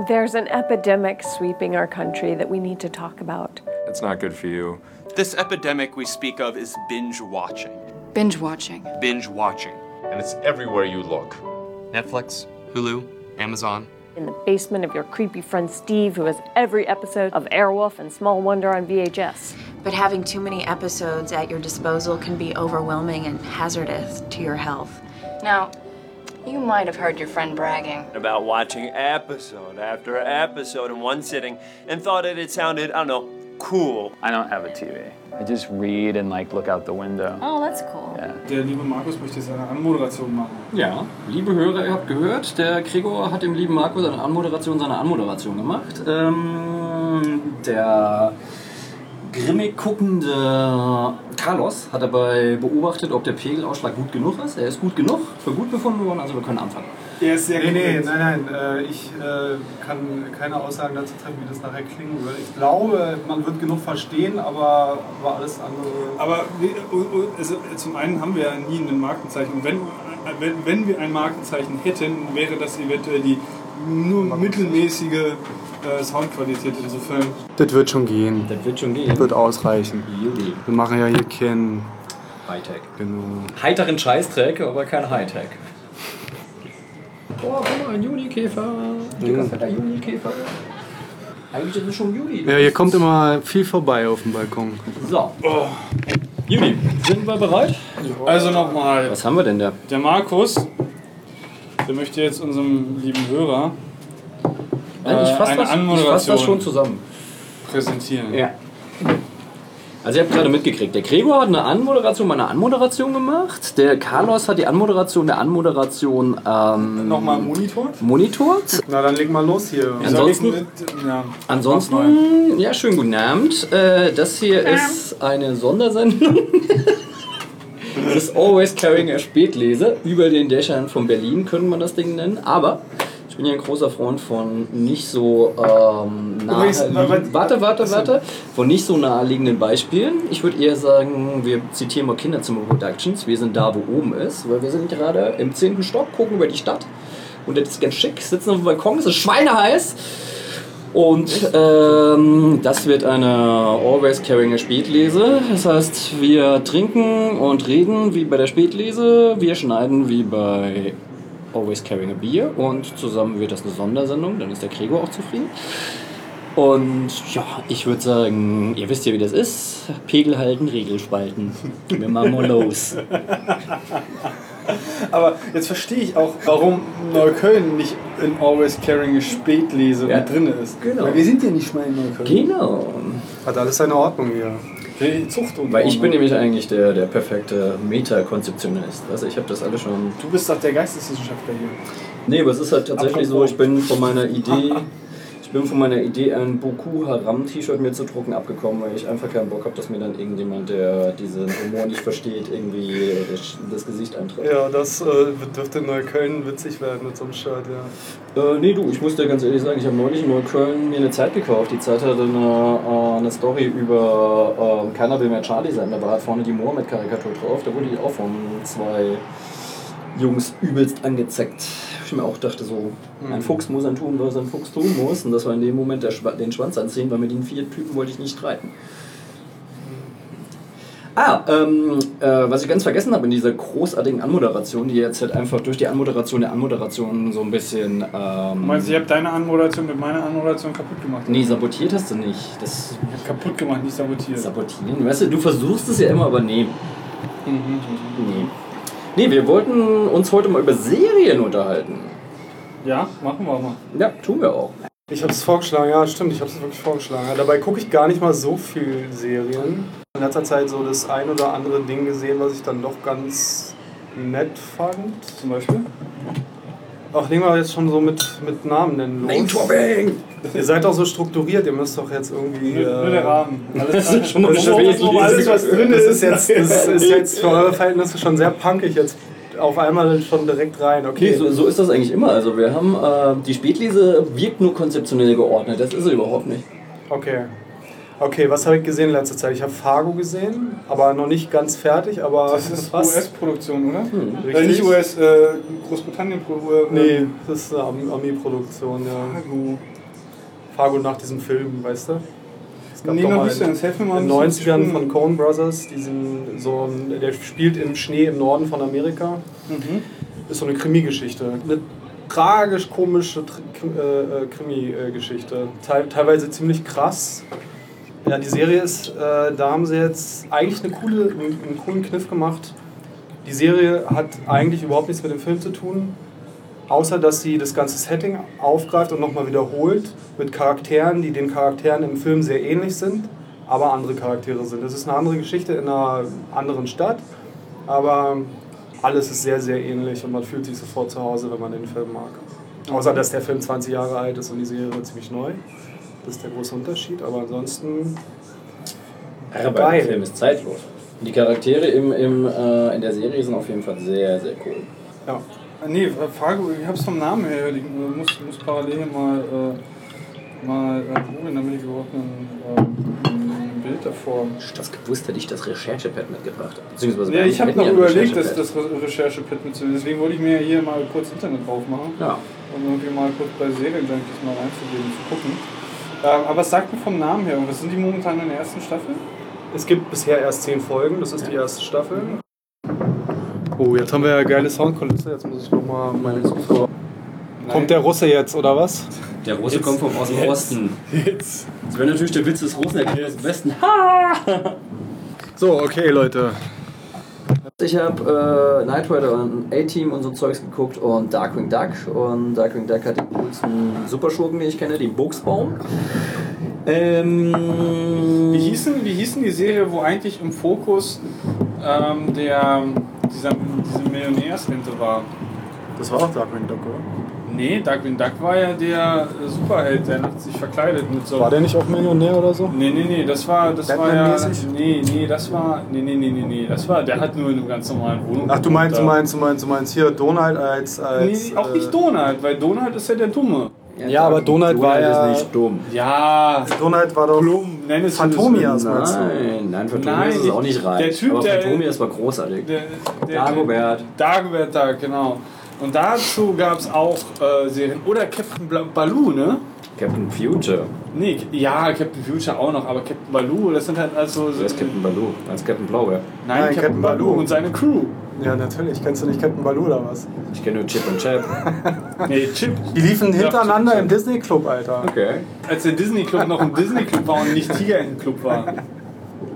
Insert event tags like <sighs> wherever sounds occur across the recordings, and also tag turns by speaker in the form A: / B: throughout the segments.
A: There's an epidemic sweeping our country that we need to talk about.
B: It's not good for you.
C: This epidemic we speak of is binge watching.
D: Binge watching.
C: Binge watching.
B: And it's everywhere you look.
C: Netflix, Hulu, Amazon.
A: In the basement of your creepy friend Steve, who has every episode of Airwolf and Small Wonder on VHS.
E: But having too many episodes at your disposal can be overwhelming and hazardous to your health.
D: Now, you might have heard your friend bragging.
F: about watching episode after episode in one sitting and thought it had sounded, I don't know, cool.
G: I don't have a TV. I just read and like look out the window.
D: Oh, that's cool.
G: Yeah.
H: Der liebe Markus möchte seine Anmoderation machen.
I: Ja, liebe Hörer, ihr habt gehört, der Gregor hat dem lieben Marco seine Anmoderation seine Anmoderation gemacht. Ähm, der grimmig guckende Carlos hat dabei beobachtet, ob der Pegelausschlag gut genug ist. Er ist gut genug, für gut befunden worden, also wir können anfangen.
H: Er ist sehr
J: Nee, nee, nein, nein. Äh, ich äh, kann keine Aussagen dazu treffen, wie das nachher klingen würde. Ich glaube, man wird genug verstehen, aber, aber alles andere.
H: Aber also, zum einen haben wir ja nie ein Markenzeichen. Und wenn, wenn, wenn wir ein Markenzeichen hätten, wäre das eventuell die nur mittelmäßige äh, Soundqualität. Insofern.
J: Das wird schon gehen.
I: Das wird schon gehen.
J: Wird ausreichen.
I: Judy.
J: Wir machen ja hier keinen.
I: Hightech.
J: Genau.
I: Heiteren Scheißdreck, aber kein Hightech. Oh, guck mal, ein Junikäfer. Dicker, fetter Junikäfer. Eigentlich ist es schon Juli.
J: Ja, hier kommt immer viel vorbei auf dem Balkon.
I: So. Juli, sind wir bereit?
H: Also nochmal.
I: Was haben wir denn da?
H: Der Markus, der möchte jetzt unserem lieben Hörer
I: Nein, ich
H: äh,
I: fasse
H: eine
I: das, ich fass
H: Anmoderation
I: das schon zusammen.
H: präsentieren.
I: Ja. Also ihr habt gerade mitgekriegt, der Gregor hat eine Anmoderation meiner Anmoderation gemacht. Der Carlos hat die Anmoderation der Anmoderation ähm,
J: Nochmal Monitor?
I: monitort.
J: Na, dann leg mal los hier.
I: Ansonsten,
H: Mit, ja,
I: ansonsten ja, schönen guten Abend. Äh, das hier ist eine Sondersendung. <laughs> Das ist Always Carrying a Spätlese. Über den Dächern von Berlin könnte man das Ding nennen. Aber ich bin ja ein großer Freund von nicht so ähm, nahe,
J: Übrigens, wa-
I: warte, warte, warte, von nicht so naheliegenden Beispielen. Ich würde eher sagen, wir zitieren mal Kinderzimmer Productions. Wir sind da, wo oben ist, weil wir sind gerade im 10. Stock, gucken über die Stadt. Und das ist ganz schick, sitzen auf dem Balkon, es ist schweineheiß. Und ähm, das wird eine Always Carrying a Spätlese. Das heißt, wir trinken und reden wie bei der Spätlese, wir schneiden wie bei Always Carrying a Beer und zusammen wird das eine Sondersendung, dann ist der Gregor auch zufrieden. Und ja, ich würde sagen, ihr wisst ja, wie das ist. Pegel halten, Regel spalten. Wir machen mal los. <laughs> <laughs>
J: Aber jetzt verstehe ich auch, warum Neukölln nicht in Always Carrying a Spätlese
I: Ja.
J: mit drin ist.
I: Genau.
J: Weil wir sind ja nicht mal in Neukölln.
I: Genau.
J: Hat alles seine Ordnung hier. Die Zucht und
I: Weil ich bin nämlich eigentlich der, der perfekte Meta-Konzeptionist. Also ich habe das alles schon
J: Du bist doch der Geisteswissenschaftler hier.
I: Nee, aber es ist halt tatsächlich so,
J: Apropos.
I: ich bin von meiner Idee, <laughs> bin von meiner Idee, ein Boku Haram T-Shirt mir zu drucken abgekommen, weil ich einfach keinen Bock habe, dass mir dann irgendjemand, der diesen Humor nicht versteht, irgendwie das, das Gesicht eintritt.
J: Ja, das äh, dürfte in Neukölln witzig werden mit so einem Shirt, ja.
I: Äh, nee, du, ich muss dir ganz ehrlich sagen, ich habe neulich in Neukölln mir eine Zeit gekauft. Die Zeit hatte eine, äh, eine Story über äh, Keiner will mehr Charlie sein. Da war halt vorne die Mohammed-Karikatur drauf. Da wurde ich auch von zwei Jungs übelst angezeckt. Ich mir auch dachte so, ein Fuchs muss ein tun, was ein Fuchs tun muss. Und das war in dem Moment der Schwa den Schwanz anziehen, weil mit den vier Typen wollte ich nicht streiten. Ah, ähm, äh, was ich ganz vergessen habe in dieser großartigen Anmoderation, die jetzt halt einfach durch die Anmoderation der Anmoderation so ein bisschen.
H: Du
I: Ähm,
H: meinst, ich habe deine Anmoderation mit meiner Anmoderation kaputt gemacht?
I: nee, sabotiert hast du nicht. Das
H: Ich hab kaputt gemacht, nicht sabotiert.
I: sabotieren. Weißt du, du versuchst es ja immer, aber nee.
H: Mhm.
I: Nee. Nee, wir wollten uns heute mal über Serien unterhalten.
H: Ja, machen wir mal.
I: Ja, tun wir auch.
J: Ich habe es vorgeschlagen, ja, stimmt, ich habe es wirklich vorgeschlagen. Ja, dabei gucke ich gar nicht mal so viel Serien. In letzter Zeit so das ein oder andere Ding gesehen, was ich dann doch ganz nett fand.
H: Zum Beispiel?
J: Ach, legen wir jetzt schon so mit, mit Namen nennen los.
I: Name-Dropping!
J: Ihr seid doch so strukturiert, ihr müsst doch jetzt irgendwie.
H: Nur, nur der
J: äh,
H: Rahmen. <laughs>
I: Das ist schon mal
J: Das ist,
I: so
J: alles, alles, was drin ist, ist jetzt, das ist jetzt für eure Verhältnisse schon sehr punkig jetzt. Auf einmal schon direkt rein, okay.
I: Okay, so, so ist das eigentlich immer. Also wir haben, äh, die Spätlese wirkt nur konzeptionell geordnet. Das ist sie überhaupt nicht.
J: Okay. Okay, was habe ich gesehen in letzter Zeit? Ich habe Fargo gesehen, aber noch nicht ganz fertig, aber
H: Das <laughs> ist? US-Produktion, oder?
J: Hm,
H: Äh, nicht US, äh, Großbritannien. Äh,
J: Nee, das ist eine Arm- Armeeproduktion, ja.
H: Fargo.
J: Fargo nach diesem Film, weißt du? Gab
H: Nee,
J: doch
H: noch
J: mal in den
H: ein bisschen
J: 90ern
H: zu
J: von Coen Brothers, diesen, so ein, der spielt im Schnee im Norden von Amerika.
H: Mhm.
J: Ist so eine Krimi-Geschichte. Eine tragisch komische Tr- Krim- äh, äh, Krimi-Geschichte. Teil, teilweise ziemlich krass. Ja, die Serie ist, äh, da haben sie jetzt eigentlich eine coole, einen, einen coolen Kniff gemacht. Die Serie hat eigentlich überhaupt nichts mit dem Film zu tun, außer dass sie das ganze Setting aufgreift und nochmal wiederholt mit Charakteren, die den Charakteren im Film sehr ähnlich sind, aber andere Charaktere sind. Das ist eine andere Geschichte in einer anderen Stadt, aber alles ist sehr, sehr ähnlich und man fühlt sich sofort zu Hause, wenn man den Film mag. Außer, dass der Film 20 Jahre alt ist und die Serie ziemlich neu. Das ist der große Unterschied, aber ansonsten
I: Aber
J: Geil.
I: der Film ist zeitlos. Die Charaktere im, im, äh, in der Serie sind auf jeden Fall sehr, sehr cool.
H: Ja. Äh, Nee, Fargo, ich hab's vom Namen her, ich muss, muss parallel mal, äh, mal äh, googeln, damit ich überhaupt ein, äh, Bild davor.
I: Ich das gewusst, hätte ich das Recherchepad mitgebracht. Beziehungsweise
H: Ja, ich habe noch
I: ja
H: überlegt, das,
I: Recherchepad.
H: das Re- Recherche-Pad mitzunehmen. Deswegen wollte ich mir hier mal kurz Internet drauf machen.
I: Ja.
H: Um irgendwie mal kurz bei Serienjunkies mal reinzugehen, zu gucken. Ähm, aber es sagt mir vom Namen her, und was sind die momentan in der ersten Staffel?
J: Es gibt bisher erst zehn Folgen, das ist die erste Staffel. Oh, jetzt haben wir ja geile Soundkulisse, jetzt muss ich nochmal meine Zuschauer. Kommt der Russe jetzt, oder was?
I: Der Russe kommt vom aus dem
J: Jetzt.
I: Osten.
J: Jetzt.
I: Das wäre natürlich der Witz des Russen, der kommt aus dem Westen. Ha!
J: So, okay, Leute.
I: Ich habe äh, Knight Rider und A-Team und so Zeugs geguckt und Darkwing Duck. Und Darkwing Duck hat den coolsten Superschurken, den ich kenne, den Buchsbaum. Ähm,
H: Wie hießen, wie hießen die Serie, wo eigentlich im Fokus ähm, der, dieser, diese Millionärsrente war?
J: Das war auch Darkwing Duck, oder?
H: Nee, Darkwing Duck war ja der äh, Superheld, der nachts sich verkleidet mit so.
J: War der nicht auch Millionär oder so?
H: Nee, nee, nee, das war, das war ja. Nee, nee, das war. Nee, nee, nee, nee, nee, das war. Der hat nur in einer ganz normalen Wohnung.
J: Ach, du meinst, du meinst, du meinst, du meinst hier Donald als.
H: da.
J: als
H: Nee, auch
J: äh,
H: nicht Donald, weil Donald ist ja der Dumme.
J: Ja, aber Donald war ja-
I: ist nicht dumm.
H: Ja,
J: Donald war doch.
H: Blum, nenn es
J: Phantomias, meinst du?
I: Nein, nein, für
H: Nein,
I: Tomias ist auch
H: nicht-
I: reich.
H: der Typ,
I: aber
H: der-
I: für Tomias war großartig.
H: Der, der,
I: Dagobert.
H: Dagobert Duck, genau. Und dazu gab es auch äh, Serien. Oder Captain Bla Baloo, ne?
I: Captain Future.
H: Nee, ja, Captain Future auch noch, aber Captain Baloo, das sind halt also.
I: Wer ist Captain Baloo? Als Captain Blaubeer.
H: Nein,
J: Nein,
H: Captain,
J: Captain
H: Baloo
J: Baloo.
H: und seine Crew.
J: Ja, natürlich. Kennst du nicht Captain Baloo oder was?
I: Ich kenne nur Chip und Chap. <laughs>
H: Nee, Chip.
J: Die liefen hintereinander
H: Chip,
J: im Disney Club, Alter.
I: Okay.
H: Als der Disney Club noch ein Disney Club war und nicht Tiger Club war.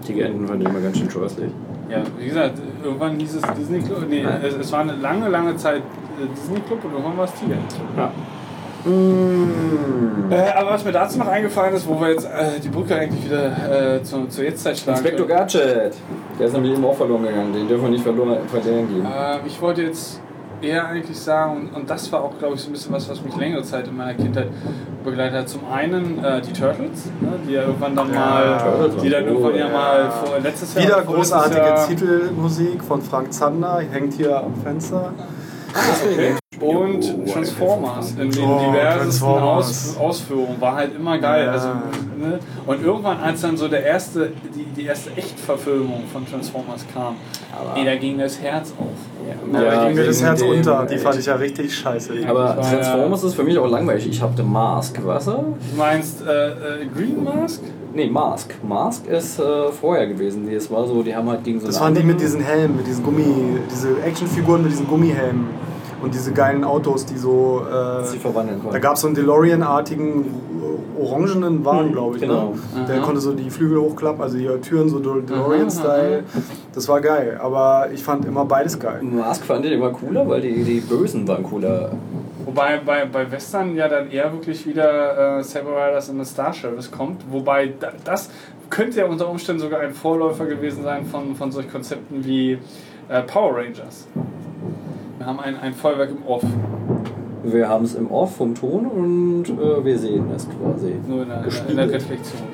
I: Die Enten fand ich immer ganz schön scheußlich.
H: Ja, wie gesagt, irgendwann hieß es Disney Club. Nee, es, es war eine lange, lange Zeit äh, Disney Club und irgendwann war es Tiger.
I: Ja.
H: Äh, aber was mir dazu noch eingefallen ist, wo wir jetzt äh, die Brücke eigentlich wieder äh, zur, zur Jetztzeit schlagen.
I: Inspector
H: können.
I: Gadget. Der ist nämlich eben auch verloren gegangen. Den dürfen wir nicht verloren, verlieren geben.
H: Ähm, ich wollte jetzt eher eigentlich sagen, und, und das war auch, glaube ich, so ein bisschen was, was mich längere Zeit in meiner Kindheit begleitet hat. Zum einen äh, die Turtles, ne, die ja irgendwann dann mal,
I: Turtles
H: die dann
I: waren
H: irgendwann
I: cool,
H: ja
J: ja.
H: mal vor, letztes Jahr.
J: Wieder großartige
H: Jahr-
J: Titelmusik von Frank Zander, hängt hier am Fenster.
H: Okay. Und Transformers in den
J: Oh,
H: diversesten. Aus, Ausführungen war halt immer geil.
J: Ja.
H: Also, ne? Und irgendwann, als dann so der erste, die, die erste Echtverfilmung von Transformers kam, ey, da ging das Herz auf.
J: Ja, da ging mir das Herz unter. Die fand ich ja richtig scheiße.
I: Aber
H: ja-
I: Transformers ist für mich auch langweilig. Ich habe The Mask. Was?
H: Du meinst äh, äh, Green Mask?
I: Nee, Mask. Mask ist äh, vorher gewesen. Die, es war so, die haben halt gegen so
J: Das waren die mit diesen Helmen, mit diesen Gummi, diese Actionfiguren mit diesen Gummihelmen. Und diese geilen Autos, die so. Äh,
I: sie verwandeln konnten.
J: da gab es so einen DeLorean-artigen äh, orangenen Wagen, glaube ich.
I: genau.
J: Ne? Der konnte so die Flügel hochklappen, also die Türen so DeLorean-Style. Das war geil, aber ich fand immer beides geil.
I: Mask fand ich immer cooler, weil die, die Bösen waren cooler.
H: Wobei bei, bei Western ja dann eher wirklich wieder äh, Saber Riders in the Star Service kommt. Wobei da, das könnte ja unter Umständen sogar ein Vorläufer gewesen sein von, von solchen Konzepten wie äh, Power Rangers. Wir haben ein, ein Feuerwerk im Off,
I: Wir haben es im Off vom Ton und äh, wir sehen es quasi.
H: nur in der, in der Reflexion.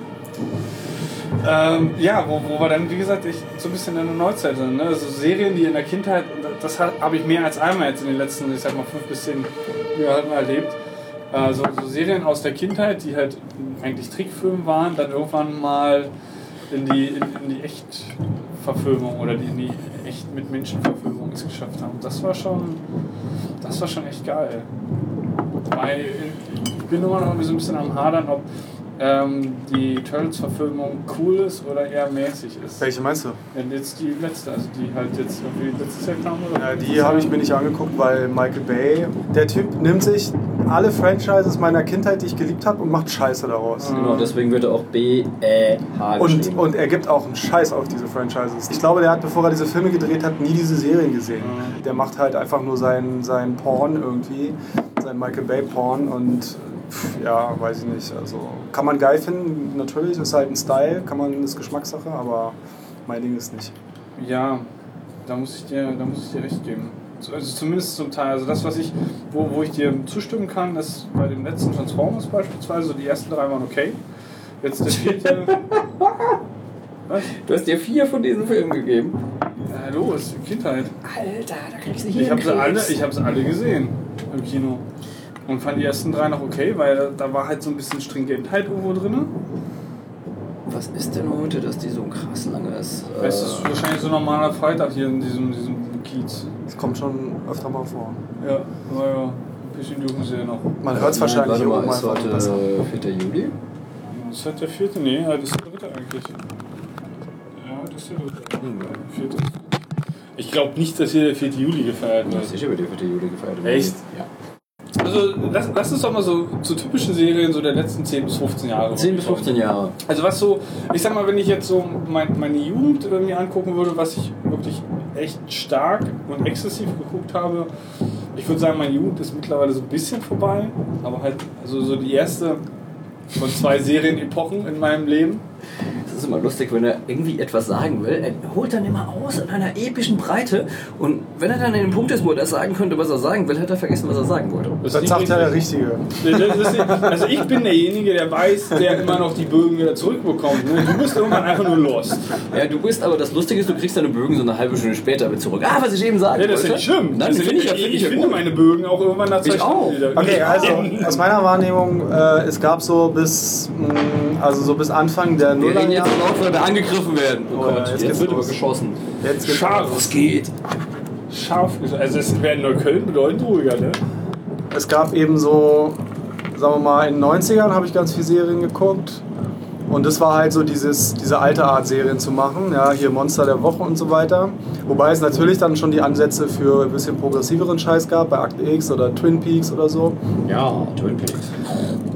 H: Ähm, ja, wo, wo wir dann, wie gesagt, ich, so ein bisschen in der Neuzeit sind. Ne? Also Serien, die in der Kindheit, das habe ich mehr als einmal jetzt in den letzten, ich sag mal, fünf bis zehn Jahren erlebt. äh, so, so Serien aus der Kindheit, die halt eigentlich Trickfilme waren, dann irgendwann mal in die, in, in die Echtverfilmung oder die in die echt mit Menschenverfilmung es geschafft haben. Das war schon, das war schon echt geil. Weil ich bin immer noch so ein bisschen am Hadern, ob ähm, die Turtles-Verfilmung cool ist oder eher mäßig ist.
J: Welche meinst du?
H: Ja, jetzt die letzte, also die halt jetzt irgendwie letztes Jahr kam oder?
J: Ja, die habe ich mir nicht angeguckt, weil Michael Bay, der Typ nimmt sich alle Franchises meiner Kindheit, die ich geliebt habe, und macht Scheiße daraus.
I: Genau, deswegen wird er auch B-E-H
J: Und,
I: geschrieben.
J: und er gibt auch einen Scheiß auf diese Franchises. Ich glaube, der hat, bevor er diese Filme gedreht hat, nie diese Serien gesehen. Der macht halt einfach nur seinen, seinen Porn irgendwie, seinen Michael Bay Porn und ja, weiß ich nicht. Also kann man geil finden, natürlich, ist halt ein Style, kann man, ist Geschmackssache, aber mein Ding ist nicht.
H: Ja, da muss ich dir, da muss ich dir recht geben. Also zumindest zum Teil. Also das, was ich, wo, wo ich dir zustimmen kann, ist bei dem letzten Transformers beispielsweise, die ersten drei waren okay. Jetzt der vierte. <laughs> was?
I: Du hast dir vier von diesen Filmen gegeben.
H: Ja, los, Kindheit.
I: Alter, da kriegst du
H: Ich habe sie alle, ich habe sie alle gesehen im Kino. Und fand die ersten drei noch okay, weil da war halt so ein bisschen Stringentheit irgendwo drin.
I: Was ist denn heute, dass die so krass lang ist?
H: Es ist wahrscheinlich so ein normaler Freitag hier in diesem, diesem Kiez.
J: Das kommt schon öfter mal vor.
H: Ja, naja, ein bisschen dürfen sie ja noch.
J: Man hört es wahrscheinlich
I: Warte
J: hier
I: mal,
J: oben
I: ist heute
J: besser.
I: 4. Juli?
H: Das ist halt der vierte, nee, ja, das ist der dritte eigentlich. Ja, das ist der dritte. Vierte. Ich glaube nicht, dass hier der 4. Juli gefeiert
I: Ja,
H: wird.
I: sicher wird der 4. Juli gefeiert.
H: Echt?
I: Ja.
H: Also lass, lass uns doch mal so zu typischen Serien so der letzten 10 bis 15 Jahre.
I: 10 bis 15 Jahre.
H: Also was so, ich sag mal, wenn ich jetzt so mein, meine Jugend äh, mir angucken würde, was ich wirklich echt stark und exzessiv geguckt habe, ich würde sagen, meine Jugend ist mittlerweile so ein bisschen vorbei, aber halt also so die erste von zwei Serienepochen in meinem Leben.
I: Ist immer lustig, wenn er irgendwie etwas sagen will. Er holt dann immer aus in einer epischen Breite. Und wenn er dann an dem Punkt ist, wo er das sagen könnte, was er sagen will, hat er vergessen, was er sagen wollte.
H: Das
J: Das
H: ist
J: sagt ja der
H: richtig.
J: Richtige.
H: Also ich bin derjenige, der weiß, der immer noch die Bögen wieder zurückbekommt. ne? Du bist irgendwann einfach nur lost.
I: Ja, du bist aber das Lustige ist, du kriegst deine Bögen so eine halbe Stunde später mit zurück. Ah, was ich eben sagen
H: Ja, das ist ja nicht schlimm.
I: Nein,
H: Also
I: finde ich, ja-
H: ich,
I: finde
H: ich finde meine Bögen auch irgendwann nach zwei
I: Ich auch.
H: Wieder.
J: Okay, also aus meiner Wahrnehmung, äh, es gab so bis, mh, also so bis Anfang der Nullerjahre.
I: Jetzt laut, weil wir angegriffen werden. Oh, Gott,
J: jetzt
I: jetzt, wird aber
J: los.
I: geschossen.
J: Jetzt
H: Scharf.
I: Was geht?
H: Scharf gesagt. Also es wäre in Neukölln bedeutend ruhiger, ne?
J: Es gab eben so, sagen wir mal, in den 90ern habe ich ganz viele Serien geguckt. Und das war halt so dieses, diese alte Art Serien zu machen, ja, hier Monster der Woche und so weiter. Wobei es natürlich dann schon die Ansätze für ein bisschen progressiveren Scheiß gab, bei Akte X oder Twin Peaks oder so.
I: Ja, Twin Peaks.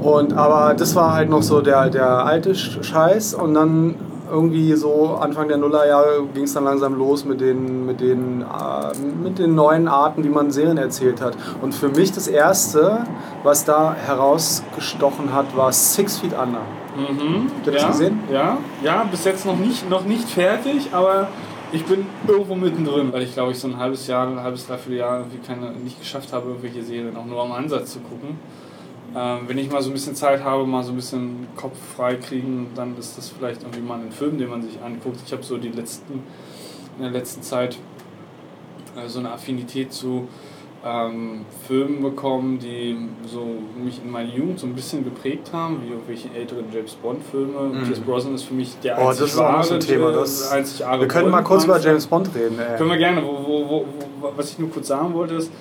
J: Und, aber das war halt noch so der, der alte Sch- Scheiß und dann irgendwie so Anfang der Nullerjahre ging es dann langsam los mit den, mit, den, äh, mit den neuen Arten, wie man Serien erzählt hat. Und für mich das Erste, was da herausgestochen hat, war Six Feet Under.
H: Mhm.
J: Habt ihr das
H: ja,
J: gesehen?
H: Ja, ja, bis jetzt noch nicht, noch nicht fertig, aber ich bin irgendwo mittendrin, weil ich glaube ich so ein halbes Jahr, ein halbes, dreiviertel Jahr irgendwie keine, nicht geschafft habe, irgendwelche Serien auch nur am Ansatz zu gucken. Ähm, wenn ich mal so ein bisschen Zeit habe, mal so ein bisschen Kopf frei kriegen, dann ist das vielleicht irgendwie mal ein Film, den man sich anguckt. Ich habe so die letzten, in der letzten Zeit äh, so eine Affinität zu ähm, Filmen bekommen, die so mich in meiner Jugend so ein bisschen geprägt haben, wie irgendwelche älteren James Bond-Filme. Pierce Brosnan ist für mich der
J: Oh,
H: einzig
J: das ist auch noch so ein
H: wahre,
J: Thema. Das,
H: einzig wahre
J: wir können mal kurz über. James Bond reden. Ey.
H: Können wir gerne. Wo, wo, wo, wo, was ich nur kurz sagen wollte ist,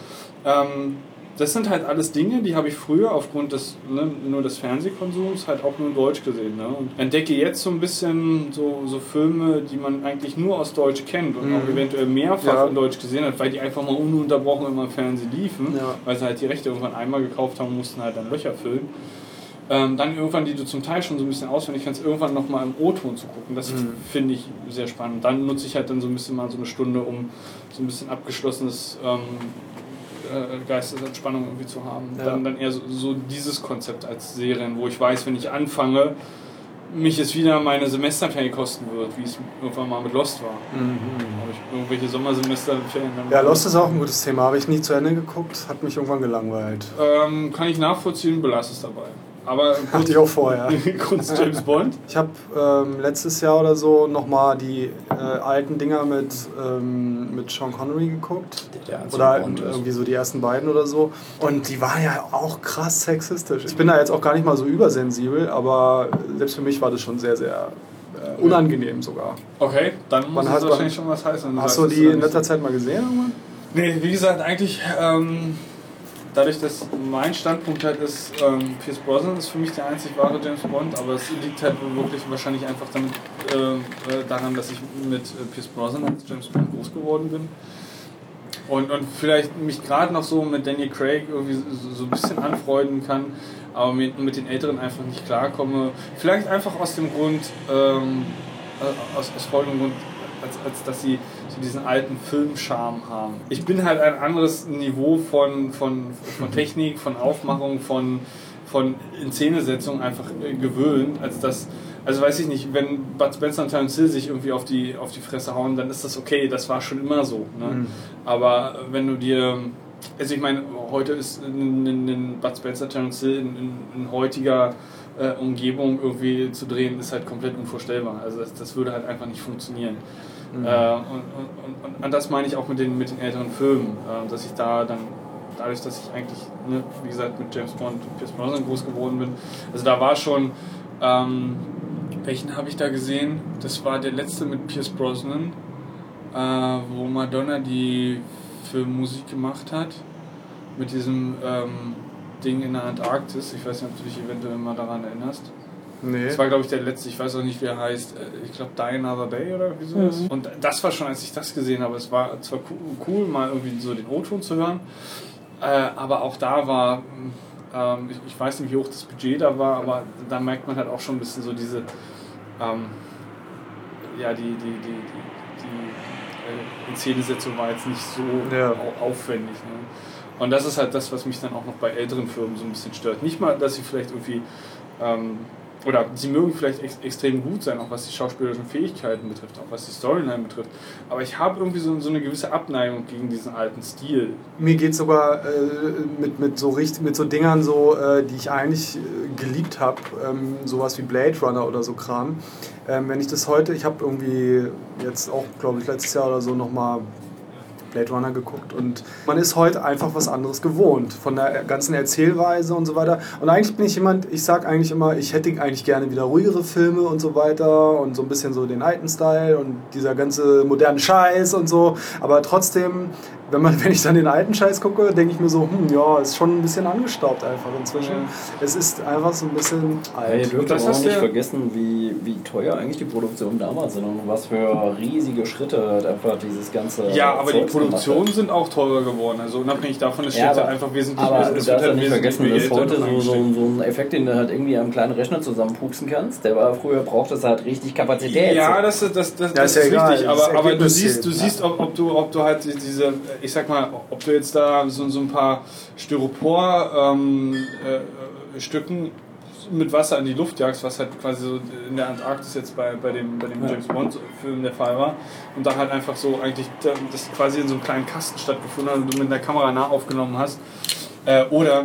H: ähm, das sind halt alles Dinge, die habe ich früher aufgrund des ne, nur des Fernsehkonsums halt auch nur in Deutsch gesehen. Ne? Und entdecke jetzt so ein bisschen so, so Filme, die man eigentlich nur aus Deutsch kennt und auch eventuell mehrfach
J: Ja.
H: in Deutsch gesehen hat, weil die einfach mal ununterbrochen immer im Fernsehen liefen,
J: Ja.
H: weil sie halt die Rechte irgendwann einmal gekauft haben und mussten halt dann Löcher füllen. Ähm, dann irgendwann, die du zum Teil schon so ein bisschen auswendig kannst, irgendwann nochmal im O-Ton zu gucken. Das finde ich sehr spannend. Dann nutze ich halt dann so ein bisschen mal so eine Stunde, um so ein bisschen abgeschlossenes ähm, äh, Geistesentspannung irgendwie zu haben.
J: Ja.
H: Dann, dann eher so, so dieses Konzept als Serien, wo ich weiß, wenn ich anfange, mich es wieder meine Semesterferien kosten wird, wie es irgendwann mal mit Lost war. Habe ich irgendwelche Sommersemesterferien
J: Mhm. Ja, Lost ist auch ein gutes Thema. Habe ich nie zu Ende geguckt, hat mich irgendwann gelangweilt.
H: ähm, kann ich nachvollziehen, belasse es dabei. Aber <laughs>
J: Hatte ich auch vorher. <laughs>
H: kurz James Bond.
J: Ich habe ähm, letztes Jahr oder so nochmal die äh, alten Dinger mit, ähm, mit Sean Connery geguckt.
I: Der als
J: Oder
I: Bond ist.
J: irgendwie so die ersten beiden oder so. Und die waren ja auch krass sexistisch. Ich bin da jetzt auch gar nicht mal so übersensibel, aber selbst für mich war das schon sehr, sehr äh, unangenehm sogar.
H: Okay, dann muss
J: Man
H: es
J: hat-
H: wahrscheinlich schon was heißen.
J: Hast du die in letzter Zeit mal gesehen? Irgendwann?
H: Nee, wie gesagt, eigentlich ähm, dadurch, dass mein Standpunkt halt ist, ähm, Pierce Brosnan ist für mich der einzig wahre James Bond, aber es liegt halt wirklich wahrscheinlich einfach damit, äh, äh, daran, dass ich mit äh, Pierce Brosnan als James Bond groß geworden bin. Und, und vielleicht mich gerade noch so mit Daniel Craig irgendwie so, so ein bisschen anfreunden kann, aber mit, mit den Älteren einfach nicht klarkomme. Vielleicht einfach aus dem Grund, ähm, äh, aus, aus folgendem Grund, als, als dass sie diesen alten Filmcharme haben. Ich bin halt ein anderes Niveau von, von, von Technik, von Aufmachung, von, von Inszenesetzung einfach äh, gewöhnt, als das. Also weiß ich nicht, wenn Bud Spencer und Terence Hill sich irgendwie auf die, auf die Fresse hauen, dann ist das okay, das war schon immer so. Ne?
J: Mhm.
H: Aber wenn du dir, also ich meine, heute ist ein, ein, ein Bud Spencer, Terence Hill in, in, in heutiger äh, Umgebung irgendwie zu drehen, ist halt komplett unvorstellbar. Also das, das würde halt einfach nicht funktionieren.
J: Mhm.
H: Äh, und, und, und, und das meine ich auch mit den, mit den älteren Filmen, äh, dass ich da dann, dadurch, dass ich eigentlich, ne, wie gesagt, mit James Bond und Pierce Brosnan groß geworden bin, also da war schon, ähm, welchen habe ich da gesehen? Das war der letzte mit Pierce Brosnan, äh, wo Madonna die Filmmusik gemacht hat, mit diesem ähm, Ding in der Antarktis. Ich weiß nicht, ob du dich eventuell mal daran erinnerst.
J: Nee.
H: Das war, glaube ich, der letzte. Ich weiß auch nicht, wie er heißt. Äh, Ich glaube, Die Another Day oder wie sowas. Und das war schon, als ich das gesehen habe. Es war zwar cool, mal irgendwie so den O-Ton zu hören, äh, aber auch da war, ähm, ich, weiß nicht, wie hoch das Budget da war, aber da merkt man halt auch schon ein bisschen so diese, ähm, ja, die, die, die, die, die äh, Inszenesetzung war jetzt nicht so aufwendig. Ne? Und das ist halt das, was mich dann auch noch bei älteren Filmen so ein bisschen stört. Nicht mal, dass sie vielleicht irgendwie, ähm, oder sie mögen vielleicht ex extrem gut sein, auch was die schauspielerischen Fähigkeiten betrifft, auch was die Storyline betrifft. Aber ich habe irgendwie so, so eine gewisse Abneigung gegen diesen alten Stil.
J: Mir geht sogar äh, mit, mit, so richtig, mit so Dingern so, äh, die ich eigentlich äh, geliebt habe, ähm, sowas wie Blade Runner oder so Kram. Ähm, wenn ich das heute, ich habe irgendwie jetzt auch, glaube ich, letztes Jahr oder so nochmal Blade Runner geguckt und man ist heute einfach was anderes gewohnt von der ganzen Erzählweise und so weiter. Und eigentlich bin ich jemand, ich sag eigentlich immer, ich hätte eigentlich gerne wieder ruhigere Filme und so weiter und so ein bisschen so den alten Style und dieser ganze moderne Scheiß und so. Aber trotzdem, wenn, man, <laughs> wenn ich dann den alten Scheiß gucke, denke ich mir so, hm, ja, ist schon ein bisschen angestaubt einfach inzwischen. Es ist einfach so ein bisschen
I: Ja,
J: alt.
I: dürft
H: das
I: aber auch
H: hast
I: nicht
H: du-
I: vergessen, wie, wie teuer eigentlich die Produktionen damals sind und was für riesige Schritte halt einfach dieses ganze.
H: Ja, aber die
I: Zeugs gemacht
H: Produktionen sind auch teurer geworden. Also unabhängig davon, es
I: Ja,
H: steht halt
I: aber,
H: einfach wesentlich
I: aber
H: es
I: du
H: wird
I: darfst ja
H: halt
I: nicht
H: wesentlich
I: vergessen, dass heute so, so, ein Effekt, den du halt irgendwie am kleinen Rechner zusammenpupsen kannst, der war früher braucht es halt richtig Kapazität.
H: Ja, das, ist- das, das,
J: Ja,
H: das
J: ist
H: ist,
J: ja
H: richtig,
J: das
H: aber, aber du siehst, du siehst ob, ob, du, ob du halt diese, ich sag mal, ob du jetzt da so, so ein paar Styropor ähm, äh, mit Wasser in die Luft jagst, was halt quasi so in der Antarktis jetzt bei, bei dem, bei dem James Bond Film der Fall war. Und da halt einfach so eigentlich da- das quasi in so einem kleinen Kasten stattgefunden hat und du mit der Kamera nah aufgenommen hast. Äh, oder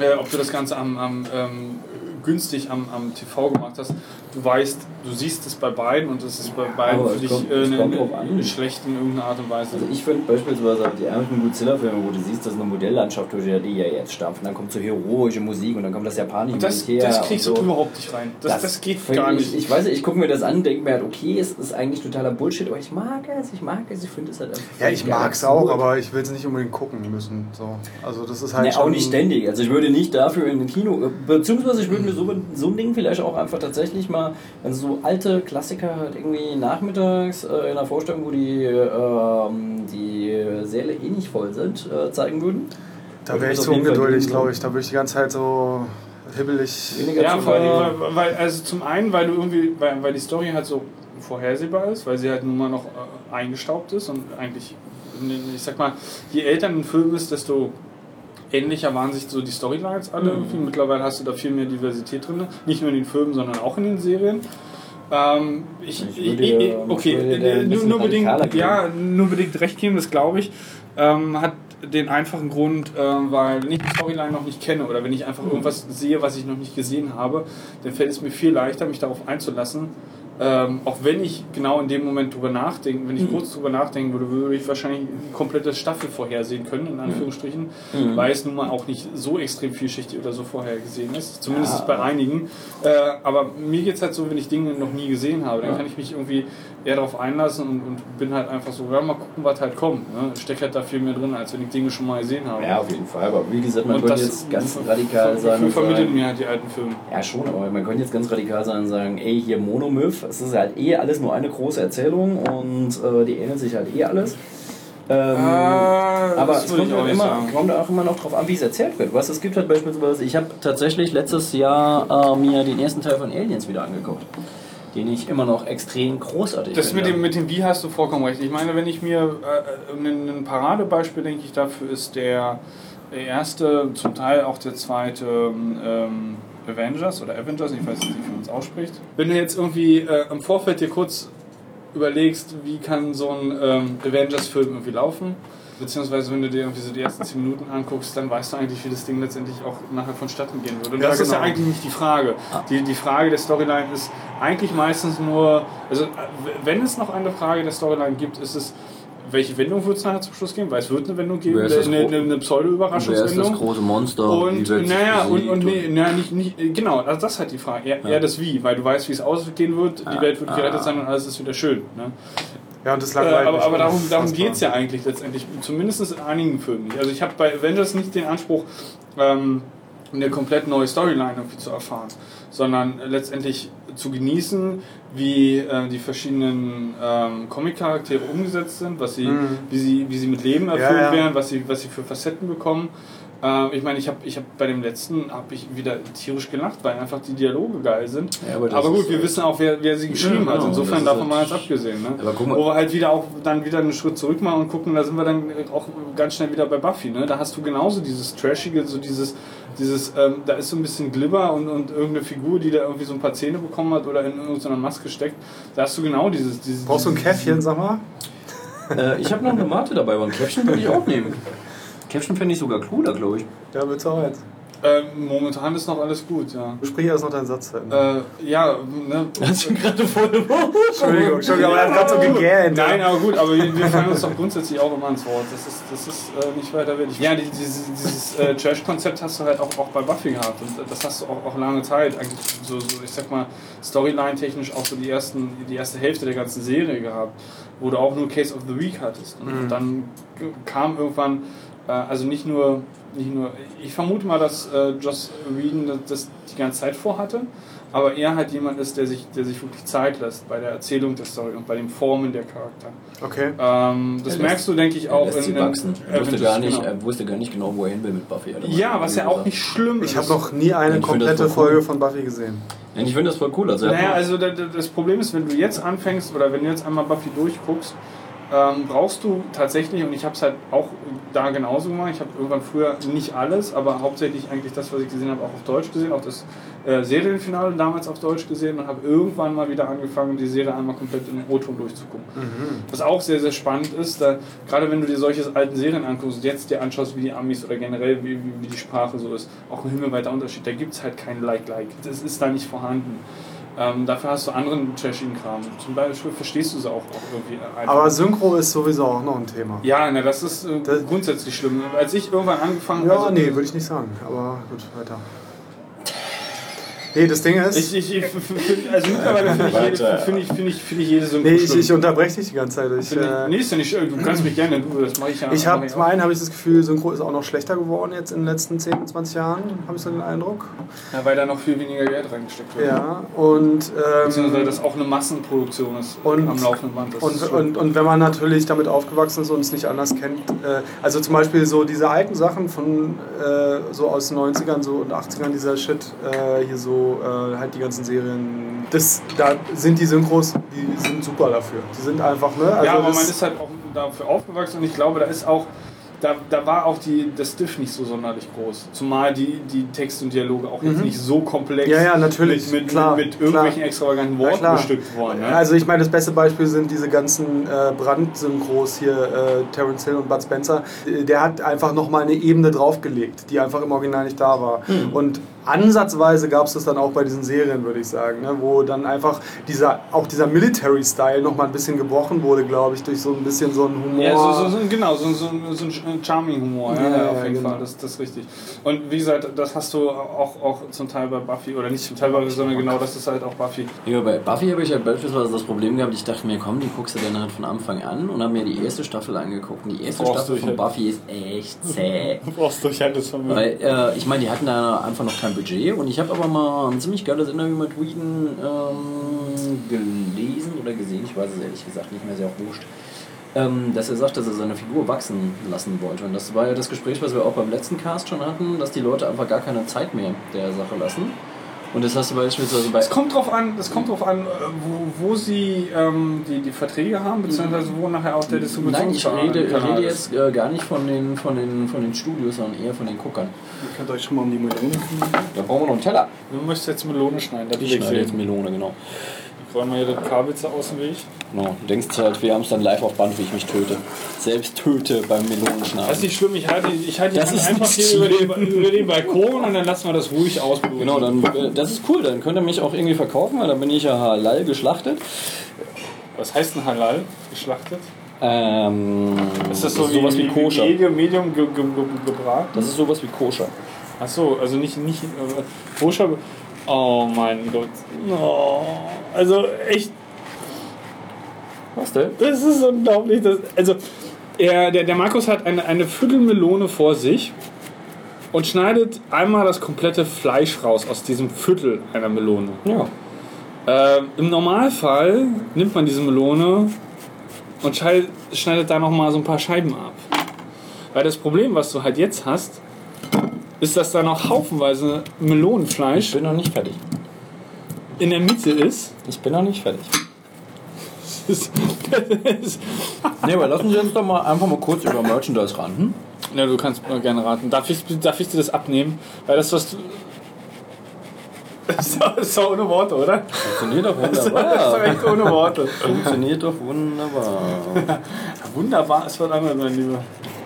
H: äh, ob du das Ganze am, am ähm, günstig am, am TV gemacht hast. Du weißt, du siehst es bei beiden und es ist bei beiden
I: Aber
H: für dich
I: kommt-
H: äh,
I: es
H: ne-
I: an.
H: schlecht in irgendeiner Art und Weise.
I: Also ich finde beispielsweise die ärmlichen Godzilla-Filme, wo du siehst, dass eine Modelllandschaft durch die ja jetzt stampft. Und dann kommt so heroische Musik und dann kommt das japanische
H: Und das,
I: Militär.
H: das
I: und
H: kriegst
I: so.
H: du überhaupt nicht rein. Das, das, geht
I: find
H: gar
I: ich,
H: nicht.
I: Ich weiß nicht, ich gucke mir das an, denke mir halt, okay, es ist eigentlich totaler Bullshit, aber ich mag es, ich mag es, ich finde es halt einfach.
J: Ja, ich mag es auch, aber ich will es nicht unbedingt gucken müssen. So. Also das ist halt
I: Nee, auch nicht ständig. Also ich würde nicht dafür in den Kino, beziehungsweise ich würde mir so, so ein Ding vielleicht auch einfach tatsächlich mal, wenn so alte Klassiker halt irgendwie nachmittags äh, in einer Vorstellung, wo die, ähm, die Säle eh nicht voll sind, äh, zeigen würden.
J: Da wäre ich zu ungeduldig, glaube ich. Da würde ich die ganze Zeit so hibbelig.
I: Weniger
H: Ja,
I: Zufall.
H: weil, weil, also zum einen, weil du irgendwie, weil, weil die Story halt so vorhersehbar ist, weil sie halt nun mal noch äh, eingestaubt ist und eigentlich, ich sag mal, je älter ein Film ist, desto ähnlicher waren sich so die Storylines alle irgendwie. Mittlerweile hast du da viel mehr Diversität drin, nicht nur in den Filmen, sondern auch in den Serien. Ähm, ich,
I: Ich
H: ich,
I: würde
H: ich,
I: dir-
H: okay, äh, nur, nur bedingt, ja, nur bedingt recht geben, das glaube ich. Ähm, hat den einfachen Grund, äh, weil wenn ich die Storyline noch nicht kenne oder wenn ich einfach irgendwas sehe, was ich noch nicht gesehen habe, dann fällt es mir viel leichter, mich darauf einzulassen. Ähm, auch wenn ich genau in dem Moment drüber nachdenke, wenn ich kurz drüber nachdenken würde, würde ich wahrscheinlich die komplette Staffel vorhersehen können, in Anführungsstrichen,
I: Mhm.
H: weil es nun mal auch nicht so extrem vielschichtig oder so vorhergesehen ist. Zumindest
I: Ja.
H: bei einigen. Äh, aber mir geht es halt so, wenn ich Dinge noch nie gesehen habe, dann
I: Ja.
H: kann ich mich irgendwie eher darauf einlassen und, und bin halt einfach so, ja, mal gucken, was halt kommt. Ne? Steckt halt da viel mehr drin, als wenn ich Dinge schon mal gesehen habe.
I: Ja, auf jeden Fall. Aber wie gesagt, man
H: Und
I: könnte jetzt ganz radikal sein. und
H: vermittelt
I: sagen-
H: mir halt die alten Filme.
I: Ja, schon, aber man könnte jetzt ganz radikal sein und sagen, ey, hier Monomyth, es ist halt eh alles nur eine große Erzählung und äh, die ähneln sich halt eh alles. Ähm,
H: Ah,
I: aber
H: das
I: es kommt,
H: nicht
I: immer, kommt auch immer noch drauf an, wie es erzählt wird. Was es gibt halt beispielsweise, ich habe tatsächlich letztes Jahr äh, mir den ersten Teil von Aliens wieder angeguckt, den ich immer noch extrem großartig
H: Das mit
I: finde.
H: dem, mit dem Wie hast du vollkommen recht. Ich meine, wenn ich mir äh, ein, ein Paradebeispiel, denke ich, dafür ist der erste, zum Teil auch der zweite ähm, Avengers oder Avengers, ich weiß nicht, wie man es ausspricht. Wenn du jetzt irgendwie äh, im Vorfeld dir kurz überlegst, wie kann so ein ähm, Avengers-Film irgendwie laufen, beziehungsweise wenn du dir irgendwie so die ersten 10 Minuten anguckst, dann weißt du eigentlich, wie das Ding letztendlich auch nachher vonstatten gehen würde. Und
J: Ja,
H: das ist ja
J: genau.
H: eigentlich nicht die Frage. Die, die Frage der Storyline ist eigentlich meistens nur, also wenn es noch eine Frage der Storyline gibt, ist es, welche Wendung wird es nachher zum Schluss geben? Weil es wird eine Wendung geben,
I: Wer
H: eine, eine, eine
I: Wer ist das
H: Pseudo-Überraschungswendung.
I: große Monster?
H: Und naja, und, und nee, naja, nicht, nicht, genau, also das ist halt die Frage. Eher, eher das Wie, weil du weißt, wie es ausgehen wird, die
I: Ah,
H: Welt wird gerettet
I: ah.
H: sein und alles ist wieder schön. Ne?
J: Ja, und das
H: Äh, aber aber darum, darum geht es ja eigentlich letztendlich, zumindest in einigen Filmen nicht. Also ich habe bei Avengers nicht den Anspruch, ähm, eine komplett neue Storyline irgendwie zu erfahren, sondern letztendlich zu genießen, wie äh, die verschiedenen ähm, Comic-Charaktere umgesetzt sind, was sie,
J: Mhm.
H: wie, sie, wie sie mit Leben erfüllt
J: Ja, ja.
H: werden, was sie, was sie für Facetten bekommen. Äh, ich meine, ich habe ich hab bei dem letzten habe ich wieder tierisch gelacht, weil einfach die Dialoge geil sind.
I: Ja, aber
H: aber gut, wir
I: halt-
H: wissen auch, wer, wer sie geschrieben
I: Ja,
H: hat.
I: genau,
H: Insofern
I: das ist
H: davon
I: halt-
H: mal jetzt abgesehen. Ne?
I: Aber guck mal-
H: Wo wir halt wieder auch dann wieder einen Schritt zurück machen und gucken, da sind wir dann auch ganz schnell wieder bei Buffy. Ne? Da hast du genauso dieses Trashige, so dieses, dieses ähm, da ist so ein bisschen Glibber und, und irgendeine Figur, die da irgendwie so ein paar Zähne bekommen hat oder in irgendeiner Maske steckt. Da hast du genau dieses. dieses
J: Brauchst du ein Käffchen, sag mal?
I: Äh, ich habe noch eine Mate dabei, aber ein Caption würde ich auch nehmen. Caption finde ich sogar cooler, glaube ich.
J: Ja, willst du auch jetzt?
H: Ähm, momentan ist noch alles gut, ja.
J: Sprich erst noch deinen Satz zu Ende.
H: Äh, ja, ne?
I: Hast du gerade voll
J: Entschuldigung, Entschuldigung, aber er hat gerade so gegähnt.
H: Nein, aber gut, aber wir, wir fallen uns doch grundsätzlich auch immer ins Wort. Das ist, das ist äh, nicht weiter wichtig. Ja, die, dieses, dieses äh, Trash-Konzept hast du halt auch, auch bei Buffy gehabt. Und das hast du auch, auch lange Zeit. Eigentlich so, so ich sag mal, Storyline-technisch auch so die, ersten, die erste Hälfte der ganzen Serie gehabt, wo du auch nur Case of the Week hattest. Und
J: Mhm.
H: dann kam irgendwann, also nicht nur, nicht nur, ich vermute mal, dass äh, Joss Whedon das, das die ganze Zeit vorhatte, aber er halt jemand ist, der sich, der sich wirklich Zeit lässt bei der Erzählung der Story und bei dem Formen der Charakter.
J: Okay.
H: Ähm, das
I: lässt-
H: merkst du, denke ich, auch
I: lässt sie
H: in,
I: wachsen. Er wusste, gar nicht,
H: genau.
I: er wusste gar nicht genau, wo er hin will mit Buffy.
H: Ja, was ja auch
I: gesagt.
H: nicht schlimm ist.
J: Ich habe noch nie eine
I: Ich
J: komplette
I: voll cool.
J: Folge von Buffy gesehen.
I: Ich finde das voll cool. Also,
H: Naja, also da- da- das Problem ist, wenn du jetzt anfängst oder wenn du jetzt einmal Buffy durchguckst, ähm, brauchst du tatsächlich, und ich habe es halt auch da genauso gemacht, ich habe irgendwann früher nicht alles, aber hauptsächlich eigentlich das, was ich gesehen habe, auch auf Deutsch gesehen, auch das äh, Serienfinale damals auf Deutsch gesehen und habe irgendwann mal wieder angefangen, die Serie einmal komplett in O-Ton durchzugucken. Was auch sehr, sehr spannend ist, da, gerade wenn du dir solche alten Serien anguckst und jetzt dir anschaust, wie die Amis oder generell wie, wie, wie die Sprache so ist, auch ein himmelweiter Unterschied. Da gibt es halt kein Like-Like. Das ist da nicht vorhanden. Ähm, dafür hast du anderen trashigen Kram. Zum Beispiel verstehst du sie auch, auch irgendwie einfach.
J: Aber Synchro ist sowieso auch noch ein Thema.
H: ja, na, das ist äh,
J: Das-
H: grundsätzlich schlimm. Als ich irgendwann angefangen
J: Ja,
H: also,
J: nee, würde ich nicht sagen. Aber gut, weiter. Nee, das Ding ist.
H: Ich, ich, ich, also mittlerweile finde ich, jede- finde ich, finde ich, finde ich jede Synchro
J: nee, ich, ich unterbreche dich die ganze Zeit. Ich, äh,
H: nee, ist ja nicht schlimm. Du kannst mich gerne, du, das mache ich ja.
J: ich habe zum einen habe ich das Gefühl, Synchro ist auch noch schlechter geworden jetzt in den letzten 10, 20 Jahren, habe ich so den Eindruck.
H: Ja, weil da noch viel weniger Geld reingesteckt wird.
J: Ja, und
H: Beziehungsweise
J: ähm,
H: das auch eine Massenproduktion ist
J: Und-
H: am laufenden Band. Das
J: und,
H: ist schon-
J: und, und wenn man natürlich damit aufgewachsen ist und es nicht anders kennt, äh, also zum Beispiel so diese alten Sachen von äh, so aus den 90ern so und 80ern, dieser Shit, äh, hier so äh, halt die ganzen Serien, das, da sind die Synchros, die sind super dafür. Die sind einfach, ne? Also
H: ja, aber man ist halt auch dafür aufgewachsen und ich glaube, da ist auch, da, da war auch die, das Diff nicht so sonderlich groß. Zumal die, die Text und Dialoge auch jetzt
J: Mhm.
H: nicht so komplex
J: Ja, ja, natürlich,
H: mit,
J: klar,
H: mit, mit irgendwelchen
J: klar.
H: extravaganten
J: Ja,
H: Worten
J: klar.
H: bestückt worden. Ne?
J: Also ich meine, das beste Beispiel sind diese ganzen äh, Brandsynchros hier, äh, Terence Hill und Bud Spencer. Äh, Der hat einfach nochmal eine Ebene draufgelegt, die einfach im Original nicht da war.
H: Hm.
J: Und ansatzweise gab es das dann auch bei diesen Serien, würde ich sagen, ne? wo dann einfach dieser, auch dieser Military-Style nochmal ein bisschen gebrochen wurde, glaube ich, durch so ein bisschen so einen Humor.
H: Ja, so, so, so, genau, so, so, so ein Charming-Humor, ja,
J: Ja,
H: auf jeden
J: genau.
H: Fall, das, das ist richtig. Und wie gesagt, das hast du auch, auch zum Teil bei Buffy, oder nicht zum Teil bei Buffy, sondern genau das ist halt auch Buffy.
I: Ja, bei Buffy habe ich halt beispielsweise das Problem gehabt, ich dachte mir, komm, die guckst du dann halt von Anfang an und habe mir die erste Staffel angeguckt. Und die erste
H: Brauchst
I: Staffel von
H: halt.
I: Buffy ist echt zäh. <laughs>
H: Du brauchst Durchhaltungsvermögen.
I: Weil, äh, ich meine, die hatten da einfach noch kein Budget und ich habe aber mal ein ziemlich geiles Interview mit Whedon ähm, gelesen oder gesehen, ich weiß es ehrlich gesagt nicht mehr, sehr auch wurscht. Ähm, dass er sagt, dass er seine Figur wachsen lassen wollte. Und das war ja das Gespräch, was wir auch beim letzten Cast schon hatten, dass die Leute einfach gar keine Zeit mehr der Sache lassen. Und das hast du beispielsweise bei.
H: Es kommt drauf an, das kommt drauf an, äh, wo, wo sie ähm, die, die Verträge haben, beziehungsweise wo nachher auch der
I: Nein, ich rede, ich rede jetzt äh, gar nicht von den, von, den, von den Studios, sondern eher von den Guckern.
H: Ihr könnt euch schon mal um die Melone kümmern.
I: Da brauchen wir noch einen Teller.
H: Du möchtest jetzt Melone schneiden,
I: Ich
H: ich
I: schneide jetzt. Melone, genau.
H: Räumen wir hier das Kabelze aus dem Weg.
I: No, du denkst halt, wir haben es dann live auf Band, wie ich mich töte. Selbst töte beim Melonenschneiden.
H: Das ist nicht schlimm, ich halte, ich halte die
I: Das ist
H: einfach hier über den, über den Balkon und dann lassen wir das ruhig ausbluten.
I: Genau, dann, äh, das ist cool, dann könnt ihr mich auch irgendwie verkaufen, weil dann bin ich ja halal geschlachtet.
H: Was heißt ein Halal? Geschlachtet?
I: Ähm,
H: Ist das so
I: sowas wie, koscher.
H: Medium, Medium ge, ge, ge, gebraten?
I: Das ist sowas wie koscher.
H: Achso, also nicht, nicht äh, koscher. Oh mein Gott. Oh, also echt,
I: Was denn?
H: das ist unglaublich. Das, also, er, der, der Markus hat eine, eine Viertelmelone vor sich und schneidet einmal das komplette Fleisch raus aus diesem Viertel einer Melone.
I: Ja.
H: Ähm, Im Normalfall nimmt man diese Melone und schneidet, schneidet da nochmal so ein paar Scheiben ab. Weil das Problem, was du halt jetzt hast, ist, dass da noch haufenweise
I: Ich
H: Melonenfleisch
I: bin noch nicht fertig.
H: in der Mitte ist.
I: Ich bin noch nicht fertig.
H: Das ist, das ist,
I: Nee, aber lassen Sie uns doch mal einfach mal kurz über Merchandise rannten.
H: ja, du kannst mal gerne raten. Darf ich, darf ich dir das abnehmen? Weil das, was du. Das ist doch- ist ohne Worte, oder?
I: Funktioniert doch
H: Das ist doch
I: wunderbar.
H: echt ohne Worte.
I: Funktioniert doch wunderbar. <laughs>
H: Wunderbar, es wird einmal, mein Lieber.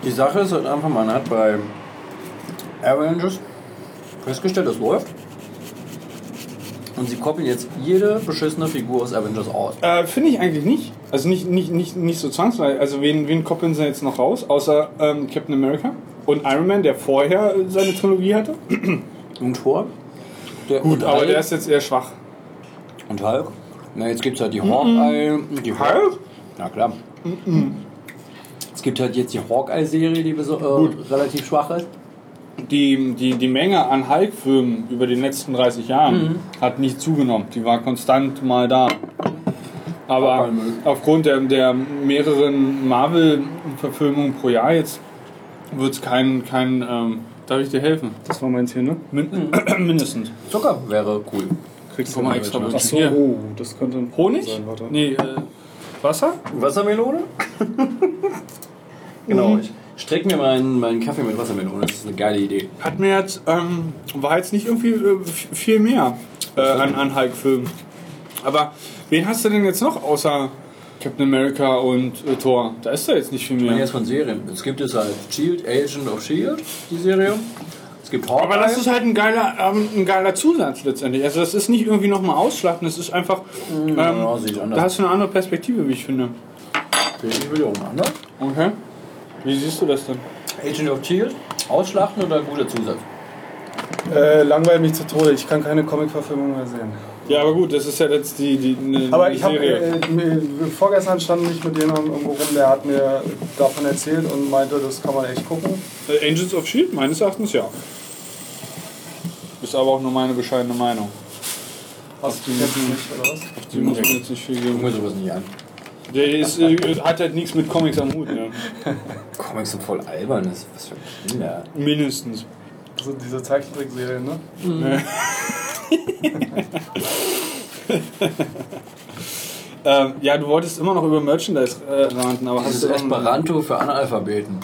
I: Die Sache ist halt einfach, man hat bei Avengers festgestellt, es läuft. Und sie koppeln jetzt jede beschissene Figur aus Avengers aus.
H: Äh, Finde ich eigentlich nicht. Also nicht, nicht, nicht, nicht so zwangsweise. Also wen, wen koppeln sie jetzt noch raus? Außer ähm, Captain America und Iron Man, der vorher seine Trilogie hatte.
I: Und Thor. Der,
H: Gut,
I: und
H: aber
I: Hulk.
H: der ist jetzt eher schwach.
I: Und Hulk. Na, jetzt gibt es halt die Hawkeye. Die
H: Hulk?
I: Na klar. Es gibt halt jetzt die Hawkeye-Serie, die so, äh, relativ schwach ist.
H: Die, die, die Menge an Hulk-Filmen über die letzten 30 Jahren hat nicht zugenommen. Die war konstant mal da. Aber aufgrund der, der mehreren Marvel-Verfilmungen pro Jahr jetzt wird es kein, kein ähm, darf ich dir helfen? Das war meins hier, ne? Min <clears throat> mindestens.
I: Zucker wäre cool.
H: Kriegst du mal extra
I: Ach
H: Brötchen.
I: so,
H: Hier.
J: Oh, das könnte ein
H: Honig?
J: sein, warte.
H: Nee, äh, Wasser?
I: Wassermelone? <laughs> genau. Ich streck mir meinen, meinen Kaffee mit Wassermelone. Das ist eine geile Idee.
H: Hat mir jetzt, ähm, war jetzt nicht irgendwie äh, viel mehr äh, an, an Hulk-Filmen. Aber wen hast du denn jetzt noch außer Captain America und äh, Thor? Da ist da jetzt nicht viel
I: Ich meine
H: mehr.
I: jetzt von Serien. Es gibt es halt Shield, Agent of Shield, die Serie. Es gibt Hawkeye.
H: Aber das ist halt ein geiler, ähm, ein geiler Zusatz letztendlich. Also das ist nicht irgendwie nochmal ausschlachten, das ist einfach, ähm,
I: ja, ich anders.
H: da hast du eine andere Perspektive, wie ich finde.
I: Ich will auch anders.
H: Okay. Wie siehst du das denn?
I: Agent of Shield, ausschlachten oder guter Zusatz?
J: Äh, langweilt mich zu Tode. Ich kann keine Comic-Verfilmung mehr sehen.
H: Ja, aber gut, das ist ja jetzt die, die eine,
J: Aber ich habe äh, mir- vorgestern stand ich mit jemandem irgendwo rum, der hat mir davon erzählt und meinte, das kann man echt gucken.
H: Äh, Angels of Shield, meines Erachtens ja. Ist aber auch nur meine bescheidene Meinung.
J: Hast du jetzt nicht, oder was?
H: Die muss mir jetzt nicht viel
I: Ich
H: geben.
I: mir sowas nicht an.
H: Der ist, äh, hat halt nichts mit Comics am Hut, ne? <laughs>
I: Comics sind voll albern. Das ist was für Kinder.
H: Mindestens.
J: So diese Zeichentrickserien, ne? <laughs>
H: Ähm, ja, du wolltest immer noch über Merchandise äh, ranten, aber
I: Das
H: hast
I: ist
H: du
I: Esperanto für Analphabeten.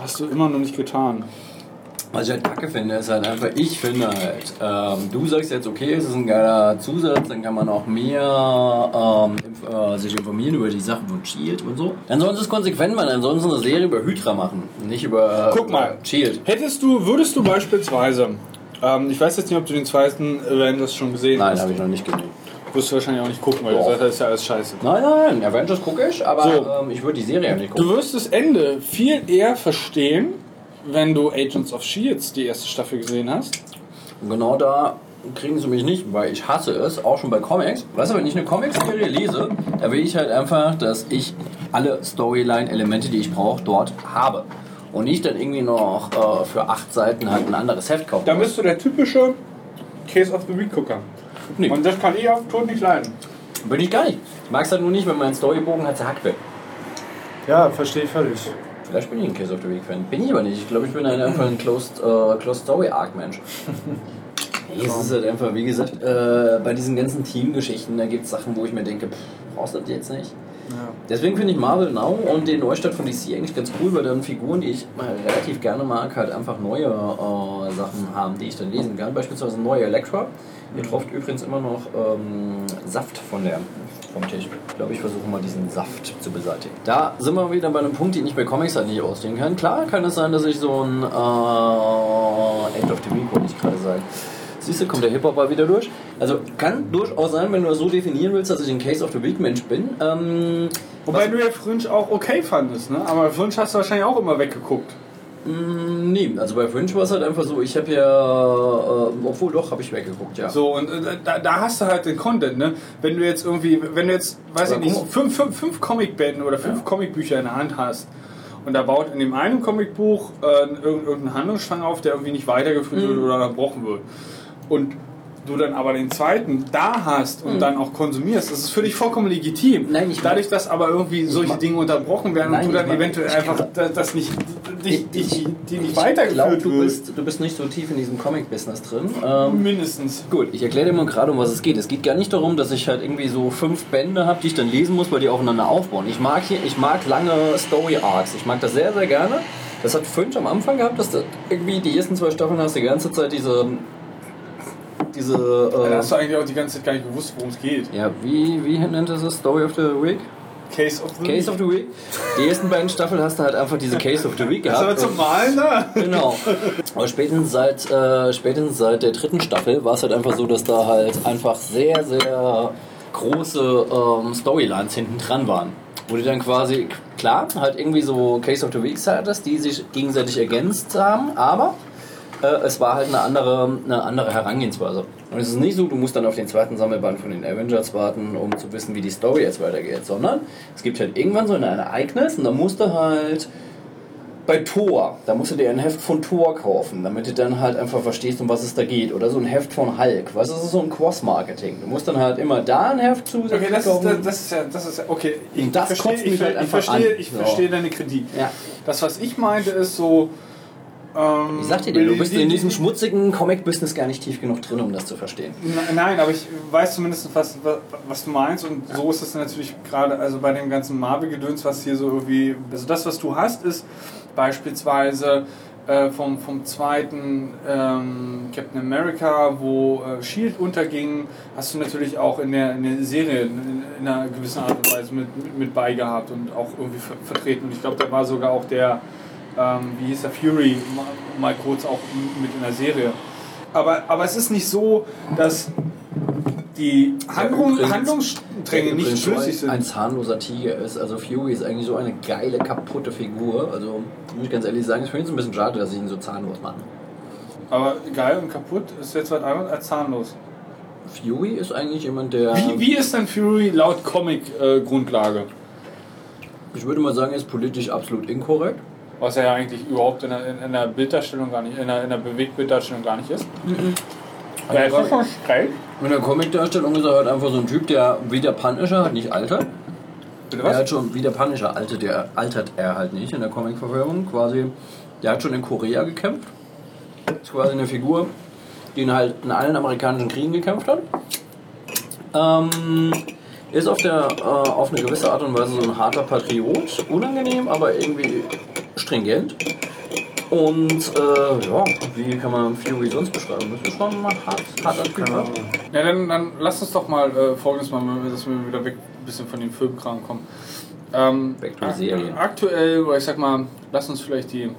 H: Hast du immer noch nicht getan.
I: Was ich halt kacke finde, ist halt einfach, ich finde halt, ähm, du sagst jetzt, okay, es ist ein geiler Zusatz, dann kann man auch mehr ähm, inf äh, sich informieren über die Sachen von Shield und so. Dann sollen sie es konsequent machen, dann sollen sie eine Serie über Hydra machen, nicht über äh,
H: Guck mal.
I: Shield.
H: Hättest du, würdest du beispielsweise, ähm, ich weiß jetzt nicht, ob du den zweiten Avengers schon gesehen
I: Nein,
H: hast.
I: habe ich noch nicht gesehen.
H: Wirst du wahrscheinlich auch nicht gucken, weil
I: Doch.
H: du sagst, das ist ja alles scheiße.
I: Nein, nein, Avengers gucke ich, aber
H: So.
I: ähm, ich würde die Serie nicht gucken.
H: Du wirst das Ende viel eher verstehen, wenn du Agents of Shields E die erste Staffel gesehen hast.
I: Genau da kriegen sie mich nicht, weil ich hasse es, auch schon bei Comics. Weißt du, wenn ich eine Comic-Serie lese, da will ich halt einfach, dass ich alle Storyline-Elemente, die ich brauche, dort habe. Und nicht dann irgendwie noch äh, für acht Seiten halt ein anderes Heft kaufen.
H: Da bist du der typische Case of the Week Gucker.
I: Nee.
H: Und das kann ich auf Tod nicht leiden.
I: Bin ich gar nicht. Ich mag es halt nur nicht, wenn mein Storybogen halt zerhackt wird.
J: Ja, verstehe ich völlig.
I: Vielleicht bin ich ein Case of the Week Fan. Bin ich aber nicht. Ich glaube, ich bin halt einfach ein Closed, äh, Closed Story Arc Mensch. <laughs> Nee, es ist halt einfach, wie gesagt, äh, bei diesen ganzen Teamgeschichten, da gibt es Sachen, wo ich mir denke, pff, brauchst du das jetzt nicht? Deswegen finde ich Marvel Now und den Neustart von DC eigentlich ganz cool, weil dann Figuren, die ich mal relativ gerne mag, halt einfach neue äh, Sachen haben, die ich dann lesen kann. Beispielsweise neue Elektra. Ihr tropft übrigens immer noch ähm, Saft von der, Tisch. Ich glaube, ich versuche mal diesen Saft zu beseitigen. Da sind wir wieder bei einem Punkt, den ich bei Comics halt nicht ausstehen kann. Klar kann es sein, dass ich so ein äh, End of the Week, wollte ich gerade sagen. Siehst du, kommt der Hip-Hop mal wieder durch. Also kann durchaus sein, wenn du das so definieren willst, dass ich ein Case of the Week Mensch bin. Ähm,
H: Wobei du ja Fringe auch okay fandest, ne? Aber Fringe hast du wahrscheinlich auch immer weggeguckt.
I: Mm, Nee, also bei Fringe war es halt einfach so, ich habe ja, äh, obwohl doch, habe ich weggeguckt, ja.
H: So, und äh, da, da hast du halt den Content, ne? Wenn du jetzt irgendwie, wenn du jetzt, weiß
I: Aber
H: ich nicht, fünf, fünf, fünf Comicbände oder fünf Comicbücher in der Hand hast und da baut in dem einen Comicbuch äh, irgend- irgendein Handlungsstrang auf, der irgendwie nicht weitergeführt
I: Mhm.
H: wird oder unterbrochen wird. Und du dann aber den zweiten da hast und dann auch konsumierst, das ist für dich vollkommen legitim.
I: Mhm. Nein, ich
H: Dadurch, dass aber irgendwie solche Dinge unterbrochen werden
I: Nein,
H: und du dann
I: ich
H: eventuell
I: ich
H: einfach das, nicht, dich, dich, die nicht
I: ich
H: weitergeführt
I: glaube, du bist, du bist nicht so tief in diesem Comic-Business drin. Ähm,
H: Mindestens.
I: Gut, ich erkläre dir mal gerade, um was es geht. Es geht gar nicht darum, dass ich halt irgendwie so fünf Bände habe, die ich dann lesen muss, weil die aufeinander aufbauen. Ich mag hier, ich mag lange Story Arcs. Ich mag das sehr, sehr gerne. Das hat Fringe am Anfang gehabt, dass du irgendwie die ersten zwei Staffeln hast die ganze Zeit diese diese
H: Da
I: äh,
H: hast du eigentlich auch die ganze Zeit gar nicht gewusst, worum es geht.
I: ja wie wie nennt das das? Story of the Week?
H: Case of the
I: Case of the Week. Die ersten beiden Staffeln hast du halt einfach diese Case of the Week
H: Das ist aber
I: gehabt.
H: zum Malen da.
I: Genau. Aber spätestens seit, äh, spätestens seit der dritten Staffel war es halt einfach so, dass da halt einfach sehr, sehr große ähm, Storylines hinten dran waren. Wo du dann quasi, klar, halt irgendwie so Case of the Weeks hattest, die sich gegenseitig ergänzt haben, aber es war halt eine andere, eine andere Herangehensweise. Und es ist nicht so, du musst dann auf den zweiten Sammelband von den Avengers warten, um zu wissen, wie die Story jetzt weitergeht, sondern es gibt halt irgendwann so ein Ereignis und da musst du halt bei Thor, da musst du dir ein Heft von Thor kaufen, damit du dann halt einfach verstehst, um was es da geht. Oder so ein Heft von Hulk. Was ist ist so ein Cross-Marketing? Du musst dann halt immer da ein Heft zusätzlich
H: Okay, das ist,
I: kaufen.
H: das ist ja, das ist ja, okay. Ich
I: Und das
H: verstehe, ich,
I: mich halt
H: ich
I: einfach
H: verstehe,
I: an.
H: ich
I: So.
H: verstehe deine Kritik.
I: Ja.
H: Das, was ich meinte, ist so. Ähm,
I: Ich sag dir, denn, du bist in
H: die-
I: diesem schmutzigen Comic-Business gar nicht tief genug drin, um das zu verstehen.
H: Ne- Nein, aber ich weiß zumindest, was, was, was du meinst und so ist es natürlich gerade, also bei dem ganzen Marvel-Gedöns, was hier so irgendwie, also das, was du hast, ist beispielsweise äh, vom, vom zweiten ähm, Captain America, wo äh, S.H.I.E.L.D. unterging, hast du natürlich auch in der, in der Serie in, in einer gewissen Art und Weise mit, mit, mit beigehabt und auch irgendwie ver vertreten und ich glaube, da war sogar auch der, ähm, wie hieß der, Fury mal, kurz auch mit in der Serie. Aber, aber es ist nicht so, dass die Handlung,
I: übrigens-
H: Handlungsstränge nicht schlüssig
I: so ein,
H: sind.
I: zahnloser Tiger ist. Also Fury ist eigentlich so eine geile, kaputte Figur. Also muss ich ganz ehrlich sagen, ich finde es ein bisschen schade, dass sie ihn so zahnlos machen.
H: Aber geil und kaputt ist jetzt was anderes als zahnlos.
I: Fury ist eigentlich jemand, der...
H: Wie, wie ist denn Fury laut Comic-Grundlage?
I: Ich würde mal sagen, er ist politisch absolut inkorrekt.
H: Was er ja eigentlich überhaupt in der, in, in der Bilddarstellung gar nicht, in der, in der Bewegtbilddarstellung gar nicht ist. Aber er ist schon geil.
I: In der Comic-Darstellung ist er halt einfach so ein Typ, der wie der Punisher halt nicht altert.
H: Bitte
I: Er
H: was?
I: hat schon, wie der Punisher altert er, altert er halt nicht in der Comic-Verfilmung. Quasi, der hat schon in Korea gekämpft. Ist quasi eine Figur, die in halt in allen amerikanischen Kriegen gekämpft hat. Ähm, ist auf, der, äh, auf eine gewisse Art und Weise so ein harter Patriot. Unangenehm, aber irgendwie stringent. Und äh, ja, wie kann man Fury sonst beschreiben? Das ist schon ein hart, harter Typ.
H: Ja, dann, dann lass uns doch mal äh, folgendes machen, dass wir wieder weg ein bisschen von den Filmkram kommen. Ähm,
I: Back to the Serie.
H: Aktuell, oder ich sag mal, lass uns vielleicht die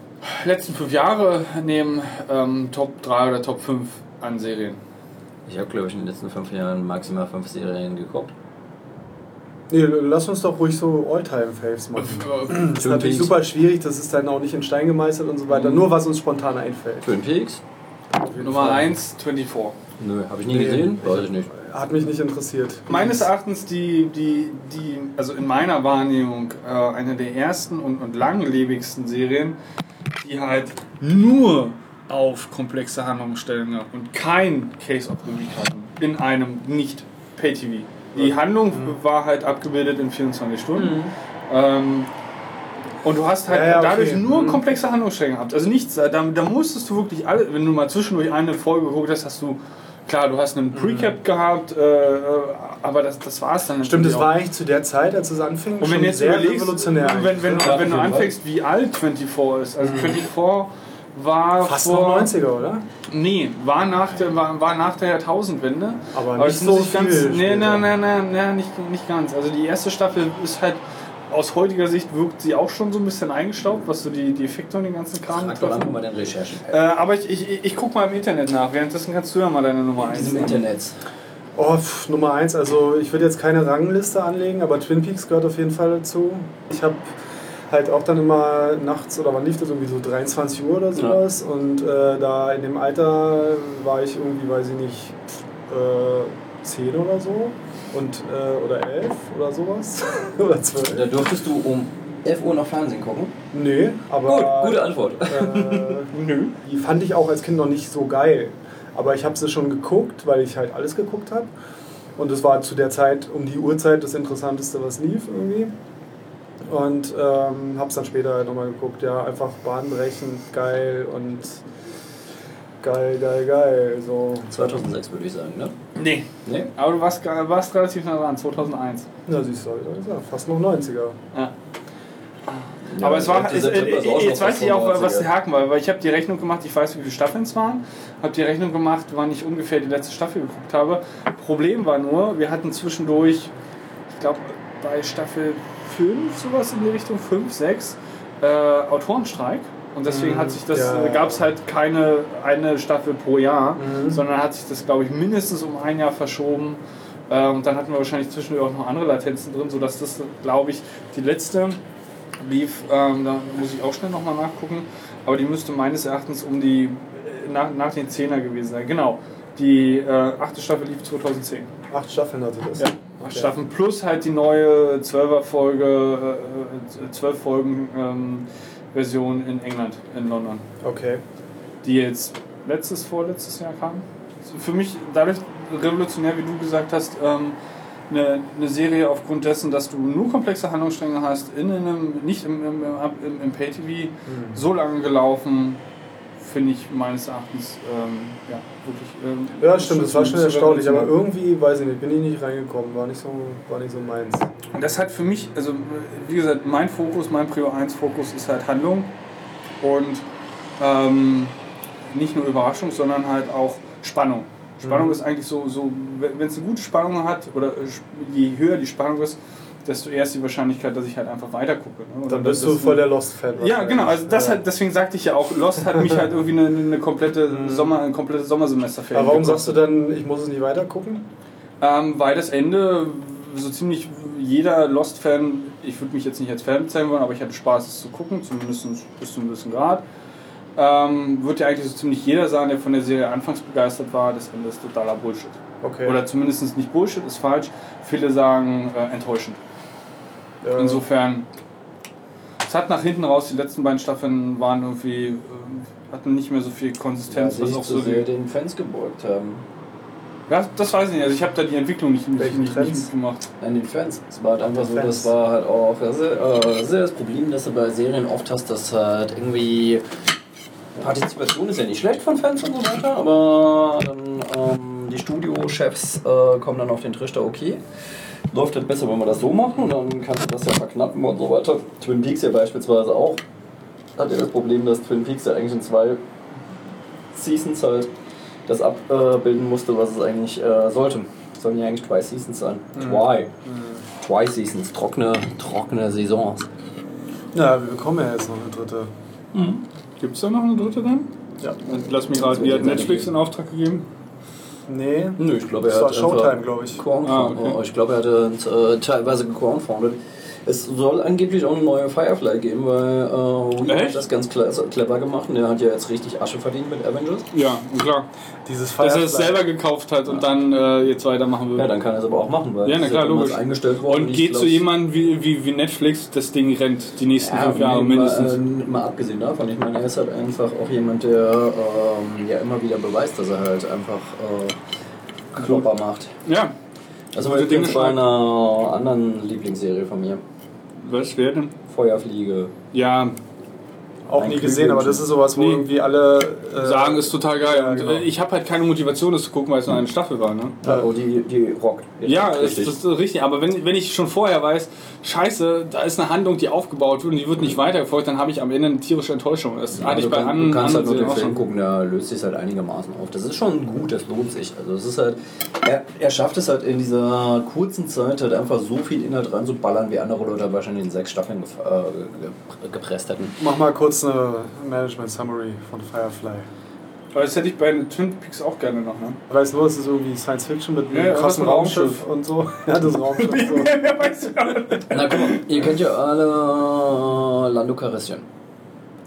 H: letzten fünf Jahre nehmen, ähm, Top 3 oder Top 5 an Serien.
I: Ich habe, glaube ich, in den letzten fünf Jahren maximal fünf Serien geguckt.
J: Nee, lass uns doch ruhig so Alltime-Faves machen. Das ist natürlich
I: Peaks.
J: super schwierig, das ist dann auch nicht in Stein gemeißelt und so weiter. Nur was uns spontan einfällt.
I: Twin Peaks?
H: Nummer 1, 24.
I: Nö, habe ich nie gesehen? Weiß ich nicht.
J: Hat mich nicht interessiert.
H: Meines Erachtens die, die, die, also in meiner Wahrnehmung, äh, eine der ersten und, und langlebigsten Serien, die halt nur auf komplexe Handlungsstellungen und kein Case of the Week hatten. In einem nicht Pay-TV. Die Handlung war halt abgebildet in 24 Stunden. Ähm, und du hast halt
J: Ja, ja, okay.
H: dadurch nur
J: Mhm.
H: komplexe Handlungsstränge gehabt. Also nichts, da, da musstest du wirklich alle, wenn du mal zwischendurch eine Folge geguckt hast, hast du, klar, du hast einen Precap gehabt, äh, äh, aber das, das war es dann.
J: Stimmt, das war eigentlich zu der Zeit, als es anfing,
H: Und wenn
J: schon
H: du jetzt
J: sehr
H: überlegst,
J: revolutionär.
H: wenn, wenn, wenn, wenn du anfängst, wie alt 24 ist, also 24 war
J: Fast
H: vor...
J: noch 90er, oder?
H: Nee, war nach der, war, war nach der Jahrtausendwende.
J: Aber
H: das
J: nicht so
H: ich ganz,
J: viel
H: Nee, nee, nee, nee, nee nicht, nicht ganz. Also die erste Staffel ist halt, aus heutiger Sicht wirkt sie auch schon so ein bisschen eingestaubt, was so die, die Effekte und den ganzen Kram
I: Frag doch
H: betrifft.
I: einfach mal den Recherchen.
H: Äh, aber ich, ich, ich guck mal im Internet nach. Währenddessen kannst du ja mal deine Nummer 1
I: Diesem Internet.
J: Oh, pff, Nummer eins, also ich würde jetzt keine Rangliste anlegen, aber Twin Peaks gehört auf jeden Fall dazu. Ich habe halt auch dann immer nachts, oder wann lief das, irgendwie so 23 Uhr oder sowas. Und äh, da in dem Alter war ich irgendwie, weiß ich nicht, äh, 10 oder so. Und, äh, oder 11 oder sowas. <laughs> oder 12.
I: Da durftest du um 11 Uhr noch Fernsehen gucken?
J: Nee, aber.
I: Gut, gute Antwort.
J: Äh, <laughs> Nö. Die fand ich auch als Kind noch nicht so geil. Aber ich habe sie schon geguckt, weil ich halt alles geguckt habe. Und es war zu der Zeit, um die Uhrzeit, das Interessanteste, was lief irgendwie. Und ähm, habe es dann später halt nochmal geguckt. Ja, einfach bahnbrechend, geil und geil, geil, geil. So.
I: 2006 würde ich sagen, ne?
H: Nee.
I: Nee?
H: Aber du warst, warst relativ nah dran, 2001.
J: Na, siehst du, ja, fast noch 90er.
H: Ja. Aber es war,
I: dieser
H: äh,
I: ist auch
H: jetzt weiß ich auch, was
I: 90er.
H: der Haken war, weil ich habe die Rechnung gemacht, ich weiß, wie viele Staffeln es waren, habe die Rechnung gemacht, wann ich ungefähr die letzte Staffel geguckt habe. Problem war nur, wir hatten zwischendurch, ich glaube bei Staffel 5, sowas in die Richtung, 5, 6, äh, Autorenstreik. Und deswegen
J: Mhm,
H: hat sich das,
J: ja.
H: gab es halt keine eine Staffel pro Jahr,
J: Mhm.
H: sondern hat sich das, glaube ich, mindestens um ein Jahr verschoben. Äh, Und dann hatten wir wahrscheinlich zwischendurch auch noch andere Latenzen drin, sodass das, glaube ich, die letzte lief, ähm, da muss ich auch schnell nochmal nachgucken, aber die müsste meines Erachtens um die, äh, nach, nach den Zehner gewesen sein. Genau, die äh, achte Staffel lief 2010.
J: Acht Staffeln hatte das.
H: Ja, Staffeln plus halt die neue 12er Folge, äh, äh, 12 Folgen ähm, Version in England, in London,
J: Okay.
H: die jetzt letztes, vorletztes Jahr kam. Für mich dadurch revolutionär, wie du gesagt hast, ähm, eine, eine Serie aufgrund dessen, dass du nur komplexe Handlungsstränge hast, in einem, nicht im, im, im, im Pay-TV, so lange gelaufen, finde ich meines Erachtens ähm, ja, wirklich. Ähm,
J: Ja, stimmt, das war schon erstaunlich, aber irgendwie, weiß ich nicht, bin ich nicht reingekommen, war nicht so, war nicht so meins.
H: Und das hat für mich, also wie gesagt, mein Fokus, mein Prio 1 Fokus ist halt Handlung und ähm, nicht nur Überraschung, sondern halt auch Spannung. Spannung
J: Mhm.
H: ist eigentlich so, so wenn es eine gute Spannung hat oder äh, je höher die Spannung ist, desto eher ist die Wahrscheinlichkeit, dass ich halt einfach weiter gucke. Ne?
J: Dann bist du voll der Lost-Fan.
H: Ja, genau. Also das
J: Ja.
H: halt, deswegen sagte ich ja auch, Lost hat mich halt irgendwie eine, eine komplette Sommer, ein komplettes Sommersemester
J: Mhm. Aber warum sagst du dann, ich muss es nicht weiter gucken?
H: ähm, weil das Ende so ziemlich jeder Lost-Fan, ich würde mich jetzt nicht als Fan bezeichnen wollen, aber ich hatte Spaß, es zu gucken, zumindest bis zu einem gewissen Grad. Ähm, wird ja eigentlich so ziemlich jeder sagen, der von der Serie anfangs begeistert war, das Ende ist totaler Bullshit.
J: Okay.
H: Oder zumindest nicht Bullshit, ist falsch. Viele sagen äh, enttäuschend.
J: Ja.
H: Insofern, es hat nach hinten raus, die letzten beiden Staffeln waren irgendwie, äh, hatten nicht mehr so viel Konsistenz,
I: Weil
H: was auch so
I: sehr den Fans gebeugt haben.
H: ja, das weiß ich nicht. Also ich habe da die Entwicklung nicht, nicht, nicht, nicht mitgemacht.
I: An den Fans. Es war halt einfach so, das war halt auch. Das ist, äh, das ist das Problem, dass du bei Serien oft hast, dass halt irgendwie. Partizipation ist ja nicht schlecht von Fans und so weiter, aber dann ähm, die Studiochefs äh, kommen dann auf den Trichter, okay, läuft halt besser, wenn wir das so machen und dann kannst du das ja verknappen und so weiter. Twin Peaks ja beispielsweise auch. hat ja das Problem, dass Twin Peaks ja eigentlich in zwei Seasons halt das abbilden musste, was es eigentlich äh, sollte. Sollen ja eigentlich zwei Seasons sein.
J: Mhm.
I: Twi. Twi Seasons, trockene, trockene Saisons.
J: Ja, wir bekommen ja jetzt noch eine dritte.
H: Gibt es da noch eine dritte dann?
J: Ja.
H: Lass mich raten, die hat Netflix in Auftrag gegeben.
J: Nee.
I: Nö, ich glaube, er
J: Das war
I: hat
J: Showtime,
I: einfach
J: glaube ich.
H: Ah, okay.
I: oh, Ich glaube, er hatte äh, teilweise gecrowdfundet. Es soll angeblich auch eine neue Firefly geben, weil äh, Whedon hat das ganz clever gemacht und der hat ja jetzt richtig Asche verdient mit Avengers.
H: Ja, klar.
J: Dieses
H: Dass er
J: Firefly.
H: es selber gekauft hat und dann äh, jetzt weitermachen will.
I: Ja, dann kann er es aber auch machen, weil
H: Ja, na klar, logisch.
I: eingestellt worden.
H: Und geht zu jemandem wie, wie, wie Netflix, das Ding rennt die nächsten
I: Ja,
H: fünf Jahre mindestens.
I: Mal, äh, mal abgesehen davon, ich meine, er ist halt einfach auch jemand, der ähm, ja immer wieder beweist, dass er halt einfach äh, Klopper macht.
H: Ja.
I: Also ich
H: Dinge
I: bei einer anderen Lieblingsserie von mir.
H: Was wäre denn?
I: Feuerfliege.
H: Ja,
J: Auch
I: Ein
J: nie gesehen, aber das ist sowas, wo
H: Nee.
J: irgendwie alle. Äh,
H: sagen ist total geil.
J: ja,
H: und
J: genau.
H: äh, ich habe halt keine Motivation, das zu gucken, weil es nur eine Staffel war. Ne?
I: Ja, oh, die, die rockt.
H: Ja, das,
I: richtig.
H: das ist richtig. Aber wenn, wenn ich schon vorher weiß, scheiße, da ist eine Handlung, die aufgebaut wird und die wird nicht weitergefolgt, dann habe ich am Ende eine tierische Enttäuschung. Das
I: Ja,
H: hatte ich
I: du,
H: bei
I: kann,
H: anderen
I: du kannst halt nur den Film
H: schon.
I: gucken, der löst sich halt einigermaßen auf. Das ist schon gut, das lohnt sich. Also es ist halt, er, er schafft es halt in dieser kurzen Zeit halt einfach so viel Inhalt reinzuballern, wie andere Leute wahrscheinlich in sechs Staffeln äh, ge- gepresst hätten.
J: Mach mal kurz eine Management Summary von Firefly.
H: Aber das hätte ich bei Twin Peaks auch gerne noch. Ne?
J: Ich weiß nur, es ist irgendwie Science Fiction mit einem
H: Ja,
J: krassen Raumschiff,
H: Raumschiff.
J: und so. <laughs> Ja, das Raumschiff. <laughs> so.
I: Na guck mal, ihr kennt ja alle Lando Calrissian.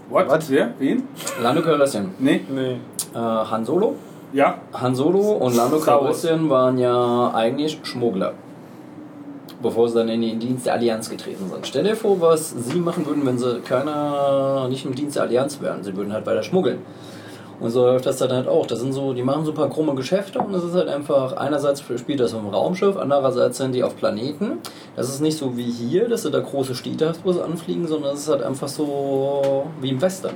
H: What?
J: Was?
H: Wer? Wen?
I: Lando Calrissian.
H: Nee.
J: Nee.
I: Äh, Han Solo.
H: Ja.
I: Han Solo und Lando. Calrissian waren ja eigentlich Schmuggler. Bevor sie dann in den Dienst der Allianz getreten sind. Stell dir vor, was sie machen würden, wenn sie keiner nicht im Dienst der Allianz wären. Sie würden halt weiter schmuggeln. Und so läuft das dann halt auch. Das sind so, die machen so ein paar krumme Geschäfte und es ist halt einfach, einerseits spielt das dem Raumschiff, andererseits sind die auf Planeten. Das ist nicht so wie hier, dass du da große Städte hast, wo sie anfliegen, sondern es ist halt einfach so wie im Western.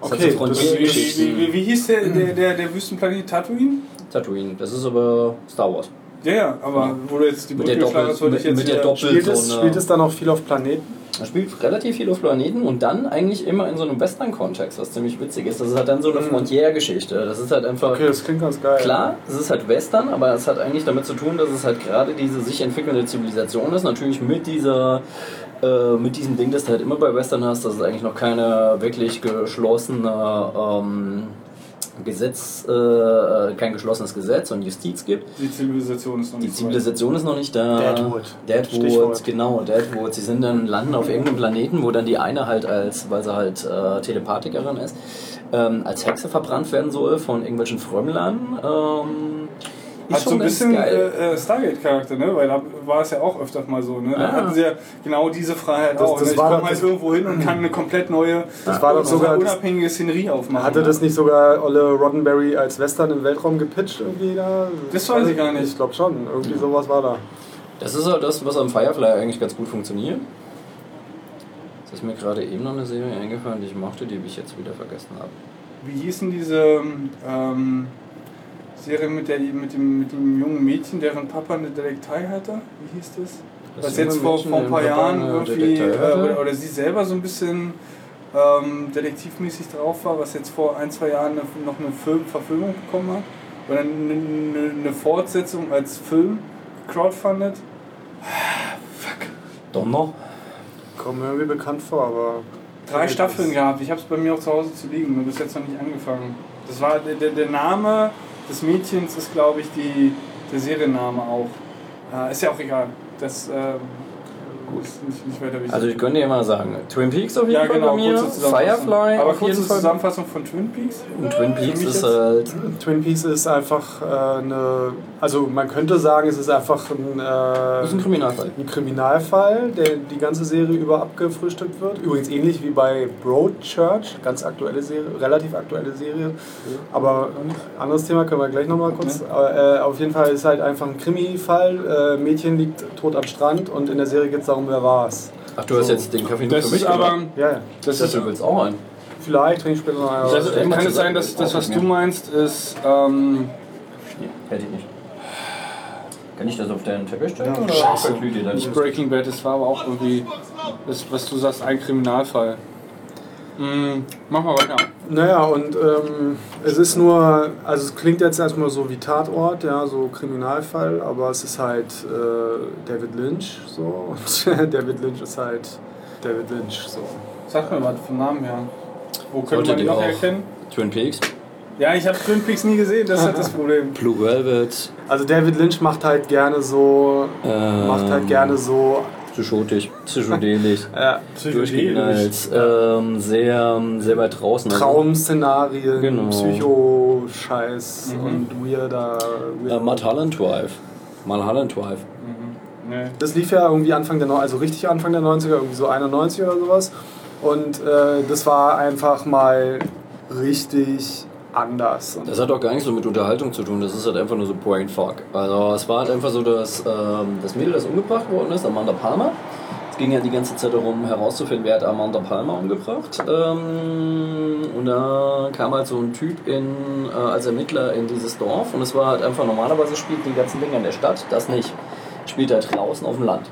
I: Es hat
J: Okay,
I: so
J: das-
H: Wie, wie, wie, wie hieß der, der, der, der Wüstenplanet Tatooine?
I: Tatooine. Das ist aber Star Wars.
H: Ja, ja, aber wo du jetzt die
I: Mit der
H: Brücke geschlagen
I: Doppel-
H: hast, wollte ich
I: mit-
H: jetzt
I: mit der Doppel-
J: Spielt es, spielt es dann auch viel auf Planeten?
I: Er spielt relativ viel auf Planeten und dann eigentlich immer in so einem Western-Kontext, was ziemlich witzig ist. Das ist halt dann so eine Frontier-Geschichte. Das ist halt einfach.
J: Okay, das klingt ganz geil.
I: Klar, es ist halt Western, aber es hat eigentlich damit zu tun, dass es halt gerade diese sich entwickelnde Zivilisation ist. Natürlich mit dieser, äh, mit diesem Ding, das du halt immer bei Western hast, dass es eigentlich noch keine wirklich geschlossene ähm, Gesetz, äh, kein geschlossenes Gesetz und Justiz gibt.
H: Die Zivilisation ist noch
I: Die
H: nicht weit.
I: Zivilisation ist noch nicht da.
J: Deadwood.
I: Deadwood,
J: Stichwort.
I: genau, Deadwood. Sie sind dann landen auf irgendeinem Planeten, wo dann die eine halt als, weil sie halt äh, Telepathikerin ist, ähm, als Hexe verbrannt werden soll von irgendwelchen Frömmlern. Ähm,
H: Hat so ein bisschen äh, äh, Stargate-Charakter, ne? Weil da war es ja auch öfters mal so, ne? Da
I: Ja.
H: hatten sie ja genau diese Freiheit
J: Das-
H: auch.
J: das
H: ne? Ich komme halt irgendwo hin und kann eine komplett neue,
J: Das war doch
H: so
J: sogar-
H: unabhängige Szenerie aufmachen.
J: Hatte das nicht sogar Olle Roddenberry als Western im Weltraum gepitcht irgendwie da?
H: Das weiß ich gar nicht.
J: Ich glaube schon. Irgendwie sowas war da.
I: Das ist halt das, was am Firefly eigentlich ganz gut funktioniert. Es ist mir gerade eben noch eine Serie eingefallen, die ich mochte, die ich jetzt wieder vergessen habe.
H: Wie hieß denn diese ähm, Serie mit, der, mit, dem, mit dem jungen Mädchen, deren Papa eine Detektei hatte? Wie hieß das?
I: Das
H: Was jetzt vor,
I: Mädchen,
H: vor ein paar Jahren
I: eine
H: irgendwie, äh, oder, oder sie selber so ein bisschen ähm, detektivmäßig drauf war, was jetzt vor ein, zwei Jahren noch eine Film, Verfilmung bekommen hat. Oder eine, eine, eine Fortsetzung als Film crowdfundet. <sighs>
I: Donner?
J: Kommt mir irgendwie bekannt vor, aber.
H: Drei Staffeln gehabt. Ich habe es bei mir auch zu Hause zu liegen, nur bis jetzt noch nicht angefangen. Das war der, der, der Name des Mädchens ist, glaube ich, die, der Serienname auch. Äh, ist ja auch egal. Das ähm,
I: Also ich könnte dir mal sagen, Twin Peaks auf jeden
H: ja,
I: Fall
H: genau,
I: bei mir. Firefly
H: Aber
I: auf
H: kurze
I: jeden Fall.
H: Zusammenfassung von Twin Peaks.
I: Und Twin
H: Für
I: Peaks ist halt
J: Twin Peaks ist einfach äh, eine. Also man könnte sagen, es ist einfach ein, äh,
I: ist ein Kriminalfall.
J: ein Kriminalfall, der die ganze Serie über abgefrühstückt wird. Übrigens ähnlich wie bei Broadchurch, ganz aktuelle Serie, relativ aktuelle Serie. Aber anderes Thema können wir gleich nochmal kurz. Aber, äh, auf jeden Fall ist halt einfach ein Krimi-Fall. Äh, Mädchen liegt tot am Strand und in der Serie geht es darum, wer war's.
I: Ach, du hast jetzt den Kaffee nur
H: Das
I: für mich
H: ist aber.
I: gemacht?
J: Ja, ja.
H: Das
I: Das
H: ist,
I: willst auch einen.
J: Vielleicht trinke ich später noch einen.
I: mal
H: kann es sein, dass das, was du meinst, ist. Ähm,
I: Nee, hätte ich nicht. Kann ich das auf deinen Teppich stellen
J: Ja,
I: oder
J: scheiße.
H: nicht Breaking Bad, das war aber auch irgendwie, das, was du sagst, ein Kriminalfall. Mm, mach mal weiter.
J: Naja, und ähm, es ist nur, also es klingt jetzt erstmal so wie Tatort, ja, so Kriminalfall, aber es ist halt äh, David Lynch so <laughs> und David Lynch ist halt David Lynch so.
H: Sag mir was vom Namen her. Wo könnte man ihn noch erkennen?
I: Twin Peaks,
H: Ja, ich habe Twin Peaks nie gesehen, das ist halt das <laughs> Problem.
I: Blue Velvet,
J: Also David Lynch macht halt gerne so,
I: ähm,
J: macht halt gerne so,
I: psychotisch, psychedelisch, <laughs>
J: äh,
I: durchgeknallt, ähm, sehr, sehr weit draußen. also,
J: Traumszenarien,
I: Genau.
J: Psycho-Scheiß
H: Mhm.
J: und weirder.
I: Äh,
J: weird
I: Mulholland Drive. Mulholland Drive.
H: Nee.
J: Das lief ja irgendwie Anfang der, also richtig Anfang der 90er, irgendwie so 91 oder sowas. Und äh, das war einfach mal richtig anders. Und
I: Das hat auch gar nichts so mit Unterhaltung zu tun, das ist halt einfach nur so Brainfuck. Also es war halt einfach so, dass ähm, das Mädel, das umgebracht worden ist, Amanda Palmer, es ging ja die ganze Zeit darum herauszufinden, wer hat Amanda Palmer umgebracht. Ähm, und da kam halt so ein Typ in, äh, als Ermittler in dieses Dorf und es war halt einfach, normalerweise spielt die ganzen Dinge in der Stadt, das nicht. Spielt halt draußen auf dem Land.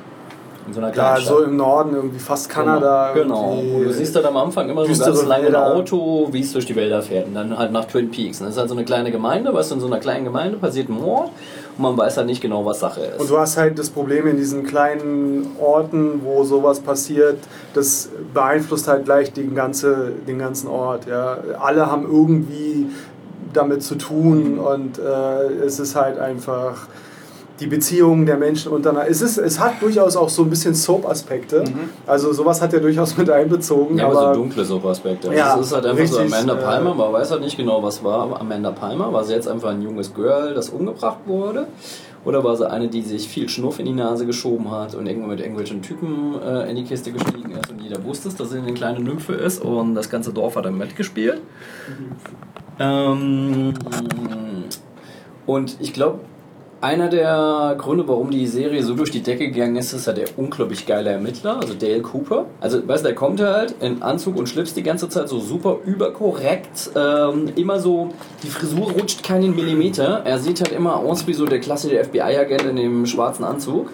I: In so einer kleinen
J: ja, so im Norden, irgendwie fast Kanada.
I: Genau. Und du siehst halt am Anfang immer so ein ganz langes
J: Wälder.
I: Auto, wie es durch die Wälder fährt. Und dann halt nach Twin Peaks. Und das ist halt so eine kleine Gemeinde, weißt du, in so einer kleinen Gemeinde passiert ein Mord und man weiß halt nicht genau, was Sache ist.
J: Und du hast halt das Problem in diesen kleinen Orten, wo sowas passiert, das beeinflusst halt gleich den, ganze, den ganzen Ort. Ja. Alle haben irgendwie damit zu tun und äh, es ist halt einfach die Beziehungen der Menschen untereinander. Es, ist, es hat durchaus auch so ein bisschen Soap-Aspekte. Also sowas hat er durchaus mit einbezogen.
I: Mhm. ja, aber,
J: aber
I: so dunkle Soap-Aspekte.
J: Ja,
I: es ist halt einfach so
J: richtig,
I: Amanda
J: äh,
I: Palmer, man weiß halt nicht genau, was war Amanda Palmer. War sie jetzt einfach ein junges Girl, das umgebracht wurde? Oder war sie eine, die sich viel Schnuff in die Nase geschoben hat und irgendwo mit irgendwelchen Typen äh, in die Kiste gestiegen ist und jeder wusste es, dass sie eine kleine Nymphe ist und das ganze Dorf hat dann mitgespielt? Ähm, und ich glaube, einer der Gründe, warum die Serie so durch die Decke gegangen ist, ist ja der unglaublich geile Ermittler, also Dale Cooper. Also, weißt du, der kommt halt in Anzug und Schlips die ganze Zeit so super überkorrekt. Ähm, immer so, die Frisur rutscht keinen Millimeter. Er sieht halt immer aus wie so der klassische FBI-Agent in dem schwarzen Anzug.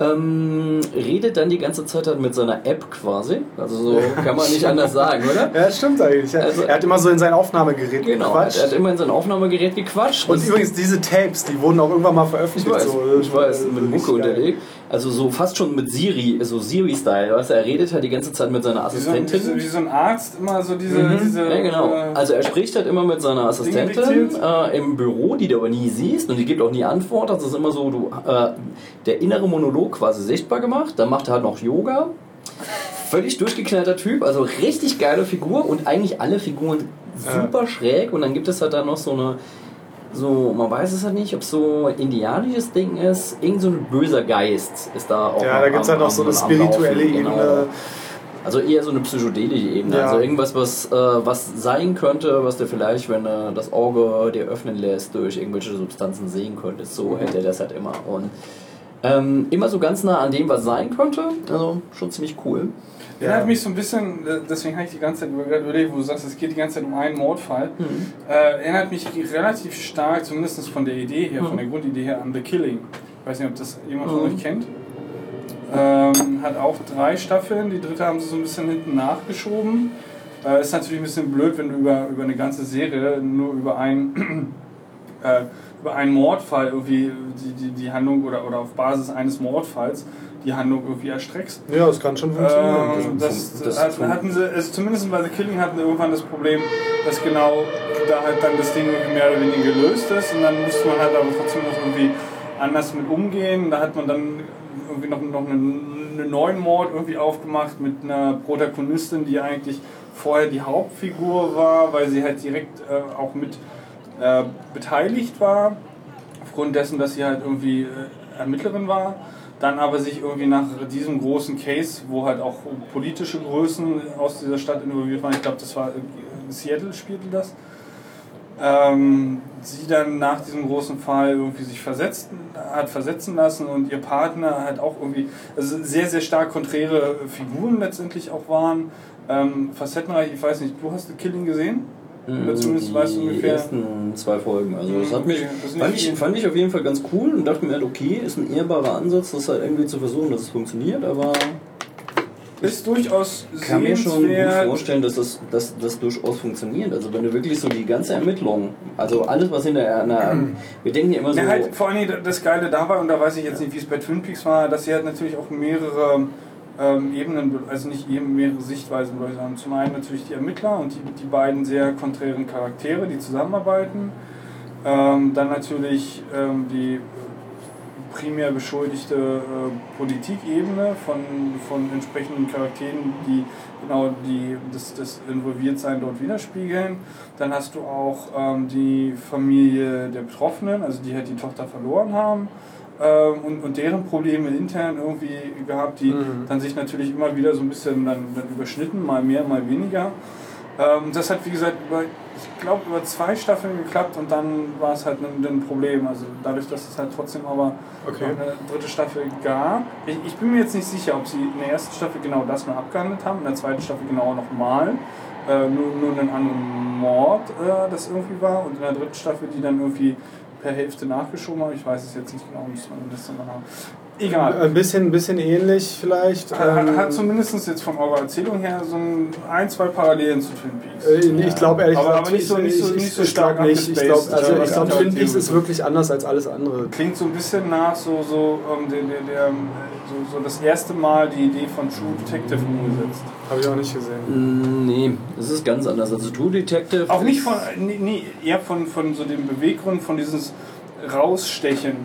I: Ähm, redet dann die ganze Zeit halt mit seiner App quasi. Also so kann man nicht anders sagen, oder? <laughs>
J: Ja, stimmt eigentlich. Er,
I: Also-
J: er hat immer so in sein Aufnahmegerät
I: Genau,
J: gequatscht.
I: er hat immer in sein Aufnahmegerät gequatscht.
J: Und übrigens, diese Tapes, die wurden auch irgendwann mal
I: Ich
J: veröffentlicht.
I: weiß,
J: so.
I: ich weiß, mit
J: Richtig
I: Mucke unterlegt. Also so fast schon mit Siri, so Siri-Style, weißt du, er redet halt die ganze Zeit mit seiner
H: so, wie, so,
I: Assistentin.
H: wie so ein Arzt, immer so diese.
I: Mhm.
H: diese
I: Ja, genau.
H: äh,
I: Also er spricht halt immer mit seiner Assistentin äh, im Büro, die du aber nie siehst und die gibt auch nie Antwort. Das ist immer so, du, äh, der innere Monolog quasi sichtbar gemacht. Dann macht er halt noch Yoga. Völlig durchgeknallter Typ, also richtig geile Figur und eigentlich alle Figuren super schräg. Und dann gibt es halt dann noch so eine, so, man weiß es halt nicht, ob so ein indianisches Ding ist. Irgend so ein böser Geist ist da auch.
J: Ja, da gibt es halt noch so eine spirituelle
I: Laufen, genau.
J: Ebene.
I: Also eher so eine psychedelische Ebene.
J: Ja.
I: Also irgendwas, was, äh, was sein könnte, was du vielleicht, wenn du das Auge dir öffnen lässt, durch irgendwelche Substanzen sehen könntest. So hätte er das halt immer. Und ähm, immer so ganz nah an dem, was sein könnte. Also schon ziemlich cool.
H: Erinnert mich so ein bisschen, deswegen habe ich die ganze Zeit über- überlegt, wo du sagst, es geht die ganze Zeit um einen Mordfall.
I: Mhm.
H: Äh, erinnert mich relativ stark, zumindest von der Idee her,
I: Mhm.
H: von der Grundidee her, an The Killing. Ich weiß nicht, ob das jemand von
I: Mhm.
H: euch kennt. Ähm, hat auch drei Staffeln, die dritte haben sie so ein bisschen hinten nachgeschoben. Äh, ist natürlich ein bisschen blöd, wenn du über, über eine ganze Serie nur über ein <clears throat> äh, über einen Mordfall irgendwie die, die, die Handlung oder, oder auf Basis eines Mordfalls die Handlung irgendwie erstreckst.
J: Ja, das kann schon funktionieren.
H: Ähm, das,
I: Das fun-
H: hatten sie, also zumindest bei The Killing hatten sie irgendwann das Problem, dass genau da halt dann das Ding irgendwie mehr oder weniger gelöst ist und dann musste man halt aber trotzdem noch irgendwie anders mit umgehen. Da hat man dann irgendwie noch, noch einen, einen neuen Mord irgendwie aufgemacht mit einer Protagonistin, die eigentlich vorher die Hauptfigur war, weil sie halt direkt äh, auch mit äh, beteiligt war, aufgrund dessen, dass sie halt irgendwie äh, Ermittlerin war. Dann aber sich irgendwie nach diesem großen Case, wo halt auch politische Größen aus dieser Stadt involviert waren, ich glaube, das war in Seattle spielte das, ähm, sie dann nach diesem großen Fall irgendwie sich versetzt, hat versetzen lassen und ihr Partner halt auch irgendwie, also sehr, sehr stark konträre Figuren letztendlich auch waren. Ähm, facettenreich, ich weiß nicht, du hast The Killing gesehen? Oder zumindest
I: die
H: weißt du ungefähr.
I: ersten zwei Folgen. Also das hat mich,
H: das
I: fand, ich, fand ich auf jeden Fall ganz cool und dachte mir halt, okay, ist ein ehrbarer Ansatz, das halt irgendwie zu versuchen, dass es funktioniert, aber
H: ist durchaus
I: Ich kann mir schon gut vorstellen, dass das, dass das durchaus funktioniert. Also wenn du wirklich so die ganze Ermittlung, also alles was hinter einer, <clears throat> wir denken ja immer so,
H: Ja, halt, vor allem das Geile dabei, und da weiß ich jetzt nicht, wie es bei Twin Peaks war, dass sie halt natürlich auch mehrere ähm, Ebenen, also nicht eben mehrere Sichtweisen sagen. Zum einen natürlich die Ermittler und die, die beiden sehr konträren Charaktere, die zusammenarbeiten. Ähm, dann natürlich ähm, die primär beschuldigte äh, Politikebene von, von entsprechenden Charakteren, die genau die, das, das Involviertsein dort widerspiegeln. Dann hast du auch ähm, die Familie der Betroffenen, also die halt die Tochter verloren haben. Ähm, und, und deren Probleme intern irgendwie gehabt, die dann sich natürlich immer wieder so ein bisschen dann, dann überschnitten, mal mehr, mal weniger. Ähm, das hat wie gesagt über, ich glaube, über zwei Staffeln geklappt und dann war es halt ein, ein Problem. Also dadurch, dass es halt trotzdem aber
J: Okay.
H: eine dritte Staffel gab. Ich, ich bin mir jetzt nicht sicher, ob sie in der ersten Staffel genau das mal abgehandelt haben, in der zweiten Staffel genau nochmal. Äh, nur, nur einen anderen Mord, äh, das irgendwie war. Und in der dritten Staffel, die dann irgendwie per Hälfte nachgeschoben haben. Ich weiß es jetzt nicht genau, muss man das dann mal Egal.
J: Ein bisschen, ein bisschen ähnlich vielleicht.
H: Hat,
J: ähm,
H: hat zumindest jetzt von eurer Erzählung her so ein, ein zwei Parallelen zu Twin Peaks.
J: Äh, Ich glaube ehrlich
H: aber,
J: gesagt,
H: aber nicht so, nicht so,
J: ich,
H: nicht so
J: ich
H: stark
J: nicht. Ich glaube, also ich glaube,
H: was
J: Twin Peaks ist wirklich anders als alles andere.
H: Klingt so ein bisschen nach so, so, ähm, der, der, der, ähm, so, so das erste Mal die Idee von True Detective umgesetzt.
J: Habe ich auch nicht gesehen.
I: Mm, nee, das ist ganz anders. Also True Detective.
H: Auch nicht von, nee, nee, eher von, von so dem Beweggrund, von dieses Rausstechen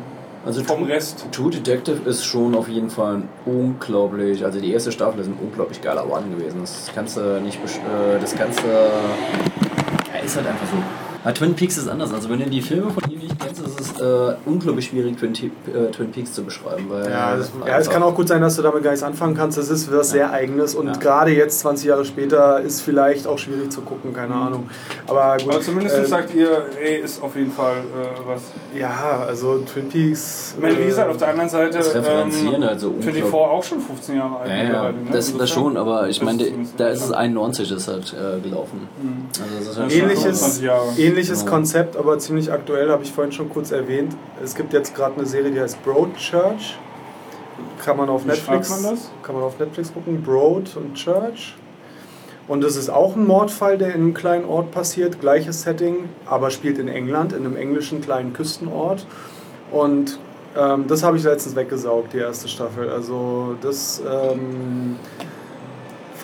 I: Also
H: vom
I: True,
H: Rest.
I: True Detective ist schon auf jeden Fall ein unglaublich, also die erste Staffel ist ein unglaublich geiler One gewesen. Das kannst du nicht, besch- äh, das kannst du, ja, ist halt einfach so. Aber Twin Peaks ist anders. Also wenn du die Filme von ihm nicht kennst, ist es äh, unglaublich schwierig, Twin, äh, Twin Peaks zu beschreiben. Weil
J: Ja, das, ja, es kann auch gut sein, dass du damit gar nichts anfangen kannst. Das ist was sehr Eigenes und
I: Ja.
J: gerade jetzt, 20 Jahre später, ist vielleicht auch schwierig zu gucken, keine Ahnung. Aber gut.
H: Aber zumindest
J: äh,
H: sagt ihr, ey, ist auf jeden Fall äh, was.
J: Ja, also Twin Peaks.
H: Ich meine, wie
J: äh,
H: gesagt, auf der anderen Seite.
I: Das Referenzieren also
H: 24
I: unglaublich.
H: auch schon 15 Jahre alt.
I: Ja, ja,
H: ne?
I: das, das
H: Insofern-
I: schon, aber ich
H: Das
I: meine, da ist es 91 ist halt äh, gelaufen. Also das ist ja schon
J: Ähnliches,
H: 25 Jahre.
J: Ähnliches
I: Genau.
J: Konzept, aber ziemlich aktuell, habe ich vorhin schon kurz erwähnt. Es gibt jetzt gerade eine Serie, die heißt Broadchurch. Kann man auf
H: Wie
J: Netflix,
H: man
J: kann man auf Netflix gucken. Broad und Church. Und es ist auch ein Mordfall, der in einem kleinen Ort passiert, gleiches Setting, aber spielt in England, in einem englischen kleinen Küstenort. Und ähm, das habe ich letztens weggesaugt, die erste Staffel. Also das ähm,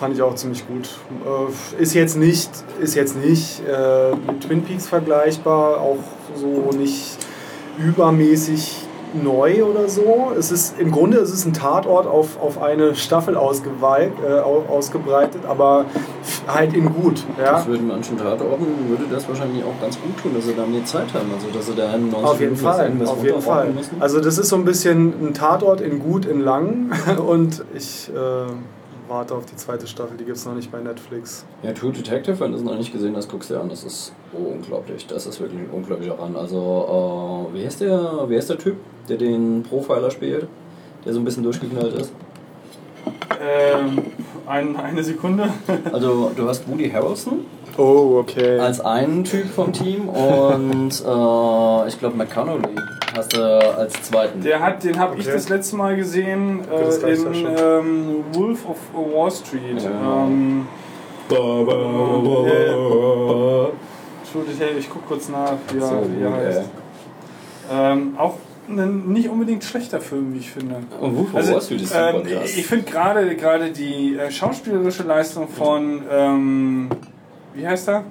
J: fand ich auch ziemlich gut. Äh, ist jetzt nicht, ist jetzt nicht äh, mit Twin Peaks vergleichbar, auch so nicht übermäßig neu oder so. Es ist im Grunde es ist ein Tatort auf, auf eine Staffel ausgeweit, äh, au- ausgebreitet, aber halt in gut. Ja?
I: Das würde manchen Tatorten würde das wahrscheinlich auch ganz gut tun, dass sie da mehr Zeit haben. Also dass sie da in 90
J: Auf jeden Fall, auf jeden Fall.
I: müssen.
J: Also das ist so ein bisschen ein Tatort in gut, in lang <laughs> und ich äh, warte auf die zweite Staffel, die gibt es noch nicht bei Netflix.
I: Ja, True Detective, wenn du es noch nicht gesehen hast, guckst du dir an. Das ist unglaublich. Das ist wirklich ein unglaublicher Ran. Also, äh, wie, heißt der, wie heißt der Typ, der den Profiler spielt? Der so ein bisschen durchgeknallt ist?
H: Ähm, ein, eine Sekunde. <laughs>
I: Also, du hast Woody Harrelson
J: Oh, okay.
I: als einen Typ vom Team und äh, ich glaube McConnelly hast du als zweiten.
H: Der hat, den habe ich
J: Okay.
H: das letzte Mal gesehen
J: das
H: äh, in ähm, Wolf of Wall Street.
I: Ja.
H: Ähm, Entschuldigt, ich guck kurz nach, wie er,
I: So
H: wie er
I: gut,
H: heißt.
I: ey.
H: Ähm, auch ein nicht unbedingt schlechter Film, wie ich finde.
I: Und Wolf of
H: Also,
I: Wall Street ist super
H: ähm,
I: krass.
H: ich finde gerade gerade die äh, schauspielerische Leistung von ähm, wie heißt er?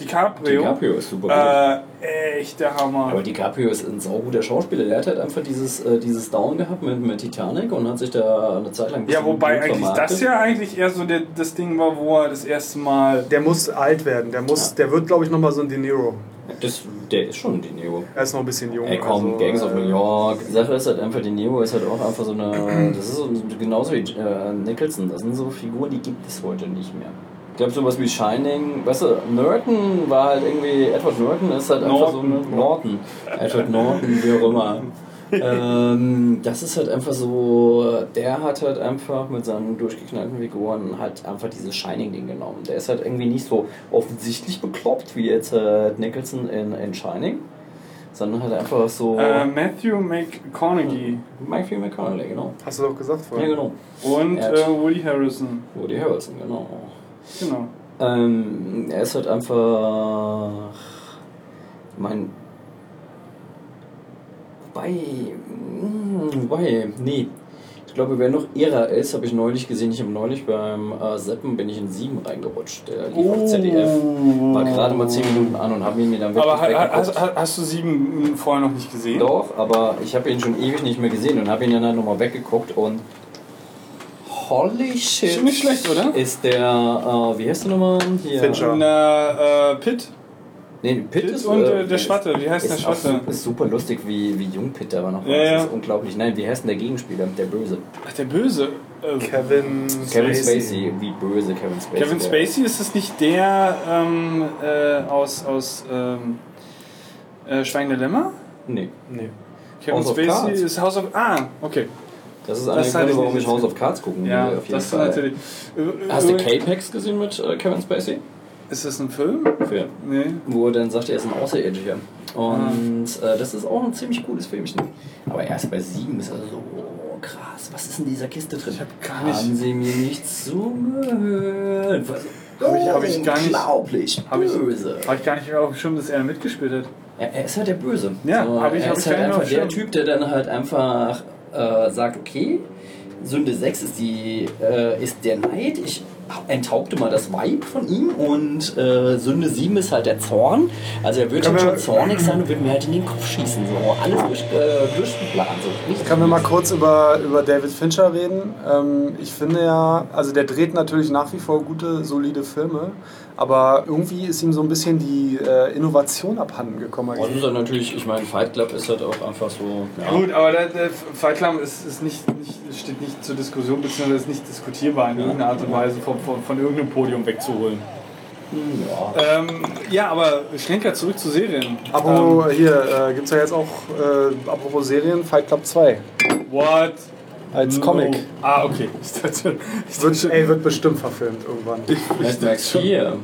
H: DiCaprio.
I: DiCaprio ist super.
H: Äh, echt der Hammer.
I: Aber DiCaprio ist ein sauguter Schauspieler. Der hat halt einfach dieses, äh, dieses Down gehabt mit, mit Titanic und hat sich da eine Zeit lang ein
H: ja, wobei
I: gut
H: eigentlich
I: vermarktet.
H: das ja eigentlich eher so der, das Ding war, wo er das erste Mal.
J: Der muss alt werden. Der, muss, der wird, glaube ich, nochmal so ein De Niro.
I: Das, der ist schon De Niro.
J: Er ist noch ein bisschen jung.
I: Ey komm,
J: also,
I: Gangs of
J: äh,
I: New York. Die Sache ist halt einfach, De Niro ist halt auch einfach so eine. Das ist so, genauso wie äh, Nicholson. Das sind so Figuren, die gibt es heute nicht mehr. Ich glaube, sowas wie Shining, weißt du, Norton war halt irgendwie. Edward Norton ist halt einfach so
H: Norton.
I: eine. Norton. Edward Norton, wie auch immer. <laughs> ähm, das ist halt einfach so, der hat halt einfach mit seinen durchgeknallten Figuren halt einfach dieses Shining-Ding genommen. Der ist halt irgendwie nicht so offensichtlich bekloppt wie jetzt äh, Nicholson in, in Shining, sondern halt einfach so.
H: Äh, Matthew McConaughey.
I: Matthew McConaughey, genau.
J: Hast du doch gesagt
I: Ja,
J: vorhin.
I: genau.
H: Und äh, Woody Harrison.
I: Woody Harrelson, genau.
H: Genau.
I: Ähm, er ist halt einfach. Mein. Wobei. mm, Wobei, nee. Ich glaube, wer noch Ära ist, habe ich neulich gesehen. Ich habe neulich beim äh, Seppen bin ich in 7 reingerutscht. Der lief auf ZDF. War gerade mal 10 Minuten an und habe ihn mir dann wirklich
H: Aber ha- hast, hast, du sieben vorher noch nicht gesehen?
I: Doch, aber ich habe ihn schon ewig nicht mehr gesehen und habe ihn dann halt nochmal weggeguckt und holy shit.
H: Ist nicht schlecht, oder?
I: Ist der, äh, wie heißt der nochmal? Hier.
J: Fincher.
H: Na, äh, Pitt.
I: Nee, Pitt,
H: Pitt
I: ist,
H: und,
I: äh,
H: äh, der Schwatte. Wie heißt der Schwatte?
I: Auch, ist super lustig, wie, wie jung Pitt aber noch war.
H: Ja, ja.
I: Das ist unglaublich. Nein, wie heißt denn der Gegenspieler? Der Böse.
H: Ach, der Böse. Äh,
J: Kevin,
I: Kevin Spacey. Wie böse Kevin Spacey.
H: Kevin. Spacey, ist das nicht der ähm, äh, aus, aus ähm, äh, Schwein der Lämmer?
I: Nee.
J: Nee.
H: Kevin
I: House of
H: Spacey ist House of. Ah, okay.
I: Das ist
H: Das
I: einer
H: hatte
I: der Gründe, warum ich House of Cards gucken
H: Ja,
I: will. Auf jeden
H: das ist
I: Fall.
H: natürlich.
I: Hast du K-Pax gesehen mit äh, Kevin Spacey?
H: Ist das ein Film?
I: Film.
H: Nee.
I: Wo er dann sagt, er ist ein Außerirdischer. Und
H: Ah.
I: äh, das ist auch ein ziemlich cooles Filmchen. Aber erst bei sieben ist er so oh, krass. Was ist in dieser Kiste drin? Ich
H: hab gar nicht-
I: Haben Sie mir nicht zugehört? Was?
H: Hab ich- hab ich gar nicht-
I: Unglaublich
H: Hab ich,
I: böse.
H: hab ich gar nicht mehr auf dem Schirm, dass er mitgespielt hat.
I: Er, er ist halt der Böse.
H: Ja, hab ich-
I: er
H: hab
I: ist
H: ich
I: halt einfach der. Typ, der dann halt einfach äh, sagt, okay, Sünde 6 ist die äh, ist der Neid. Ich enthaupte mal das Weib von ihm und äh, Sünde 7 ist halt der Zorn. Also er wird schon
J: wir-
I: zornig sein und wird mir halt in den Kopf schießen. So alles durch, äh, durchgeplant. So. Richtig
J: Können wir mal kurz über, über David Fincher reden? Ähm, ich finde ja, also der dreht natürlich nach wie vor gute, solide Filme, aber irgendwie ist ihm so ein bisschen die äh, Innovation abhanden gekommen.
I: Das ist natürlich, ich meine, Fight Club ist halt auch einfach so. Ja.
H: Gut, aber der, der Fight Club ist, ist nicht, nicht, steht nicht zur Diskussion, beziehungsweise ist nicht diskutierbar in irgendeiner Art und Weise von, von, von irgendeinem Podium wegzuholen.
I: Ja.
H: Ähm, ja, aber Schlenker zurück zu Serien.
J: Apropos, hier äh, gibt es ja jetzt auch, äh, apropos Serien, Fight Club 2
H: Ähm, what?
J: Als
H: No.
J: Comic.
H: Ah, okay. <laughs> Ich dachte, ich
J: Wird,
H: dachte,
J: ey, wird bestimmt verfilmt irgendwann.
I: Mad Max 4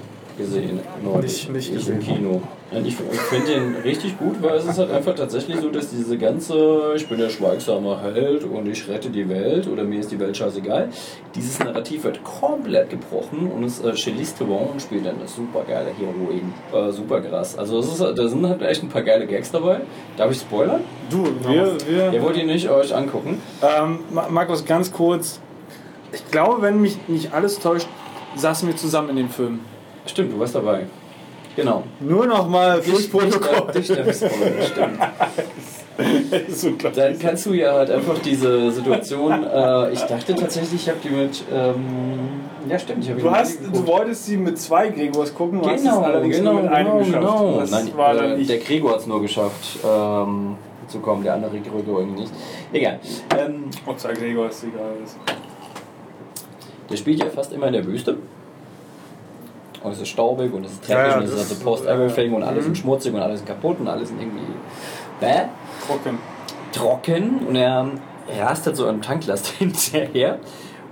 I: gesehen neulich.
J: Nicht- nicht
I: Ich im
J: gesehen.
I: Kino. Und ich, finde den richtig gut, weil es ist halt einfach tatsächlich so, dass diese ganze, ich bin der schweigsame Held und ich rette die Welt oder mir ist die Welt scheißegal, dieses Narrativ wird komplett gebrochen und es äh, Charlize Theron spielt dann eine super geile Heroin. Äh, super krass. Also es ist, da sind halt echt ein paar geile Gags dabei. Darf ich spoilern?
H: du, wir, wir,
I: Ihr wollt ihn nicht euch angucken?
H: Ähm, Ma- Markus, ganz kurz. Ich glaube, wenn mich nicht alles täuscht, saßen wir zusammen in dem Film.
I: Stimmt, du warst dabei. Genau.
H: Nur noch mal fürs Protokoll.
I: Dich darf ich spoilern, stimmt. <laughs>
H: Unglaublich.
I: Dann kannst du ja halt einfach diese Situation. Äh, ich dachte tatsächlich, ich habe die mit. Ähm, ja, stimmt, ich habe die
H: Du,
I: mit
H: hast, du wolltest sie mit zwei Gregors gucken, du hast es
I: Genau,
H: allerdings
I: genau,
H: nur mit einem
I: genau,
H: geschafft.
I: genau.
H: Das
I: Nein,
H: war
I: äh,
H: dann
I: der Gregor hat es nur geschafft, ähm, zu kommen, der andere Gregor irgendwie nicht. Egal. Ähm,
H: Ob es ein Gregor ist, egal
I: der spielt ja fast immer in der Wüste. Und es ist staubig und es ist dreckig
J: Ja,
I: und es ist
J: das-
I: halt so Post-Everything und alles
J: Mhm.
I: ist schmutzig und alles ist kaputt und alles ist irgendwie bäh.
H: Trocken.
I: trocken und er rast halt so einem Tanklaster <laughs> hinterher.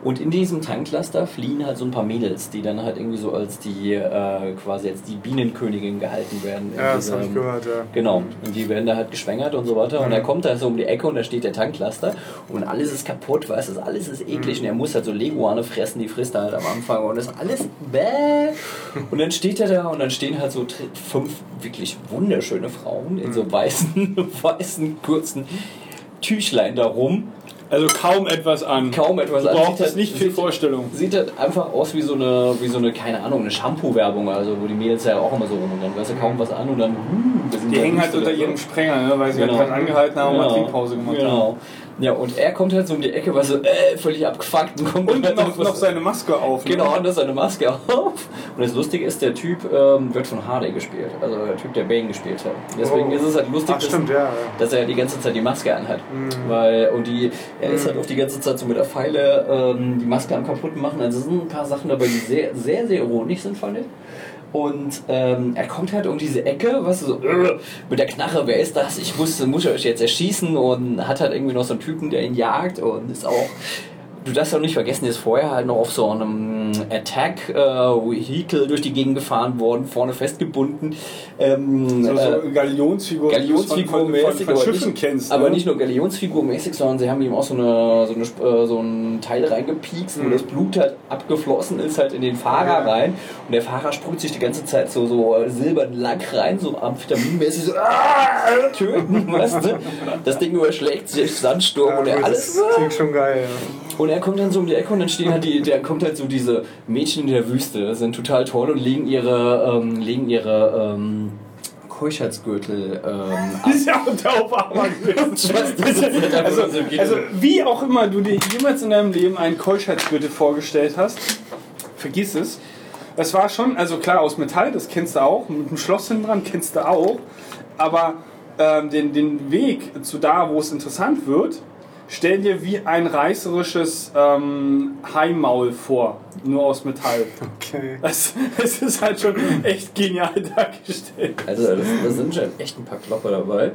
I: Und in diesem Tanklaster fliehen halt so ein paar Mädels, die dann halt irgendwie so als die, äh, quasi als die Bienenkönigin gehalten werden.
J: Ja, das habe ich gehört, ja.
I: Genau, und die werden da halt geschwängert und so weiter. Und
J: Mhm.
I: er kommt da so um die Ecke und da steht der Tanklaster und alles ist kaputt, weißt du, alles ist eklig.
J: Mhm.
I: Und er muss halt so Leguane fressen, die frisst er halt am Anfang und das ist alles bäh. Und dann steht er da und dann stehen halt so fünf wirklich wunderschöne Frauen in
J: Mhm.
I: so weißen, <laughs> weißen, kurzen Tüchlein da rum.
H: Also kaum etwas an.
I: Kaum etwas
H: Du
I: an.
H: brauchst
I: Sieht
H: jetzt nicht
I: halt-
H: viel
I: sieht-
H: Vorstellung.
I: Sieht halt einfach aus wie so eine, wie so eine, keine Ahnung, eine Shampoo-Werbung, also wo die Mädels ja auch immer so rum und dann weißt du kaum was an und dann, sind
H: Die hängen halt unter ihrem Sprenger, ne, weil sie
I: Genau.
H: halt gerade angehalten haben und
I: Genau.
H: mal Trinkpause gemacht
I: genau.
H: haben.
I: Ja, und er kommt halt so um die Ecke, weil so, äh, völlig abgefuckt und kommt
H: Und
I: halt
H: noch, noch seine Maske auf. Ne?
I: Genau, und das seine Maske auf. Und das Lustige ist, der Typ ähm, wird von Hardy gespielt. Also der Typ, der Bane gespielt hat. Deswegen
J: Oh.
I: ist es halt lustig,
J: Ach, stimmt, ja, ja.
I: dass er die ganze Zeit die Maske anhat.
H: Mhm.
I: Weil, und die, er ist halt auch die ganze Zeit so mit der Pfeile ähm, die Maske am kaputt machen. Also es sind ein paar Sachen dabei, die sehr, sehr, sehr ironisch sind, fand ich. Und ähm, er kommt halt um diese Ecke, du, so äh, mit der Knarre, wer ist das? Ich muss, muss euch jetzt erschießen und hat halt irgendwie noch so einen Typen, der ihn jagt und ist auch du darfst auch nicht vergessen, der ist vorher halt noch auf so einem Attack-Vehicle durch die Gegend gefahren worden, vorne festgebunden. Ähm,
H: So, so
I: äh,
H: Galionsfigur,
I: Galionsfigur-mäßig,
H: von, von,
I: aber,
H: von Schiffen
I: nicht,
H: kennst.
I: aber
H: ne?
I: nicht nur Galionsfigur-mäßig, sondern sie haben ihm auch so, eine, so, eine, äh, so ein Teil reingepiekst, wo
H: Mhm.
I: das Blut halt abgeflossen ist, halt in den Fahrer rein. Und der Fahrer sprüht sich die ganze Zeit so, so silbernen Lack rein, so amphetaminmäßig, so ah, <laughs> töten, weißt du? Das Ding überschlägt sich, Sandsturm und er alles.
J: Das klingt schon geil, ja.
I: Und er kommt dann so um die Ecke und dann stehen halt die, der kommt halt so diese Mädchen in der Wüste, sind total toll und legen ihre, ähm, legen ihre ähm, Keuschheitsgürtel ähm, ab.
H: Ist <laughs> ja Obama gewesen. <laughs> also, also, wie auch immer du dir jemals in deinem Leben einen Keuschheitsgürtel vorgestellt hast, vergiss es. Das war schon, also klar, aus Metall, das kennst du auch, mit einem Schloss hinten dran kennst du auch, aber ähm, den, den Weg zu da, wo es interessant wird, stell dir wie ein reißerisches ähm, Haimaul vor, nur aus Metall. <laughs>
J: Okay.
H: Das, das ist halt schon echt genial <laughs> dargestellt.
I: Also das, da sind schon echt ein paar Klopper dabei.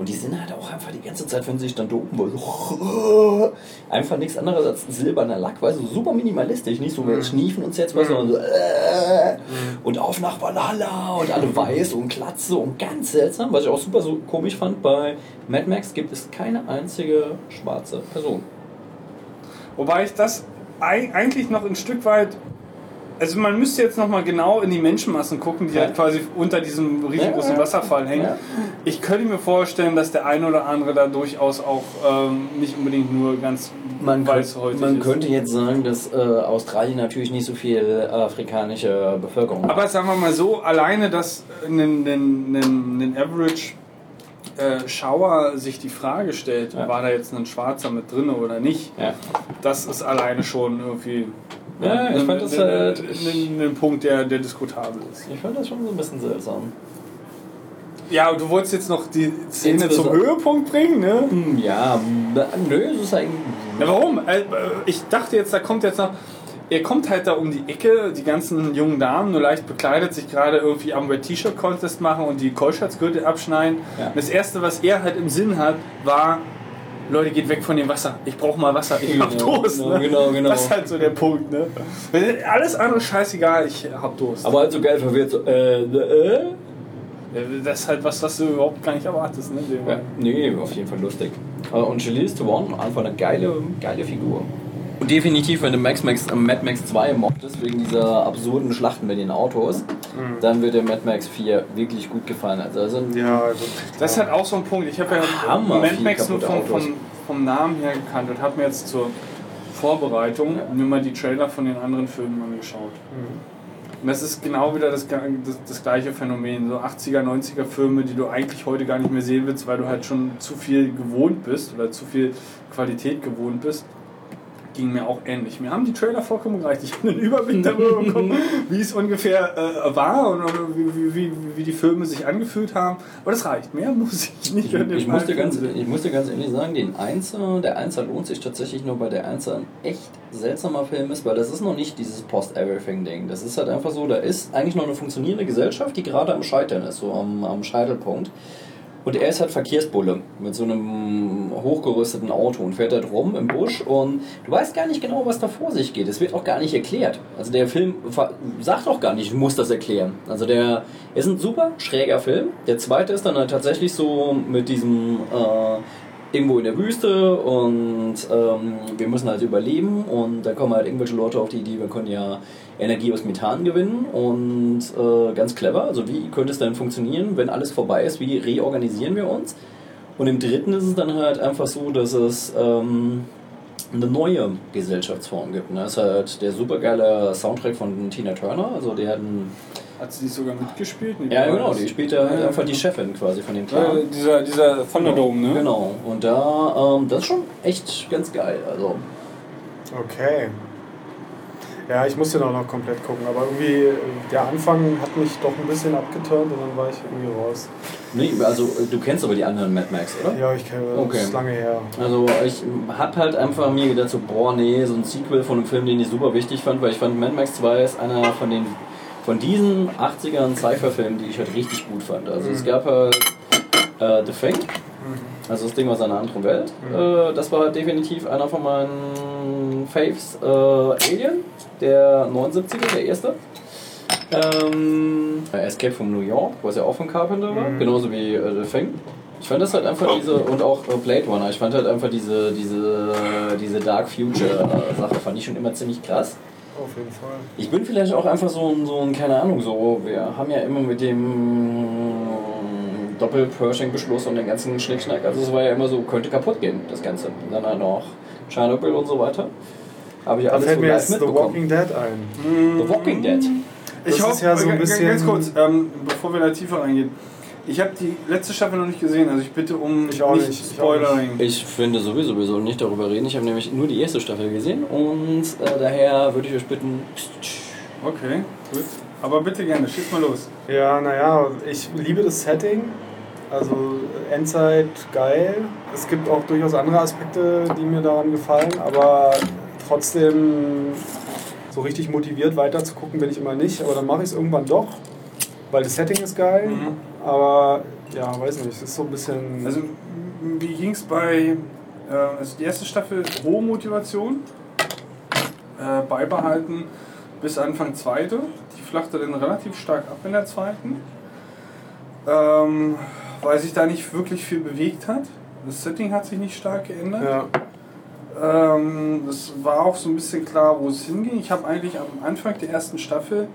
I: Und die sind halt auch einfach die ganze Zeit, wenn sie sich dann dopen wollen, so <laughs> einfach nichts anderes als ein silberner Lack, weißt du, super minimalistisch, nicht so mit Schniefen und Sets, sondern so äh, und auf nach Valhalla und alle weiß und Glatze und ganz seltsam, was ich auch super so komisch fand, bei Mad Max gibt es keine einzige schwarze Person.
H: Wobei ich das ei- eigentlich noch ein Stück weit. Also man müsste jetzt noch mal genau in die Menschenmassen gucken, die
I: Ja.
H: halt quasi unter diesem riesengroßen
I: Ja, ja.
H: Wasserfall hängen. Ich könnte mir vorstellen, dass der eine oder andere da durchaus auch ähm, nicht unbedingt nur ganz
I: Man,
H: weißhäutig
I: man
H: ist.
I: könnte jetzt sagen, dass äh, Australien natürlich nicht so viel afrikanische Bevölkerung hat.
H: Aber sagen wir mal so, alleine, dass ein Average äh, Schauer sich die Frage stellt,
I: Ja.
H: war da jetzt ein Schwarzer mit drin oder nicht,
I: Ja.
H: das ist alleine schon irgendwie
I: Ja, ich fand das
H: ein,
I: halt-
H: ein, Punkt, der, der diskutabel ist.
I: Ich fand das schon so ein bisschen seltsam.
H: Ja, du wolltest jetzt noch die Szene zum Höhepunkt bringen, ne?
I: Hm, Ja, nö, es ist eigentlich.
H: Ja, warum? Äh, äh, Ich dachte jetzt, da kommt jetzt noch. Er kommt halt da um die Ecke, die ganzen jungen Damen, nur leicht bekleidet, sich gerade irgendwie am Red T-Shirt Contest machen und die Keuschheitsgürtel abschneiden.
I: Ja.
H: Das erste, was er halt im Sinn hat, war, Leute, geht weg von dem Wasser. Ich brauche mal Wasser. Ich hab
I: Genau,
H: Durst.
I: genau,
H: ne?
I: genau, genau.
H: Das ist halt so der Punkt. Ne? Alles andere scheißegal, ich hab Durst.
I: Aber halt so geil verwirrt, so, äh, äh?
H: Ja, das ist halt was, was du überhaupt gar nicht erwartest. Ne?
I: Ja, nee, auf jeden Fall lustig. Äh, Und Charlize Theron, einfach eine geile, geile Figur. Und definitiv, wenn du Max Max, äh, Mad Max 2 mochtest, wegen dieser absurden Schlachten mit den Autos, dann wird dir Mad Max 4 wirklich gut gefallen. Also, also
J: Ja, also,
H: Das ist halt auch so ein Punkt. Ich habe ja
I: Hammer
H: Mad Max nur vom, vom, vom Namen her gekannt und habe mir jetzt zur Vorbereitung mir mal die Trailer von den anderen Filmen angeschaut. Und das ist genau wieder das, das, das gleiche Phänomen. So 80er, 90er Filme, die du eigentlich heute gar nicht mehr sehen willst, weil du halt schon zu viel gewohnt bist oder zu viel Qualität gewohnt bist. Ging mir auch ähnlich. Mir haben die Trailer vollkommen gereicht. Ich habe einen Überblick darüber bekommen, <laughs> wie es ungefähr äh, war und, wie, wie, wie, die Filme sich angefühlt haben. Aber das reicht. Mehr <laughs> muss ich nicht dem
I: ich, muss dir ganz, ich muss dir ganz ehrlich sagen, den Einser, der Einser lohnt sich tatsächlich nur, weil der Einser ein echt seltsamer Film ist, weil das ist noch nicht dieses Post-Everything-Ding. Das ist halt einfach so, da ist eigentlich noch eine funktionierende Gesellschaft, die gerade am Scheitern ist, so am, am Scheitelpunkt. Und er ist halt Verkehrsbulle mit so einem hochgerüsteten Auto und fährt halt rum im Busch und du weißt gar nicht genau, was da vor sich geht. Es wird auch gar nicht erklärt. Also der Film sagt auch gar nicht, du musst das erklären. Also der ist ein super schräger Film. Der zweite ist dann halt tatsächlich so mit diesem äh, irgendwo in der Wüste und ähm, wir müssen halt überleben und da kommen halt irgendwelche Leute auf die Idee, wir können ja Energie aus Methan gewinnen und äh, ganz clever, also wie könnte es denn funktionieren, wenn alles vorbei ist, wie reorganisieren wir uns? Und im dritten ist es dann halt einfach so, dass es ähm, eine neue Gesellschaftsform gibt. Ne? Das ist halt der supergeile Soundtrack von Tina Turner, also der hat einen,
H: Hat sie sogar mitgespielt? Nee,
I: ja genau, die spielt halt
H: Ja,
I: einfach die Chefin quasi von dem
H: Ja,
I: Clan.
H: dieser, dieser Thunderdome, ne?
I: Genau, und da, ähm, das ist schon echt ganz geil. Also,
J: okay. Ja, ich musste noch, noch komplett gucken, aber irgendwie der Anfang hat mich doch ein bisschen abgeturnt und dann war ich irgendwie raus.
I: nee, also du kennst aber die anderen Mad Max, oder?
J: Ja, ich kenne
I: Okay.
J: das ist lange her.
I: Also ich hab halt einfach mir gedacht, so, boah, nee, so ein Sequel von einem Film, den ich super wichtig fand, weil ich fand Mad Max 2 ist einer von den von diesen 80ern Cypher-Filmen, die ich halt richtig gut fand. Also es gab halt äh, The Fake, Also das Ding aus einer anderen Welt. Äh, das war definitiv einer von meinen Faves. Äh, Alien, der 79er, der erste. Ähm, Escape from New York, was ja auch von Carpenter war,
J: Mhm.
I: genauso wie äh, The Thing. Ich fand das halt einfach diese, und auch äh, Blade Runner, ich fand halt einfach diese, diese, diese Dark Future Sache, fand ich schon immer ziemlich krass.
J: Auf jeden Fall.
I: Ich bin vielleicht auch einfach so ein, so ein, keine Ahnung, so, wir haben ja immer mit dem Doppel-Pershing-Beschluss und den ganzen Schnickschnack, also es war ja immer so, könnte kaputt gehen, das Ganze. Und dann halt noch Tschernobyl und so weiter. Habe ich
J: Da
I: alles
J: fällt
I: so
J: mir jetzt The. Walking Dead ein.
I: The Walking Dead.
J: Das
H: Ich hoffe,
J: ja so ein bisschen-
H: ganz kurz, ähm, bevor wir da tiefer reingehen. Ich habe die letzte Staffel noch nicht gesehen, also ich bitte um
J: Ich auch
H: nicht,
J: nicht, ich auch
H: Spoilering.
I: Ich finde sowieso, wir sollen nicht darüber reden. Ich habe nämlich nur die erste Staffel gesehen und äh, daher würde ich euch bitten,
H: Okay, gut. Aber bitte gerne, schieß mal los.
J: Ja, naja, ich liebe das Setting. Also Endzeit geil. Es gibt auch durchaus andere Aspekte, die mir daran gefallen, aber trotzdem so richtig motiviert weiter zu gucken bin ich immer nicht. Aber dann mache ich es irgendwann doch, weil das Setting ist geil.
H: Mhm.
J: Aber ja, weiß nicht, es ist so ein bisschen.
H: Also, wie ging es bei. Äh, also die erste Staffel hohe Motivation, äh, beibehalten bis Anfang zweite. Die flachte dann relativ stark ab in der zweiten. Ähm, weil sich da nicht wirklich viel bewegt hat. Das Setting hat sich nicht stark geändert.
J: ja.
H: Ähm, das war auch so ein bisschen klar, wo es hinging. Ich habe eigentlich am Anfang der ersten Staffel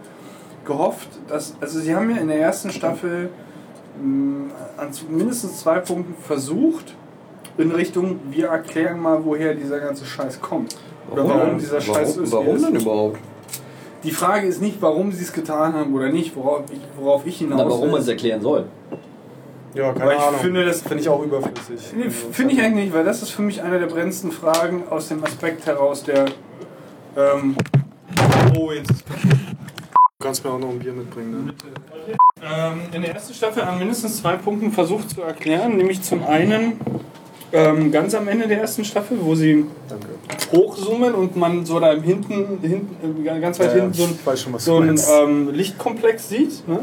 H: gehofft, dass, also sie haben ja in der ersten Staffel an zu- mindestens zwei Punkten versucht, in Richtung, wir erklären mal, woher dieser ganze Scheiß kommt. Oder warum, dieser Scheiß
I: warum,
H: ist.
I: warum
H: ist.
I: denn überhaupt?
H: Die Frage ist nicht, warum sie es getan haben oder nicht, worauf ich, worauf ich hinaus
I: Na, warum
H: will.
I: man es erklären soll.
J: Ja, keine
H: Aber ich
J: Ahnung.
H: finde, das-
J: finde ich auch überflüssig.
H: Nee, Finde ich eigentlich nicht, weil das ist für mich eine der brennendsten Fragen aus dem Aspekt heraus der. Ähm, oh, jetzt.
J: Du kannst mir auch noch ein Bier mitbringen, ne?
H: Ähm, in der ersten Staffel an mindestens zwei Punkten versucht zu erklären, nämlich zum einen ähm, ganz am Ende der ersten Staffel, wo sie
J: Danke.
H: hochzoomen und man so da im hinten, hinten äh, ganz weit
J: Ja,
H: hinten so ein,
J: ich weiß schon,
H: so
J: du
H: ein
J: meinst.
H: ähm, Lichtkomplex sieht. Ne?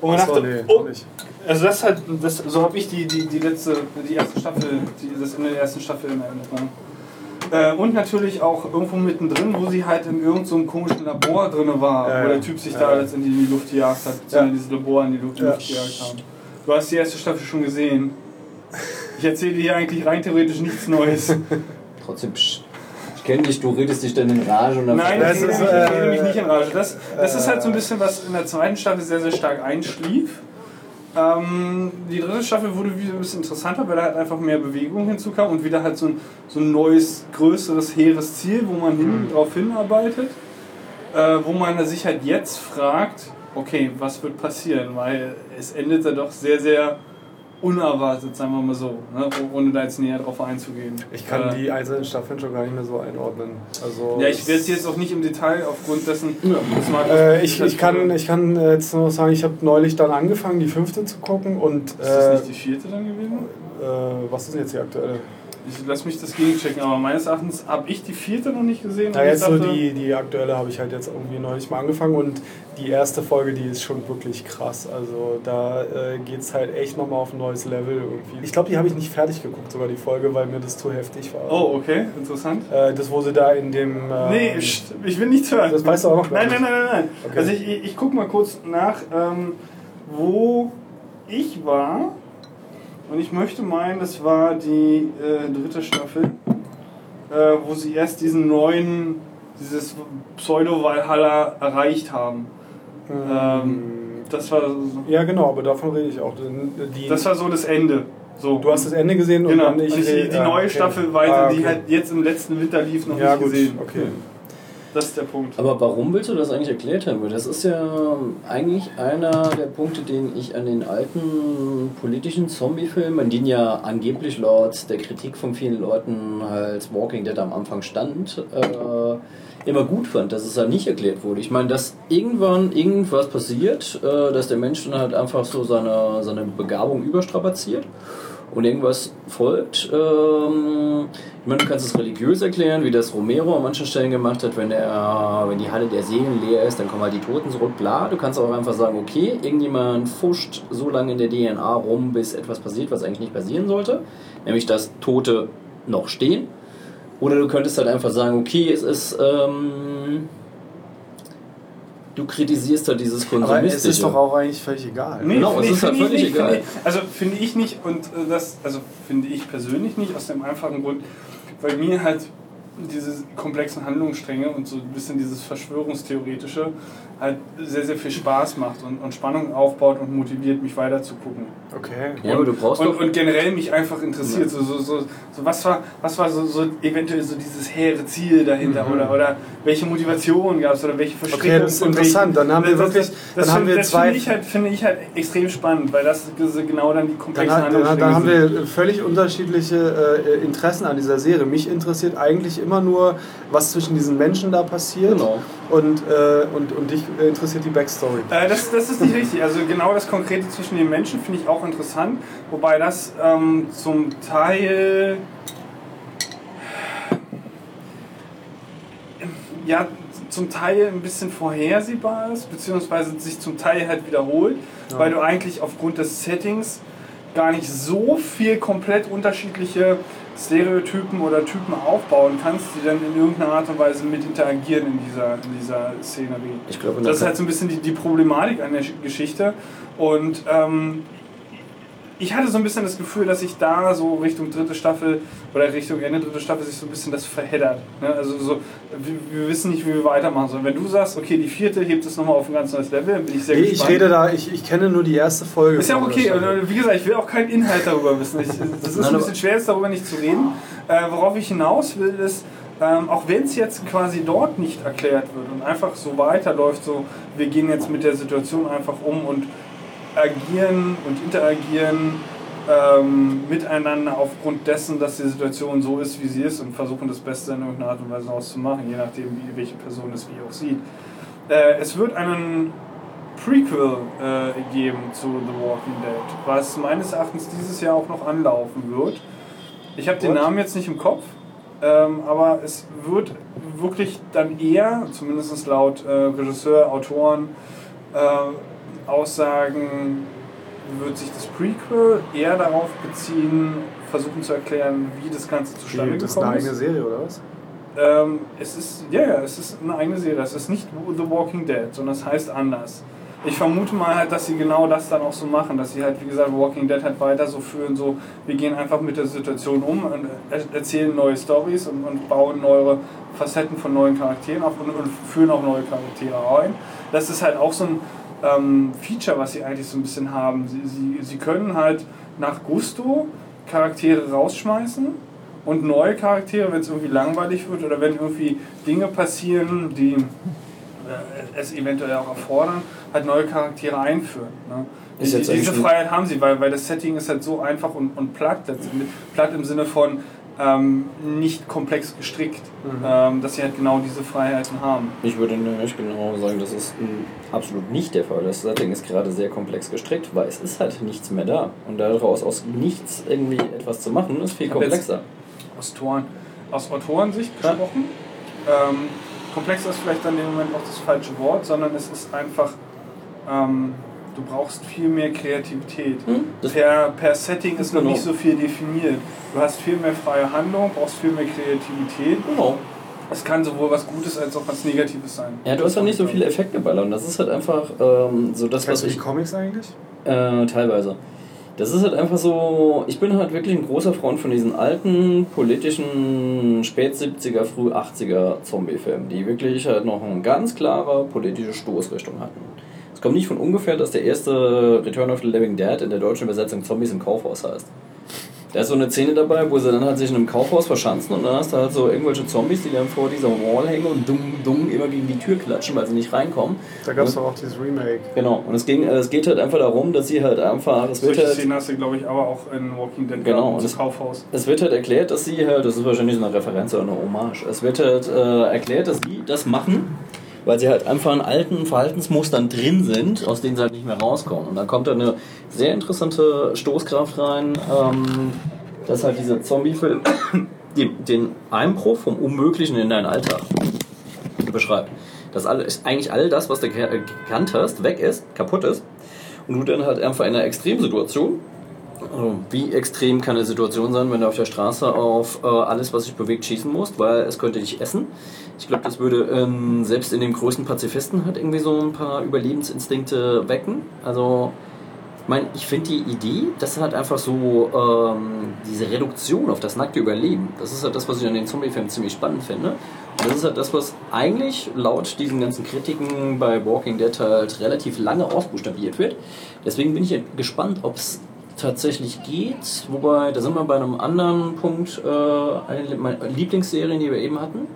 H: Und man
J: Ach so,
H: dachte,
J: nee,
H: oh,
J: nicht.
H: also das halt, das, so habe ich die, die, die letzte, die erste Staffel, die, das Ende der ersten Staffel in Erinnerung. Äh, und natürlich auch irgendwo mittendrin, wo sie halt in irgendeinem so einem komischen Labor drin war,
J: Ja,
H: wo der Typ sich
J: Ja,
H: da
J: ja.
H: letztendlich in die Luft gejagt hat, beziehungsweise dieses Labor in die Luft,
J: Ja.
H: Luft gejagt haben. Du hast die erste Staffel schon gesehen. Ich erzähle dir eigentlich rein theoretisch nichts Neues.
I: Trotzdem, psch, ich kenne dich, du redest dich dann in Rage und dann
H: Nein,
J: Das
H: ich rede
J: ist,
H: mich, ich
J: äh,
H: rede mich nicht in Rage. Das, das ist halt so ein bisschen, was in der zweiten Staffel sehr, sehr stark einschlief. Ähm, die dritte Staffel wurde wieder ein bisschen interessanter, weil da halt einfach mehr Bewegung hinzukam und wieder halt so ein, so ein neues, größeres, hehres Ziel, wo man hin,
J: Mhm.
H: drauf hinarbeitet. Äh, wo man sich halt jetzt fragt, okay, was wird passieren? Weil es endet ja doch sehr, sehr unerwartet, sagen wir mal so, ne? Oh- ohne da jetzt näher drauf einzugehen.
J: Ich kann
H: Äh,
J: die einzelnen Staffeln schon gar nicht mehr so einordnen. Also
H: ja, ich werde jetzt auch nicht im Detail aufgrund dessen. das mag-
J: Äh, ich, ich kann, ich kann äh, jetzt nur sagen, ich habe neulich dann angefangen, die fünfte zu gucken und
H: Ist das
J: äh,
H: nicht die vierte dann gewesen?
J: äh, was ist denn jetzt die aktuelle?
H: Ich lass mich das gegenchecken, aber meines Erachtens habe ich die vierte noch nicht gesehen.
J: Na, jetzt so
H: dachte-
J: die, die aktuelle habe ich halt jetzt irgendwie neulich mal angefangen und die erste Folge, die ist schon wirklich krass. Also da äh, geht es halt echt nochmal auf ein neues Level irgendwie. Ich glaube, die habe ich nicht fertig geguckt, sogar die Folge, weil mir das zu heftig war.
H: Oh, okay, interessant.
J: Äh, das, wo sie da in dem... Äh,
H: Nee, pst, ich will nichts hören.
J: Das weißt du auch noch
H: Nein, nein, nein, nein, nein.
J: Okay.
H: Also ich, ich, ich gucke mal kurz nach, ähm, wo ich war. Und ich möchte meinen, das war die äh, dritte Staffel, äh, wo sie erst diesen neuen, dieses Pseudo-Valhalla erreicht haben. Ähm, das war
J: Ja, genau, aber davon rede ich auch. Die,
H: Das war so das Ende. So.
J: du hast das Ende gesehen und
H: Genau,
J: dann
H: und
J: ich
H: die, die
J: ah,
H: neue
J: okay.
H: Staffel weiter,
J: Ah,
H: die
J: okay.
H: halt jetzt im letzten Winter lief, noch
J: Ja,
H: nicht
J: gut,
H: gesehen.
J: okay.
H: Das ist der Punkt.
I: Aber warum willst du das eigentlich erklärt haben? Das ist ja eigentlich einer der Punkte, den ich an den alten politischen Zombie-Filmen, an denen ja angeblich laut der Kritik von vielen Leuten halt Walking Dead am Anfang stand, äh, immer gut fand, dass es halt nicht erklärt wurde. Ich meine, dass irgendwann irgendwas passiert, äh, dass der Mensch dann halt einfach so seine, seine Begabung überstrapaziert und irgendwas folgt. Ähm, ich meine, du kannst es religiös erklären, wie das Romero an manchen Stellen gemacht hat, wenn, der, wenn die Halle der Seelen leer ist, dann kommen halt die Toten zurück. Klar, du kannst auch einfach sagen, okay, irgendjemand fuscht so lange in der DNA rum, bis etwas passiert, was eigentlich nicht passieren sollte. Nämlich, dass Tote noch stehen. Oder du könntest halt einfach sagen, okay, es ist... Ähm, du kritisierst halt dieses
J: Aber
I: Konsumistische.
J: es ist doch auch eigentlich völlig egal.
H: Nee,
I: Genau,
H: finde
I: es ist halt völlig
H: nicht,
I: egal.
H: ich- Also finde ich nicht und äh, das, also finde ich persönlich nicht, aus dem einfachen Grund, weil mir halt diese komplexen Handlungsstränge und so ein bisschen dieses Verschwörungstheoretische halt sehr, sehr viel Spaß macht und, und Spannung aufbaut und motiviert, mich weiter zu gucken.
J: Okay.
I: Ja, aber du brauchst
H: und, und generell mich einfach interessiert, so, so, so, so was war, was war so, so eventuell so dieses hehre Ziel dahinter
J: Mhm.
H: oder, oder welche Motivation gab es oder welche Verstrickungen.
J: Okay, das ist interessant. Dann haben wir
H: das,
J: wirklich-
H: das,
J: dann haben
H: finde-
J: wir
H: das
J: zwei-
H: finde ich, halt, finde ich halt extrem spannend, weil das genau dann die
J: Dann,
H: komplexen
J: dann,
H: Handlungsstränge
J: dann haben wir völlig unterschiedliche äh, Interessen an dieser Serie. Mich interessiert eigentlich immer nur, was zwischen diesen Menschen da passiert.
I: Genau.
J: Und, äh, und, und dich interessiert die Backstory.
H: Äh, das, das ist nicht richtig. Also genau das Konkrete zwischen den Menschen finde ich auch interessant, wobei das ähm, zum Teil ja zum Teil ein bisschen vorhersehbar ist, beziehungsweise sich zum Teil halt wiederholt,
J: Ja.
H: weil du eigentlich aufgrund des Settings gar nicht so viel komplett unterschiedliche Stereotypen oder Typen aufbauen kannst, die dann in irgendeiner Art und Weise mit interagieren in dieser, in dieser Szenerie.
I: Ich glaube,
H: das ist halt so ein bisschen die, die Problematik an der Sch- Geschichte. Und ähm, ich hatte so ein bisschen das Gefühl, dass sich da so Richtung dritte Staffel oder Richtung Ende dritte Staffel sich so ein bisschen das verheddert. Ne? Also so, wir, wir wissen nicht, wie wir weitermachen sollen. Wenn du sagst, okay, die vierte hebt es nochmal auf ein ganz neues Level, dann bin ich sehr
J: Nee, ich
H: gespannt.
J: rede da, ich, ich kenne nur die erste Folge.
H: Ist ja okay. Und, Wie gesagt, ich will auch keinen Inhalt darüber wissen. Ich, das ist ein bisschen schwer, jetzt darüber nicht zu reden. Äh, worauf ich hinaus will, ist, ähm, auch wenn es jetzt quasi dort nicht erklärt wird und einfach so weiterläuft, so wir gehen jetzt mit der Situation einfach um und agieren und interagieren ähm, miteinander aufgrund dessen, dass die Situation so ist, wie sie ist und versuchen das Beste in irgendeiner Art und Weise auszumachen, je nachdem, wie, welche Person es wie auch sieht. Äh, es wird einen Prequel äh, geben zu The Walking Dead, was meines Erachtens dieses Jahr auch noch anlaufen wird. Ich habe den? Namen jetzt nicht im Kopf, ähm, aber es wird wirklich dann eher, zumindest laut äh, Regisseur, Autoren, äh, Aussagen, wird sich das Prequel eher darauf beziehen, versuchen zu erklären, wie das Ganze zustande
J: Wie, das ist eine
H: gekommen
J: eigene. Serie, oder was?
H: Ähm, es ist, ja, ja, es ist eine eigene Serie. Es ist nicht The Walking Dead, sondern es heißt anders. Ich vermute mal halt, dass sie genau das dann auch so machen, dass sie halt, wie gesagt, Walking Dead halt weiter so führen, so, wir gehen einfach mit der Situation um und er erzählen neue Stories und, und bauen neue Facetten von neuen Charakteren auf und, und führen auch neue Charaktere ein. Das ist halt auch so ein ähm, Feature, was sie eigentlich so ein bisschen haben. Sie, sie, sie können halt nach Gusto Charaktere rausschmeißen und neue Charaktere, wenn es irgendwie langweilig wird oder wenn irgendwie Dinge passieren, die äh, es eventuell auch erfordern, halt neue Charaktere einführen. Ne? Die, diese Freiheit haben sie, weil, weil das Setting ist halt so einfach und, und platt. Platt im Sinne von ähm, nicht komplex gestrickt,
J: Mhm.
H: ähm, dass sie halt genau diese Freiheiten haben.
I: Ich würde nämlich genau sagen, das ist absolut nicht der Fall. Das Setting ist gerade sehr komplex gestrickt, weil es ist halt nichts mehr da. Und daraus aus nichts irgendwie etwas zu machen, ist viel komplexer.
H: aus, Toren, aus Autorensicht gesprochen. Ähm, komplex ist vielleicht dann im Moment auch das falsche Wort, sondern es ist einfach, ähm, du brauchst viel mehr Kreativität.
I: Hm,
H: Per, per Setting ist noch
I: Genau.
H: nicht so viel definiert. Du hast viel mehr freie Handlung, brauchst viel mehr Kreativität.
I: Genau.
H: Es kann sowohl was Gutes als auch was Negatives sein.
I: Ja, du hast ja nicht so viele Effekte ballern. Das ist halt einfach ähm, so das, was
J: du die
I: ich.
J: Comics eigentlich?
I: Äh, teilweise. Das ist halt einfach so. Ich bin halt wirklich ein großer Freund von diesen alten, politischen, spät 70er, früh 80er Zombie-Filmen, die wirklich halt noch eine ganz klare politische Stoßrichtung hatten. Es kommt nicht von ungefähr, dass der erste Return of the Living Dead in der deutschen Übersetzung Zombies im Kaufhaus heißt. Da ist so eine Szene dabei, wo sie dann halt sich in einem Kaufhaus verschanzen und dann hast du halt so irgendwelche Zombies, die dann vor dieser Wall hängen und dumm, dumm immer gegen die Tür klatschen, weil sie nicht reinkommen.
J: Da gab es doch auch dieses Remake.
I: Genau, und es, ging, es geht halt einfach darum, dass sie halt einfach, es wird
H: Solche
I: halt,
H: Szenen hast du, glaube ich, aber auch in Walking Dead
I: Genau, und das-
H: Kaufhaus.
I: es wird halt erklärt, dass sie halt, das ist wahrscheinlich so eine Referenz oder eine Hommage, es wird halt äh, erklärt, dass sie das machen, weil sie halt einfach in alten Verhaltensmustern drin sind, aus denen sie halt nicht mehr rauskommen. Und dann kommt da eine sehr interessante Stoßkraft rein, ähm, dass halt dieser Zombie-Film <coughs> den Einbruch vom Unmöglichen in deinen Alltag beschreibt. Dass all, ist eigentlich all das, was du ge- gekannt hast, weg ist, kaputt ist. Und du dann halt einfach in einer Extremsituation also, wie extrem kann eine Situation sein, wenn du auf der Straße auf äh, alles, was sich bewegt, schießen musst, weil es könnte dich essen? Ich glaube, das würde ähm, selbst in dem größten Pazifisten halt irgendwie so ein paar Überlebensinstinkte wecken. Also, ich meine, ich finde die Idee, das hat einfach so ähm, diese Reduktion auf das nackte Überleben. Das ist halt das, was ich an den Zombie-Filmen ziemlich spannend finde. Und das ist halt das, was eigentlich laut diesen ganzen Kritiken bei Walking Dead halt relativ lange ausbuchstabiert wird. Deswegen bin ich gespannt, ob es tatsächlich geht. Wobei, da sind wir bei einem anderen Punkt, äh, eine meiner Lieblingsserien, die wir eben hatten.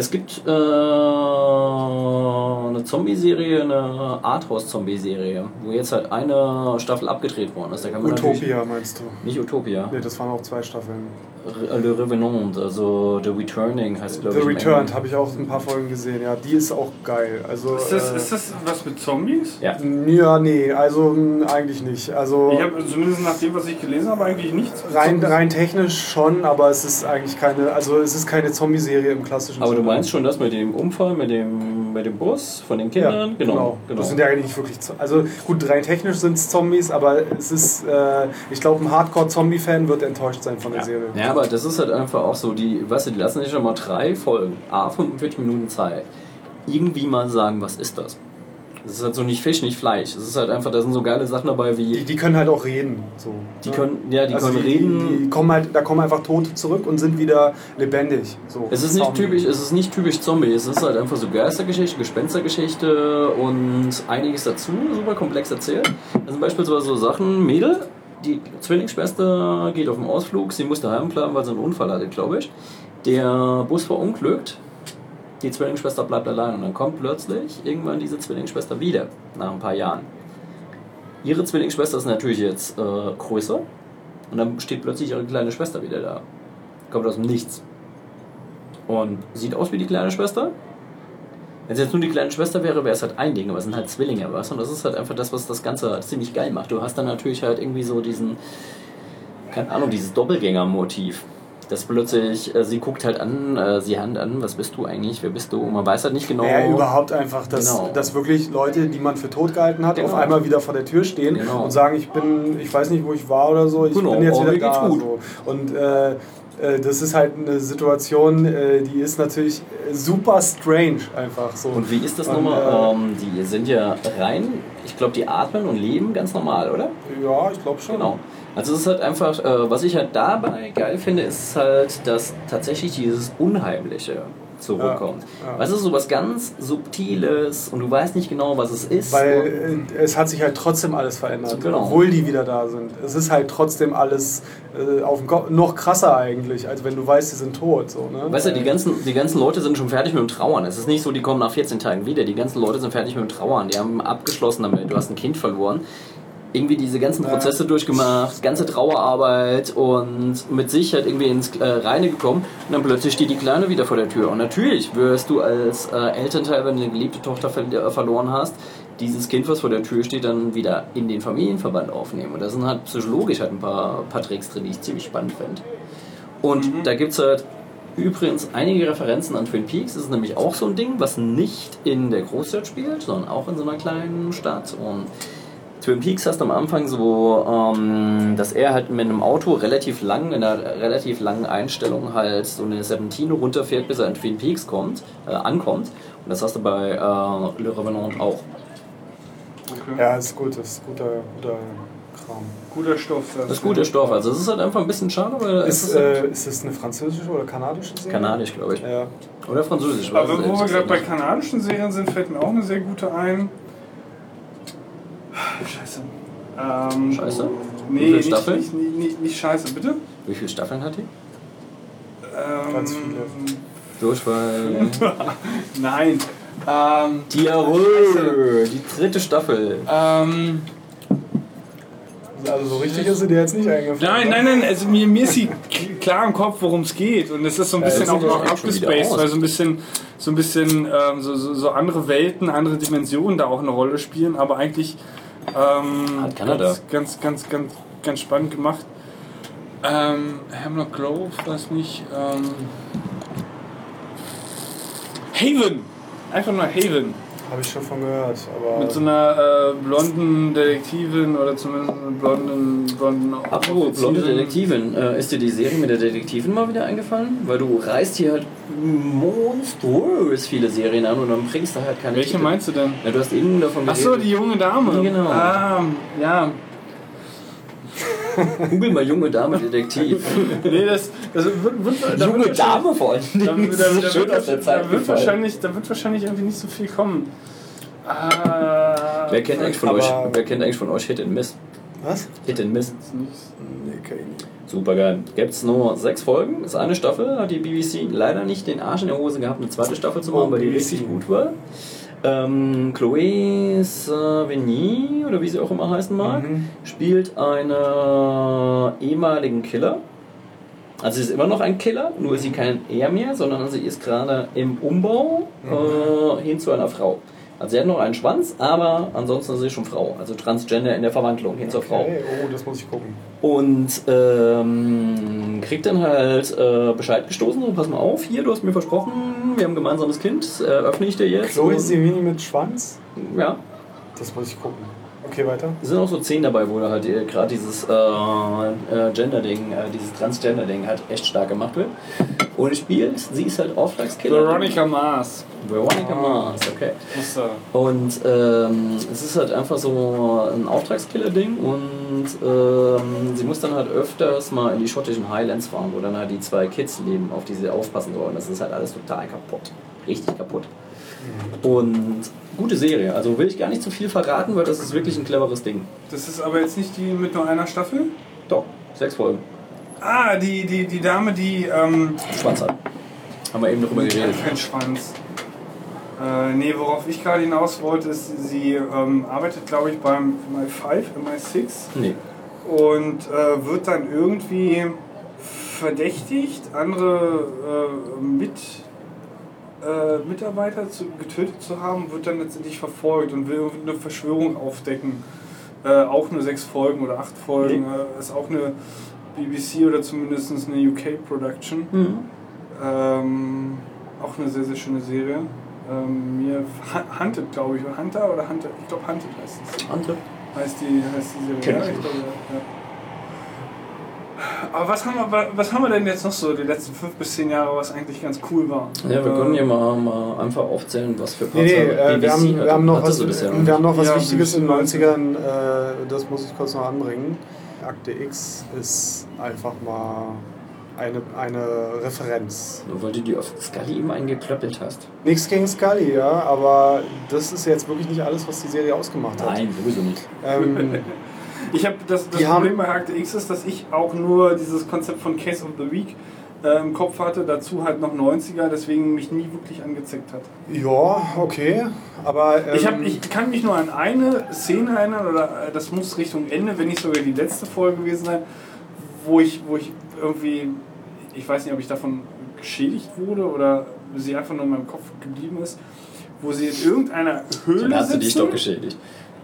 I: Es gibt äh, eine Zombie-Serie, eine Arthouse-Zombie-Serie, wo jetzt halt eine Staffel abgedreht worden ist. Da kann man
J: Utopia meinst du?
I: Nicht Utopia.
J: Nee, das waren auch zwei Staffeln.
I: Re- Le Revenant, also The Returning heißt glaube
J: The
I: ich. im
J: Returned habe ich auch ein paar Folgen gesehen, ja. Die ist auch geil. Also,
K: Ist das,
J: äh,
K: ist das was mit Zombies?
I: Ja.
J: Ja, nee, also mh, eigentlich nicht. Also
K: Ich habe zumindest nach dem, was ich gelesen habe, eigentlich nichts.
J: rein, rein technisch schon, aber es ist eigentlich keine, also es ist keine Zombie-Serie im klassischen
I: Aber du
J: Sinne.
I: meinst schon das mit dem Unfall, mit dem, mit dem Bus von den Kindern?
J: Ja,
I: genau. genau.
J: Das sind ja eigentlich nicht wirklich. Zo- Also gut, rein technisch sind es Zombies, aber es ist, äh, ich glaube, ein Hardcore-Zombie-Fan wird enttäuscht sein von der Serie.
I: Ja, aber das ist halt einfach auch so, die, weißt du, die lassen sich schon mal drei Folgen, a 45 Minuten Zeit, irgendwie mal sagen, was ist das? Das ist halt so nicht Fisch, nicht Fleisch. Es ist halt einfach, da sind so geile Sachen dabei wie.
J: Die, die können halt auch reden. So,
I: Die
J: ne?
I: können- ja, die können
J: die,
I: reden.
J: Die, kommen halt, da kommen einfach Tote zurück und sind wieder lebendig. So,
I: Es ist nicht typisch, es ist nicht typisch Zombie, es ist halt einfach so Geistergeschichte, Gespenstergeschichte und einiges dazu, super komplex erzählt. Das sind beispielsweise so Sachen, Mädel, die Zwillingsschwester geht auf den Ausflug, sie muss daheim bleiben, weil sie einen Unfall hatte, glaube ich. Der Bus verunglückt, die Zwillingsschwester bleibt allein und dann kommt plötzlich irgendwann diese Zwillingsschwester wieder, nach ein paar Jahren. Ihre Zwillingsschwester ist natürlich jetzt äh, größer und dann steht plötzlich ihre kleine Schwester wieder da. Kommt aus dem Nichts. Und sieht aus wie die kleine Schwester. Wenn es jetzt nur die kleine Schwester wäre, wäre es halt ein Ding, aber es sind halt Zwillinge, du? Und das ist halt einfach das, was das Ganze halt ziemlich geil macht. Du hast dann natürlich halt irgendwie so diesen, keine Ahnung, dieses Doppelgänger-Motiv. Das plötzlich, äh, sie guckt halt an, äh, sie hand an, was bist du eigentlich, wer bist du? Und man weiß halt nicht genau.
J: Ja, überhaupt einfach, dass,
I: Genau.
J: dass wirklich Leute, die man für tot gehalten hat,
I: Genau.
J: auf einmal wieder vor der Tür stehen
I: Genau.
J: und sagen, ich bin, ich weiß nicht, wo ich war oder so, ich
I: Genau,
J: bin jetzt
I: aber
J: wieder da.
I: gut.
J: So. Und äh, äh, das ist halt eine Situation, äh, die ist natürlich super strange einfach so.
I: Und wie ist das nochmal?
J: äh,
I: ähm, die sind ja rein, ich glaube, die atmen und leben ganz normal, oder?
J: Ja, ich glaube schon.
I: Genau. Also es ist halt einfach, äh, was ich halt dabei geil finde, ist halt, dass tatsächlich dieses Unheimliche zurückkommt.
J: Ja, ja.
I: Weißt du, so was ganz Subtiles und du weißt nicht genau, was es ist.
J: Weil äh, es hat sich halt trotzdem alles verändert,
I: Genau.
J: obwohl die wieder da sind. Es ist halt trotzdem alles äh, auf dem Kopf, noch krasser eigentlich, als wenn du weißt, sie sind tot. So, ne?
I: Weißt du, die ganzen, die ganzen Leute sind schon fertig mit dem Trauern. Es ist nicht so, die kommen nach 14 Tagen wieder. Die ganzen Leute sind fertig mit dem Trauern. Die haben abgeschlossen damit. Du hast ein Kind verloren. Irgendwie diese ganzen Prozesse durchgemacht, ganze Trauerarbeit und mit sich halt irgendwie ins äh, Reine gekommen. Und dann plötzlich steht die Kleine wieder vor der Tür. Und natürlich wirst du als äh, Elternteil, wenn du eine geliebte Tochter ver äh, verloren hast, dieses Kind, was vor der Tür steht, dann wieder in den Familienverband aufnehmen. Und da sind halt psychologisch halt ein paar, paar Tricks drin, die ich ziemlich spannend finde. Und da gibt es halt übrigens einige Referenzen an Twin Peaks. Das ist nämlich auch so ein Ding, was nicht in der Großstadt spielt, sondern auch in so einer kleinen Stadt. Und Twin Peaks hast am Anfang so, ähm, dass er halt mit einem Auto relativ lang, in einer relativ langen Einstellung halt so eine Serpentine runterfährt, bis er in Twin Peaks kommt, äh, ankommt. Und das hast du bei äh, Le Revenant auch.
J: Ja, ist gut, das ist guter, guter Kram.
K: Guter Stoff.
I: Das ist guter Stoff. Also es ist halt einfach ein bisschen schade, weil es
J: Ist,
I: ist
J: äh, ist das eine französische oder kanadische Serie?
I: kanadisch, glaube ich.
J: Ja.
I: Oder französisch.
K: Aber
I: ich
K: wo wir gerade bei kanadischen Serien sind, fällt mir auch eine sehr gute ein. Scheiße. Ähm,
I: Scheiße? Wie
K: Nee,
I: viele
K: nicht,
I: Staffeln?
K: nicht, nicht, nicht, nicht scheiße, bitte.
I: Wie viele Staffeln hat die?
K: Ähm,
J: Ganz viele.
I: Durchfall. <laughs>
K: Nein. Ähm,
I: Diarrhoe, die dritte Staffel.
K: ähm,
J: Also so richtig ist sie dir jetzt nicht eingefallen.
K: nein, nein, nein, also mir, mir ist sie
H: klar im Kopf, worum es geht. Und es ist so ein bisschen
I: ja
H: auch abgespaced, weil so ein bisschen, so ein bisschen ähm, so, so, so andere Welten, andere Dimensionen da auch eine Rolle spielen, aber eigentlich ähm,
I: Kanada.
H: ganz, ganz, ganz, ganz, ganz spannend gemacht. Ähm, Hemlock Grove, weiß nicht. Ähm, Haven! Einfach nur Haven.
J: Habe ich schon von gehört, aber.
H: Mit so einer äh, blonden Detektivin oder zumindest einer blonden, blonden
I: Apropos blonde. Detektivin, äh, ist dir die Serie mit der Detektivin mal wieder eingefallen? Weil du reißt hier halt monströs viele Serien an und dann bringst du halt keine
H: Welche
I: Titel.
H: meinst du denn?
I: Ja, du hast eben davon
H: Ach
I: geredet.
H: so, die junge Dame.
I: Genau.
H: Ah, ja.
I: Google mal junge Dame Detektiv.
H: Nee, das, das wird, wird, da
I: junge
H: wird
I: Dame vor allem.
H: Da, da, da, da,
I: schön
H: wird,
I: aus der Zeit
H: da, wird wahrscheinlich, da wird wahrscheinlich irgendwie nicht so viel kommen. Ah,
I: Wer kennt, eigentlich von euch, wer kennt eigentlich von euch Hit and Miss?
J: Was?
I: Hit and Miss.
J: Nee, kenn ich nicht.
I: Super geil. Gibt es nur sechs Folgen, ist eine Staffel, hat die BBC leider nicht den Arsch in der Hose gehabt, eine zweite Staffel zu machen,
J: Oh,
I: weil die
J: BBC.
I: richtig gut war. Ähm, Chloé Savigny, oder wie sie auch immer heißen mag,
J: Mhm.
I: spielt eine ehemaligen Killer. Also sie ist immer noch ein Killer, nur ist sie kein er mehr, sondern sie ist gerade im Umbau äh, hin zu einer Frau. Also sie hat noch einen Schwanz, aber ansonsten ist sie schon Frau. Also Transgender in der Verwandlung hin zur Frau.
J: Oh, das muss ich gucken.
I: Und ähm, kriegt dann halt äh, Bescheid gestoßen, so pass mal auf, hier, du hast mir versprochen, wir haben ein gemeinsames Kind, das eröffne ich dir jetzt.
J: Chloe
I: Und-
J: Sevigny mit Schwanz?
I: Ja,
J: Das muss ich gucken. Okay, weiter.
I: es sind auch so zehn dabei, wo halt äh, gerade dieses äh, äh, Gender-Ding, äh, dieses Transgender-Ding halt echt stark gemacht wird. Und spielt, sie ist halt Auftragskiller.
H: Veronica Mars.
I: Veronica Mars, okay.
H: Muster.
I: Und ähm, es ist halt einfach so ein Auftragskiller-Ding und ähm, sie muss dann halt öfters mal in die schottischen Highlands fahren, wo dann halt die zwei Kids leben, auf die sie aufpassen sollen. Das ist halt alles total kaputt. Richtig kaputt. Und gute Serie. Also will ich gar nicht zu viel verraten, weil das ist wirklich ein cleveres Ding.
H: Das ist aber jetzt nicht die mit nur einer Staffel?
I: Doch, sechs Folgen.
H: Ah, die, die, die Dame, die. Ähm,
I: Schwanz hat. Haben wir eben darüber geredet.
H: keinen Schwanz. Äh, nee, worauf ich gerade hinaus wollte, ist, sie ähm, arbeitet, glaube ich, beim MI5, MI6
I: Nee.
H: und äh, wird dann irgendwie verdächtigt, andere äh, mit, äh, Mitarbeiter zu, getötet zu haben, wird dann letztendlich verfolgt und will irgendwie eine Verschwörung aufdecken. Äh, auch nur sechs Folgen oder acht Folgen. Äh, ist auch eine BBC oder zumindest eine UK-Production.
I: Mhm.
H: Ähm, auch eine sehr, sehr schöne Serie. Ähm, mir Hu- Hunted, glaube ich. Hunter oder Hunter? Ich glaube Hunted heißt es.
I: Andere?
H: Heißt die, heißt die Serie. Ja,
I: ich
H: glaube, ja. Aber was haben, wir, was haben wir denn jetzt noch so die letzten fünf bis zehn Jahre, was eigentlich ganz cool war?
I: Ja, wir
H: Äh,
I: können ja mal, mal einfach aufzählen, was für
J: Nee, nee,
I: Partner
J: äh, wir, haben, wir, haben noch was, wir haben noch was
H: Ja,
J: Wichtiges in den
H: BBC
J: 90ern, äh, das muss ich kurz noch anbringen. Akte X ist einfach mal eine, eine Referenz.
I: Nur weil du die auf Scully eben eingeklöppelt hast.
J: Nichts gegen Scully, ja, aber das ist jetzt wirklich nicht alles, was die Serie ausgemacht hat.
I: Nein, sowieso nicht.
J: Ähm, <laughs>
H: Ich habe das, das
J: Die haben-
H: Problem bei Akte X ist, dass ich auch nur dieses Konzept von Case of the Week im Kopf hatte, dazu halt noch 90er, deswegen mich nie wirklich angezeckt hat.
J: ja, okay, aber. Ähm,
H: Ich, hab, ich kann mich nur an eine Szene erinnern, oder äh, das muss Richtung Ende, wenn nicht sogar die letzte Folge gewesen sein, wo ich, wo ich irgendwie, ich weiß nicht, ob ich davon geschädigt wurde oder sie einfach nur in meinem Kopf geblieben ist, wo sie in irgendeiner Höhle
I: Dann hast du dich
H: sitzen,
I: doch geschädigt.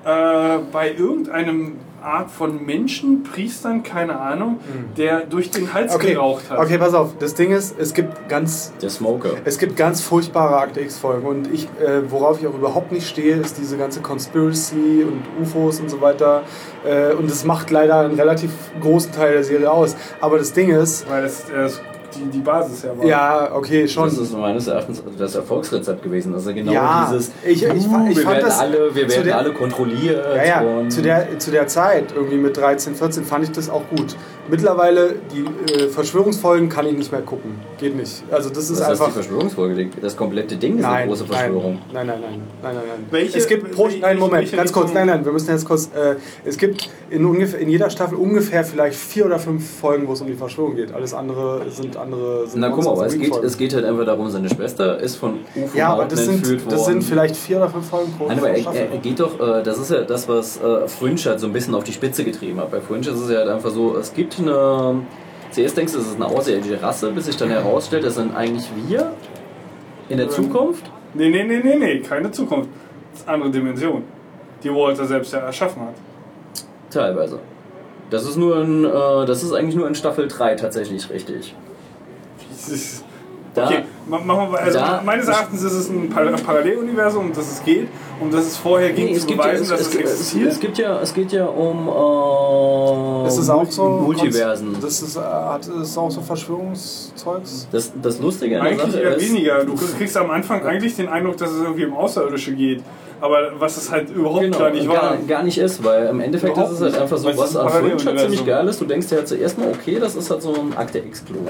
H: Äh, bei irgendeinem Art von Menschen, Priestern, keine Ahnung, der durch den Hals
J: okay,
H: geraucht hat.
J: okay, pass auf. Das Ding ist, es gibt ganz
I: Der Smoker.
J: Es gibt ganz furchtbare Akte X-Folgen und ich, äh, worauf ich auch überhaupt nicht stehe, ist diese ganze Conspiracy und UFOs und so weiter. Äh, und das macht leider einen relativ großen Teil der Serie aus. Aber das Ding ist,
H: Weil das, äh, die, die Basis ja war.
J: ja, okay, schon.
I: Das ist meines Erachtens das Erfolgsrezept gewesen. Also genau
J: Ja,
I: dieses,
J: ich- ich
I: uh,
J: ich
I: wir
J: fand
I: werden
J: das
I: alle, wir
J: zu
I: werden
J: der-
I: alle kontrolliert.
J: Ja, ja,
I: und
J: zu der, zu der Zeit, irgendwie mit 13, 14, fand ich das auch gut. Mittlerweile, die äh, Verschwörungsfolgen kann ich nicht mehr gucken. Geht nicht. Also das ist
I: das heißt die
J: einfach...
I: Verschwörungsfolge, das komplette Ding ist eine große Verschwörung.
J: Nein, nein, nein, nein, nein, nein.
H: Welche-
J: es gibt pro,
H: welche-
J: nein, Moment,
H: welche
J: ganz kurz, nein, nein, wir müssen jetzt kurz. Äh, es gibt in ungefähr in jeder Staffel ungefähr vielleicht vier oder fünf Folgen, wo es um die Verschwörung geht. Alles andere sind andere. Sind
I: Na guck mal, aber es geht, es geht halt einfach darum, seine Schwester ist von UFO
J: Ja, aber das
I: entführt
J: sind, das
I: worden.
J: sind vielleicht vier oder fünf Folgen pro
I: Nein, aber er,
J: Staffel.
I: er geht doch, äh, das ist ja das, was äh, Fringe halt so ein bisschen auf die Spitze getrieben hat. Bei Fringe ist es ja halt einfach so, es gibt eine Zuerst denkst du, es ist eine außerirdische Rasse, bis sich dann herausstellt, das sind eigentlich wir in der Zukunft.
H: Nee, nee, nee, nee, nee, keine Zukunft. Das ist eine andere Dimension, die Walter selbst ja erschaffen hat.
I: Teilweise. Das ist nur in, äh, das ist eigentlich nur in Staffel 3 tatsächlich richtig. <laughs> Da-
H: okay, also
I: da-
H: meines Erachtens ist es ein Par- Paralleluniversum, um das es geht, um das es vorher ging,
I: Nee,
H: zu
I: es gibt, ja,
H: beweisen,
I: es,
H: dass
I: es,
H: es, existiert.
I: es, gibt ja, es geht ja um äh,
J: Das ist auch so.
I: Multiversen.
J: Das ist, äh, hat, ist auch so Verschwörungszeugs.
I: Das, das Lustige an der
H: Eigentlich
I: Sache
H: eher
I: ist,
H: weniger. Du kriegst am Anfang eigentlich den Eindruck, dass es irgendwie um Außerirdische geht. Aber was es halt überhaupt
I: genau,
H: gar nicht war.
I: gar, gar nicht ist, weil im Endeffekt
H: Überhaupt
I: ist es halt einfach so, was an Fringe halt ziemlich geil ist. Du denkst dir halt zuerst mal, okay, das ist halt so ein Akte X-Klon.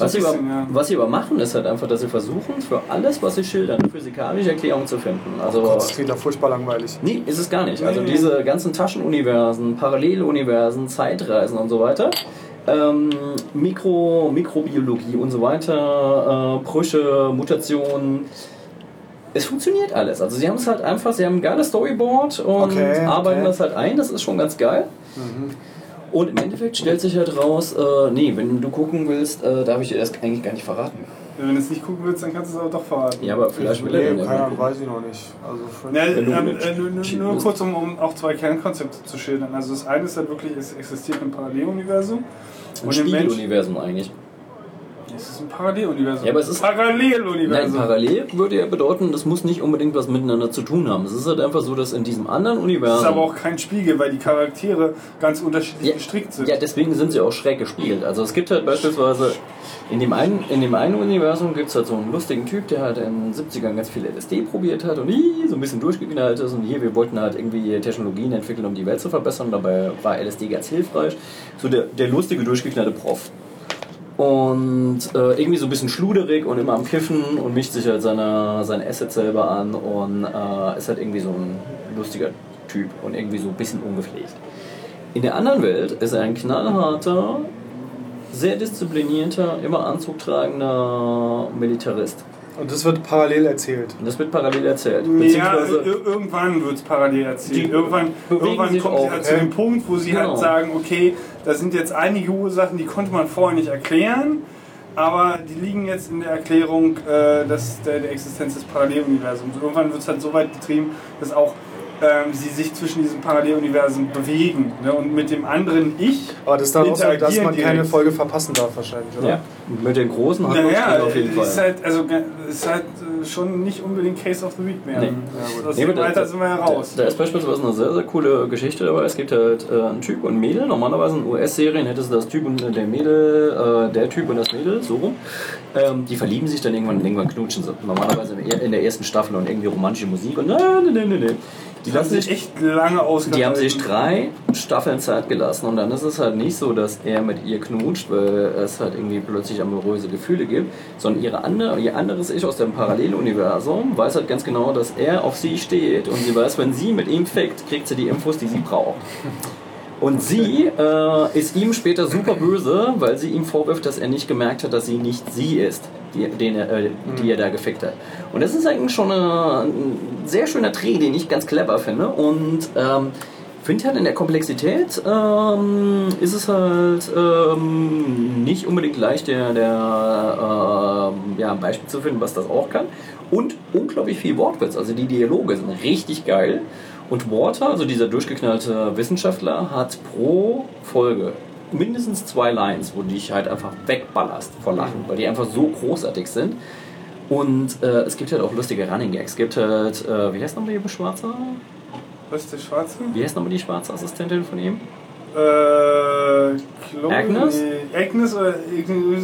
I: Was,
H: ein
I: sie aber,
H: bisschen, ja.
I: was sie aber machen, ist halt einfach, dass sie versuchen, für alles, was sie schildern, eine physikalische Erklärung zu finden. Also,
J: Gott, das klingt ja furchtbar langweilig.
I: Nee, ist es gar nicht. Also
J: Nee, nee.
I: diese ganzen Taschenuniversen, Paralleluniversen, Zeitreisen und so weiter, ähm, Mikro, Mikrobiologie und so weiter, äh, Brüche, Mutationen. Es funktioniert alles. Also sie haben es halt einfach, sie haben ein geiles Storyboard und
J: Okay,
I: arbeiten
J: okay.
I: das halt ein, das ist schon ganz geil. Und im Endeffekt stellt sich halt raus, äh, nee, wenn du gucken willst, äh, darf ich dir das eigentlich gar nicht verraten.
H: Wenn du es nicht gucken willst, dann kannst du es aber doch verraten.
I: Ja, aber vielleicht will er
J: Nee,
I: gucken.
J: weiß ich noch nicht. Also
H: Ja, ähm, äh, nur, nur, nur kurz, um, um auch zwei Kernkonzepte zu schildern. Also das eine ist halt wirklich, es existiert ein Paralleluniversum.
I: Ein Spieluniversum eigentlich.
H: Es ist ein Paralleluniversum.
I: Ja, aber es ist-
H: Paralleluniversum.
I: Nein, parallel würde ja bedeuten, das muss nicht unbedingt was miteinander zu tun haben. Es ist halt einfach so, dass in diesem anderen
H: Das
I: Universum.
H: ist aber auch kein Spiegel, weil die Charaktere ganz unterschiedlich gestrickt sind.
I: ja, deswegen sind sie auch schräg gespielt. Also es gibt halt beispielsweise in dem einen, in dem einen Universum gibt es halt so einen lustigen Typ, der halt in den 70ern ganz viel LSD probiert hat und so ein bisschen durchgeknallt ist. Und hier, wir wollten halt irgendwie Technologien entwickeln, um die Welt zu verbessern. Dabei war LSD ganz hilfreich. So der, der lustige, durchgeknallte Prof. Und äh, irgendwie so ein bisschen schluderig und immer am Kiffen und mischt sich halt seine, seine Assets selber an und äh, ist halt irgendwie so ein lustiger Typ und irgendwie so ein bisschen ungepflegt. In der anderen Welt ist er ein knallharter, sehr disziplinierter, immer Anzug tragender Militarist.
J: Und das wird parallel erzählt.
I: Und das wird parallel erzählt.
H: Ja, irgendwann wird es parallel erzählt.
I: Die
H: Irgendwann, irgendwann kommen sie halt zu dem Punkt, wo sie
I: Genau.
H: halt sagen, okay, da sind jetzt einige Ursachen, die konnte man vorher nicht erklären, aber die liegen jetzt in der Erklärung äh, dass der, der Existenz des Paralleluniversums. Irgendwann wird es halt so weit getrieben, dass auch ähm, sie sich zwischen diesen Paralleluniversen bewegen ne? und mit dem anderen Ich
J: Aber das ist dann auch so, dass man keine
H: direkt.
J: Folge verpassen darf wahrscheinlich, oder?
I: ja, mit den großen
H: Naja,
I: Handlungssträngen auf jeden
H: ist
I: Fall.
H: halt, also, ist halt äh, schon nicht unbedingt Case of the Week mehr.
I: Nee.
H: Ja, Aus
I: Nee,
H: dem Alter sind wir ja raus.
I: Da, da ist beispielsweise eine sehr, sehr coole Geschichte dabei. Es gibt halt äh, einen Typ und ein Mädel. Normalerweise in US-Serien hättest du das Typ und der Mädel, äh, der Typ und das Mädel, so rum. Ähm, die verlieben sich dann irgendwann und irgendwann knutschen sie. Normalerweise in- der ersten Staffel und irgendwie romantische Musik und nein, nein, nein, nein. Die lassen
H: sich
I: sich
H: echt lange ausgehalten.
I: die haben sich drei Staffeln Zeit gelassen und dann ist es halt nicht so, dass er mit ihr knutscht, weil es halt irgendwie plötzlich amoröse Gefühle gibt, sondern ihre andere, ihr anderes Ich aus dem Paralleluniversum weiß halt ganz genau, dass er auf sie steht und sie weiß, wenn sie mit ihm fickt, kriegt sie die Infos, die sie braucht. Und sie äh, ist ihm später super böse, weil sie ihm vorwirft, dass er nicht gemerkt hat, dass sie nicht sie ist, die, den er, äh, die er da gefickt hat. Und das ist eigentlich schon eine, ein sehr schöner Dreh, den ich ganz clever finde. Und ähm, finde halt in der Komplexität ähm, ist es halt ähm, nicht unbedingt leicht, der, der ähm, ja, ein Beispiel zu finden, was das auch kann. Und unglaublich viel Wortwitz. Also die Dialoge sind richtig geil. Und Walter, also dieser durchgeknallte Wissenschaftler, hat pro Folge mindestens zwei Lines, wo du dich halt einfach wegballerst vor Lachen, weil die einfach so großartig sind. Und äh, es gibt halt auch lustige Running Gags. Es gibt halt, äh, wie heißt nochmal die Schwarze?
H: Was ist der Schwarze?
I: Wie heißt nochmal die schwarze Assistentin von ihm?
H: Äh,
I: Agnes?
H: Agnes oder irgendwie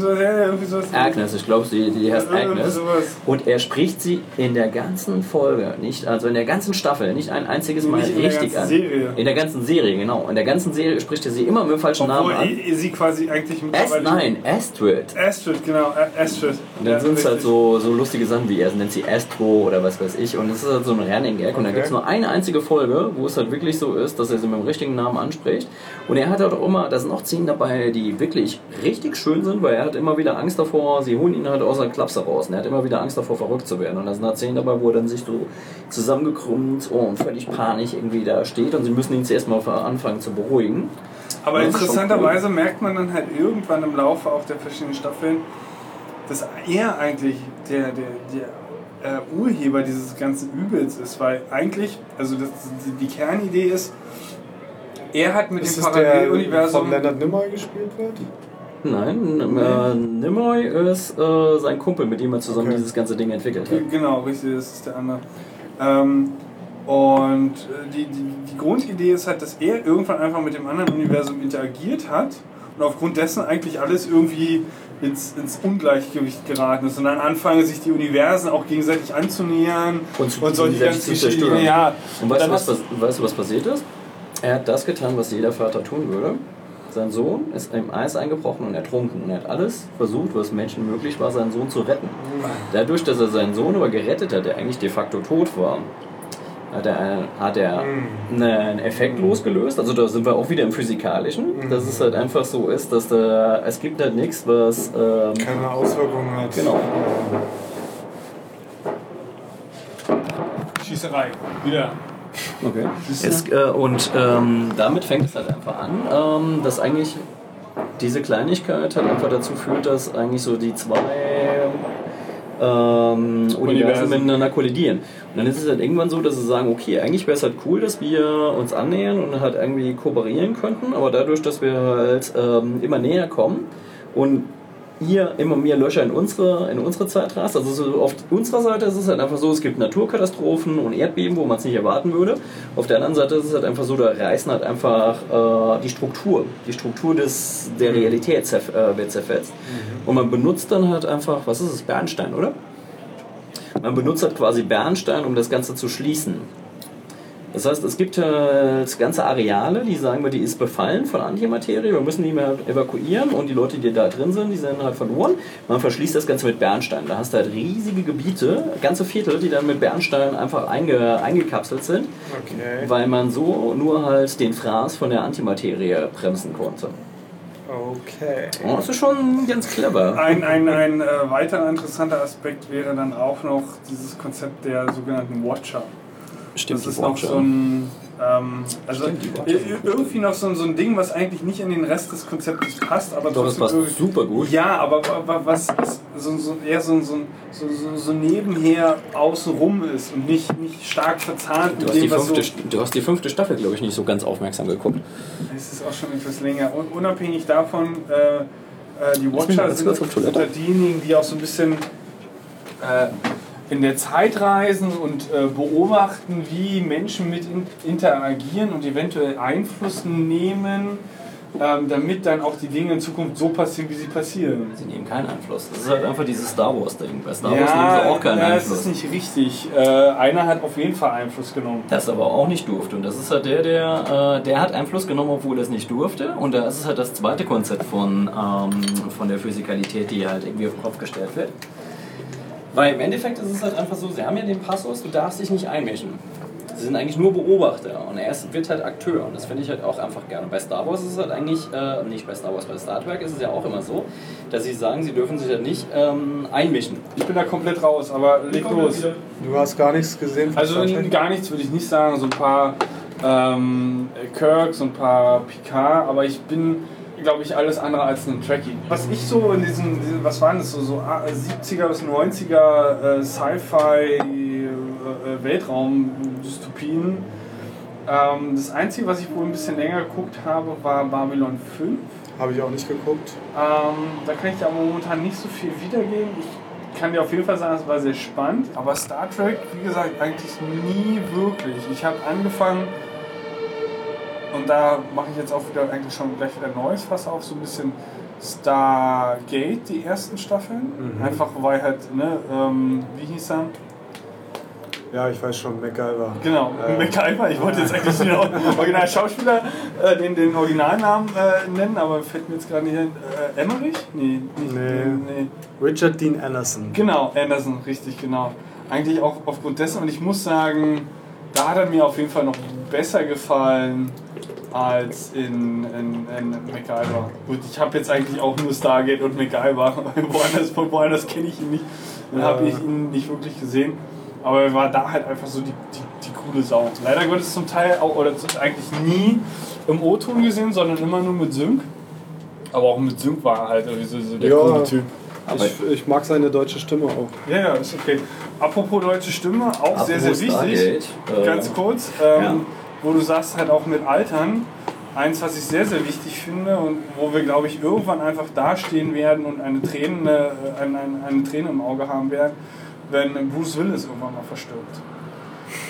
H: sowas. Ja.
I: Agnes, ich glaube, sie die heißt
H: Ja,
I: Agnes. Und er spricht sie in der ganzen Folge, nicht, also in der ganzen Staffel, nicht ein einziges Mal
H: Nicht in der
I: richtig
H: ganzen
I: an.
H: Serie.
I: In der ganzen Serie, genau. In der ganzen Serie spricht er sie immer mit dem falschen
H: Obwohl
I: Namen an.
H: sie quasi eigentlich mittlerweile...
I: nein, Astrid.
H: Astrid, genau. Astrid.
I: Und dann sind es halt so, so lustige Sachen wie er nennt sie Astro oder was weiß ich. Und es ist halt so ein Running Gag. Und da
H: Okay.
I: gibt es nur eine einzige Folge, wo es halt wirklich so ist, dass er sie mit dem richtigen Namen anspricht. Und er hat halt auch immer, da sind auch Szenen dabei, die wirklich richtig schön sind, weil er hat immer wieder Angst davor, sie holen ihn halt aus der Klapse raus. Und er hat immer wieder Angst davor, verrückt zu werden. Und da sind halt Szenen dabei, wo er dann sich so zusammengekrümmt und völlig panisch irgendwie da steht. Und sie müssen ihn zuerst mal anfangen zu beruhigen.
H: Aber interessanterweise merkt man dann halt irgendwann im Laufe auch der verschiedenen Staffeln, dass er eigentlich der, der, der äh, Urheber dieses ganzen Übels ist, weil eigentlich, also das, die Kernidee ist, er hat mit
J: Ist
H: dem Paralleluniversum.
J: von Leonard Nimoy gespielt wird?
I: Nein, äh, Nimoy ist äh, sein Kumpel, mit dem er zusammen
J: Okay.
I: dieses ganze Ding entwickelt hat.
H: Genau, richtig, das ist der andere. Ähm, und äh, die, die, die Grundidee ist halt, dass er irgendwann einfach mit dem anderen Universum interagiert hat und aufgrund dessen eigentlich alles irgendwie ins, ins Ungleichgewicht geraten ist. Und dann anfangen sich die Universen auch gegenseitig anzunähern
I: Und zu-
H: solche
I: gegenseitig
H: ganzen
I: zu
H: Geschichten.
I: zerstören.
H: Ja.
I: Und weißt
H: Dann
I: du, was, weißt du, was passiert ist? Er hat das getan, was jeder Vater tun würde. Sein Sohn ist im Eis eingebrochen und ertrunken. Und er hat alles versucht, was Menschen möglich war, seinen Sohn zu retten. Dadurch, dass er seinen Sohn aber gerettet hat, der eigentlich de facto tot war, hat er, hat er einen Effekt losgelöst. Also da sind wir auch wieder im Physikalischen. Dass es halt einfach so ist, dass da, es gibt halt nichts, was... Ähm,
J: Keine Auswirkungen hat.
I: Genau.
H: Schießerei. Wieder.
I: Okay. Es, äh, und ähm, damit fängt es halt einfach an, ähm, dass eigentlich diese Kleinigkeit halt einfach dazu führt, dass eigentlich so die zwei ähm, Universen miteinander kollidieren. Und dann ist es halt irgendwann so, dass sie sagen, okay, eigentlich wäre es halt cool, dass wir uns annähern und halt irgendwie kooperieren könnten, aber dadurch, dass wir halt ähm, immer näher kommen und ihr immer mehr Löcher in unsere, in unsere Zeit rast. Also so auf unserer Seite ist es halt einfach so, es gibt Naturkatastrophen und Erdbeben, wo man es nicht erwarten würde. Auf der anderen Seite ist es halt einfach so, da reißen halt einfach äh, die Struktur, die Struktur des, der Realität zerf äh, wird zerfetzt. Und man benutzt dann halt einfach, was ist es, Bernstein, oder? Man benutzt halt quasi Bernstein, um das Ganze zu schließen. Das heißt, es gibt halt ganze Areale, die sagen wir, die ist befallen von Antimaterie, wir müssen die mehr evakuieren und die Leute, die da drin sind, die sind halt verloren. Man verschließt das Ganze mit Bernstein. Da hast du halt riesige Gebiete, ganze Viertel, die dann mit Bernstein einfach einge, eingekapselt sind,
J: Okay.
I: weil man so nur halt den Fraß von der Antimaterie bremsen konnte.
J: Okay.
I: Oh, das ist schon ganz clever.
H: Ein, ein, ein äh, weiterer interessanter Aspekt wäre dann auch noch dieses Konzept der sogenannten Watcher.
I: Stimmt,
H: das ist
I: Watcher.
H: so ein. Ähm, also
I: Stimmt,
H: irgendwie noch so, ein- so ein Ding, was eigentlich nicht in den Rest des Konzeptes passt, aber
I: Doch, das
H: trotzdem
I: passt super gut.
H: Ja, aber, aber was so, so, eher so, so, so, so, nebenher außenrum ist und nicht, nicht stark verzahnt
I: Du
H: mit
I: hast,
H: dem, was so.
I: fünfte, du hast die fünfte Staffel, glaube ich, nicht so ganz aufmerksam geguckt.
H: Es ist auch schon etwas länger. Und unabhängig davon, äh, äh, die Watcher sind unter diejenigen, die auch so ein bisschen äh, in der Zeit reisen und äh, beobachten, wie Menschen mit in interagieren und eventuell Einfluss nehmen, ähm, damit dann auch die Dinge in Zukunft so passieren, wie sie passieren.
I: Sie nehmen keinen Einfluss. Das ist halt einfach dieses Star Wars-Ding. Bei Star Wars nehmen sie auch keinen
H: ja, das
I: Einfluss.
H: ist nicht richtig. Äh, einer hat auf jeden Fall Einfluss genommen.
I: Das aber auch nicht durfte. Und das ist halt der, der, äh, der hat Einfluss genommen, obwohl er es nicht durfte. Und da ist es halt das zweite Konzept von, ähm, von der Physikalität, die halt irgendwie auf den Kopf gestellt wird. Weil im Endeffekt ist es halt einfach so, sie haben ja den Passus, du darfst dich nicht einmischen. Sie sind eigentlich nur Beobachter und er ist, wird halt Akteur und das finde ich halt auch einfach gerne. Bei Star Wars ist es halt eigentlich, äh, nicht bei Star Wars, bei Star Trek ist es ja auch immer so, dass sie sagen, sie dürfen sich halt nicht ähm, einmischen.
H: Ich bin da komplett raus, aber leg los.
J: Du hast gar nichts gesehen von
H: Also
J: Star Trek?
H: gar nichts würde ich nicht sagen, so ein paar ähm, Kirks und ein paar Picard, aber ich bin, glaube ich, alles andere als ein Trekkie. Was ich so in diesem, diesem- was waren das so, so ah, 70er bis 90er äh, Sci-Fi äh, Weltraum-Dystopien. Ähm, das Einzige, was ich wohl ein bisschen länger geguckt habe, war Babylon 5.
J: Habe ich auch nicht geguckt.
H: Ähm, da kann ich dir aber momentan nicht so viel wiedergeben. Ich kann dir auf jeden Fall sagen, es war sehr spannend. Aber Star Trek, wie gesagt, eigentlich nie wirklich. Ich habe angefangen, und da mache ich jetzt auch wieder eigentlich schon gleich wieder Neues Fass auf, so ein bisschen Stargate, die ersten Staffeln.
J: Mhm.
H: Einfach weil halt, ne, ähm, wie hieß er?
J: Ja, ich weiß schon, MacGyver.
H: Genau,
J: Äh,
H: MacGyver. Ich wollte jetzt <laughs> eigentlich den originalen Schauspieler, äh, den, den Originalnamen äh, nennen, aber fällt mir jetzt gerade nicht ein. Äh, Emmerich? Nee, nicht.
J: Nee.
H: nee.
J: Richard Dean Anderson.
H: Genau, Anderson, richtig, genau. Eigentlich auch aufgrund dessen, und ich muss sagen, da hat er mir auf jeden Fall noch besser gefallen als in, in, in MacGyver. Gut, ich habe jetzt eigentlich auch nur Stargate und MacGyver, <laughs> woanders, woanders kenne ich ihn nicht, dann habe ich ihn nicht wirklich gesehen. Aber er war da halt einfach so die, die, die coole Sau. Leider wird es zum Teil auch, oder eigentlich nie im O-Ton gesehen, sondern immer nur mit Sync. Aber auch mit Sync war er halt irgendwie so, so der
J: Ja.
H: coole Typ.
J: Ich, ich mag seine deutsche Stimme auch.
H: Ja, ja, ist okay. Apropos deutsche Stimme, auch sehr, sehr
I: Apropos
H: wichtig.
I: Stargate, äh,
H: Ganz kurz, ähm,
I: ja.
H: Wo du sagst, halt auch mit Altern. Eins, was ich sehr, sehr wichtig finde und wo wir, glaube ich, irgendwann einfach dastehen werden und eine Träne, äh, eine, eine, eine Träne im Auge haben werden, wenn Bruce Willis irgendwann mal verstirbt.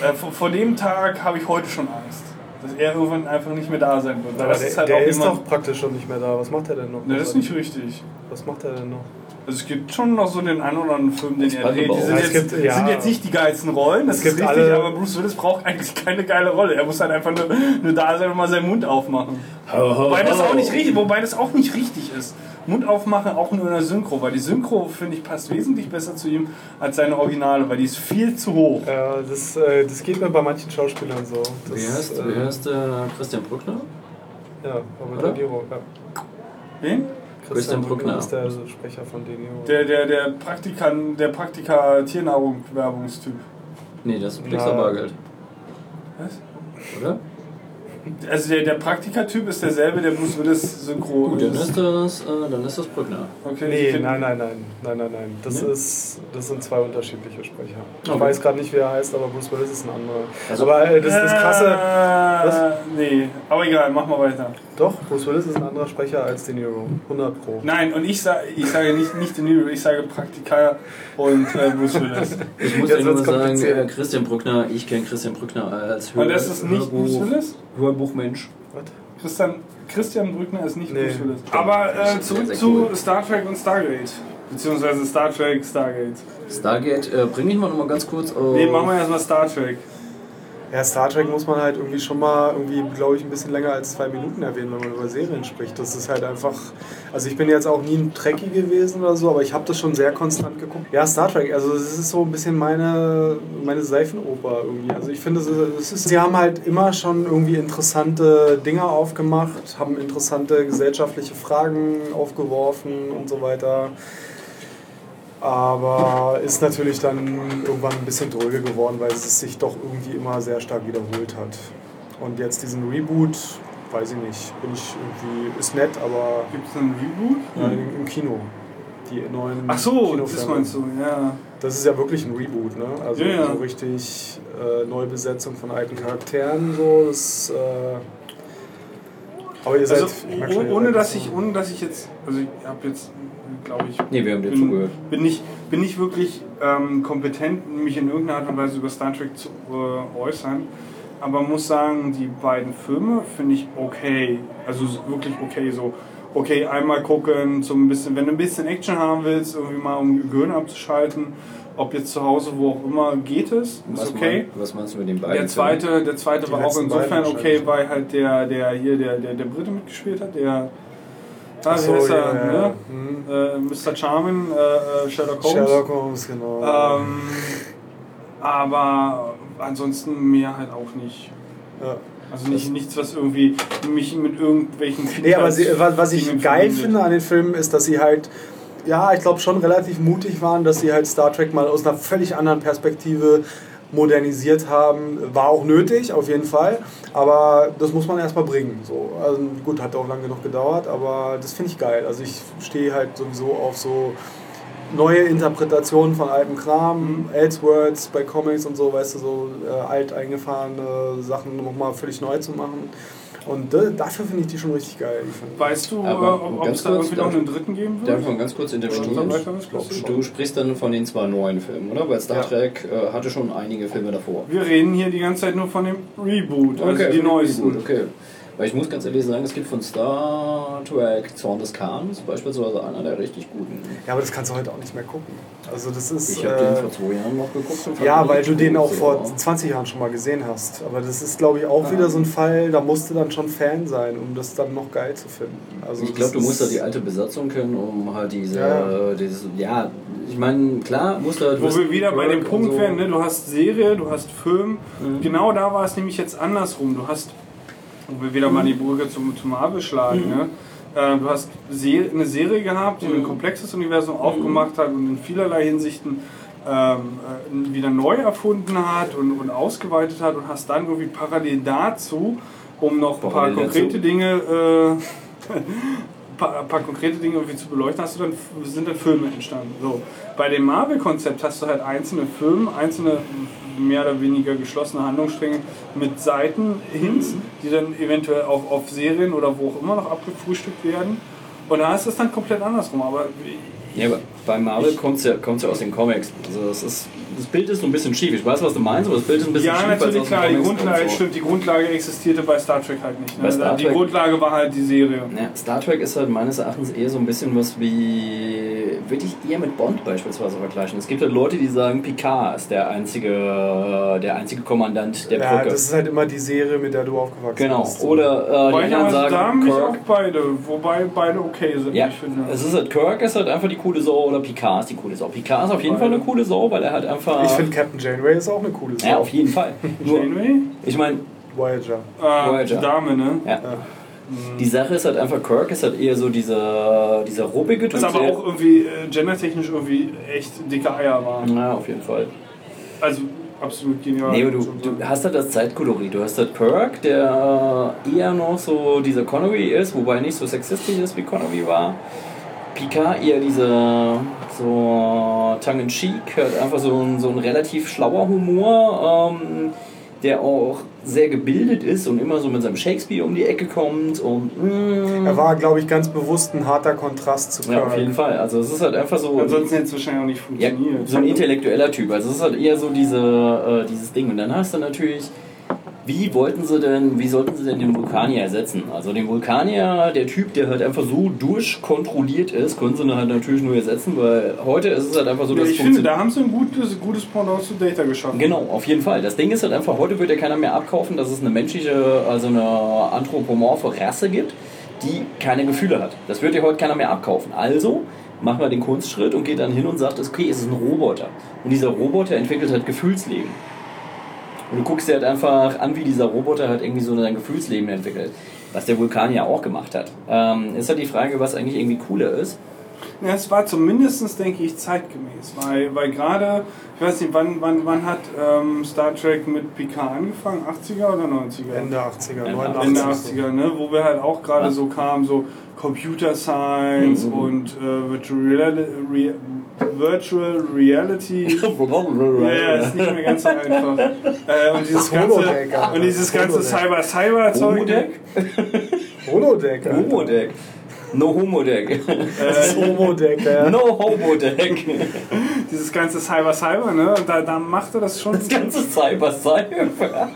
H: Äh, vor, vor dem Tag habe ich heute schon Angst, dass er irgendwann einfach nicht mehr da sein wird. Weil
J: der
H: ist halt
J: der
H: auch
J: ist doch praktisch schon nicht mehr da. Was macht er denn noch?
H: Ne, das ist nicht richtig.
J: Was macht er denn noch?
H: Also es gibt schon noch so den einen oder anderen Film, den er dreht. Die sind,
J: es
H: jetzt,
J: gibt- ja.
H: sind jetzt nicht die geilsten Rollen, das
J: Es
H: ist
J: gibt
H: richtig,
J: alle-
H: aber Bruce Willis braucht eigentlich keine geile Rolle. Er muss halt einfach nur, nur da sein und mal seinen Mund aufmachen. wobei, das auch nicht richtig, wobei das auch nicht richtig ist. Mund aufmachen auch nur in der Synchro, weil die Synchro, finde ich, passt wesentlich besser zu ihm als seine Originale, weil die ist viel zu hoch.
J: Ja, das, äh, das geht mir bei manchen Schauspielern so. Das,
I: Wie heißt,
J: äh,
I: wie heißt äh, Christian Brückner?
J: Ja, Robert
I: Oder?
J: De Niro. Ja.
H: Wen?
I: Christian Bruckner.
J: ist der Sprecher von De Niro.
H: Der, der, der Praktikan, der Praktika Tiernahrung-Werbungstyp.
I: Nee, das ist
J: Na.
I: Bargeld.
H: Was?
I: Oder?
H: Also der, der Praktika-Typ ist derselbe, der Bruce Willis Synchro
I: Gut, dann ist das, äh, dann ist das Brückner.
H: Okay,
J: Nee, nein, nein, nein, nein, nein, nein. Das,
I: Nee?
J: ist, das sind zwei unterschiedliche Sprecher. Ich
I: Okay.
J: weiß gerade nicht, wie er heißt, aber Bruce Willis ist ein anderer.
I: Also-
J: aber äh, das, das Krasse,
H: Äh, nee, aber egal, mach mal weiter.
J: doch, Bruce Willis ist ein anderer Sprecher als De Niro. 100 Pro.
H: Nein, und ich, sag, ich sage nicht, nicht De Niro, ich sage Praktika und äh, Bruce Willis.
I: Ich muss
J: Jetzt
I: ja nur sagen, äh, Christian Brückner, ich kenne Christian Brückner als Hör
H: Und das ist nicht Bruce Willis?
I: Hörbuchmensch.
J: Was?
H: Christian, Christian Brückner ist nicht
J: Nee.
H: Bruce Willis. Aber äh, zurück zu
I: cool.
H: Star Trek und Stargate. Beziehungsweise Star Trek, Stargate.
I: Stargate, äh, bring ich mal noch mal ganz kurz auf.
H: Nee, machen wir erstmal Star Trek.
J: Ja, Star Trek muss man halt irgendwie schon mal irgendwie, glaube ich, ein bisschen länger als zwei Minuten erwähnen, wenn man über Serien spricht. Das ist halt einfach. Also ich bin jetzt auch nie ein Trekkie gewesen oder so, aber ich habe das schon sehr konstant geguckt. Ja, Star Trek, also das ist so ein bisschen meine, meine Seifenoper irgendwie. Also ich finde, es ist- sie haben halt immer schon irgendwie interessante Dinge aufgemacht, haben interessante gesellschaftliche Fragen aufgeworfen und so weiter. Aber ist natürlich dann irgendwann ein bisschen dröge geworden, weil es sich doch irgendwie immer sehr stark wiederholt hat. Und jetzt diesen Reboot, weiß ich nicht, bin ich irgendwie, ist nett, aber
H: Gibt es einen Reboot?
J: ja, im, im Kino. Die neuen
H: Ach so, das meinst du, ja.
J: Das ist ja wirklich ein Reboot, ne? Also
H: Ja, ja.
J: so richtig äh, Neubesetzung von alten Charakteren, so. Das, äh, aber ihr seid,
H: Also,
J: schon, ihr
H: ohne,
J: seid
H: dass ich, ohne dass ich jetzt, also ich habe jetzt, glaube ich,
I: Nee, wir haben dir
H: bin,
I: zugehört.
H: bin nicht, bin nicht wirklich ähm, kompetent, mich in irgendeiner Art und Weise über Star Trek zu äh, äußern. Aber muss sagen, die beiden Filme finde ich okay. Also wirklich okay. So, okay, einmal gucken, so ein bisschen, wenn du ein bisschen Action haben willst, irgendwie mal um Gehirn abzuschalten, ob jetzt zu Hause, wo auch immer, geht es, ist
I: Was,
H: okay.
I: mein, was meinst du mit den beiden?
H: Der zweite, der zweite
J: Die
H: war auch insofern okay, weil halt der, der hier, der, der, der Brite mitgespielt hat, der. Ah,
J: Ach so,
H: heißt er,
J: ja,
H: ne?
J: Hm.
H: Äh, Mr. Charmin, äh, äh, Sherlock Holmes.
J: Sherlock Holmes, genau.
H: Ähm, aber ansonsten mehr halt auch nicht.
J: ja.
H: Also nicht, nichts, was irgendwie mich mit irgendwelchen
J: Nee, aber sie, was, was ich geil finde an den Filmen ist, dass sie halt, ja, ich glaube schon relativ mutig waren, dass sie halt Star Trek mal aus einer völlig anderen Perspektive modernisiert haben. War auch nötig, auf jeden Fall. Aber das muss man erstmal bringen. So. Also gut, hat auch lange genug gedauert, aber das finde ich geil. Also ich stehe halt sowieso auf so neue Interpretationen von altem Kram, Elseworlds bei Comics und so, weißt du, so äh, alt eingefahrene Sachen nochmal völlig neu zu machen. Und dafür finde ich die schon richtig geil.
H: Weißt du,
I: Aber
H: äh, ob, es da irgendwie noch
I: darf-
H: einen dritten geben
I: Darf
H: wird?
I: ich mal ganz kurz intervenieren? Du sprichst dann von den zwei neuen Filmen, oder? Weil Star
J: Ja.
I: Trek äh, hatte schon einige Filme davor.
H: Wir reden hier die ganze Zeit nur von dem Reboot, also die neuesten.
I: Reboot, okay. Weil ich muss ganz ehrlich sagen, es gibt von Star Trek Zorn des Khans beispielsweise einer der richtig guten.
J: Ja, aber das kannst du heute auch nicht mehr gucken. Also das ist...
I: Ich habe den
J: äh,
I: vor zwei Jahren noch geguckt.
J: ja, weil du den auch vor 20 Jahren schon mal gesehen hast. Aber das ist, glaube ich, auch wieder so ein Fall, da musst du dann schon Fan sein, um das dann noch geil zu finden. Also
I: Ich glaube, du musst da die alte Besatzung kennen, um halt diese,
J: Ja.
I: dieses, ja, ich meine, klar, musst du halt
H: Wo wir wieder bei dem Punkt
I: so.
H: wären, ne? du hast Serie, du hast Film.
I: Mhm.
H: Genau da war es nämlich jetzt andersrum. Du hast, wo wir wieder mal die Brücke zum, zum Marvel schlagen,
I: Mhm.
H: ne? Äh, du hast Se eine Serie gehabt, die ein komplexes Universum aufgemacht hat und in vielerlei Hinsichten ähm, äh, wieder neu erfunden hat und, und ausgeweitet hat und hast dann irgendwie parallel dazu, um noch ein paar konkrete
I: dazu.
H: Dinge, äh, paar, paar konkrete Dinge irgendwie zu beleuchten, hast du dann, sind dann Filme entstanden. So. Bei dem Marvel-Konzept hast du halt einzelne Filme, einzelne mehr oder weniger geschlossene Handlungsstränge mit Seiten Hints, die dann eventuell auch auf Serien oder wo auch immer noch abgefrühstückt werden. Und da ist es dann komplett andersrum. Aber
I: Ja, aber bei Marvel kommt es ja, kommt's ja aus den Comics. Also das, ist, das Bild ist so ein bisschen schief. Ich weiß, was du meinst, aber das Bild ist ein bisschen
H: ja,
I: schief. es
H: natürlich klar, die Grundlage,
I: so.
H: stimmt, die Grundlage existierte bei Star Trek halt nicht.
I: Bei
H: Ne?
I: Star
H: die
I: Trek-
H: Grundlage war halt die Serie.
I: Ja, Star Trek ist halt meines Erachtens eher so ein bisschen was wie, würde ich eher mit Bond beispielsweise vergleichen. Es gibt halt Leute, die sagen, Picard ist der einzige, der einzige Kommandant der
J: Ja,
I: Brücke.
J: das ist halt immer die Serie, mit der du aufgewachsen
I: Genau,
J: bist.
I: oder äh,
H: Wobei
I: die anderen
H: aber da
I: sagen,
H: mich auch
I: Kirk.
H: beide, wobei beide okay sind,
I: Ja,
H: ich finde.
I: es ist halt Kirk ist halt einfach die coole Sau oder Picard ist die coole Sau. Picard ist auf jeden Fall eine coole Sau, weil er halt einfach.
J: Ich finde Captain Janeway ist auch eine coole Sache.
I: ja, auf jeden Fall. Nur,
H: Janeway?
I: ich meine,
J: Voyager.
H: Äh,
I: Voyager.
H: Dame, ne?
I: ja. Die Sache ist halt einfach, Kirk ist halt eher so dieser, dieser ruppige Typ.
H: Das aber auch irgendwie äh, gendertechnisch irgendwie echt dicke Eier waren.
I: Ja, auf jeden Fall.
H: Also absolut genial.
I: Nee, aber du, du hast halt das Zeitkolorit. Du hast halt Kirk, der äh, eher noch so dieser Connery ist, wobei er nicht so sexistisch ist wie Connery war. Picard eher dieser so tongue-in-cheek, halt einfach so ein, so ein relativ schlauer Humor, ähm, der auch sehr gebildet ist und immer so mit seinem Shakespeare um die Ecke kommt und mm,
J: Er war, glaube ich, ganz bewusst ein harter Kontrast zu Kirk.
I: ja, auf jeden Fall. Also es ist halt einfach so.
H: Ansonsten hätte es wahrscheinlich auch nicht
I: Ja,
H: funktioniert.
I: so ein intellektueller Typ. Also es ist halt eher so diese, äh, dieses Ding. Und dann hast du natürlich, wie wollten sie denn, wie sollten sie denn den Vulkanier ersetzen? Also den Vulkanier, der Typ, der halt einfach so durchkontrolliert ist, können sie halt natürlich nur ersetzen, weil heute ist es halt einfach so,
H: Ja,
I: dass
H: ich finde, da haben sie ein gutes, gutes Pendant zu Data geschaffen.
I: Genau, auf jeden Fall. Das Ding ist halt einfach, heute wird ja keiner mehr abkaufen, dass es eine menschliche, also eine anthropomorphe Rasse gibt, die keine Gefühle hat. Das wird ja heute keiner mehr abkaufen. Also machen wir den Kunstschritt und geht dann hin und sagt, okay, es ist ein Roboter. Und dieser Roboter entwickelt halt Gefühlsleben. Und du guckst dir halt einfach an, wie dieser Roboter halt irgendwie so sein Gefühlsleben entwickelt. Was der Vulkan ja auch gemacht hat. Ähm, ist halt die Frage, was eigentlich irgendwie cooler ist.
H: Ja, es war zumindest, denke ich, zeitgemäß. Weil, weil gerade, ich weiß nicht, wann, wann, wann hat ähm, Star Trek mit Picard angefangen? 80er oder 90er?
J: Ende 80er,
I: Ende
J: 89.
H: Ende 80er, ne? wo wir halt auch gerade so kamen, so Computer Science
I: Mhm.
H: und äh, Virtual, Reali Re Virtual Reality. <laughs> Ja, ja, ist nicht mehr ganz so einfach. Äh, und dieses ganze,
J: Holodeck,
H: und dieses ganze
J: Holodeck.
H: Cyber-Cyber-Zeug.
I: Homodeck? <laughs>
J: Holodeck, Alter.
I: Homodeck. No Homodeck.
J: Das Homodeck, ja.
I: No Homodeck.
H: Dieses ganze Cyber-Cyber, ne? Und da, da machte das schon.
I: Das ganze Cyber Cyber.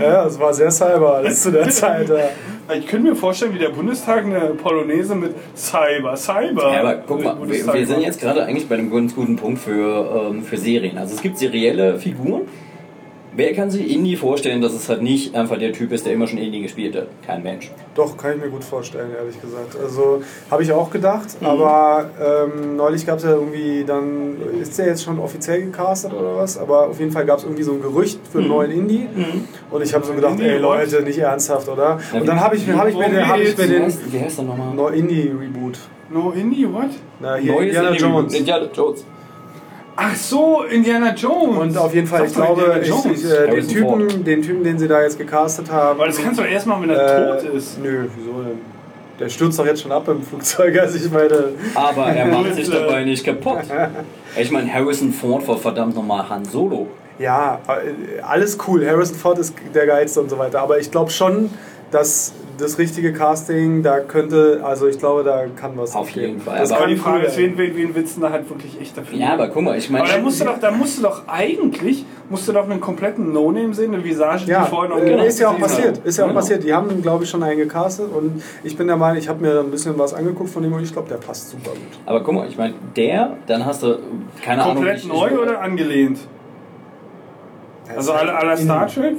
J: Ja, es war sehr cyber alles <laughs> zu der Zeit. Ja.
H: Ich könnte mir vorstellen, wie der Bundestag eine Polonaise mit Cyber, Cyber.
I: Ja, aber guck mal, wir, wir sind jetzt gerade eigentlich bei einem ganz guten Punkt für, ähm, für Serien. Also es gibt serielle Figuren. Wer kann sich Indie vorstellen, dass es halt nicht einfach der Typ ist, der immer schon Indie gespielt hat? Kein Mensch.
J: Doch, kann ich mir gut vorstellen, ehrlich gesagt. Also habe ich auch gedacht,
I: Mhm.
J: aber ähm, neulich gab es ja irgendwie dann, ist der jetzt schon offiziell gecastet oder was? Aber auf jeden Fall gab es irgendwie so ein Gerücht für einen
I: Mhm.
J: neuen Indie. Und ich habe so gedacht,
H: Indie,
J: ey Leute, nicht ernsthaft, oder?
I: Ja,
J: Und dann habe ich, mir- hab ich mir den, hab ich mir den
I: wie heißt der nochmal?
J: No Indie Reboot.
H: No Indie, what?
J: Na, hier
I: Neues
J: Indiana
I: Indie-
J: Jones.
I: Indiana Jones.
H: Ach so, Indiana Jones.
J: Und auf jeden Fall, ich glaube, ich, äh, den. Typen, den Typen, den sie da jetzt gecastet haben.
H: Aber das kannst du doch erst machen, wenn er
J: äh,
H: tot ist.
J: Nö, wieso denn? Der stürzt doch jetzt schon ab im Flugzeug, <laughs> also ich meine.
I: Aber er <laughs> macht sich
H: Bitte.
I: dabei nicht kaputt. Ich meine, Harrison Ford war verdammt nochmal Han Solo.
J: Ja, äh, alles cool. Harrison Ford ist der Geilste und so weiter. Aber ich glaube schon, dass das richtige Casting, da könnte, also ich glaube, da kann was
I: Auf
J: gehen.
I: jeden Fall.
J: Das
I: Aber
J: kann
H: die Frage ist, wen, wen, wen willst du da halt wirklich echt dafür?
I: Ja, aber guck mal, ich meine.
H: aber da musst du doch, da musst du doch eigentlich, musst du doch einen kompletten No-Name sehen, eine Visage, die
J: Ja,
H: vorher noch
J: äh,
H: genau
J: ist ja auch passiert. Ist ja auch
I: Genau.
J: passiert. Die haben, glaube ich, schon einen gecastet und ich bin der Meinung, ich habe mir ein bisschen was angeguckt von dem und ich glaube, der passt super gut.
I: Aber guck mal, ich meine, der, dann hast du, keine Ahnung.
H: Komplett neu
I: ich,
H: oder angelehnt? Also alle aller Star Trek?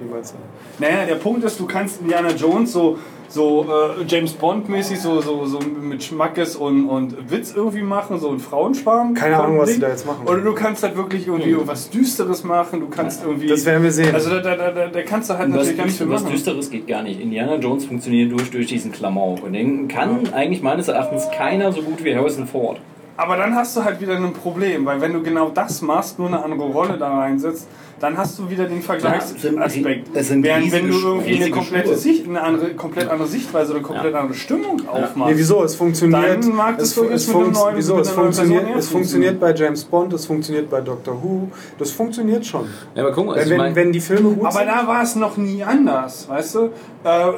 J: Wie meinst du?
H: Naja, der Punkt ist, du kannst Indiana Jones so, so äh, James Bond-mäßig so, so, so mit Schmackes und, und Witz irgendwie machen, so ein Frauenschwarm.
J: Keine Ahnung, was die da jetzt machen.
H: Oder du kannst halt wirklich irgendwie irgendwas Düsteres machen, du kannst irgendwie.
J: Das werden wir sehen.
H: Also da, da, da, da kannst du halt
I: Was,
H: natürlich ganz viel
I: was
H: machen.
I: Düsteres geht gar nicht. Indiana Jones funktioniert durch, durch diesen Klamauk. Und den kann eigentlich meines Erachtens keiner so gut wie Harrison Ford.
H: Aber dann hast du halt wieder ein Problem, weil wenn du genau das machst, nur eine andere Rolle da reinsetzt, dann hast du wieder den Vergleichsaspekt.
I: es sind
H: Während wenn du irgendwie eine komplette. Sicht, eine andere, komplett andere Sichtweise oder komplett andere Stimmung aufmachst.
J: Nee, wieso? Es funktioniert.
H: Dann mag das
J: es, es,
H: einem
J: funkt-
H: neuen-
J: wieso? Es funktioniert, es funktioniert bei James Bond, es funktioniert bei Doctor Who, das funktioniert schon.
I: Ja, aber guck mal,
J: wenn,
I: also ich
J: wenn,
I: mein-
J: wenn die Filme gut
H: Aber
J: sind.
H: da war es noch nie anders, weißt du? Äh, äh,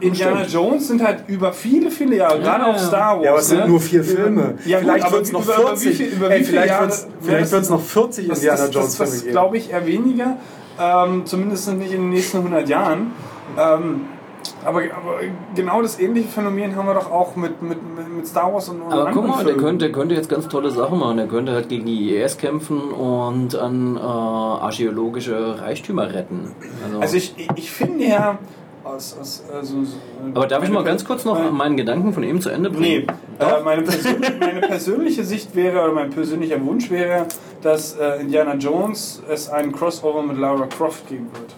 H: Indiana
J: Stimmt.
H: Jones sind halt über viele, viele Jahre, gerade auch Star Wars.
J: Ja, aber es sind
H: ne?
J: nur vier Filme.
H: Ja,
J: vielleicht wird es noch
H: über- über
J: 40.
H: wie viel- über
J: Ey, vielleicht wird es
H: Ja,
J: noch 40
H: Das,
J: Indiana
H: das,
J: Jones
H: das,
J: geben.
H: glaube ich eher weniger, ähm, zumindest nicht in den nächsten 100 Jahren. Ähm, aber, aber genau das ähnliche Phänomen haben wir doch auch mit, mit, mit- Star Wars und, und
I: Aber guck mal, der könnte, der könnte jetzt ganz tolle Sachen machen. Der könnte halt gegen die IS kämpfen und an äh, archäologische Reichtümer retten. Also,
H: Also ich- ich finde ja, aus, aus, also, so-
I: aber darf ich mal ganz kurz noch
H: meine-
I: meinen Gedanken von eben zu Ende
H: Nee,
I: bringen?
H: äh, meine, persön meine persönliche Sicht wäre, oder mein persönlicher Wunsch wäre, dass äh, Indiana Jones es einen Crossover mit Lara Croft geben wird.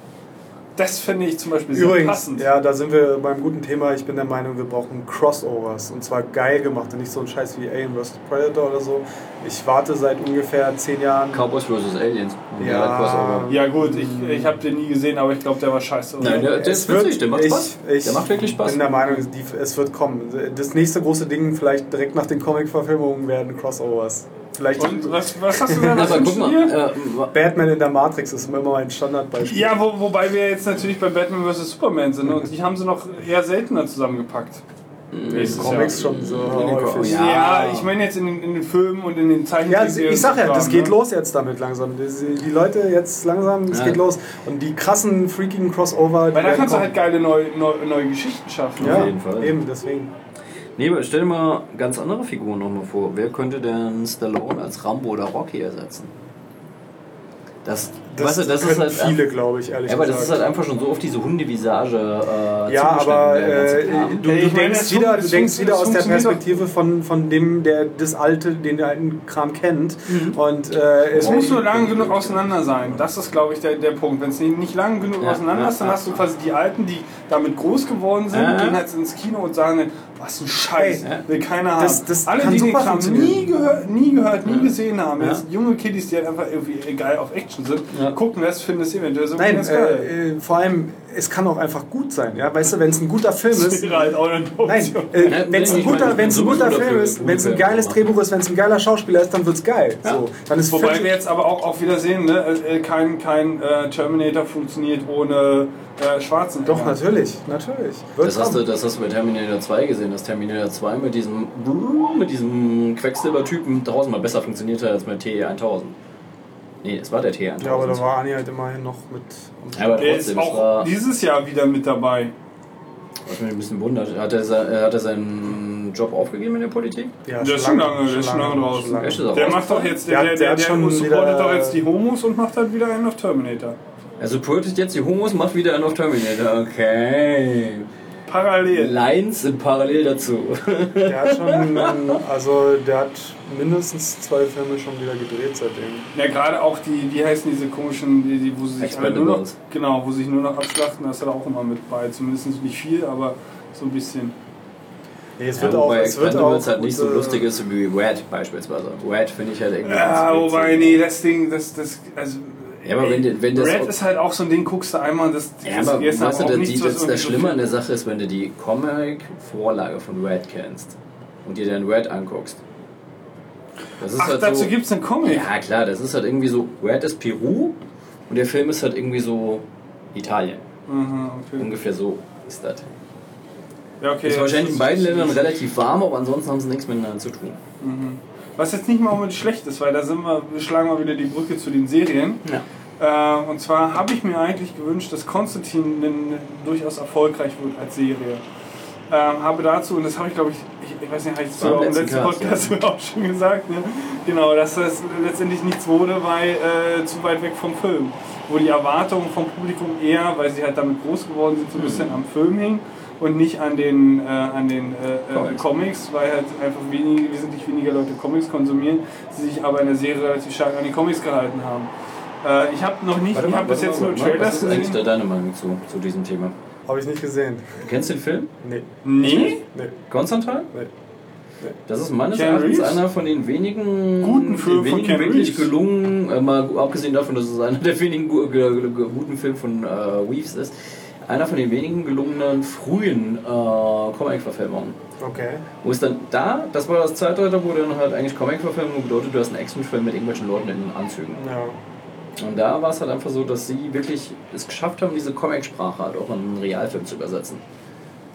H: Das finde ich zum Beispiel sehr
J: Übrigens,
H: passend.
J: ja, da sind wir beim guten Thema. Ich bin der Meinung, wir brauchen Crossovers. Und zwar geil gemacht und nicht so ein Scheiß wie Alien vs. Predator oder so. Ich warte seit ungefähr zehn Jahren.
I: Cowboys vs. Aliens.
J: Ja.
I: Crossover.
H: Ja gut, ich, ich habe den nie gesehen, aber ich glaube, der war scheiße. oder?
I: Nein, der, der ist witzig, der macht
J: ich,
I: Spaß.
J: Ich
I: der macht wirklich Spaß.
J: bin der Meinung, die, es wird kommen. Das nächste große Ding, vielleicht direkt nach den Comic-Verfilmungen, werden Crossovers. Vielleicht
H: Und was, was hast du da <laughs> was
I: Aber guck
H: du
I: mal, äh,
J: Batman in der Matrix ist immer mein Standardbeispiel.
H: Ja, wo, wobei wir jetzt natürlich bei Batman vs. Superman sind und die haben sie noch eher seltener zusammengepackt. Nächstes
J: Comics
H: Jahr.
J: schon so
I: den
J: häufig.
I: ja.
H: Ja, ich meine jetzt in den, in den Filmen und in den
J: Ja,
H: Zeichentrickserien.
J: ich sag ja, das geht
H: ne?
J: los jetzt damit langsam. Die, die Leute jetzt langsam, es
I: Ja.
J: geht los. Und die krassen, freakigen Crossover.
H: Weil da kannst du
J: kommen.
H: halt geile neue, neue, neue Geschichten schaffen.
J: ja,
I: jeden Fall.
J: Eben, deswegen.
I: Nee, aber stell dir mal ganz andere Figuren nochmal vor. Wer könnte denn Stallone als Rambo oder Rocky ersetzen? Das,
J: Das,
I: weißt du, das ist
J: können
I: halt
J: viele, glaube ich, ehrlich
I: Ja, aber
J: gesagt.
I: das ist halt einfach schon so auf diese Hundevisage. Äh,
J: ja, aber äh, du, du denkst wieder, du denkst wieder aus der. Perspektive von, von dem, der das alte, den der alten Kram kennt. Und äh,
H: Es muss nur lang genug auseinander sein. Das ist, glaube ich, der, der Punkt. Wenn es nicht, nicht lang genug
I: Ja,
H: auseinander
I: ja,
H: ist, dann hast du quasi die Alten, die damit groß geworden sind, gehen halt ins Kino und sagen was ein Scheiß, will keiner haben.
J: das- das
H: Alle,
J: kann
H: die den Kram nie gehört, nie, gehört, nie gesehen haben,
I: Ja.
H: jetzt junge Kiddies, die halt einfach irgendwie geil auf Action sind,
I: Ja.
H: gucken das, finden es eventuell so
J: Nein,
H: ganz geil.
J: äh, äh, vor allem, es kann auch einfach gut sein. Ja? Weißt du, wenn es ein guter Film ist.
H: halt
J: Nein, äh,
I: Ja,
J: wenn es ein guter, wenn's ein
I: sowieso
J: guter Film ist, wenn es ein geiles. Drehbuch ist, wenn es ein geiler Schauspieler ist, dann wird es geil. So, dann ist
H: Wobei wir jetzt aber auch, auch wieder sehen, ne, äh, kein, kein äh, Terminator funktioniert ohne äh, Schwarzen.
J: Doch, natürlich, natürlich. Wird
I: Das hast, du, das hast du bei Terminator 2 gesehen, dass Terminator 2 mit diesem, mit diesem Quecksilber-Typen tausendmal besser funktioniert hat als mit TE1000. Nee, es war der TE1000.
J: Ja, aber da war Anni halt immerhin noch mit.
I: Ja, aber
H: Der ist
I: trotzdem, es
H: auch
I: war,
H: dieses Jahr wieder mit dabei.
I: was mich ein bisschen wundert, hat er, hat er seinen Job aufgegeben in der Politik?
J: Ja,
H: Der ist schon lange, der ist schon lange draußen.
I: ist er
H: Der
I: raus?
H: macht doch jetzt,
J: Der
H: der, der,
J: der
H: der, supportet doch jetzt die Homos und macht halt wieder einen auf Terminator.
I: Er supportet jetzt die Homos, macht wieder einen auf Terminator. Okay.
H: Parallel.
I: Lines sind parallel dazu.
J: Der hat schon, also der hat mindestens zwei Filme schon wieder gedreht seitdem.
H: Ja, gerade auch die, wie heißen diese komischen, die, die, wo sie sich alle nur noch, genau, wo sie sich nur noch abschlachten, da ist er auch immer mit bei. Zumindest nicht viel, aber so ein bisschen.
J: Nee, es
I: Ja,
J: wird auch, es wird auch
I: halt nicht so lustig ist wie Red beispielsweise. Red finde ich halt irgendwie.
H: Ja,
I: witzig.
H: wobei, nee, das Ding, das, das, also.
I: Ja, aber wenn, wenn das.
H: Red ist halt auch so ein Ding, guckst du einmal, das, das
I: ja, aber
H: ist
I: weißt du,
H: auch nichts,
I: das, das Schlimme an der Sache ist, wenn du die Comic-Vorlage von Red kennst und dir dann Red anguckst. Das ist
H: Ach,
I: halt
H: dazu
I: so,
H: gibt's einen Comic.
I: Ja, klar, das ist halt irgendwie so. Red ist Peru und der Film ist halt irgendwie so Italien.
H: Mhm, okay.
I: Ungefähr so ist das.
H: Ja, okay.
I: ist wahrscheinlich in beiden Ländern relativ warm, aber ansonsten haben sie nichts miteinander zu tun.
H: Mhm. Was jetzt nicht mal unbedingt schlecht ist, weil da sind wir, wir schlagen mal wieder die Brücke zu den Serien.
I: Ja.
H: Äh, und zwar habe ich mir eigentlich gewünscht, dass Konstantin durchaus erfolgreich wird als Serie. Ähm, habe dazu, und das habe ich glaube ich, ich, ich weiß nicht, habe ich
I: War im letzten
H: letzten
I: Cast,
H: Podcast <laughs> auch schon gesagt, ne? genau, dass das letztendlich nichts wurde, weil äh, zu weit weg vom Film. Wo die Erwartungen vom Publikum eher, weil sie halt damit groß geworden sind, so ein bisschen am Film hing und nicht an den, äh, an den äh, äh,
I: Comics.
H: Comics, weil halt einfach wenig, wesentlich weniger Leute Comics konsumieren, sie sich aber in der Serie relativ stark an die Comics gehalten haben. Äh, ich habe noch nicht,
I: Warte
H: ich habe bis jetzt
I: mal,
H: nur. Trailers
I: Was ist eigentlich
H: gesehen.
I: da deine Meinung zu, zu diesem Thema?
J: Habe ich nicht gesehen.
I: Du kennst den Film?
J: Nee.
H: Nee?
J: Nee.
I: Konstantin?
J: Nee.
I: Das ist meines
H: Keanu
I: Erachtens
H: Reeves?
I: einer von den wenigen
H: Guten Film
I: den
H: von
I: wenigen
H: Keanu
I: wirklich
H: Reeves.
I: gelungen, äh, mal abgesehen davon, dass es einer der wenigen gu guten Filme von äh, Reeves ist, einer von den wenigen gelungenen frühen äh, Comic-Verfilmungen.
J: Okay.
I: Wo es dann da, das war das Zeitalter, wo dann halt eigentlich Comic-Verfilmung bedeutet, du hast einen Actionfilm mit irgendwelchen Leuten in Anzügen.
J: Ja.
I: Und da war es halt einfach so, dass sie wirklich es geschafft haben, diese Comic-Sprache halt auch in einen Realfilm zu übersetzen.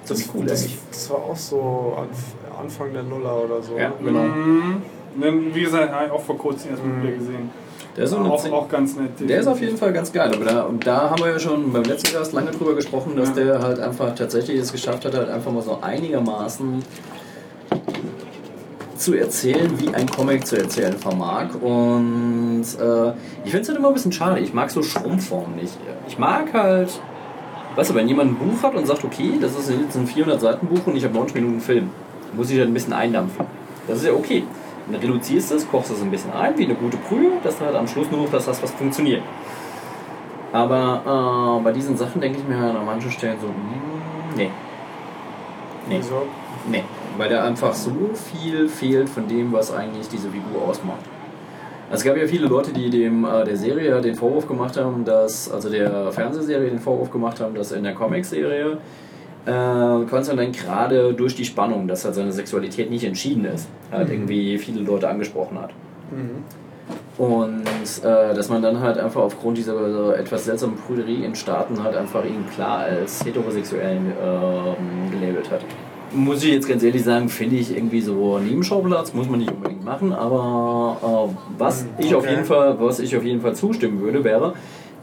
I: Ziemlich cool,
J: das,
I: eigentlich.
J: das war auch so Anf Anfang der Nuller oder so.
I: Ja, genau.
H: Mhm. Dann, Wie gesagt, habe ich auch vor kurzem erst mal wieder gesehen.
I: Der ist,
H: auch, auch ganz nett.
I: der ist auf jeden Fall ganz geil. Aber da, und da haben wir ja schon beim letzten Gast lange drüber gesprochen, dass der halt einfach tatsächlich es geschafft hat, halt einfach mal so einigermaßen zu erzählen, wie ein Comic zu erzählen vermag. Und äh, ich finde es halt immer ein bisschen schade. Ich mag so Schrumpfformen nicht. Ich mag halt, weißt du, wenn jemand ein Buch hat und sagt, okay, das ist jetzt ein 400-Seiten-Buch und ich habe 90 Minuten Film, muss ich halt ein bisschen eindampfen. Das ist ja okay. Dann reduzierst du es, kochst es ein bisschen ein, wie eine gute Brühe, dass du halt am Schluss nur noch das hast, was funktioniert. Aber äh, bei diesen Sachen denke ich mir halt an manchen Stellen so, mm, nee. Nee.
J: Wieso?
I: Nee, weil da einfach so viel fehlt von dem, was eigentlich diese Figur ausmacht. Es gab ja viele Leute, die dem äh, der Serie den Vorwurf gemacht haben, dass, also der Fernsehserie den Vorwurf gemacht haben, dass in der Comicserie äh, Konstantin gerade durch die Spannung, dass halt seine Sexualität nicht entschieden ist, halt
J: Mhm.
I: irgendwie viele Leute angesprochen hat.
J: Mhm.
I: Und äh, dass man dann halt einfach aufgrund dieser so etwas seltsamen Prüderie in Staaten halt einfach ihn klar als heterosexuellen ähm, gelabelt hat. Muss ich jetzt ganz ehrlich sagen, finde ich irgendwie so Nebenschauplatz, muss man nicht unbedingt machen, aber äh, was ich auf
J: okay.
I: jeden Fall, was ich auf jeden Fall zustimmen würde, wäre,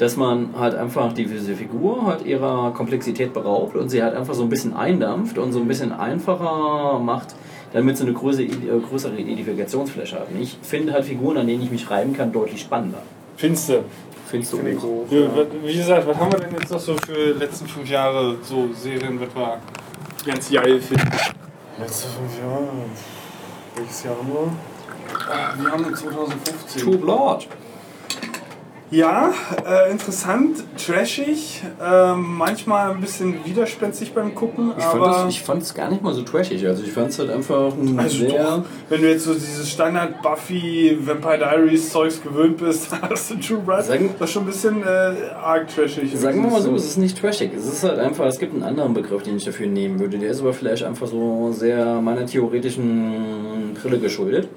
I: dass man halt einfach diese Figur halt ihrer Komplexität beraubt und sie halt einfach so ein bisschen eindampft und so ein bisschen einfacher macht, damit sie eine größere, äh, größere Identifikationsfläche hat. Und ich finde halt Figuren, an denen ich mich reiben kann, deutlich spannender.
H: Findest du?
I: Findest du auch?
J: gut.
H: Ja, Wie gesagt, was haben wir denn jetzt noch so für die letzten fünf Jahre so Serien, was wir ganz geil finden?
J: Letzte fünf Jahre. Welches Jahr haben wir?
H: Wir haben uns 2015.
I: True Blood.
H: Ja, äh, interessant, trashig, ähm, manchmal ein bisschen widerspenstig beim Gucken,
I: Ich fand,
H: aber
I: ich fand es gar nicht mal so trashig. Also ich fand es halt einfach ein
H: also
I: sehr...
H: doch, wenn du jetzt so dieses Standard Buffy, Vampire Diaries Zeugs gewöhnt bist, <laughs> hast du True Blood.
I: Sagen-
H: das ist schon ein bisschen äh, arg trashig.
I: Sagen wir mal so, es ist nicht trashig. Es ist halt einfach, es gibt einen anderen Begriff, den ich dafür nehmen würde. Der ist aber vielleicht einfach so sehr meiner theoretischen Brille geschuldet.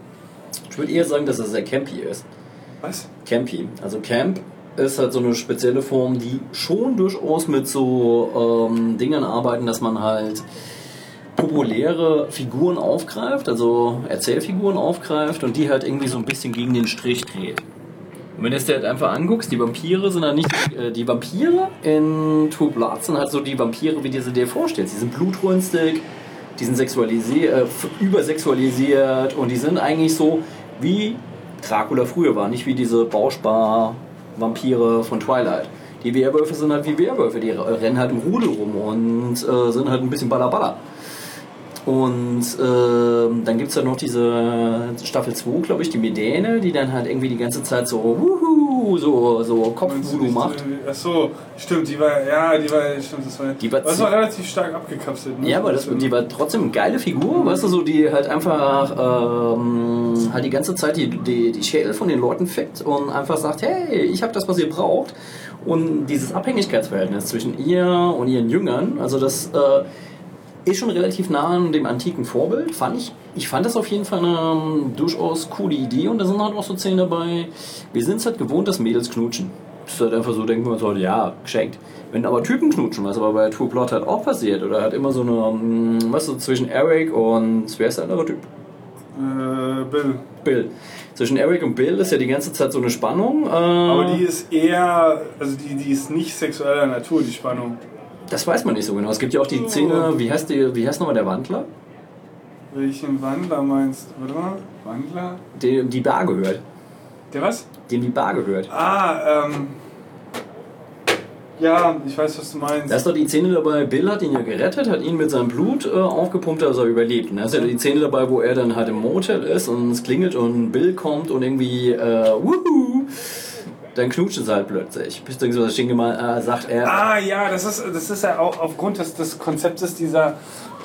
I: Ich würde eher sagen, dass es sehr campy ist.
H: Was?
I: Campy. Also Camp ist halt so eine spezielle Form, die schon durchaus mit so ähm, Dingen arbeiten, dass man halt populäre Figuren aufgreift, also Erzählfiguren aufgreift und die halt irgendwie so ein bisschen gegen den Strich dreht. Und wenn du es dir halt einfach anguckst, die Vampire sind halt nicht, äh, die Vampire in True Blood sind halt so die Vampire, wie du sie dir vorstellst. Die sind blutrünstig, die sind sexualisiert, äh, übersexualisiert und die sind eigentlich so wie Dracula früher war, nicht wie diese Bauspar-Vampire von Twilight. Die Werwölfe sind halt wie Werwölfe, die rennen halt im Rudel rum und äh, sind halt ein bisschen ballerballer. Und ähm, dann gibt es ja noch diese Staffel 2, glaube ich, die Medäne, die dann halt irgendwie die ganze Zeit so, wuhu, so, so Kopfvoodoo macht.
H: Achso, stimmt, die war, ja, die war, stimmt, das war,
I: Die war
H: das war relativ stark abgekapselt. Ne?
I: Ja, aber das, die war trotzdem eine geile Figur, weißt du, so die halt einfach ähm, halt die ganze Zeit die, die, die Schädel von den Leuten fickt und einfach sagt, hey, ich habe das, was ihr braucht. Und dieses Abhängigkeitsverhältnis zwischen ihr und ihren Jüngern, also das äh, ist schon relativ nah an dem antiken Vorbild, fand ich. Ich fand das auf jeden Fall eine ähm, durchaus coole Idee und da sind halt auch so Szenen dabei. Wir sind es halt gewohnt, dass Mädels knutschen. Das ist halt einfach so, denken wir uns halt, ja, geschenkt. Wenn aber Typen knutschen, was aber bei True Blood halt auch passiert, oder halt immer so eine, ähm, was so zwischen Eric und, wer ist der andere Typ?
H: Äh, Bill.
I: Bill. Zwischen Eric und Bill ist ja die ganze Zeit so eine Spannung. Äh,
H: Aber die ist eher, also die, die ist nicht sexueller Natur, die Spannung.
I: Das weiß man nicht so genau. Es gibt ja auch die Szene, wie heißt, die, wie heißt nochmal der Wandler?
H: Welchen Wandler meinst du? Warte mal, Wandler?
I: Dem die Bar gehört.
H: Der was?
I: Dem die Bar gehört.
H: Ah, ähm. Ja, ich weiß, was du meinst.
I: Da ist doch die Szene dabei, Bill hat ihn ja gerettet, hat ihn mit seinem Blut äh, aufgepumpt, dass er überlebt. Und da ist ja die Szene dabei, wo er dann halt im Motel ist und es klingelt und Bill kommt und irgendwie, äh, wuhu, dann knutschen sie halt plötzlich. Beziehungsweise Shingemal äh, sagt er,
H: Ah ja, das ist, das ist ja auch aufgrund des, des Konzeptes dieser,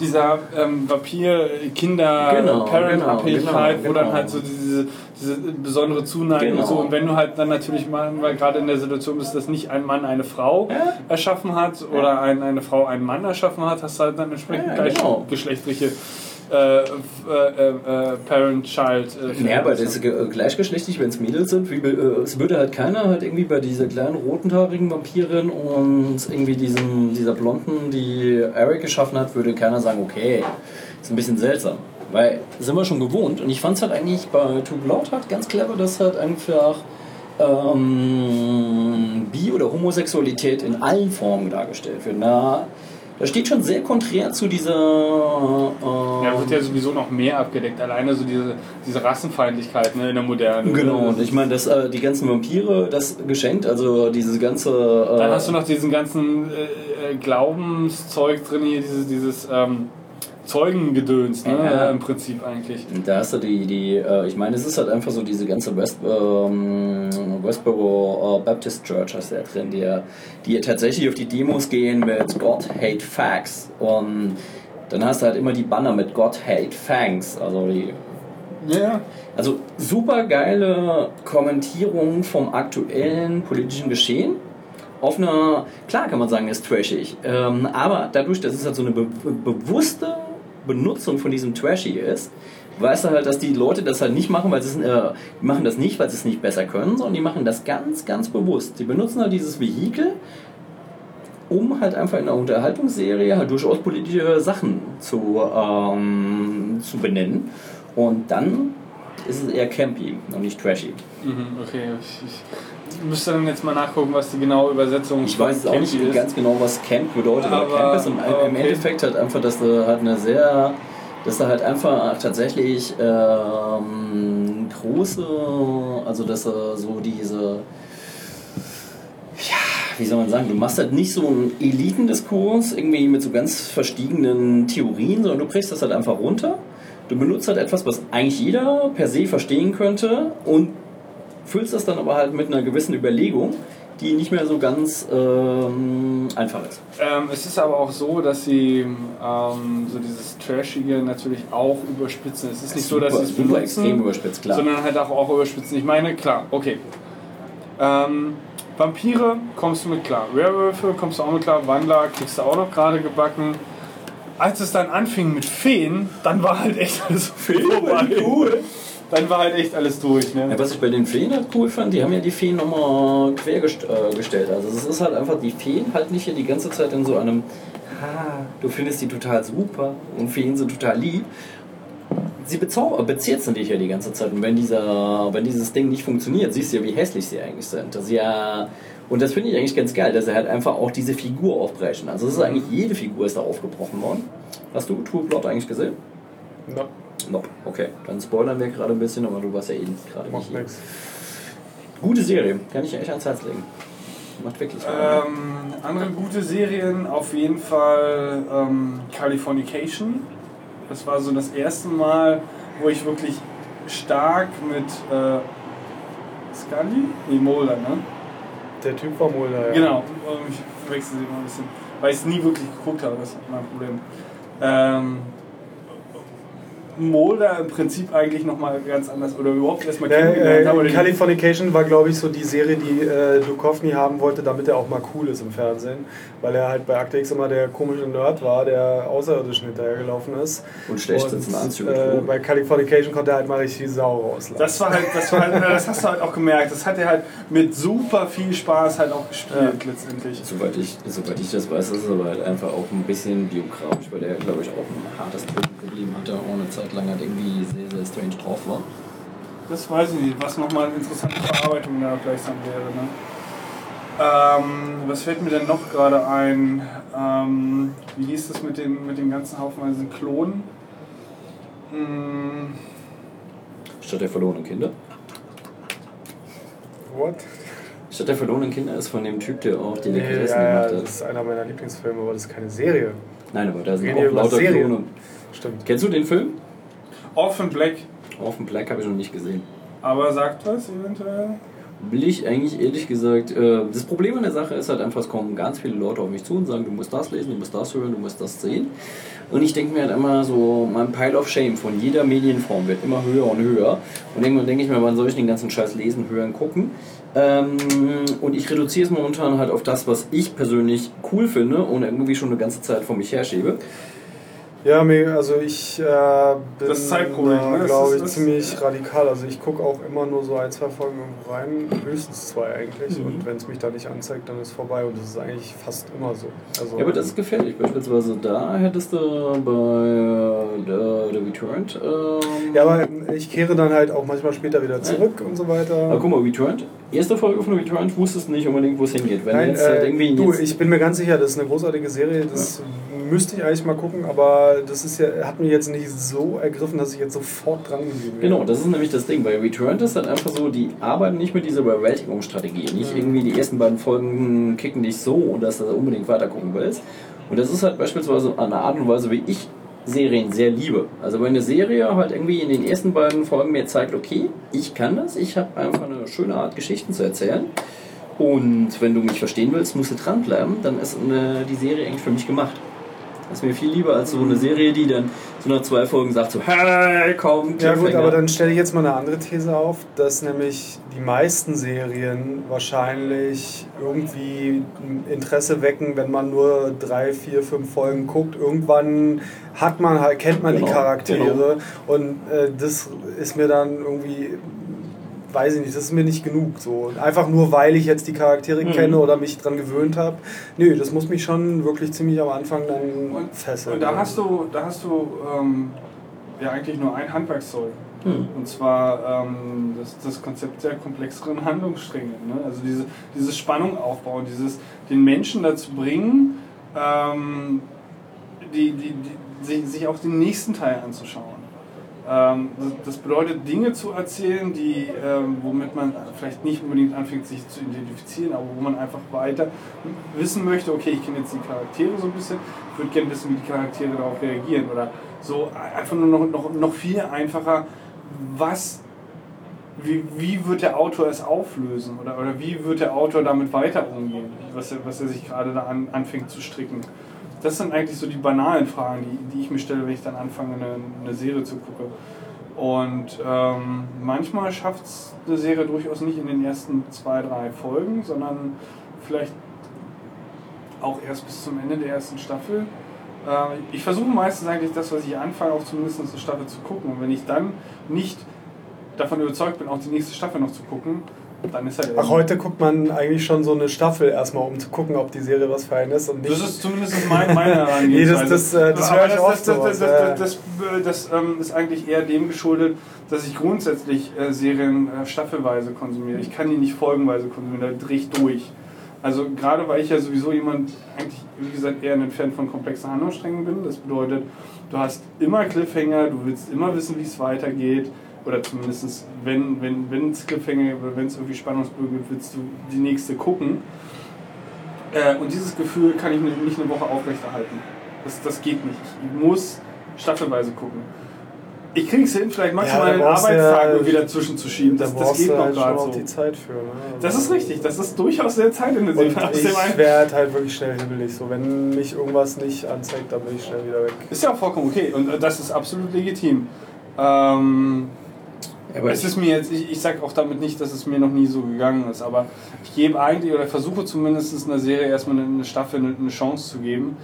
H: dieser ähm,
I: Genau,
H: Vampir-Kinder-Parent-Abhängigkeit,
I: genau,
H: wo dann
I: genau.
H: halt so diese, diese besondere Zuneigung
I: Genau.
H: und so. Und wenn du halt dann natürlich mal, gerade in der Situation bist, dass nicht ein Mann eine Frau erschaffen hat oder ein, eine Frau einen Mann erschaffen hat, hast du halt dann entsprechend
I: Ja, genau.
H: gleichgeschlechtliche äh, äh, äh, Parent-Child.
I: Ja, aber das ist ge- gleichgeschlechtlich, wenn es Mädels sind, wie, es würde halt keiner halt irgendwie bei dieser kleinen rotenhaarigen Vampirin und irgendwie diesem, dieser Blonden, die Eric geschaffen hat, würde keiner sagen, okay, ist ein bisschen seltsam. Weil sind wir schon gewohnt und ich fand es halt eigentlich bei Two Blood halt ganz clever, dass halt einfach ähm, Bi- oder Homosexualität in allen Formen dargestellt wird. Na, das steht schon sehr konträr zu dieser ähm,
H: Ja, wird ja sowieso noch mehr abgedeckt. Alleine so diese, diese Rassenfeindlichkeit ne, in der Modernen.
I: Genau, und ich meine, das, äh, die ganzen Vampire, das geschenkt, also dieses ganze. Äh,
H: Dann hast du noch diesen ganzen äh, äh, Glaubenszeug drin, hier dieses, dieses ähm, Zeugengedöns, ne?
I: Ja.
H: Im Prinzip eigentlich.
I: da hast du die, die äh, ich meine, es ist halt einfach so diese ganze West, ähm, Westboro äh, Baptist Church hast du ja drin, die, ja- die ja tatsächlich auf die Demos gehen mit God Hate Facts. Und dann hast du halt immer die Banner mit God Hate Fangs, also die
H: Ja.
I: Also super geile Kommentierung vom aktuellen politischen Geschehen. Auf einer, klar kann man sagen, ist trashig, ähm, aber dadurch, dass es halt so eine be bewusste Benutzung von diesem Trashy ist, weißt du halt, dass die Leute das halt nicht machen, weil sie es, äh, machen das nicht, weil sie es nicht besser können, sondern die machen das ganz, ganz bewusst. Die benutzen halt dieses Vehikel, um halt einfach in einer Unterhaltungsserie halt durchaus politische Sachen zu, ähm, zu benennen. Und dann ist es eher campy und nicht trashy.
H: Mhm, okay. Ich, ich müsste dann jetzt mal nachgucken, was die genaue Übersetzung
I: Ich weiß auch nicht
H: ist.
I: ganz genau, was Camp bedeutet,
H: aber,
I: Camp ist im,
H: aber
I: im
H: okay.
I: Endeffekt halt einfach, dass du halt eine sehr, dass du halt einfach tatsächlich ähm, große, also dass du so diese, ja, wie soll man sagen, du machst halt nicht so einen Elitendiskurs irgendwie mit so ganz verstiegenen Theorien, sondern du brichst das halt einfach runter. Du benutzt halt etwas, was eigentlich jeder per se verstehen könnte und füllst das dann aber halt mit einer gewissen Überlegung, die nicht mehr so ganz ähm, einfach ist.
H: Ähm, es ist aber auch so, dass sie ähm, so dieses Trashige natürlich auch überspitzen. Es ist nicht so, dass sie
I: Super,
H: es
I: super
H: benutzen,
I: extrem überspitzt, klar.
H: sondern halt auch, auch überspitzen. Ich meine, klar, okay. Ähm, Vampire kommst du mit klar. Werwölfe kommst du auch mit klar. Wandler kriegst du auch noch gerade gebacken. Als es dann anfing mit Feen, dann war halt echt alles vorbei. Cool. Dann war halt echt alles durch. Ne?
I: Ja, was ich bei den Feen halt cool fand, die haben ja die Feen nochmal quer gest äh, gestellt. Also es ist halt einfach, die Feen halt nicht hier die ganze Zeit in so einem, ah, du findest die total super und Feen sind total lieb. Sie bezau- bezirzen dich ja die ganze Zeit. Und wenn, dieser, wenn dieses Ding nicht funktioniert, siehst du ja, wie hässlich sie eigentlich sind. Das ist ja, und das finde ich eigentlich ganz geil, dass sie halt einfach auch diese Figur aufbrechen. Also es ist eigentlich, jede Figur ist da aufgebrochen worden. Hast du True Blood eigentlich gesehen?
J: No.
I: Nope. Okay, dann spoilern wir gerade ein bisschen, aber du warst ja eh gerade
J: Macht
I: nicht hier.
J: nix.
I: Gute Serie, kann ich echt ans Herz legen. Macht wirklich Spaß.
H: Ähm, andere gute Serien, auf jeden Fall ähm, Californication. Das war so das erste Mal, wo ich wirklich stark mit äh, Scully? Nee, Mulder, ne?
J: Der Typ war Mulder, ja.
H: Genau, ich verwechsel sie immer ein bisschen. Weil ich es nie wirklich geguckt habe, das ist mein Problem. Ähm, Mulder im Prinzip eigentlich nochmal ganz anders oder überhaupt erstmal kennengelernt
J: äh,
H: die-
J: Californication war, glaube ich, so die Serie, die äh, Duchovny haben wollte, damit er auch mal cool ist im Fernsehen. Weil er halt bei Akte X immer der komische Nerd war, der Außerirdischen hinterhergelaufen ist.
I: Und schlecht sitzende Anzüge
J: Äh, bei Californication konnte er halt mal richtig die Sau rauslassen.
H: Das war halt, das war halt, das hast du halt auch gemerkt. Das hat er halt mit super viel Spaß halt auch gespielt letztendlich.
I: Soweit ich, soweit ich das weiß, ist es aber halt einfach auch ein bisschen biografisch, weil der, glaube ich, auch ein hartes Drogenproblem hatte und eine Zeit lang halt irgendwie sehr, sehr strange drauf war.
H: Das weiß ich nicht, was nochmal eine interessante Verarbeitung da vielleicht dann wäre. Ne? Ähm, was fällt mir denn noch gerade ein? Ähm, wie hieß das mit den, mit den ganzen haufenweise Klonen? Hm,
I: Statt der verlorenen Kinder.
J: What?
I: Stadt der verlorenen Kinder ist von dem Typ, der auch die
J: Nee,
I: Leckeressen
J: ja, ja,
I: gemacht
J: das
I: hat.
J: ist einer meiner Lieblingsfilme, aber das ist keine Serie.
I: Nein, aber da sind auch
J: reden über
I: lauter
J: Serien.
I: Klone.
J: Stimmt.
I: Kennst du den Film?
H: Orphan Black,
I: Orphan Black habe ich noch nicht gesehen.
H: aber sagt was eventuell?
I: Will ich eigentlich ehrlich gesagt, äh, das Problem an der Sache ist halt einfach, es kommen ganz viele Leute auf mich zu und sagen, du musst das lesen, du musst das hören, du musst das sehen. Und ich denke mir halt immer so, mein Pile of Shame von jeder Medienform wird immer höher und höher. Und irgendwann denke ich mir, wann soll ich den ganzen Scheiß lesen, hören, gucken? Ähm, und ich reduziere es momentan halt auf das, was ich persönlich cool finde und irgendwie schon eine ganze Zeit vor mich herschiebe.
J: Ja, mir- also ich äh, bin,
H: Das Zeitproblem, ne?
J: Glaube ich, ziemlich radikal. Also ich gucke auch immer nur so ein, zwei Folgen irgendwo rein, höchstens zwei eigentlich.
I: Mhm.
J: Und wenn es mich da nicht anzeigt, dann ist vorbei. Und das ist eigentlich fast immer so. Also,
I: Ja, aber das ist gefährlich. Beispielsweise da hättest du bei äh, The Returned. Ähm,
J: ja, aber ich kehre dann halt auch manchmal später wieder zurück und so weiter.
I: aber guck mal, Returned. Erste Folge von Returned wusstest nicht unbedingt, wo es hingeht. Wenn
J: Nein,
I: jetzt halt
J: äh,
I: irgendwie
J: du,
I: jetzt,
J: ich bin mir ganz sicher, das ist eine großartige Serie. Das müsste ich eigentlich mal gucken, aber das ist ja, hat mich jetzt nicht so ergriffen, dass ich jetzt sofort dran geblieben bin.
I: Genau, das ist nämlich das Ding. Bei Returned ist halt einfach so, die arbeiten nicht mit dieser Überwältigungsstrategie. Nicht
J: Mhm.
I: irgendwie die ersten beiden Folgen kicken dich so, dass du unbedingt weiter gucken willst. Und das ist halt beispielsweise eine Art und Weise, wie ich Serien sehr liebe. Also wenn eine Serie halt irgendwie in den ersten beiden Folgen mir zeigt, okay, ich kann das, ich habe einfach eine schöne Art, Geschichten zu erzählen. Und wenn du mich verstehen willst, musst du dranbleiben, dann ist eine, die Serie eigentlich für mich gemacht. Das ist mir viel lieber als so eine Serie, die dann so nach zwei Folgen sagt so, hey, komm,
J: Ja gut, aber dann stelle ich jetzt mal eine andere These auf, dass nämlich die meisten Serien wahrscheinlich irgendwie Interesse wecken, wenn man nur drei, vier, fünf Folgen guckt. Irgendwann hat man halt, kennt man
I: Genau,
J: die Charaktere und äh, das ist mir dann irgendwie weiß ich nicht, das ist mir nicht genug. So. Einfach nur, weil ich jetzt die Charaktere
H: Mhm.
J: kenne oder mich dran gewöhnt habe. Nö, das muss mich schon wirklich ziemlich am Anfang dann fesseln.
H: Und da hast du, da hast du ähm, ja eigentlich nur ein Handwerkszeug.
I: Hm.
H: Und zwar ähm, das, das Konzept der komplexeren Handlungsstränge. Ne? Also diese, diese Spannung aufbauen, dieses den Menschen dazu bringen, ähm, die, die, die, sich, sich auch den nächsten Teil anzuschauen. Ähm, das, bedeutet, Dinge zu erzählen, die, ähm, womit man vielleicht nicht unbedingt anfängt, sich zu identifizieren, aber wo man einfach weiter wissen möchte, okay, ich kenne jetzt die Charaktere so ein bisschen, ich würde gerne wissen, wie die Charaktere darauf reagieren. Oder so einfach nur noch, noch, noch viel einfacher, was, wie, wie wird der Autor es auflösen? Oder, oder wie wird der Autor damit weiter umgehen, was er, was er sich gerade da an, anfängt zu stricken? Das sind eigentlich so die banalen Fragen, die, die ich mir stelle, wenn ich dann anfange, eine, eine Serie zu gucken. Und ähm, manchmal schafft es eine Serie durchaus nicht in den ersten zwei, drei Folgen, sondern vielleicht auch erst bis zum Ende der ersten Staffel. Äh, ich versuche meistens eigentlich das, was ich anfange, auch zumindest eine Staffel zu gucken. Und wenn ich dann nicht davon überzeugt bin, auch die nächste Staffel noch zu gucken, dann ist halt
J: Ach, heute guckt man eigentlich schon so eine Staffel erstmal, um zu gucken, ob die Serie was für einen ist. Und nicht
H: Das ist zumindest mein, meine <laughs>
J: nee, das,
H: Herangehensweise.
J: das, äh, das höre ich oft
H: das,
J: sowas,
H: das, das, das, das, das ähm, ist eigentlich eher dem geschuldet, dass ich grundsätzlich äh, Serien äh, staffelweise konsumiere. Ich kann die nicht folgenweise konsumieren, da drehe ich durch. Also gerade weil ich ja sowieso jemand, eigentlich wie gesagt eher ein Fan von komplexen Handlungssträngen bin. Das bedeutet, du hast immer Cliffhanger, du willst immer wissen, wie es weitergeht. Oder zumindest, wenn wenn wenn es Cliffhanger oder wenn es irgendwie Spannungsbögen gibt, willst du die nächste gucken. Äh, und dieses Gefühl kann ich nicht eine Woche aufrechterhalten. Das, das geht nicht. Ich muss staffelweise gucken. Ich kriege es hin, vielleicht maximal
J: da
H: einen Arbeitstag
J: ja-
H: irgendwie dazwischen zu schieben. Das,
J: da
H: das geht noch
J: halt
H: gerade so.
J: die Zeit für. Ne?
H: Das ist richtig, das ist durchaus sehr zeitintensiv.
J: Ich werde halt wirklich schnell hibbelig. So, wenn mich irgendwas nicht anzeigt, dann bin ich schnell wieder weg.
H: Ist ja auch vollkommen okay und äh, das ist absolut legitim. Ähm,
I: aber
H: es ist mir jetzt, ich, ich sage auch damit nicht, dass es mir noch nie so gegangen ist, aber ich gebe eigentlich oder versuche zumindest einer Serie erstmal eine, Staffel eine, Chance zu geben.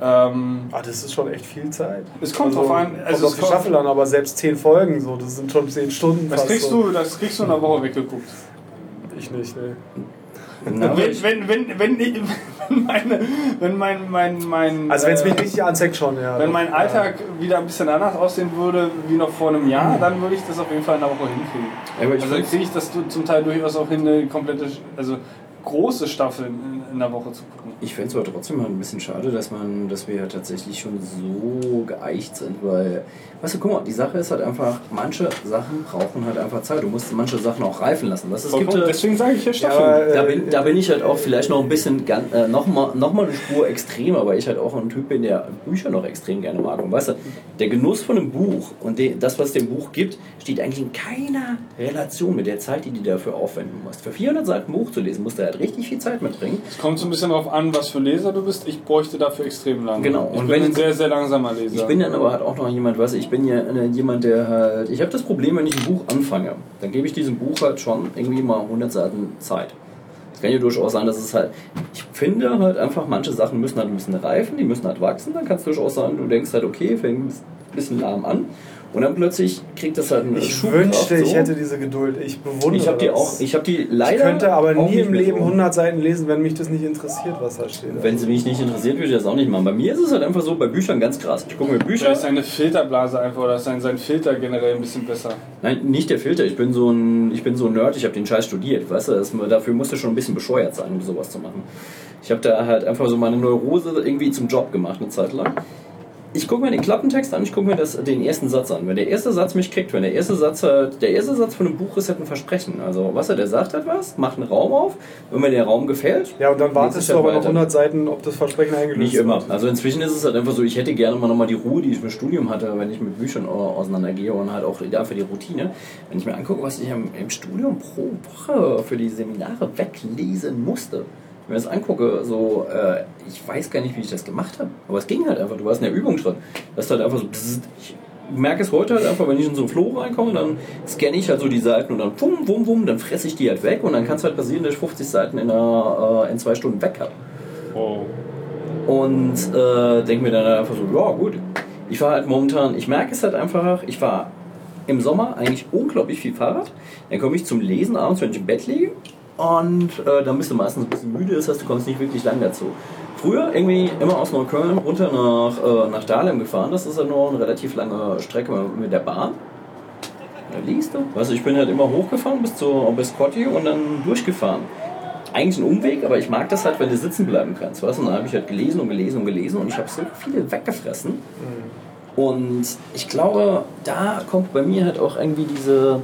H: Ähm,
J: Ah, das ist schon echt viel Zeit.
H: Es kommt drauf an, also
J: kommt
H: es
J: auf die
H: kommt-
J: Staffel an, aber selbst zehn Folgen, so, das sind schon zehn Stunden.
H: das
J: fast
H: kriegst
J: so.
H: du, das kriegst du in einer Woche weggeguckt.
J: Ich nicht, ne.
I: Na,
H: wenn, wenn, wenn, wenn, ich- <laughs> wenn, meine, wenn mein, mein, mein
J: Also wenn es
H: äh,
J: mich richtig anzeigt, schon, ja.
H: Wenn mein Alltag wieder ein bisschen anders aussehen würde, wie noch vor einem Jahr, dann würde ich das auf jeden Fall in einer Woche hinkriegen.
I: aber ich
H: Also kriege ich das du- zum Teil durchaus auch hin, eine komplette, also große Staffeln in, in der Woche zu gucken.
I: Ich fände es aber trotzdem mal ein bisschen schade, dass man, dass wir ja tatsächlich schon so geeicht sind, weil, weißt du, guck mal, die Sache ist halt einfach, manche Sachen brauchen halt einfach Zeit. Du musst manche Sachen auch reifen lassen. Was, es gibt,
H: Deswegen sage ich ja Staffeln.
J: aber,
I: da,
J: äh,
I: bin, da bin ich halt auch vielleicht noch ein bisschen, äh, noch, mal, noch mal eine Spur extremer, weil ich halt auch ein Typ bin, der Bücher noch extrem gerne mag. Und weißt du, der Genuss von einem Buch und de, das, was dem Buch gibt, steht eigentlich in keiner Relation mit der Zeit, die du dafür aufwenden musst. Für 400 Seiten Buch zu lesen, musst du halt richtig viel Zeit mitbringen.
H: Es kommt so ein bisschen darauf an, was für Leser du bist. Ich bräuchte dafür extrem lange.
I: Genau.
H: Ich
I: Und
H: bin
I: wenn-
H: ein sehr, sehr langsamer Leser.
I: Ich bin dann aber halt auch noch jemand, was ich bin ja äh, jemand, der halt. Ich habe das Problem, wenn ich ein Buch anfange, dann gebe ich diesem Buch halt schon irgendwie mal 100 Seiten Zeit. Es kann ja durchaus sein, dass es halt. Ich finde halt einfach, manche Sachen müssen halt ein bisschen reifen, die müssen halt wachsen. Dann kann es durchaus sein, du denkst halt, okay, fängt ein bisschen lahm an. Und dann plötzlich kriegt das halt einen
J: Ich
I: Schubkraft
J: wünschte, ich
I: so.
J: hätte diese Geduld. Ich bewundere
I: Ich habe die
J: das.
I: auch. Ich habe die leider.
J: Ich könnte aber nie im Leben
I: so.
J: 100 Seiten lesen, wenn mich das nicht interessiert, was da steht.
I: Wenn sie mich nicht interessiert, würde ich das auch nicht machen. Bei mir ist es halt einfach so, bei Büchern ganz krass. Ich gucke mir Bücher.
H: Vielleicht ist seine Filterblase einfach oder ist sein, sein Filter generell ein bisschen besser.
I: Nein, nicht der Filter. Ich bin so ein, ich bin so ein Nerd, ich habe den Scheiß studiert. Weißt du, das, dafür musst du schon ein bisschen bescheuert sein, um sowas zu machen. Ich habe da halt einfach so meine Neurose irgendwie zum Job gemacht, eine Zeit lang. Ich gucke mir den Klappentext an, ich gucke mir das, den ersten Satz an. Wenn der erste Satz mich kriegt, wenn der erste Satz halt, der erste Satz von einem Buch ist halt ein Versprechen. Also, was er, der sagt halt was, macht einen Raum auf. Wenn mir der Raum gefällt,
J: Ja, und dann wartest du
I: es
J: aber
I: halt
J: noch
I: weiter.
J: 100 Seiten, ob das Versprechen eingelöst
I: Nicht immer.
J: wird.
I: Also inzwischen ist es halt einfach so, ich hätte gerne mal nochmal die Ruhe, die ich im Studium hatte, wenn ich mit Büchern au- auseinandergehe und halt auch dafür die Routine. Wenn ich mir angucke, was ich im, im Studium pro Woche für die Seminare weglesen musste. Wenn ich mir das angucke, so, äh, ich weiß gar nicht, wie ich das gemacht habe. Aber es ging halt einfach, du warst in der Übung drin. Das ist halt einfach so, ich merke es heute halt einfach, wenn ich in so einen Flow reinkomme, dann scanne ich halt so die Seiten und dann wum, wum, wum, dann fresse ich die halt weg und dann kann es halt passieren, dass ich 50 Seiten in, einer, äh, in zwei Stunden weg habe.
H: Wow.
I: Und äh, denke mir dann einfach so, ja gut, ich fahre halt momentan, ich merke es halt einfach, ich fahre im Sommer eigentlich unglaublich viel Fahrrad. Dann komme ich zum Lesen abends, wenn ich im Bett liege. Und äh, dann bist du meistens ein bisschen müde, das heißt, du kommst nicht wirklich lang dazu. Früher irgendwie immer aus Neukölln runter nach, äh, nach Dahlem gefahren. Das ist ja nur eine relativ lange Strecke mit der Bahn. Da liegst du. Du, ich bin halt immer hochgefahren bis zur bis und dann durchgefahren. Eigentlich ein Umweg, aber ich mag das halt, wenn du sitzen bleiben kannst. Weißt du, und dann habe ich halt gelesen und gelesen und gelesen und ich habe so viele weggefressen. Und ich glaube, da kommt bei mir halt auch irgendwie diese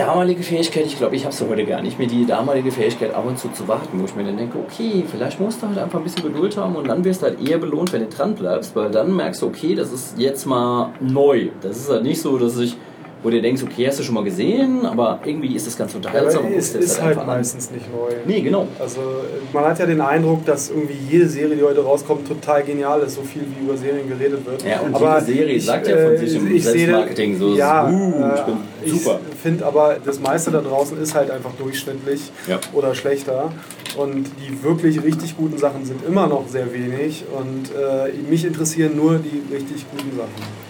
I: damalige Fähigkeit, ich glaube, ich habe sie heute gar nicht mehr, die damalige Fähigkeit ab und zu zu warten, wo ich mir dann denke, okay, vielleicht musst du halt einfach ein bisschen Geduld haben und dann wirst du halt eher belohnt, wenn du dran bleibst, weil dann merkst du, okay, das ist jetzt mal neu. Das ist halt nicht so, dass ich, wo du denkst, okay, hast du schon mal gesehen, aber irgendwie ist das ganz
J: Ja,
I: unterhaltsam. und
J: es
I: das
J: ist halt
I: an.
J: meistens nicht neu.
I: Nee, genau.
J: Also man hat ja den Eindruck, dass irgendwie jede Serie, die heute rauskommt, total genial ist, so viel wie über Serien geredet wird.
I: Ja, und
J: aber
I: jede Serie
J: ich,
I: sagt ja von
J: äh,
I: sich im
J: ich sehe-
I: Selbstmarketing so,
J: ja,
I: uh, ich bin
J: äh,
I: super.
J: Ich finde aber, das meiste da draußen ist halt einfach durchschnittlich
I: Ja.
J: oder schlechter. Und die wirklich richtig guten Sachen sind immer noch sehr wenig. Und äh, mich interessieren nur die richtig guten Sachen.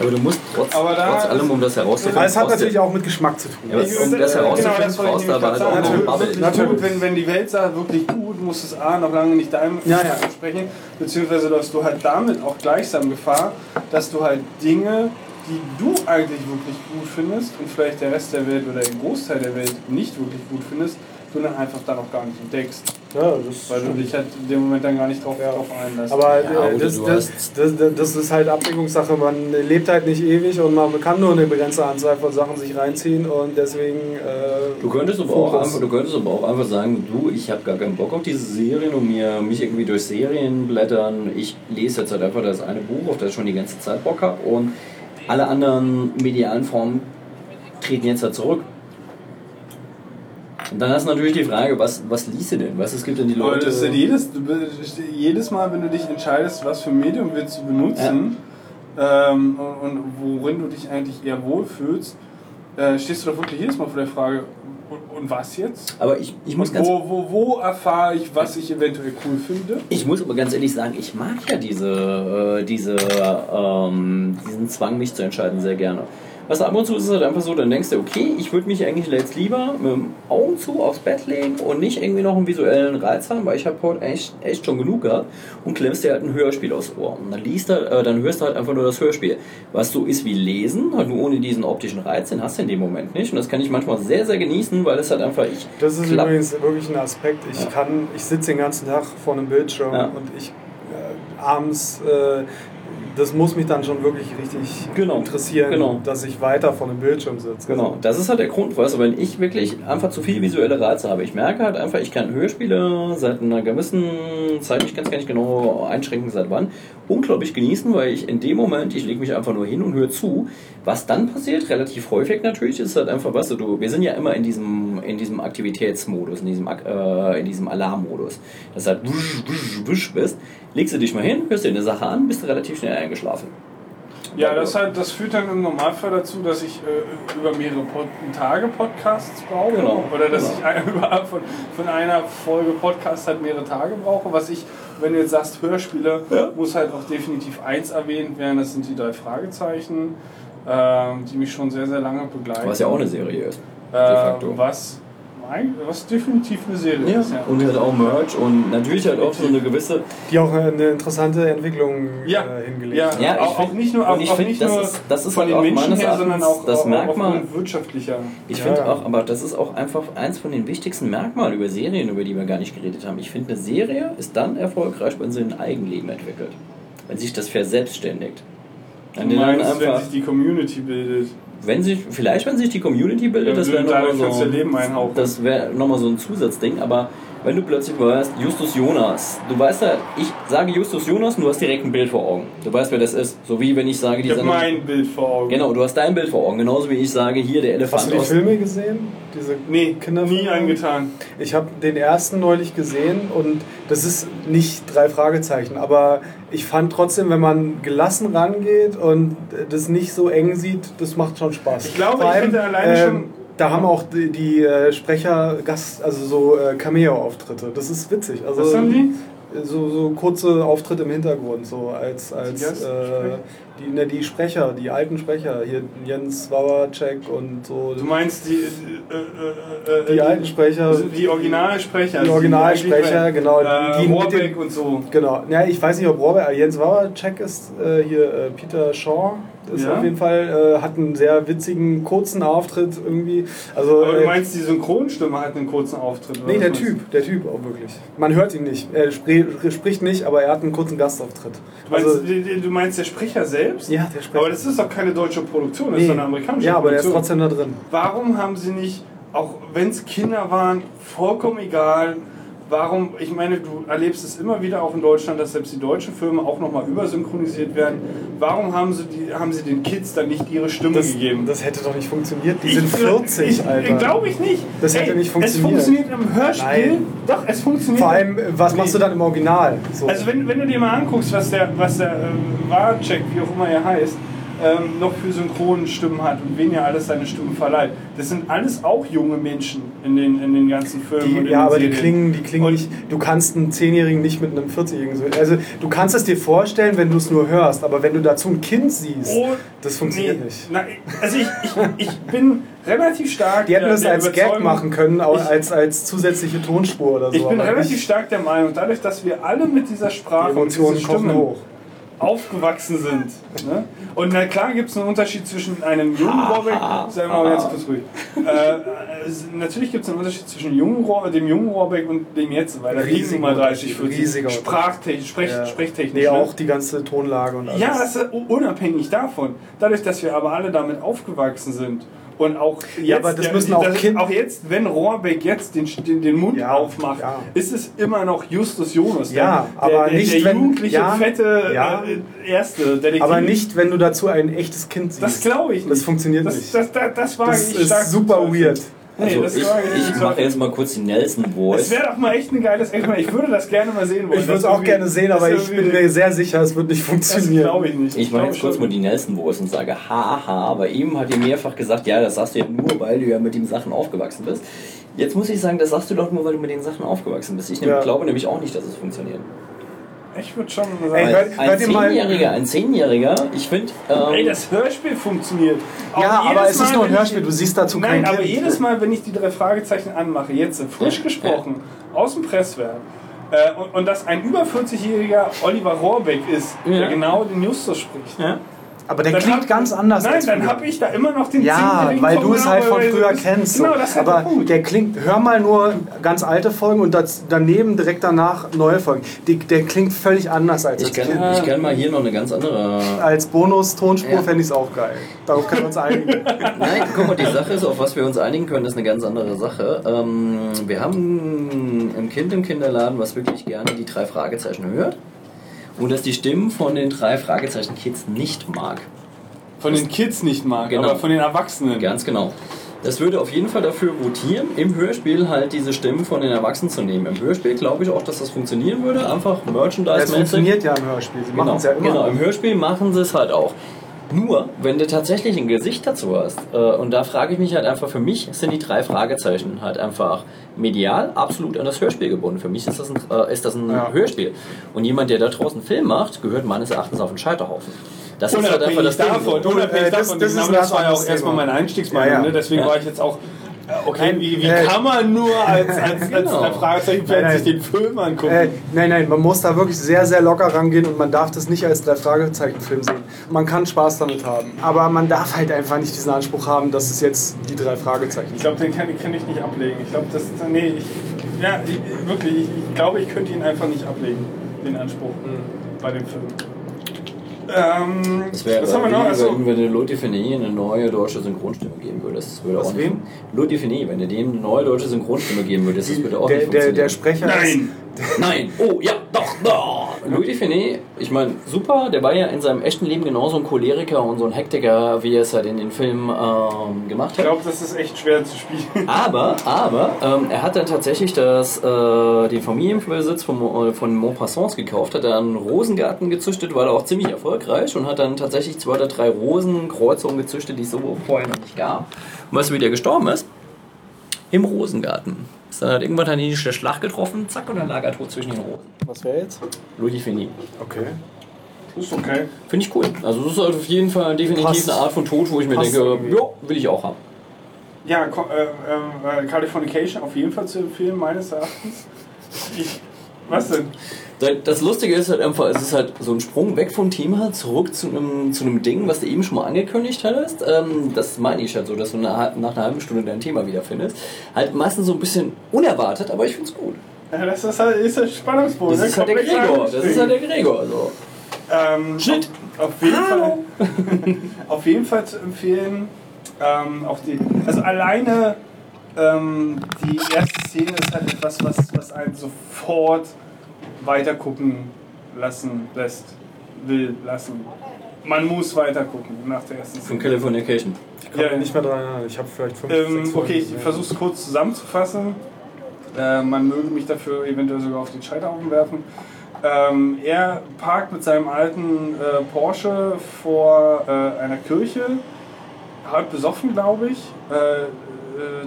I: Aber du musst trotz,
H: Aber da-
I: trotz allem, um das herauszufinden,
J: Aber es hat natürlich auch mit Geschmack zu tun.
I: Ja, um das
H: äh,
I: herauszufinden,
H: genau,
I: brauchst du aber halt auch noch eine. Bubble.
H: Gut, wenn, wenn die Welt sagt, wirklich gut, muss es A noch lange nicht deinem
J: Ja, ja.
H: entsprechen, beziehungsweise dass du halt damit auch gleichsam Gefahr, dass du halt Dinge, die du eigentlich wirklich gut findest und vielleicht der Rest der Welt oder der Großteil der Welt nicht wirklich gut findest, du dann einfach dann auch gar nicht entdeckst.
J: Ja, das
H: Weil du dich halt in dem Moment dann gar nicht drauf, drauf einlässt.
J: Aber
I: Ja,
J: äh, das, das, das, das, das ist halt Abwägungssache. Man lebt halt nicht ewig und man kann nur eine begrenzte Anzahl von Sachen sich reinziehen und deswegen. Äh,
I: Du könntest, aber auch einfach, du könntest aber auch einfach sagen, du, ich habe gar keinen Bock auf diese Serien und mir mich irgendwie durch Serien blättern. Ich lese jetzt halt einfach das eine Buch, auf das ich schon die ganze Zeit Bock habe und alle anderen medialen Formen treten jetzt halt zurück. Und dann hast du natürlich die Frage, was, was liest du denn? Was es gibt denn die Leute...
H: das ist jedes, jedes Mal, wenn du dich entscheidest, was für Medium willst du benutzen ähm, und, und worin du dich eigentlich eher wohlfühlst, äh, stehst du doch wirklich jedes Mal vor der Frage, und, und was jetzt?
I: aber ich, ich muss
H: Und
I: ganz
H: wo, wo, wo erfahre ich, was ich eventuell cool finde?
I: Ich muss aber ganz ehrlich sagen, ich mag ja diese, äh, diese, ähm, diesen Zwang, mich zu entscheiden, sehr gerne. Weißt du, ab und zu ist es halt einfach so, dann denkst du, okay, ich würde mich eigentlich jetzt lieber mit dem Augen zu aufs Bett legen und nicht irgendwie noch einen visuellen Reiz haben, weil ich habe heute echt, echt schon genug gehabt und klemmst dir halt ein Hörspiel aufs Ohr. Und dann, liest du, äh, dann hörst du halt einfach nur das Hörspiel. Was so ist wie Lesen, halt nur ohne diesen optischen Reiz, den hast du in dem Moment nicht. Und das kann ich manchmal sehr, sehr genießen, weil es halt einfach, ich
J: Das ist
I: klapp-
J: übrigens wirklich ein Aspekt. Ich
I: Ja.
J: kann, ich sitze den ganzen Tag vor einem Bildschirm
I: Ja.
J: und ich äh, abends, äh, das muss mich dann schon wirklich richtig interessieren,
I: genau.
J: dass ich weiter vor einem Bildschirm sitze.
I: Genau, das ist halt der Grund, weißt du, wenn ich wirklich einfach zu viele visuelle Reize habe. Ich merke halt einfach, ich kann Hörspiele seit einer gewissen Zeit, ich kann es gar nicht genau einschränken, seit wann, unglaublich genießen, weil ich in dem Moment, ich lege mich einfach nur hin und höre zu. Was dann passiert, relativ häufig natürlich, ist halt einfach, weißt du, du wir sind ja immer in diesem, in diesem Aktivitätsmodus, in diesem, äh, in diesem Alarmmodus. Das heißt, wusch, wusch, wusch bist, legst du dich mal hin, hörst dir eine Sache an, bist du relativ schnell eingeschlafen.
H: Ja, das, halt, das führt dann im Normalfall dazu, dass ich äh, über mehrere Pod Tage Podcasts brauche.
I: Genau,
H: Oder dass
I: genau.
H: ich ein- <laughs> über, von, von einer Folge Podcast halt mehrere Tage brauche. Was ich, wenn du jetzt sagst Hörspiele, muss halt auch definitiv eins erwähnt werden. Das sind die drei Fragezeichen, ähm, die mich schon sehr, sehr lange begleiten.
I: Was ja auch eine Serie ist.
H: Äh,
I: De facto.
H: was, was definitiv eine Serie
I: Ja,
H: ist. Ja.
I: und halt auch Merch und natürlich halt auch so eine gewisse.
J: Die auch eine interessante Entwicklung
H: Ja.
J: äh, hingelegt
H: Ja.
I: Ja, ich
H: auch,
I: find-
H: auch nicht nur, auch,
I: ich
H: auch
I: find,
H: nicht
I: das
H: nur
I: ist- das ist
H: von
I: halt
H: den
I: auch
H: Menschen
I: meines
H: her, sondern auch,
I: das
H: auch
I: Merkmal-
H: wirtschaftlicher.
I: Ich
J: Ja,
I: finde
J: ja.
I: auch, aber das ist auch einfach eins von den wichtigsten Merkmalen über Serien, über die wir gar nicht geredet haben. Ich finde, eine Serie ist dann erfolgreich, wenn sie ein Eigenleben entwickelt. Wenn sich das verselbstständigt. Wenn
H: Du meinst, wenn
I: einfach,
H: sich die Community bildet.
I: Wenn sich, vielleicht wenn sich die Community bildet,
H: Ja,
I: das wäre nochmal so, das wäre nochmal so ein Zusatzding, aber wenn du plötzlich weißt, Justus Jonas, du weißt ja, ich sage Justus Jonas und du hast direkt ein Bild vor Augen. Du weißt, wer das ist. So wie wenn ich sage, die
H: Ich habe
I: Sendung-
H: mein Bild vor Augen.
I: Genau, du hast dein Bild vor Augen, genauso wie ich sage, hier der Elefant
J: Hast du die
I: aus
J: Filme gesehen? Diese
H: Nee,
J: Kinderfilme?
H: nie angetan.
J: Ich habe den ersten neulich gesehen und das ist nicht drei Fragezeichen, aber ich fand trotzdem, wenn man gelassen rangeht und das nicht so eng sieht, das macht schon Spaß.
H: Ich glaube,
J: Vor
H: ich
J: allem,
H: hätte alleine schon-
J: Da haben auch die, die äh, Sprecher Gast, also so äh, Cameo-Auftritte. Das ist witzig. Also,
H: Was haben die?
J: So, so kurze Auftritte im Hintergrund, so als, als
H: Gast-
J: äh, die, ne, die Sprecher, die alten Sprecher, hier Jens Wawacek und so.
H: Du meinst die, äh, äh, äh,
J: Die alten Sprecher.
H: also die Originalsprecher.
J: Die Originalsprecher,
H: eigentlich,
J: genau.
H: Äh,
J: die den-
H: und so.
J: Genau. Ja, ich weiß nicht, ob äh, Jens Wawacek ist äh, hier Peter Shaw. Ist
H: Ja.
J: auf jeden Fall, äh, hat einen sehr witzigen, kurzen Auftritt irgendwie. Also,
H: Aber du
J: äh,
H: meinst, die Synchronstimme hat einen kurzen Auftritt? oder
J: nee, der? Typ, der Typ auch wirklich. Man hört ihn nicht. Er spricht nicht, aber er hat einen kurzen Gastauftritt.
H: Du meinst,
J: Also,
H: du meinst der Sprecher selbst?
J: ja, der spricht.
H: Aber das ist doch keine deutsche Produktion, das
J: Nee.
H: ist doch eine amerikanische
J: ja, aber der ist
H: Produktion.
J: trotzdem da drin.
H: Warum haben sie nicht, auch wenn es Kinder waren, vollkommen egal, warum, ich meine, du erlebst es immer wieder auch in Deutschland, dass selbst die deutschen Filme auch nochmal übersynchronisiert werden. Warum haben sie, die, haben sie den Kids dann nicht ihre Stimme
J: Das,
H: gegeben?
J: das hätte doch nicht funktioniert. Die
H: Ich-
J: sind 40,
H: ich,
J: Alter.
H: Glaube ich nicht.
J: Das hätte nicht
H: Es
J: funktioniert.
H: funktioniert im Hörspiel.
J: Nein.
H: Doch, es funktioniert.
J: Vor allem, was machst du dann im Original? So.
H: Also wenn, wenn du dir mal anguckst, was der, was der äh, Warcheck, wie auch immer er heißt, ähm, noch für Synchronstimmen hat und wen ja alles seine Stimmen verleiht. Das sind alles auch junge Menschen in den, in den ganzen Filmen. und
J: Die, ja, aber die
H: Serien.
J: klingen, die klingen
H: Und-
J: nicht. Du kannst einen Zehnjährigen nicht mit einem 40-Jährigen so. Also du kannst es dir vorstellen, wenn du es nur hörst, aber wenn du dazu ein Kind siehst,
H: Oh,
J: das funktioniert
H: nee,
J: nicht.
H: Na, also ich, ich, ich bin relativ stark.
J: Die hätten das als Gag machen können, auch als, als zusätzliche Tonspur oder so.
H: Ich bin relativ stark der Meinung, dadurch, dass wir alle mit dieser
J: die
H: Sprache und
J: Emotionen kochen
H: Stimmen
J: hoch.
H: Aufgewachsen sind. Ne? Und na klar gibt es einen Unterschied zwischen einem jungen Rohrbeck, sei mal ganz kurz ruhig. Äh, natürlich gibt es einen Unterschied zwischen jungen Rohr, dem jungen Rohrbeck und dem jetzt, weil da liegen mal 30, 40
J: riesiger
H: Sprachtechnisch, Sprech,
J: Ja.
H: Sprechtechnisch.
J: Nee,
H: ne?
J: auch die ganze Tonlage und alles.
H: Ja, das ist unabhängig davon. Dadurch, dass wir aber alle damit aufgewachsen sind. Und auch jetzt,
J: Ja, aber das müssen auch
H: das- auch jetzt, wenn Rohrbeck jetzt den, den, den Mund
J: Ja,
H: aufmacht,
J: ja.
H: ist es immer noch Justus Jonas.
J: Ja,
H: der,
J: aber
H: der,
J: nicht,
H: der
J: wenn-
H: jugendliche,
J: ja,
H: fette
J: ja.
H: äh, erste Detektiv.
J: aber nicht, wenn du dazu ein echtes Kind siehst.
H: Das glaube ich nicht.
J: Das funktioniert
H: das,
J: nicht.
H: Das, das, das wage
J: Das ist super weird.
I: Also
H: das
I: ich,
H: ich,
I: mache jetzt mal kurz die Nelson Voice.
H: wäre doch mal echt ein geiles Experiment. Ich würde das gerne mal sehen wollen.
J: Ich würde es
H: Das
J: auch gerne sehen,
H: das
J: aber ich bin mir sehr sicher, es wird nicht
H: Das
J: funktionieren.
H: glaube ich nicht.
I: Ich mache jetzt kurz mal die Nelson Voice und sage haha, aber eben hat ihr mehrfach gesagt, ja, das sagst du ja nur, weil du ja mit den Sachen aufgewachsen bist. Jetzt muss ich sagen, das sagst du doch nur, weil du mit den Sachen aufgewachsen bist. Ich
J: Ja.
I: glaube nämlich auch nicht, dass es funktioniert.
H: Ich würde schon sagen.
J: Ey, hört,
I: ein
J: hört.
I: Zehnjähriger, ein Zehnjähriger, ich finde. Ähm,
H: Ey, das Hörspiel funktioniert. Auch
J: Ja, aber es ist
H: Mal,
J: nur ein Hörspiel,
H: ich-
J: du siehst dazu
H: Nein,
J: kein
H: aber
J: Kind.
H: jedes Mal, wenn ich die drei Fragezeichen anmache, jetzt frisch gesprochen, aus dem Presswerk, äh, und, und dass ein über 40-jähriger Oliver Rohrbeck ist,
I: Ja.
H: der genau den Justus spricht.
I: ja.
J: Aber der
H: Dann
J: klingt
H: hab-
J: ganz anders
H: Nein,
J: als
H: dann habe ich da immer noch den
J: Ja, weil du es halt von früher kennst. so.
H: Genau, das ist halt
J: Aber
H: der Punkt.
J: der klingt, hör mal nur ganz alte Folgen und das, daneben direkt danach neue Folgen. Die, der klingt völlig anders als
I: Ich
J: das
I: kann, ich kann mal hier noch eine ganz andere.
J: Als Bonus-Tonspur
I: Ja.
J: fände ich es auch geil. Darauf können wir uns einigen. <laughs> <laughs>
I: Nein, guck mal, die Sache ist, auf was wir uns einigen können, ist eine ganz andere Sache. Ähm, wir haben ein Kind im Kinderladen, was wirklich gerne die drei Fragezeichen hört. Und das die Stimmen von den drei Fragezeichen Kids nicht mag.
H: Von den Kids nicht mag,
I: Genau.
H: aber von den Erwachsenen.
I: Ganz genau. Das würde auf jeden Fall dafür votieren, im Hörspiel halt diese Stimmen von den Erwachsenen zu nehmen. Im Hörspiel glaube ich auch, dass das funktionieren würde. Einfach
J: Das
I: Merchandise-mäßig.
J: funktioniert ja im Hörspiel. Sie machen
I: Genau,
J: es ja immer.
I: genau, im Hörspiel machen sie es halt auch. Nur, wenn du tatsächlich ein Gesicht dazu hast, äh, und da frage ich mich halt einfach, für mich sind die drei Fragezeichen halt einfach medial absolut an das Hörspiel gebunden. Für mich ist das ein, äh, ist das ein
J: Ja.
I: Hörspiel. Und jemand, der da draußen Film macht, gehört meines Erachtens auf den Scheiterhaufen. Das ist halt einfach
H: Unabhängig
I: das Ding.
H: davon,
I: so.
H: unabhängig
J: Äh, das-
H: davon,
J: das ist
H: genau, das war ja auch erstmal meine Einstiegsmeinung,
J: Ja, ja.
H: ne? deswegen
I: Ja.
H: war ich jetzt auch, okay, wie, wie
J: Äh,
H: kann man nur als, als, als,
I: Genau.
H: als Fragezeichen
J: Nein, nein.
H: sich den Film angucken?
J: Äh, nein, nein, man muss da wirklich sehr, sehr locker rangehen und man darf das nicht als drei Fragezeichen-Film sehen. Man kann Spaß damit haben, aber man darf halt einfach nicht diesen Anspruch haben, dass es jetzt die drei Fragezeichen
H: Ich
J: sind.
H: glaube, den kann, kann ich nicht ablegen. Ich glaube, das nee, ich, ja, ich, wirklich, ich, ich glaube, ich könnte ihn einfach nicht ablegen, den Anspruch bei dem Film. Ähm,
I: Das wäre
H: was haben wir noch? Achso,
I: wenn, wenn du Finet eine neue deutsche Synchronstimme geben würdest. Das würde
J: Was
I: auch nicht.
J: wem?
I: Lodi Finet, wenn du dem eine neue deutsche Synchronstimme geben würdest, das würde auch
J: Der,
I: nicht
J: der,
I: funktionieren.
J: der Sprecher
H: nein! <laughs>
I: Nein, oh ja, doch, doch. Louis Finet, ich meine, super, der war ja in seinem echten Leben genauso ein Choleriker und so ein Hektiker, wie er es halt in den Filmen ähm, gemacht
H: Ich
I: hat.
H: glaube, das ist echt schwer zu spielen. <laughs>
I: Aber, aber, ähm, er hat dann tatsächlich das, äh, den Familienbesitz von, äh, von Maupassants gekauft, hat dann einen Rosengarten gezüchtet, war da auch ziemlich erfolgreich und hat dann tatsächlich zwei oder drei Rosenkreuzungen gezüchtet, die es so vorher noch nicht gab. Und weißt du, wie der gestorben ist? Im Rosengarten. Ist dann halt irgendwann dann in die Schlacht getroffen, zack, und dann lag er tot zwischen den Rosen.
J: Was wäre jetzt?
I: Louis Finet.
J: Okay.
H: Ist okay.
I: Finde ich cool. Also das ist halt auf jeden Fall definitiv
J: Passt.
I: eine Art von Tod, wo ich mir
J: Passt
I: denke,
J: irgendwie.
I: ja, will ich auch haben.
H: Ja, äh, äh, Californication auf jeden Fall zu empfehlen, meines Erachtens. Ich, was denn?
I: Das Lustige ist halt einfach, es ist halt so ein Sprung weg vom Thema, zurück zu einem, zu einem Ding, was du eben schon mal angekündigt hattest. Ähm, das meine ich halt so, dass du nach, nach einer halben Stunde dein Thema wiederfindest. Halt meistens so ein bisschen unerwartet, aber ich finde es gut.
H: Ja, das ist halt ist der Spannungsbogen.
I: Das
H: ne?
I: ist halt der Gregor. Das ist halt der Gregor. Also.
H: Ähm,
I: Shit.
H: Auf, auf, jeden Fall, <laughs> auf jeden Fall zu empfehlen. Ähm, auch die, also alleine ähm, die erste Szene ist halt etwas, was, was einen sofort weitergucken lassen lässt, will lassen. Man muss weitergucken nach der ersten
I: Von. Californication.
J: Ich kann
H: Ja.
J: nicht mehr dran. Ich habe vielleicht fünf,
H: Ähm,
J: sechs
H: okay, ich versuche es kurz zusammenzufassen. Äh, man möge mich dafür eventuell sogar auf den Scheiterhaufen werfen. Ähm, er parkt mit seinem alten äh, Porsche vor äh, einer Kirche, halb besoffen, glaube ich, äh, äh,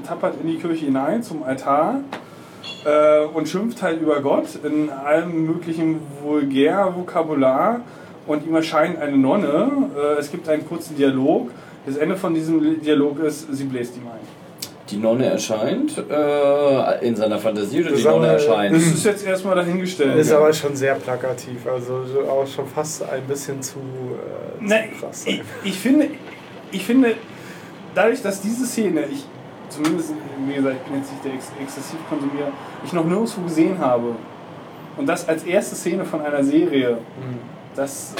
H: tappert in die Kirche hinein zum Altar äh, und schimpft halt über Gott in allem möglichen Vulgär-Vokabular und ihm erscheint eine Nonne. Äh, es gibt einen kurzen Dialog. Das Ende von diesem Dialog ist, sie bläst ihm ein.
I: Die Nonne erscheint äh, in seiner Fantasie oder die Nonne erscheint?
H: Das ist jetzt erstmal dahingestellt.
J: Ist aber schon sehr plakativ, also so auch schon fast ein bisschen zu, äh, zu krass.
H: ich, ich, finde, ich finde, dadurch, dass diese Szene, ich zumindest, wie gesagt, ich bin jetzt nicht der Ex Exzessivkonsumierer, ich noch nirgendwo gesehen habe und das als erste Szene von einer Serie, das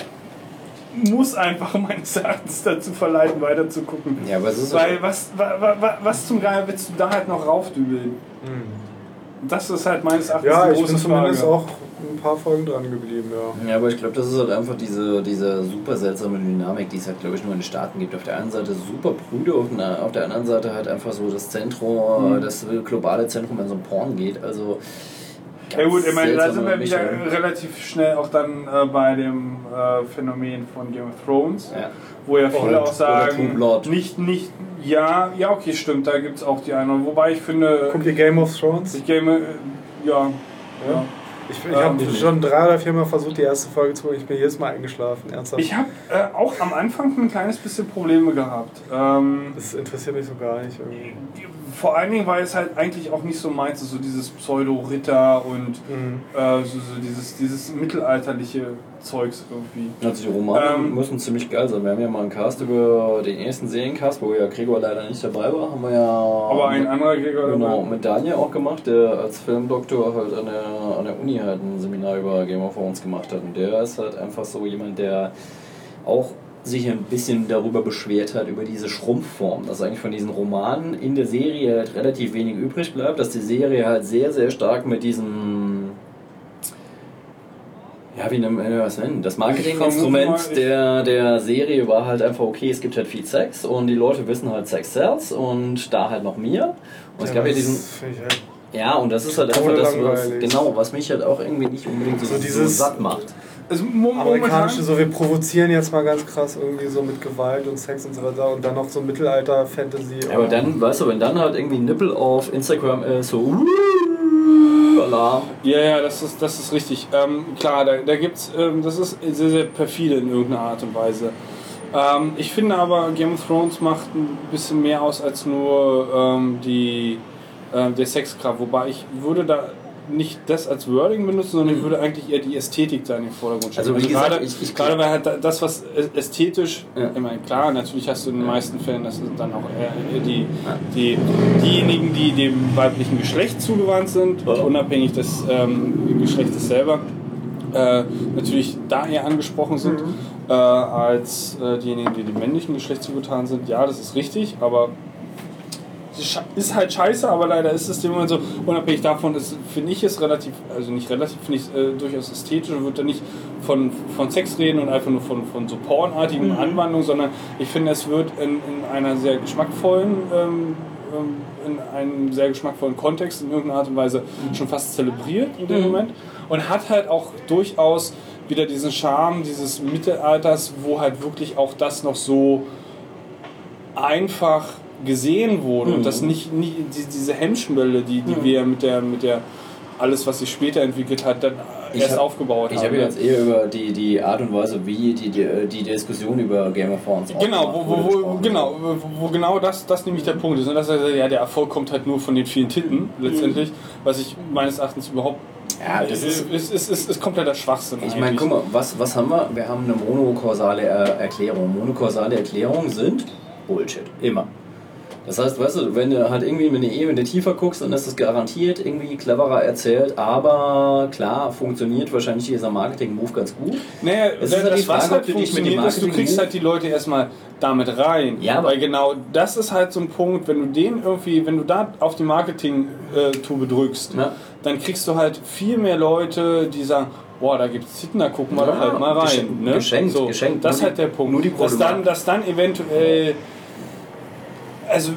H: muss einfach meines Erachtens dazu verleiten, weiter zu gucken.
I: Ja, aber ist
H: Weil was, wa, wa, wa, was zum Geier willst du da halt noch raufdübeln? Und Das ist halt meines Erachtens
J: Ja,
H: die
J: ich bin zumindest
H: Frage.
J: auch ein paar Folgen dran geblieben, ja.
I: Ja, aber ich glaube, das ist halt einfach diese, diese super seltsame Dynamik, die es halt, glaube ich, nur in den Staaten gibt. Auf der einen Seite super prüde, auf, der- auf der anderen Seite halt einfach so das Zentrum,
H: Mhm.
I: das globale Zentrum, wenn so ein Porn geht. Also.
H: Ja gut, ich meine, da sind wir wieder relativ schnell auch dann äh, bei dem äh, Phänomen von Game of Thrones,
I: Ja.
H: wo ja viele auch sagen, nicht, nicht, ja, ja okay, stimmt, da gibt es auch die eine. Wobei ich finde,
J: Guckt ihr Game of Thrones?
H: ich game, äh, ja, ja.
J: Ich, ich habe
H: Ähm,
J: schon drei oder vier Mal versucht, die erste Folge zu gucken. Ich bin jedes Mal eingeschlafen. Ernsthaft.
H: Ich habe äh, auch am Anfang ein kleines bisschen Probleme gehabt. Ähm,
J: das interessiert mich so gar nicht irgendwie.
H: Vor allen Dingen, weil es halt eigentlich auch nicht so meins ist, so dieses Pseudo-Ritter und
J: Mhm.
H: äh, so, so dieses, dieses mittelalterliche Zeugs irgendwie.
I: Also die Romane
H: Ähm,
I: müssen ziemlich geil sein. Wir haben ja mal einen Cast über den ersten Seriencast, wo ja Gregor leider nicht dabei war, haben wir ja
H: Aber ein anderer Gregor
I: genau,
H: dabei.
I: mit Daniel auch gemacht, der als Filmdoktor halt an der, an der Uni halt ein Seminar über Game of Thrones gemacht hat. Und der ist halt einfach so jemand, der auch sich ein bisschen darüber beschwert hat, über diese Schrumpfform, dass eigentlich von diesen Romanen in der Serie halt relativ wenig übrig bleibt, dass die Serie halt sehr, sehr stark mit diesem ja, wie nennt man das nennen? Das Marketinginstrument der, der Serie war halt einfach, okay, es gibt halt viel Sex und die Leute wissen halt Sex sells und da halt noch mehr. Und es gab ja diesen.
J: halt
I: Ja, und das ist halt einfach das, was, genau, was mich halt auch irgendwie nicht unbedingt so,
J: So
I: so
J: dieses-
I: satt macht.
H: Also,
J: amerikanische, so wir provozieren jetzt mal ganz krass irgendwie so mit Gewalt und Sex und so weiter und dann noch so Mittelalter-Fantasy.
I: Ja, aber dann, weißt du, wenn dann halt irgendwie ein Nippel auf Instagram ist, so Alarm.
H: Ja, ja, das ist, das ist richtig. Ähm, klar, da, da gibt's, ähm, das ist sehr, sehr perfide in irgendeiner Art und Weise. Ähm, ich finde aber, Game of Thrones macht ein bisschen mehr aus als nur ähm, die, ähm, der Sexkraft. Wobei ich würde da nicht das als Wording benutzen, sondern ich würde eigentlich eher die Ästhetik da in den Vordergrund stellen.
I: Mhm. Also wie gesagt,
H: gerade,
I: ich- ich-
H: gerade weil halt da- das, was ästhetisch,
I: Ja.
H: ich meine, klar, natürlich hast du in den meisten Fällen, das sind dann auch eher die, die, diejenigen, die dem weiblichen Geschlecht zugewandt sind, unabhängig des ähm, Geschlechtes selber, äh, natürlich da eher angesprochen sind, äh, als äh, diejenigen, die dem männlichen Geschlecht zugetan sind. Ja, das ist richtig, aber ist halt scheiße, aber leider ist es im Moment so, unabhängig davon ist, finde ich es relativ, also nicht relativ, finde ich es äh, durchaus ästhetisch und würde da nicht von, von Sex reden und einfach nur von, von so pornartigen Anwandlungen, sondern ich finde, es wird in, in einer sehr geschmackvollen, ähm, ähm, in einem sehr geschmackvollen Kontext in irgendeiner Art und Weise schon fast zelebriert in dem Moment und hat halt auch durchaus wieder diesen Charme dieses Mittelalters, wo halt wirklich auch das noch so einfach gesehen wurde und das nicht, nicht die, diese Hemmschwelle, die, die wir mit der, mit der alles, was sich später entwickelt hat, dann
I: Ich
H: erst
I: hab-
H: aufgebaut
I: Ich
H: haben.
I: habe jetzt eher über die, die Art und Weise, wie die, die, die Diskussion über Game of Thrones
H: Genau, wo, wo, wo, genau, wo, wo genau das, das nämlich der Punkt ist. Und das ist ja, der Erfolg kommt halt nur von den vielen Titten letztendlich, was ich meines Erachtens überhaupt.
I: Ja, das ist-
H: ist, ist, ist, ist kompletter Schwachsinn.
I: Ich meine, guck mal, was, was haben wir? Wir haben eine monokausale Er- Erklärung. Monokausale Erklärungen sind Bullshit. Immer. Das heißt, weißt du, wenn du halt irgendwie mit wenn du tiefer guckst, dann ist es garantiert irgendwie cleverer erzählt, aber klar, funktioniert wahrscheinlich dieser Marketing-Move ganz gut.
H: Naja,
I: Es
H: das,
I: ist halt die
H: was
I: Frage,
H: halt
I: mit dem
H: funktioniert ist, du kriegst halt die Leute erstmal damit rein.
I: Ja, aber-
H: Weil genau das ist halt so ein Punkt, wenn du den irgendwie, wenn du da auf die Marketing-Tube drückst,
I: Ja.
H: dann kriegst du halt viel mehr Leute, die sagen, boah, da gibt's Titten, da gucken wir
I: Ja,
H: doch halt mal rein.
I: geschenkt,
H: ne?
I: geschenkt,
H: so,
I: geschenkt.
H: Das ist halt der Punkt.
I: nur die
H: dass, dann, dass dann eventuell, also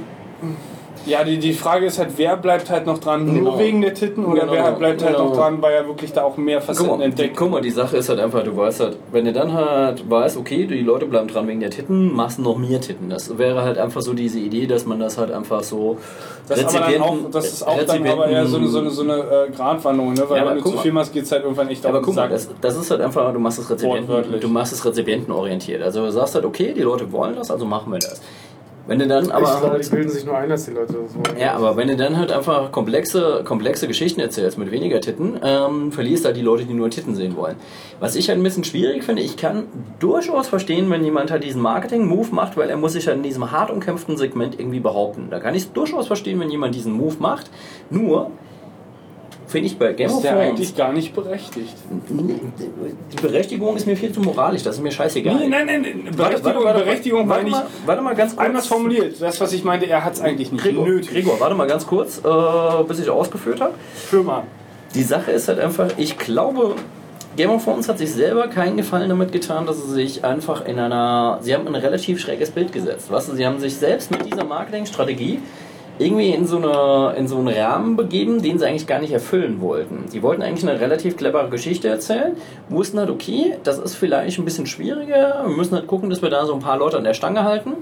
H: ja, die, die Frage ist halt, wer bleibt halt noch dran, nur
I: Genau.
H: wegen der Titten oder
I: Genau,
H: wer bleibt halt
I: genau.
H: noch dran, weil er wirklich da auch mehr
I: Guck
H: Facetten
I: mal, die,
H: entdeckt.
I: guck mal, die Sache ist halt einfach, du weißt halt, wenn du dann halt weißt, okay, die Leute bleiben dran wegen der Titten, machst du noch mehr Titten. Das wäre halt einfach so diese Idee, dass man das halt einfach so
H: Das, aber dann auch, das ist auch dann aber eher so eine, so eine, so eine äh, Gratwanderung, ne? weil
I: Ja,
H: wenn du
I: guck
H: zu
I: mal.
H: viel machst, geht es halt irgendwann echt
I: aber
H: auf den
I: guck mal,
H: Sack.
I: das, das ist halt einfach, du machst es Rezipienten, du machst es rezipientenorientiert. Also du sagst halt, okay, die Leute wollen das, also machen wir das. Wenn du dann aber
J: ich glaube, die bilden sich nur ein, dass die Leute das wollen.
I: ja, aber wenn du dann halt einfach komplexe, komplexe Geschichten erzählst mit weniger Titten, ähm, verlierst halt die Leute, die nur Titten sehen wollen. Was ich halt ein bisschen schwierig finde, ich kann durchaus verstehen, wenn jemand halt diesen Marketing-Move macht, weil er muss sich halt in diesem hart umkämpften Segment irgendwie behaupten. Da kann ich es durchaus verstehen, wenn jemand diesen Move macht. Nur finde ich bei Game
H: ist
I: of Thrones
H: eigentlich gar nicht berechtigt.
I: die Berechtigung ist mir viel zu moralisch, das ist mir scheißegal.
H: Nee, nein, nein, nein, Berechtigung,
I: warte,
H: Berechtigung
I: warte, mal, warte mal ganz kurz.
H: anders formuliert. Das, was ich meinte, er hat es eigentlich nicht
I: Gregor,
H: nötig.
I: Gregor, warte mal ganz kurz, äh, bis ich ausgeführt habe.
H: Firma.
I: Die Sache ist halt einfach, ich glaube, Game of Thrones hat sich selber keinen Gefallen damit getan, dass sie sich einfach in einer. Sie haben ein relativ schräges Bild gesetzt. Du, sie haben sich selbst mit dieser Marketingstrategie irgendwie in so, eine, in so einen Rahmen begeben, den sie eigentlich gar nicht erfüllen wollten. Sie wollten eigentlich eine relativ clevere Geschichte erzählen, wussten halt, okay, das ist vielleicht ein bisschen schwieriger, wir müssen halt gucken, dass wir da so ein paar Leute an der Stange halten.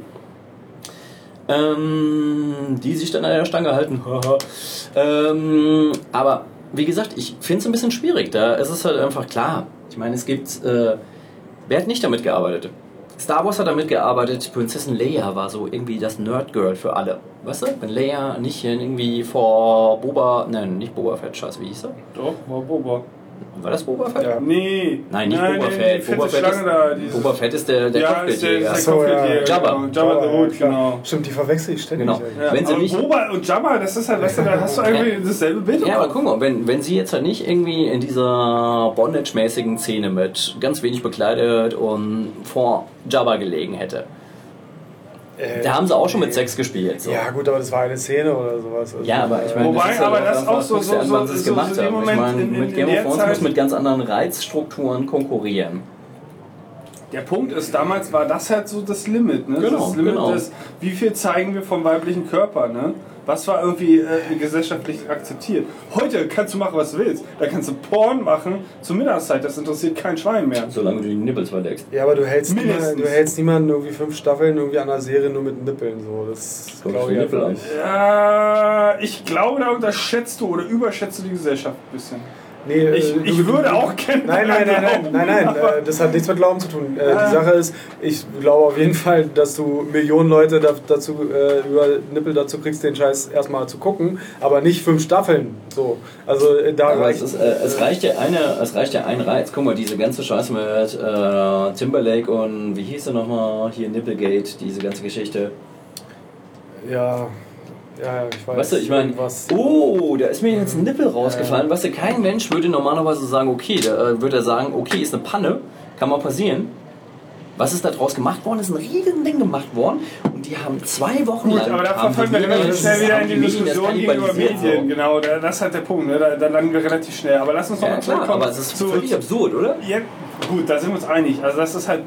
I: Ähm, die sich dann an der Stange halten. <laughs> ähm, aber wie gesagt, ich finde es ein bisschen schwierig. Da ist es halt einfach klar. Ich meine, es gibt. Äh, wer hat nicht damit gearbeitet? Star Wars hat damit gearbeitet, Prinzessin Leia war so irgendwie das Nerd-Girl für alle. Weißt du? Wenn Leia nicht irgendwie vor Boba. Nein, nicht Boba Fett, scheiße, wie hieß er?
H: Doch, war Boba.
I: War das Boba Fett?
H: Ja. Nee.
I: Nein, nicht
H: Nein,
I: Boba
H: nee,
I: Fett.
H: die fette
I: Boba, Fett
H: Schlange
I: ist,
H: da, dieses-
I: Boba Fett ist der, der
H: Ja, ist der,
I: Kopfgeldjäger.
H: ist der
J: So, ja.
H: Kopfgeldjäger,
I: Jabba.
H: genau. Jabba the Hutt,
J: klar.
H: genau.
J: Stimmt, die verwechsel ich ständig.
I: Genau.
J: ey.
H: Ja,
I: Wenn sie
H: aber
I: nicht-
H: Boba und Jabba, das ist halt, weißt du, da hast du irgendwie dasselbe Bild.
I: Ja, aber guck mal, wenn, wenn sie jetzt halt nicht irgendwie in dieser Bondage-mäßigen Szene mit ganz wenig bekleidet und vor Jabba gelegen hätte.
J: Äh,
I: Da haben sie auch schon mit Sex gespielt. So.
J: Ja, gut, aber das war eine Szene oder sowas. Also,
I: Ja, aber ich meine,
H: Wobei,
I: das ist halt
H: aber
I: auch
H: das auch so-
I: an,
H: so-
I: sie es
H: so- so
I: gemacht
H: in dem
I: haben. Ich meine,
H: in- in-
I: mit
H: in
I: Game of Thrones muss mit ganz anderen Reizstrukturen konkurrieren.
H: Der Punkt ist, damals war das halt so das Limit. Ne?
I: Genau,
H: das Limit
I: genau.
H: ist, wie viel zeigen wir vom weiblichen Körper. Ne? Was war irgendwie äh, gesellschaftlich akzeptiert? Heute kannst du machen, was du willst. Da kannst du Porn machen zur Mittagszeit. Das interessiert kein Schwein mehr.
I: Solange du die Nippels verdeckst.
J: Ja, aber du hältst, niemand,
H: Mindestens.
J: du hältst niemanden irgendwie fünf Staffeln irgendwie an einer Serie nur mit Nippeln. So. Das glaube ich
I: Nippel an.
J: nicht.
H: Ja, ich glaube, da unterschätzt du oder überschätzt du die Gesellschaft ein bisschen.
J: Nee, äh,
H: Ich,
J: du-
H: ich
J: du-
H: würde
J: du-
H: auch kennen.
J: Nein, nein, nein, nein, nein, nein, äh, das hat nichts mit Glauben zu tun. Äh. Die Sache ist, ich glaube auf jeden Fall, dass du Millionen Leute da, dazu, äh, über Nippel dazu kriegst, den Scheiß erstmal zu gucken, aber nicht fünf Staffeln. So. Also äh, da
I: Aber
J: reicht
I: es, ist, äh, es, reicht ja eine, es reicht ja ein Reiz. Guck mal, diese ganze Scheiße mit äh, Timberlake und wie hieß er nochmal? Hier Nipplegate, diese ganze Geschichte.
J: Ja, ja, ich weiß.
I: Weißt du, ich meine, oh, da ist mir jetzt ein Nippel rausgefallen. Weißt du, kein Mensch würde normalerweise sagen, okay, da äh, würde er sagen, okay, ist eine Panne, kann mal passieren. Was ist da draus gemacht worden? Ist ein riesen Ding gemacht worden und die haben zwei Wochen
H: Gut,
I: lang.
H: aber da verfolgen wir relativ schnell wieder in die
I: das
H: Diskussion gegenüber Medien. Genau, da- das ist halt der Punkt. Ne? Da, da landen wir relativ schnell. Aber lass uns noch
I: Ja,
H: mal
I: klar,
H: zurückkommen
I: aber es ist völlig absurd, oder?
H: Ja, gut, da sind wir uns einig. Also das ist halt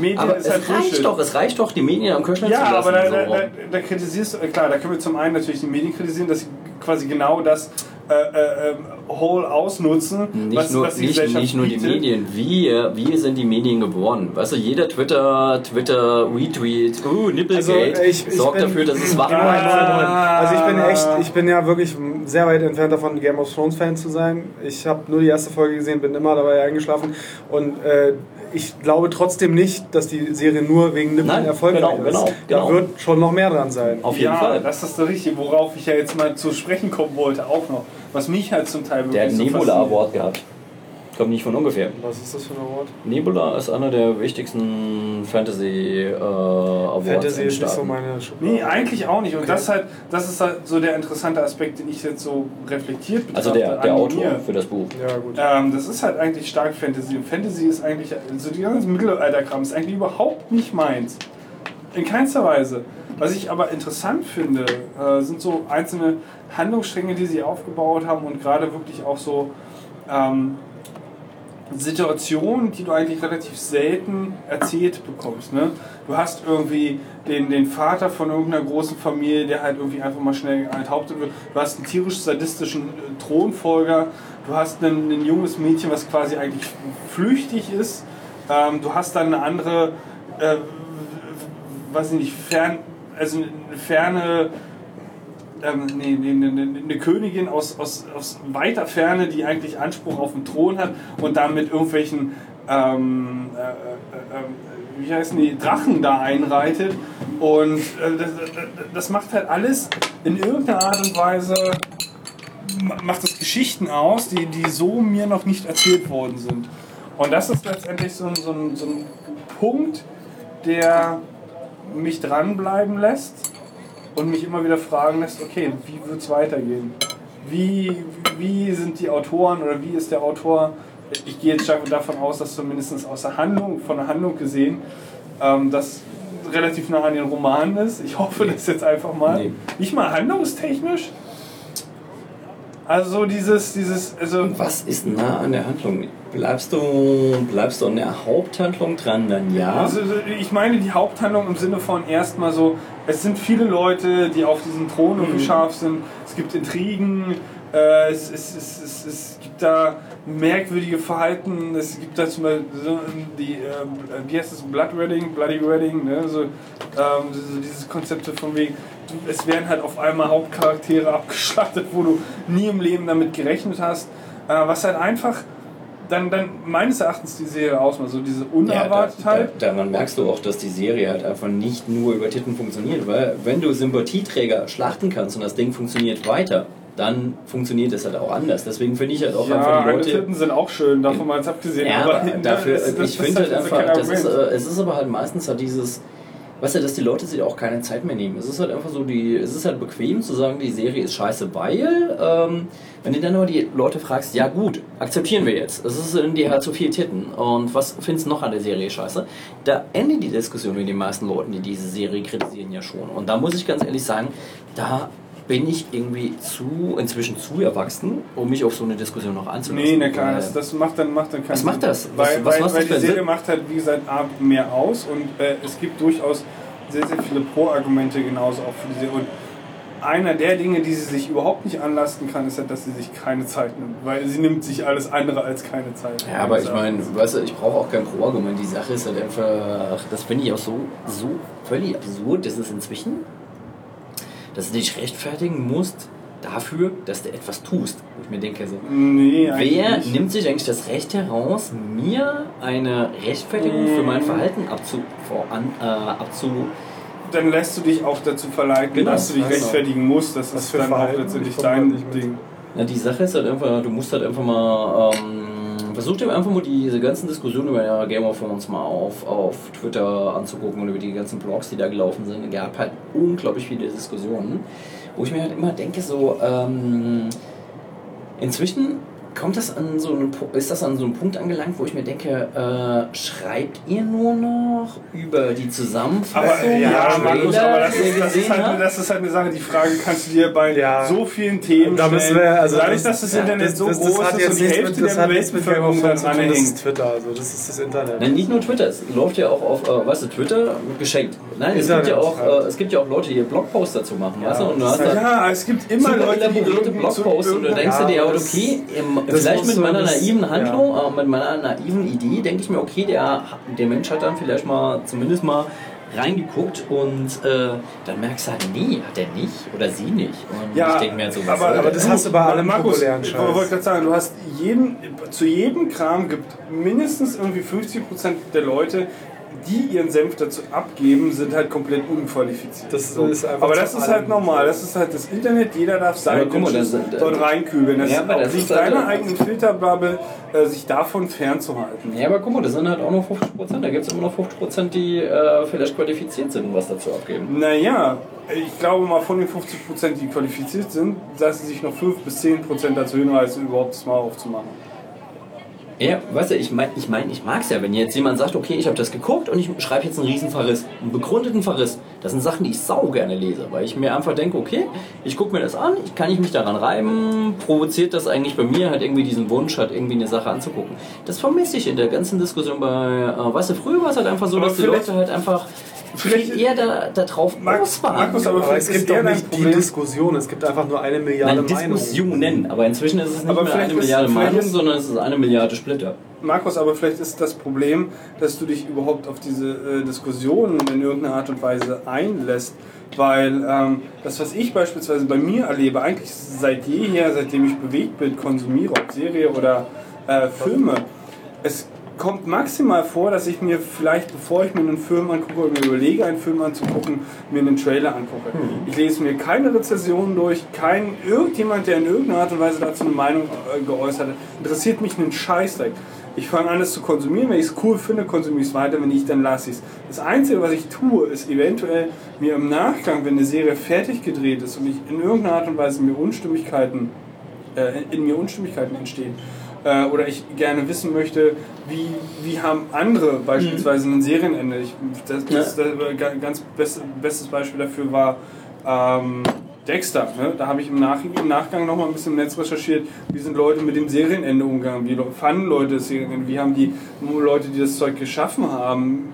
H: Medien
I: Aber
H: ist
I: es
H: halt
I: reicht
H: Bullshit.
I: doch, es reicht doch, die Medien am Köchner
H: Ja,
I: zu lassen.
H: aber da,
I: so.
H: da, da, da kritisierst du, äh, klar, da können wir zum einen natürlich die Medien kritisieren, dass sie quasi genau das äh, äh, ähm, Whole ausnutzen,
I: Nicht,
H: was,
I: nur,
H: was die
I: nicht,
H: Gesellschaft
I: nicht nur die
H: bietet.
I: Medien, wir, wir sind die Medien geworden. Weißt du, jeder Twitter, Twitter, Retweet, uh, Nipplegate,
J: Also, ich- ich
I: sorgt
J: bin-
I: dafür, dass es wach.
H: Ah.
J: Also ich bin echt, ich bin ja wirklich sehr weit entfernt davon, Game of Thrones Fan zu sein. Ich habe nur die erste Folge gesehen, bin immer dabei eingeschlafen und äh, ich glaube trotzdem nicht, dass die Serie nur wegen Nippeln
I: Nein,
J: erfolgreich
I: genau,
J: ist.
I: genau,
J: Da
I: genau.
J: wird schon noch mehr dran sein.
I: Auf jeden
H: ja,
I: Fall.
H: das ist das Richtige, worauf ich ja jetzt mal zu sprechen kommen wollte, auch noch. Was mich halt zum Teil wirklich
I: Der hat
H: so
I: Nebula. Award gehabt. Kommt nicht von ungefähr.
J: Was ist das für ein Award?
I: Nebula ist einer der wichtigsten Fantasy äh, Awards
J: Fantasy ist nicht so meine Schublade.
H: Nee, eigentlich auch nicht. Und das, halt, das ist halt so der interessante Aspekt, den ich jetzt so reflektiert betrachte.
I: Also der, der Autor
H: mir.
I: für das Buch.
J: Ja, gut.
H: Ähm, das ist halt eigentlich stark Fantasy. Und Fantasy ist eigentlich, so die ganze Mittelalterkram ist eigentlich überhaupt nicht meins. In keinster Weise. Was ich aber interessant finde, äh, sind so einzelne Handlungsstränge, die sie aufgebaut haben und gerade wirklich auch so ähm, Situationen, die du eigentlich relativ selten erzählt bekommst. Ne? Du hast irgendwie den, den Vater von irgendeiner großen Familie, der halt irgendwie einfach mal schnell enthauptet wird. Du hast einen tierisch-sadistischen äh, Thronfolger. Du hast ein, ein junges Mädchen, was quasi eigentlich flüchtig ist. Ähm, du hast dann eine andere, äh, weiß ich nicht, fern, also eine ferne ähm, nee, nee, nee, eine Königin aus, aus, aus weiter Ferne, die eigentlich Anspruch auf den Thron hat und dann mit irgendwelchen, ähm, äh, äh, äh, wie heißen die, Drachen da einreitet. Und äh, das, das macht halt alles in irgendeiner Art und Weise, ma- macht es Geschichten aus, die, die so mir noch nicht erzählt worden sind. Und das ist letztendlich so, ein- so, ein, so ein Punkt, der mich dranbleiben lässt und mich immer wieder fragen lässt, okay, wie wird es weitergehen? Wie, wie sind die Autoren oder wie ist der Autor? Ich gehe jetzt stark davon aus, dass zumindest aus der Handlung, von der Handlung gesehen, ähm, das relativ nah an den Romanen ist. Ich hoffe das jetzt einfach mal.
I: Nee.
H: Nicht mal handlungstechnisch. Also so dieses, dieses, also
I: Was ist nah an der Handlung? Bleibst du, bleibst du an der Haupthandlung dran, dann ja.
H: Also ich meine die Haupthandlung im Sinne von erstmal so, es sind viele Leute, die auf diesen Thron
I: Mhm.
H: scharf sind, es gibt Intrigen, äh, es, es, es, es, es gibt da merkwürdige Verhalten, es gibt da zum Beispiel so die, äh, wie heißt das, Blood Wedding, Bloody Wedding, ne? so, ähm, so dieses Konzepte von wegen, es werden halt auf einmal Hauptcharaktere <laughs> abgeschlachtet, wo du nie im Leben damit gerechnet hast. Äh, was halt einfach dann, dann meines Erachtens die Serie ausmacht. So diese
I: Ja, da,
H: Unerwartetheit.
I: da, daran merkst du auch, dass die Serie halt einfach nicht nur über Titten funktioniert, weil wenn du Sympathieträger schlachten kannst und das Ding funktioniert weiter, dann funktioniert es halt auch anders. Deswegen finde ich halt auch
H: ja,
I: einfach die Leute.
H: Titten sind auch schön, davon mal jetzt abgesehen.
I: Ja,
H: aber <laughs>
I: dafür,
H: das- das-
I: ich
H: das
I: finde
H: ist
I: halt
H: also
I: einfach, das ist, äh, es ist aber halt meistens halt dieses, weißt du, dass die Leute sich auch keine Zeit mehr nehmen. Es ist halt einfach so, die, es ist halt bequem zu sagen, die Serie ist scheiße, weil, ähm, wenn du dann aber die Leute fragst, ja gut, akzeptieren wir jetzt, es ist in dir halt zu viel Titten und was findest du noch an der Serie scheiße? Da endet die Diskussion mit den meisten Leuten, die diese Serie kritisieren, ja schon. Und da muss ich ganz ehrlich sagen, da bin ich irgendwie zu, inzwischen zu erwachsen, um mich auf so eine Diskussion noch anzulassen.
H: Nee, na klar,
I: Weil-
H: das, das macht dann, macht dann keinen
I: Was macht das? Was-
H: weil
I: was
H: weil,
I: macht
H: weil
I: das
H: die Serie macht halt, wie gesagt, A, mehr aus und äh, es gibt durchaus sehr, sehr viele Pro-Argumente genauso auch für die Serie. Und einer der Dinge, die sie sich überhaupt nicht anlasten kann, ist halt, dass sie sich keine Zeit nimmt. Weil sie nimmt sich alles andere als keine Zeit.
I: Ja, aber ich meine, weißt du, ich brauche auch kein Pro-Argument. Die Sache ist halt einfach, das finde ich auch so, so völlig absurd, dass es inzwischen, dass du dich rechtfertigen musst dafür, dass du etwas tust. Wo ich mir denke, so,
H: Nee,
I: wer
H: nicht.
I: nimmt sich eigentlich das Recht heraus, mir eine Rechtfertigung für mein Verhalten abzu, vor, an, äh, abzu
H: Dann lässt du dich auch dazu verleiten,
I: Genau.
H: dass du dich
I: Genau.
H: rechtfertigen musst. Das
J: Was
H: ist
J: für
H: dann auch
J: Verhalten?
H: letztendlich
J: Ich komm grad
H: dein. Ding.
I: Na, die Sache ist halt einfach, du musst halt einfach mal, ähm, versuch dir einfach mal diese ganzen Diskussionen über Game of Thrones mal auf, auf Twitter anzugucken und über die ganzen Blogs, die da gelaufen sind. Es gab halt unglaublich viele Diskussionen, wo ich mir halt immer denke, so, ähm, inzwischen kommt das an so einen, ist das an so einem Punkt angelangt, wo ich mir denke, äh, schreibt ihr nur noch über die Zusammenfassung?
H: Aber, ja, Markus, aber das ist, das, ist halt,
I: habt?
H: das ist halt eine Sache, die Frage kannst du dir bei
J: Ja.
H: so vielen Themen
J: Da
H: stellen.
J: wir, also
H: Dadurch, dass das Internet
J: das-
H: so
J: das,
H: groß ist und die Hälfte
J: mit, das
H: der Weltbevölkerung daran
J: tun, das ist Twitter, also das ist das Internet.
I: Nein, nicht nur Twitter, es läuft ja auch auf, äh, weißt du, Twitter geschenkt. Nein, es gibt, ja auch, äh, es gibt ja auch Leute, die hier Blogposts dazu machen, weißt du? Und du hast da
H: Ja, es gibt immer Leute, die
I: Blogposts und du denkst
H: irgendeiner-
I: dir, ja, okay, im,
J: das
I: vielleicht mit meiner
J: das-
I: naiven Handlung,
J: ja.
I: äh, mit meiner naiven Idee, denke ich mir, okay, der, der Mensch hat dann vielleicht mal zumindest mal reingeguckt und äh, dann merkst du halt, nee, hat er nicht oder sie nicht. Und
H: Ja,
I: ich denke mir halt so, was
H: aber,
J: aber
I: das?
J: hast du bei allem
H: Markus,
J: populären
H: ich
J: Scheiß.
H: wollte gerade sagen, du hast jeden, zu jedem Kram gibt mindestens irgendwie 50% der Leute, die ihren Senf dazu abgeben, sind halt komplett unqualifiziert.
J: Das ist einfach
H: aber das ist halt normal, das ist halt das Internet, jeder darf sein
I: Aber guck mal, das- das-
H: dort reinkügeln. Das
I: Ja,
H: ist
I: aber
H: auch
I: das
H: nicht
I: ist halt-
H: deiner eigenen Filterbubble, äh, sich davon fernzuhalten.
I: Ja, aber guck mal, das sind halt auch noch 50 Prozent. Da gibt es immer noch 50 Prozent, die äh, vielleicht qualifiziert sind und was dazu abgeben.
H: Naja, ich glaube mal von den 50%, die qualifiziert sind, lassen sich noch 5 bis 10% dazu hinreißen, überhaupt das mal aufzumachen.
I: Ja, weißt du, ich meine, ich, mein, ich mag es ja, wenn jetzt jemand sagt, okay, ich habe das geguckt und ich schreibe jetzt einen riesen Verriss, einen begründeten Verriss. Das sind Sachen, die ich sau gerne lese, weil ich mir einfach denke, okay, ich gucke mir das an, ich, kann ich mich daran reiben, provoziert das eigentlich bei mir halt irgendwie diesen Wunsch, halt irgendwie eine Sache anzugucken. Das vermisse ich in der ganzen Diskussion bei, äh, weißt du, früher war es halt einfach so,
H: Aber
I: dass die Leute halt einfach viel eher da, da drauf waren.
H: Markus, aber
J: Aber
H: vielleicht
J: es
H: ist
J: gibt
H: eher
J: doch nicht die. Diskussion, es gibt einfach nur eine Milliarde
I: Nein,
J: Meinungen.
I: Diskussionen, aber inzwischen ist es nicht
H: Aber
I: mehr
H: vielleicht
I: eine
H: ist-
I: Milliarde
H: vielleicht
I: Meinung,
H: ist-
I: sondern es ist eine Milliarde Splitter.
H: Markus, aber vielleicht ist das Problem, dass du dich überhaupt auf diese äh, Diskussionen in irgendeiner Art und Weise einlässt. Weil ähm, das, was ich beispielsweise bei mir erlebe, eigentlich seit jeher, seitdem ich Bewegtbild konsumiere, ob Serie oder äh, Filme, es kommt maximal vor, dass ich mir vielleicht, bevor ich mir einen Film angucke oder mir überlege, einen Film anzugucken, mir einen Trailer angucke. Ich lese mir keine Rezensionen durch, kein irgendjemand, der in irgendeiner Art und Weise dazu eine Meinung äh, geäußert hat, interessiert mich einen Scheißdreck. Ich fange an, es zu konsumieren. Wenn ich es cool finde, konsumiere ich es weiter. Wenn nicht, dann lasse ich es. Das Einzige, was ich tue, ist eventuell mir im Nachgang, wenn eine Serie fertig gedreht ist und ich in irgendeiner Art und Weise mir Unstimmigkeiten, äh, in mir Unstimmigkeiten entstehen, äh, oder ich gerne wissen möchte, wie, wie haben andere beispielsweise ein Serienende. Ich, das, das, das, das ganz best, bestes Beispiel dafür war ähm, Dexter. Ne? Da habe ich im, Nach im Nachgang nochmal ein bisschen im Netz recherchiert, wie sind Leute mit dem Serienende umgegangen, wie fanden Leute das Serienende, wie haben die Leute, die das Zeug geschaffen haben,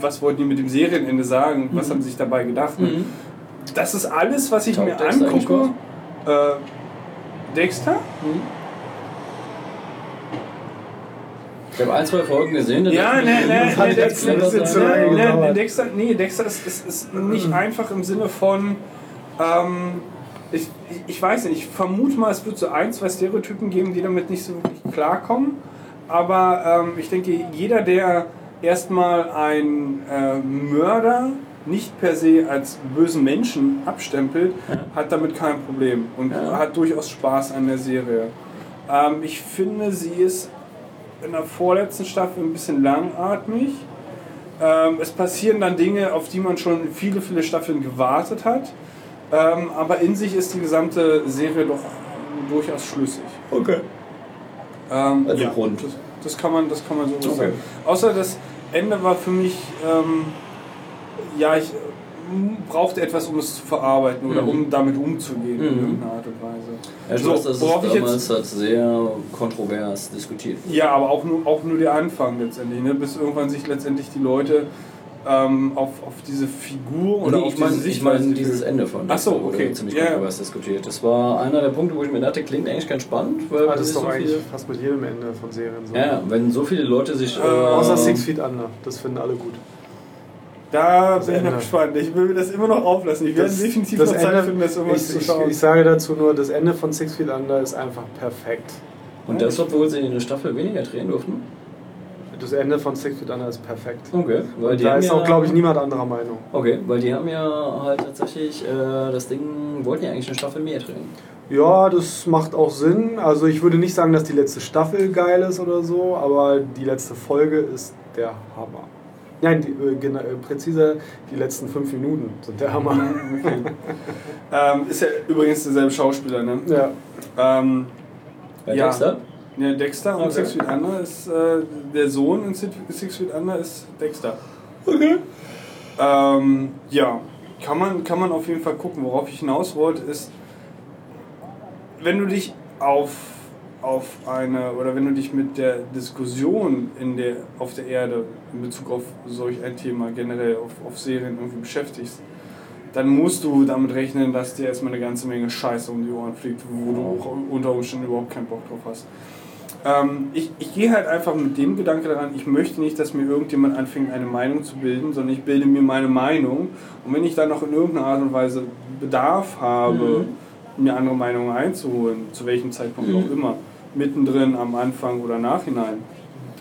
H: was wollten die mit dem Serienende sagen, was haben sie sich dabei gedacht. Ne?
I: Mhm.
H: Das ist alles, was ich
I: Taugt
H: mir
I: Dexter
H: angucke. Äh, Dexter?
I: Ich habe ein, zwei Folgen gesehen.
H: Ja, nee, nee, nee, Dexter,
I: sein.
H: nee. Dexter, nee, Dexter ist, ist, ist nicht einfach im Sinne von, ähm, ich, ich, weiß nicht, ich vermute mal, es wird so ein, zwei Stereotypen geben, die damit nicht so wirklich klarkommen. Aber ähm, ich denke, jeder, der erstmal einen äh, Mörder nicht per se als bösen Menschen abstempelt, hat damit kein Problem und hat durchaus Spaß an der Serie. Ähm, ich finde, sie ist in der vorletzten Staffel ein bisschen langatmig. Ähm, es passieren dann Dinge, auf die man schon viele, viele Staffeln gewartet hat. Ähm, aber in sich ist die gesamte Serie doch durchaus schlüssig.
I: Okay.
H: Ähm,
I: Also
H: ja,
I: rund.
H: Das, das, kann man, das kann man so
I: Okay.
H: sagen. Außer das Ende war für mich, ähm, ja, ich äh, brauchte etwas, um es zu verarbeiten oder
I: Mhm.
H: um damit umzugehen in
I: Mhm.
H: irgendeiner Art und Weise.
I: Ja,
H: So,
I: weiß, das
H: worauf
I: ist
H: ich jetzt-
I: damals halt sehr kontrovers diskutiert.
H: Ja, aber auch nur, auch nur der Anfang letztendlich, ne? bis irgendwann sich letztendlich die Leute ähm, auf, auf diese Figur oder
I: Nee,
H: auf
I: ich meine
H: diese
I: ich mein
H: Sichtweise-
I: dieses Ende von
H: Ach so, okay.
I: ziemlich
H: Ja, ja.
I: kontrovers diskutiert. Das war einer der Punkte, wo ich mir dachte, klingt eigentlich ganz spannend. Weil
J: Ah, das ist doch
I: so
J: eigentlich
I: viele,
J: fast mit jedem Ende von Serien so.
I: ja, ja, wenn so viele Leute sich...
J: Äh,
I: äh,
J: außer Six Feet Under. Das finden alle gut.
H: Da
J: Das
H: bin ich noch gespannt. Ich will mir das immer noch auflassen. Ich werde
J: Das-
H: definitiv
J: das
H: noch Zeit
J: Ende-
H: finden, das irgendwas
J: ich,
H: zu
J: ich,
H: schauen.
J: ich sage dazu nur, das Ende von Six Feet Under ist einfach perfekt.
I: Und das, obwohl sie eine Staffel weniger drehen durften?
J: Das Ende von Six Feet Under ist perfekt.
I: Okay, weil
J: Und
I: die
J: da
I: haben
J: ist
I: ja,
J: auch, glaube ich, niemand anderer Meinung.
I: Okay, weil die haben ja halt tatsächlich äh, das Ding, wollten ja eigentlich eine Staffel mehr drehen.
J: Ja, das macht auch Sinn. Also ich würde nicht sagen, dass die letzte Staffel geil ist oder so, aber die letzte Folge ist der Hammer. Nein, die, äh, gena- äh, präziser, die letzten fünf Minuten sind der Hammer.
H: Ähm, ist ja übrigens derselbe Schauspieler, ne?
J: Ja.
H: Ähm,
I: Bei
H: ja.
I: Dexter?
H: Ja, Dexter und
I: Okay.
H: Six Feet Under ist äh, der Sohn in Six Six Feet Under ist Dexter. Okay. Ähm, ja, kann man, kann man auf jeden Fall gucken. Worauf ich hinaus wollte, ist, wenn du dich auf, auf eine oder wenn du dich mit der Diskussion in der, auf der Erde in Bezug auf solch ein Thema generell auf, auf Serien irgendwie beschäftigst, dann musst du damit rechnen, dass dir erstmal eine ganze Menge Scheiße um die Ohren fliegt, wo du auch unter Umständen überhaupt keinen Bock drauf hast. Ähm, ich, ich gehe halt einfach mit dem Gedanke daran, ich möchte nicht, dass mir irgendjemand anfängt, eine Meinung zu bilden, sondern ich bilde mir meine Meinung. Und wenn ich dann noch in irgendeiner Art und Weise Bedarf habe, mir andere Meinungen einzuholen, zu welchem Zeitpunkt
I: Mhm.
H: auch immer, mittendrin, am Anfang oder nachhinein,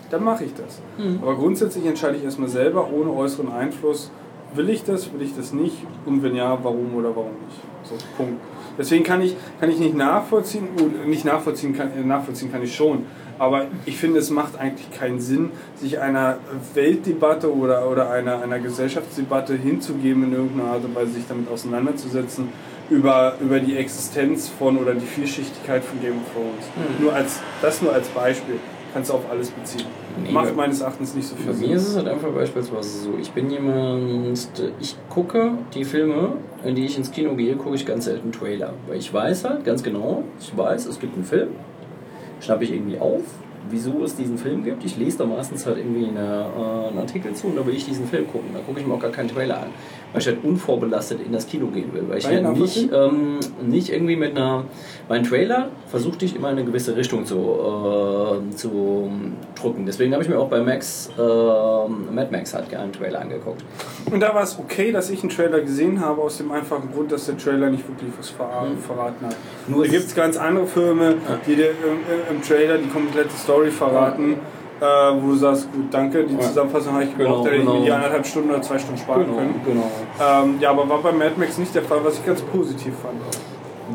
H: dann mache ich das.
I: Mhm.
H: Aber grundsätzlich entscheide ich erstmal selber, ohne äußeren Einfluss, will ich das, will ich das nicht und wenn ja, warum oder warum nicht. So, Punkt. Deswegen kann ich, kann ich nicht nachvollziehen, nicht nachvollziehen kann, äh, nachvollziehen kann ich schon, aber ich finde, es macht eigentlich keinen Sinn, sich einer Weltdebatte oder, oder einer, einer Gesellschaftsdebatte hinzugeben in irgendeiner Art und Weise, sich damit auseinanderzusetzen, über, über die Existenz von oder die Vielschichtigkeit von Game of Thrones.
I: Mhm.
H: Nur als, das nur als Beispiel. Kannst du auf alles beziehen.
I: Nee,
H: Macht meines Erachtens nicht so viel
I: Bei
H: Sinn.
I: mir ist es halt einfach beispielsweise so, ich bin jemand, ich gucke die Filme, in die ich ins Kino gehe, gucke ich ganz selten Trailer. Weil ich weiß halt ganz genau, ich weiß, es gibt einen Film, schnappe ich irgendwie auf, wieso es diesen Film gibt. Ich lese da meistens halt irgendwie eine, äh, einen Artikel zu und da will ich diesen Film gucken. Da gucke ich mir auch gar keinen Trailer an, weil ich halt unvorbelastet in das Kino gehen will. Weil ich halt nicht, ähm, nicht irgendwie mit einer. Mein Trailer versuchte ich immer in eine gewisse Richtung zu, äh, zu drücken. Deswegen habe ich mir auch bei Max, äh, Mad Max halt einen Trailer angeguckt.
H: Und da war es okay, dass ich einen Trailer gesehen habe, aus dem einfachen Grund, dass der Trailer nicht wirklich was ver
I: Mhm.
H: verraten hat.
I: Nur
H: da gibt es ganz andere Filme, die dir im, im Trailer die komplette Story verraten, äh, wo du sagst, gut, danke, die. Zusammenfassung habe ich
I: Genau,
H: gebraucht, hätte ich mir
I: genau.
H: die anderthalb Stunden oder zwei Stunden sparen können.
I: genau.
H: Ähm, ja, aber war bei Mad Max nicht der Fall, was ich ganz positiv fand.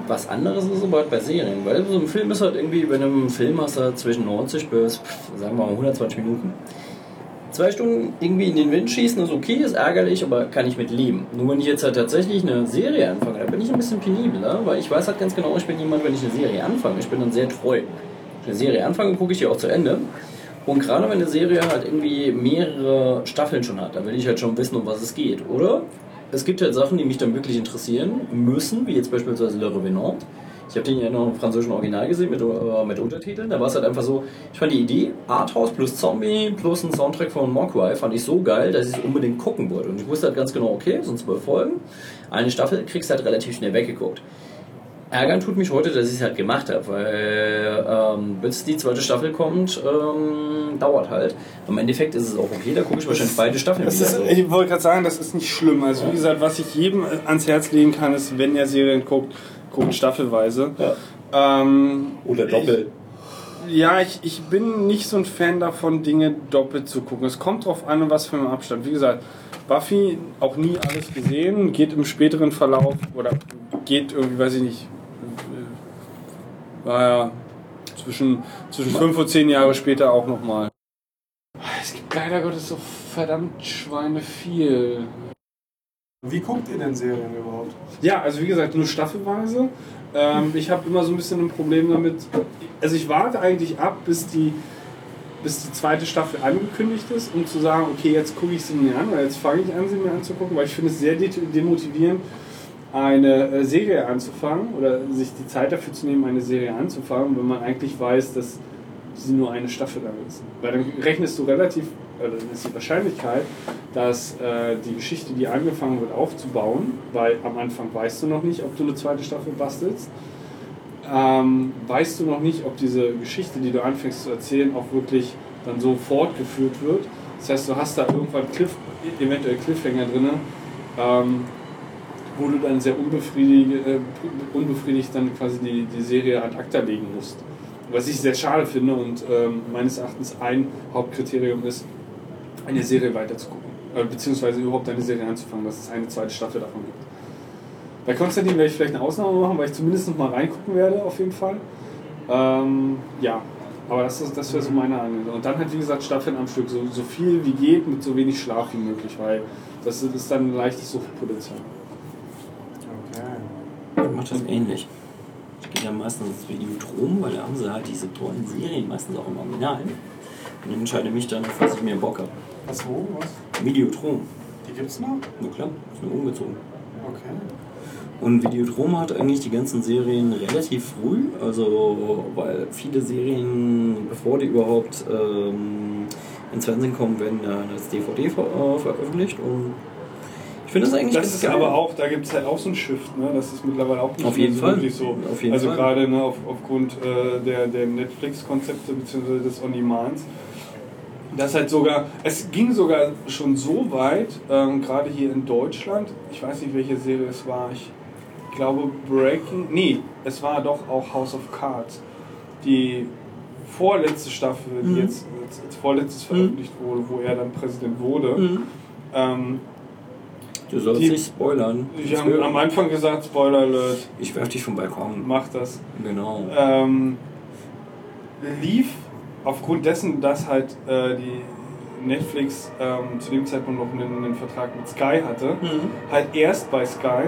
I: Was anderes ist aber halt bei Serien, weil so ein Film ist halt irgendwie, bei einem Film hast du halt zwischen 90 bis, sagen wir mal, 120 Minuten. Zwei Stunden irgendwie in den Wind schießen ist okay, ist ärgerlich, aber kann ich mit leben. Nur wenn ich jetzt halt tatsächlich eine Serie anfange, da bin ich ein bisschen penibler, weil ich weiß halt ganz genau, ich bin jemand, wenn ich eine Serie anfange, ich bin dann sehr treu. Wenn ich eine Serie anfange, gucke ich die auch zu Ende. Und gerade wenn eine Serie halt irgendwie mehrere Staffeln schon hat, dann will ich halt schon wissen, um was es geht. Oder es gibt halt Sachen, die mich dann wirklich interessieren müssen, wie jetzt beispielsweise Le Revenant. Ich habe den ja noch im französischen Original gesehen mit, äh, mit Untertiteln. Da war es halt einfach so, ich fand die Idee, Arthouse plus Zombie plus ein Soundtrack von Mogwai fand ich so geil, dass ich es unbedingt gucken wollte. Und ich wusste halt ganz genau, okay, sind zwölf Folgen. Eine Staffel kriegst du halt relativ schnell weggeguckt. Ärgern tut mich heute, dass ich es halt gemacht habe, weil ähm, bis die zweite Staffel kommt, ähm, dauert halt. Im Endeffekt ist es auch okay, da gucke ich wahrscheinlich beide Staffeln
H: Das
I: wieder.
H: ist,
I: so.
H: ich wollte gerade sagen, das ist nicht schlimm. Also wie gesagt, was ich jedem ans Herz legen kann, ist, wenn er Serien guckt, guckt staffelweise. Ähm,
I: Oder doppelt.
H: Ich, ja, ich, ich bin nicht so ein Fan davon, Dinge doppelt zu gucken. Es kommt drauf an, was für einen Abstand. Wie gesagt, Buffy auch nie alles gesehen, geht im späteren Verlauf oder geht irgendwie, weiß ich nicht, äh, war ja zwischen, zwischen fünf und zehn Jahre später auch nochmal. Es gibt leider Gottes so verdammt Schweine viel.
J: Wie guckt ihr denn Serien überhaupt?
H: Ja, also wie gesagt, nur staffelweise. Ähm, ich habe immer so ein bisschen ein Problem damit. Also ich warte eigentlich ab, bis die, bis die zweite Staffel angekündigt ist, um zu sagen, okay, jetzt gucke ich sie mir an oder jetzt fange ich an, sie mir anzugucken, weil ich finde es sehr de- demotivierend, eine äh, Serie anzufangen oder sich die Zeit dafür zu nehmen, eine Serie anzufangen, wenn man eigentlich weiß, dass sie nur eine Staffel lang ist. Weil dann rechnest du relativ, oder dann ist die Wahrscheinlichkeit, dass äh, die Geschichte, die angefangen wird aufzubauen, weil am Anfang weißt du noch nicht, ob du eine zweite Staffel bastelst, ähm, weißt du noch nicht, ob diese Geschichte, die du anfängst zu erzählen, auch wirklich dann so fortgeführt wird. Das heißt, du hast da irgendwann Cliff, eventuell Cliffhanger drin, ähm, wo du dann sehr unbefriedigt, äh, unbefriedigt dann quasi die, die Serie ad acta legen musst. Was ich sehr schade finde und ähm, meines Erachtens ein Hauptkriterium ist, eine Serie weiterzugucken. Äh, beziehungsweise überhaupt eine Serie anzufangen, dass es eine zweite Staffel davon gibt. Bei Konstantin werde ich vielleicht eine Ausnahme machen, weil ich zumindest noch mal reingucken werde, auf jeden Fall. Ähm, ja, aber das, das wäre so meine Anwendung. Und dann halt, wie gesagt, Staffeln am Stück, so, so viel wie geht, mit so wenig Schlaf wie möglich, weil das ist dann ein leichtes Suchtpotenzial.
I: Ich mache das ähnlich. Ich gehe ja meistens ins Videotron, weil da haben sie halt diese tollen Serien, meistens auch im Original. Und entscheide mich dann, auf was ich mehr Bock habe.
J: Was, wo, was?
I: Videotron.
J: Die gibt's noch?
I: Na klar, ist nur umgezogen.
J: Okay.
I: Und Videotron hat eigentlich die ganzen Serien relativ früh, also weil viele Serien, bevor die überhaupt ähm, ins Fernsehen kommen, werden dann als DVD ver äh, veröffentlicht. Und ich finde das eigentlich
H: Das ist
I: geil.
H: aber auch, da gibt es halt auch so einen Shift, ne? Das ist mittlerweile auch nicht
I: Auf
H: mehr
I: jeden
H: so
I: Fall.
H: wirklich so.
I: Auf jeden
H: also
I: Fall.
H: gerade ne, auf, aufgrund äh, der, der Netflix-Konzepte bzw. des On-Demands. Das halt sogar, es ging sogar schon so weit, ähm, gerade hier in Deutschland, ich weiß nicht welche Serie es war, ich glaube Breaking, nee, es war doch auch House of Cards. Die vorletzte Staffel, die
I: Mhm.
H: jetzt als, vorletztes veröffentlicht wurde, wo er dann Präsident wurde.
I: Mhm.
H: Ähm,
I: Du sollst
H: die-
I: nicht spoilern.
H: wir haben am Anfang gesagt, Spoiler Alert.
I: Ich werf dich vom Balkon.
H: Mach das.
I: Genau.
H: Ähm, lief aufgrund dessen, dass halt äh, die Netflix ähm, zu dem Zeitpunkt noch einen, einen Vertrag mit Sky hatte, halt erst bei Sky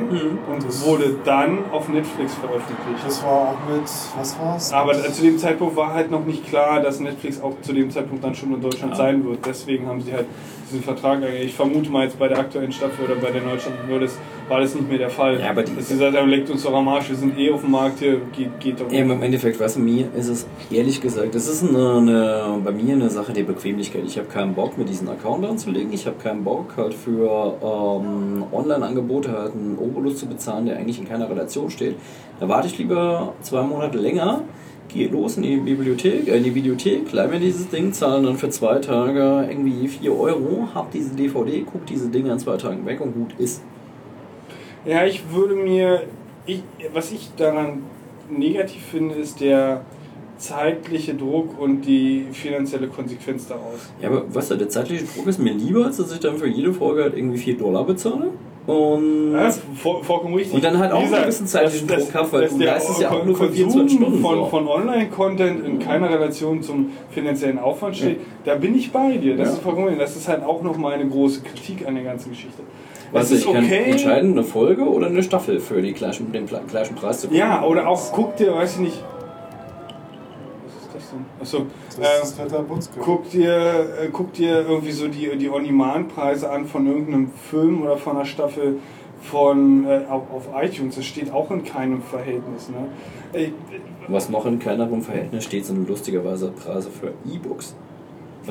H: und wurde dann auf Netflix veröffentlicht.
J: Das war auch mit, was war's?
H: Aber äh, zu dem Zeitpunkt war halt noch nicht klar, dass Netflix auch zu dem Zeitpunkt dann schon in Deutschland
I: Ja.
H: sein wird. Deswegen haben sie halt diesen Vertrag. eingegangen. Ich vermute mal jetzt bei der aktuellen Staffel oder bei der neuen Staffel war das, war das nicht mehr der Fall.
I: Ja, aber die-
H: Dass sie gesagt haben, leckt uns doch am Arsch, wir sind eh auf dem Markt hier, geht, geht doch.
I: Eben im Endeffekt, was mir ist es ehrlich gesagt, das ist eine, eine, bei mir eine Sache der Bequemlichkeit. Ich habe keinen Bock, mir diesen Account anzulegen. Ich habe keinen Bock, halt für ähm, Online-Angebote halt einen Obolus zu bezahlen, der eigentlich in keiner Relation steht. Da warte ich lieber zwei Monate länger, gehe los in die Bibliothek, äh, in die Videothek, leih mir dieses Ding, zahle dann für zwei Tage irgendwie 4 Euro, hab diese DVD, guck diese Dinge an zwei Tagen weg und gut ist.
H: Ja, ich würde mir, ich, was ich daran negativ finde, ist der zeitliche Druck und die finanzielle Konsequenz daraus.
I: Ja, aber was der zeitliche Druck ist mir lieber, als dass ich dann für jede Folge halt irgendwie 4 Dollar bezahle. Und,
H: Ja, voll, vollkommen richtig.
I: und dann halt auch ein bisschen zeitlichen Druck habe, weil
H: dass
I: du leistest ja auch nur für
H: Konsum
I: 24 Stunden.
H: Von,
I: so.
H: von Online-Content in keiner Relation zum finanziellen Aufwand steht, da bin ich bei dir. Das
I: Ja.
H: ist vollkommen richtig. Das ist halt auch nochmal eine große Kritik an der ganzen Geschichte.
I: Was ich kann
H: okay.
I: entscheiden, eine Folge oder eine Staffel für die gleichen, den gleichen Preis zu bekommen.
H: Ja, oder auch guck dir, weiß ich nicht. Achso.
J: Das ist das Wetterbutzke.
H: Guck dir, äh, guck dir irgendwie so die, die On-Demand-Preise an von irgendeinem Film oder von einer Staffel von, äh, auf, iTunes. Das steht auch in keinem Verhältnis. Ne?
I: Was noch in kleinerem Verhältnis steht, sind lustigerweise Preise für E-Books.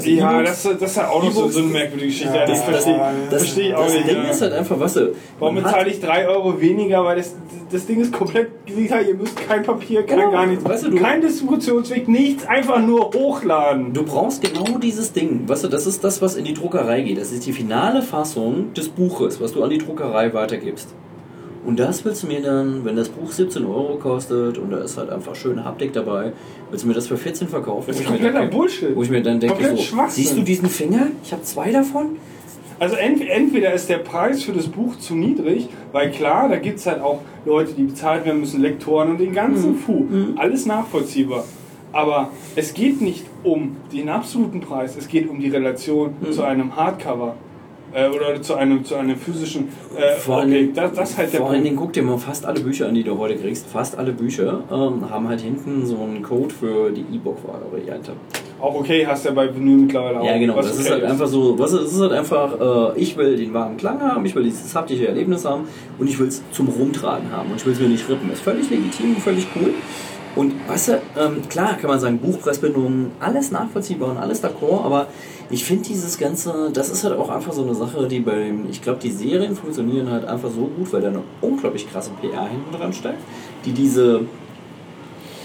H: Ja, das, das ist halt auch noch so, so eine merkwürdige Geschichte. Ja, das
I: das,
H: verstehe
I: das,
H: verstehe ich auch
I: das
H: nicht.
I: Ding
H: ja.
I: ist halt einfach, was du.
H: Warum bezahle ich 3 Euro weniger? Weil das, das Ding ist komplett digital. Ihr müsst kein Papier, kein
I: Genau.
H: gar nichts.
I: Weißt du, du-
H: kein Distributionsweg, nichts. Einfach nur hochladen.
I: Du brauchst genau dieses Ding. Weißt du, das ist das, was in die Druckerei geht. Das ist die finale Fassung des Buches, was du an die Druckerei weitergibst. Und das willst du mir dann, wenn das Buch 17 Euro kostet und da ist halt einfach schöne Haptik dabei, willst du mir das für 14 verkaufen?
H: Das ist kompletter Bullshit.
I: Wo ich mir dann denke, so, siehst du diesen Finger? Ich habe zwei davon.
H: Also ent, entweder ist der Preis für das Buch zu niedrig, weil klar, da gibt es halt auch Leute, die bezahlt werden müssen, Lektoren und den ganzen Fu. Alles nachvollziehbar. Aber es geht nicht um den absoluten Preis, es geht um die Relation zu einem Hardcover. Äh, oder zu einem, zu einem physischen. Äh,
I: Vor allen
H: okay,
I: Dingen-
H: das, das ist halt der
I: Vor allen
H: Punkt.
I: Dingen guck dir mal fast alle Bücher an, die du heute kriegst. Fast alle Bücher ähm, haben halt hinten so einen Code für die E-Book-Variante.
H: Auch okay, hast du ja bei Vinyl mittlerweile auch.
I: Ja, genau. Das ist
H: okay
I: halt einfach so, was ist, ist halt einfach, äh, ich will den warmen Klang haben, ich will dieses haptische Erlebnis haben und ich will es zum Rumtragen haben und ich will es mir nicht rippen. Ist völlig legitim völlig cool. Und weißt du, ähm, klar kann man sagen, Buchpressbindungen, alles nachvollziehbar und alles d'accord, aber ich finde dieses Ganze, das ist halt auch einfach so eine Sache, die beim, ich glaube, die Serien funktionieren halt einfach so gut, weil da eine unglaublich krasse PR hinten dran steckt, die diese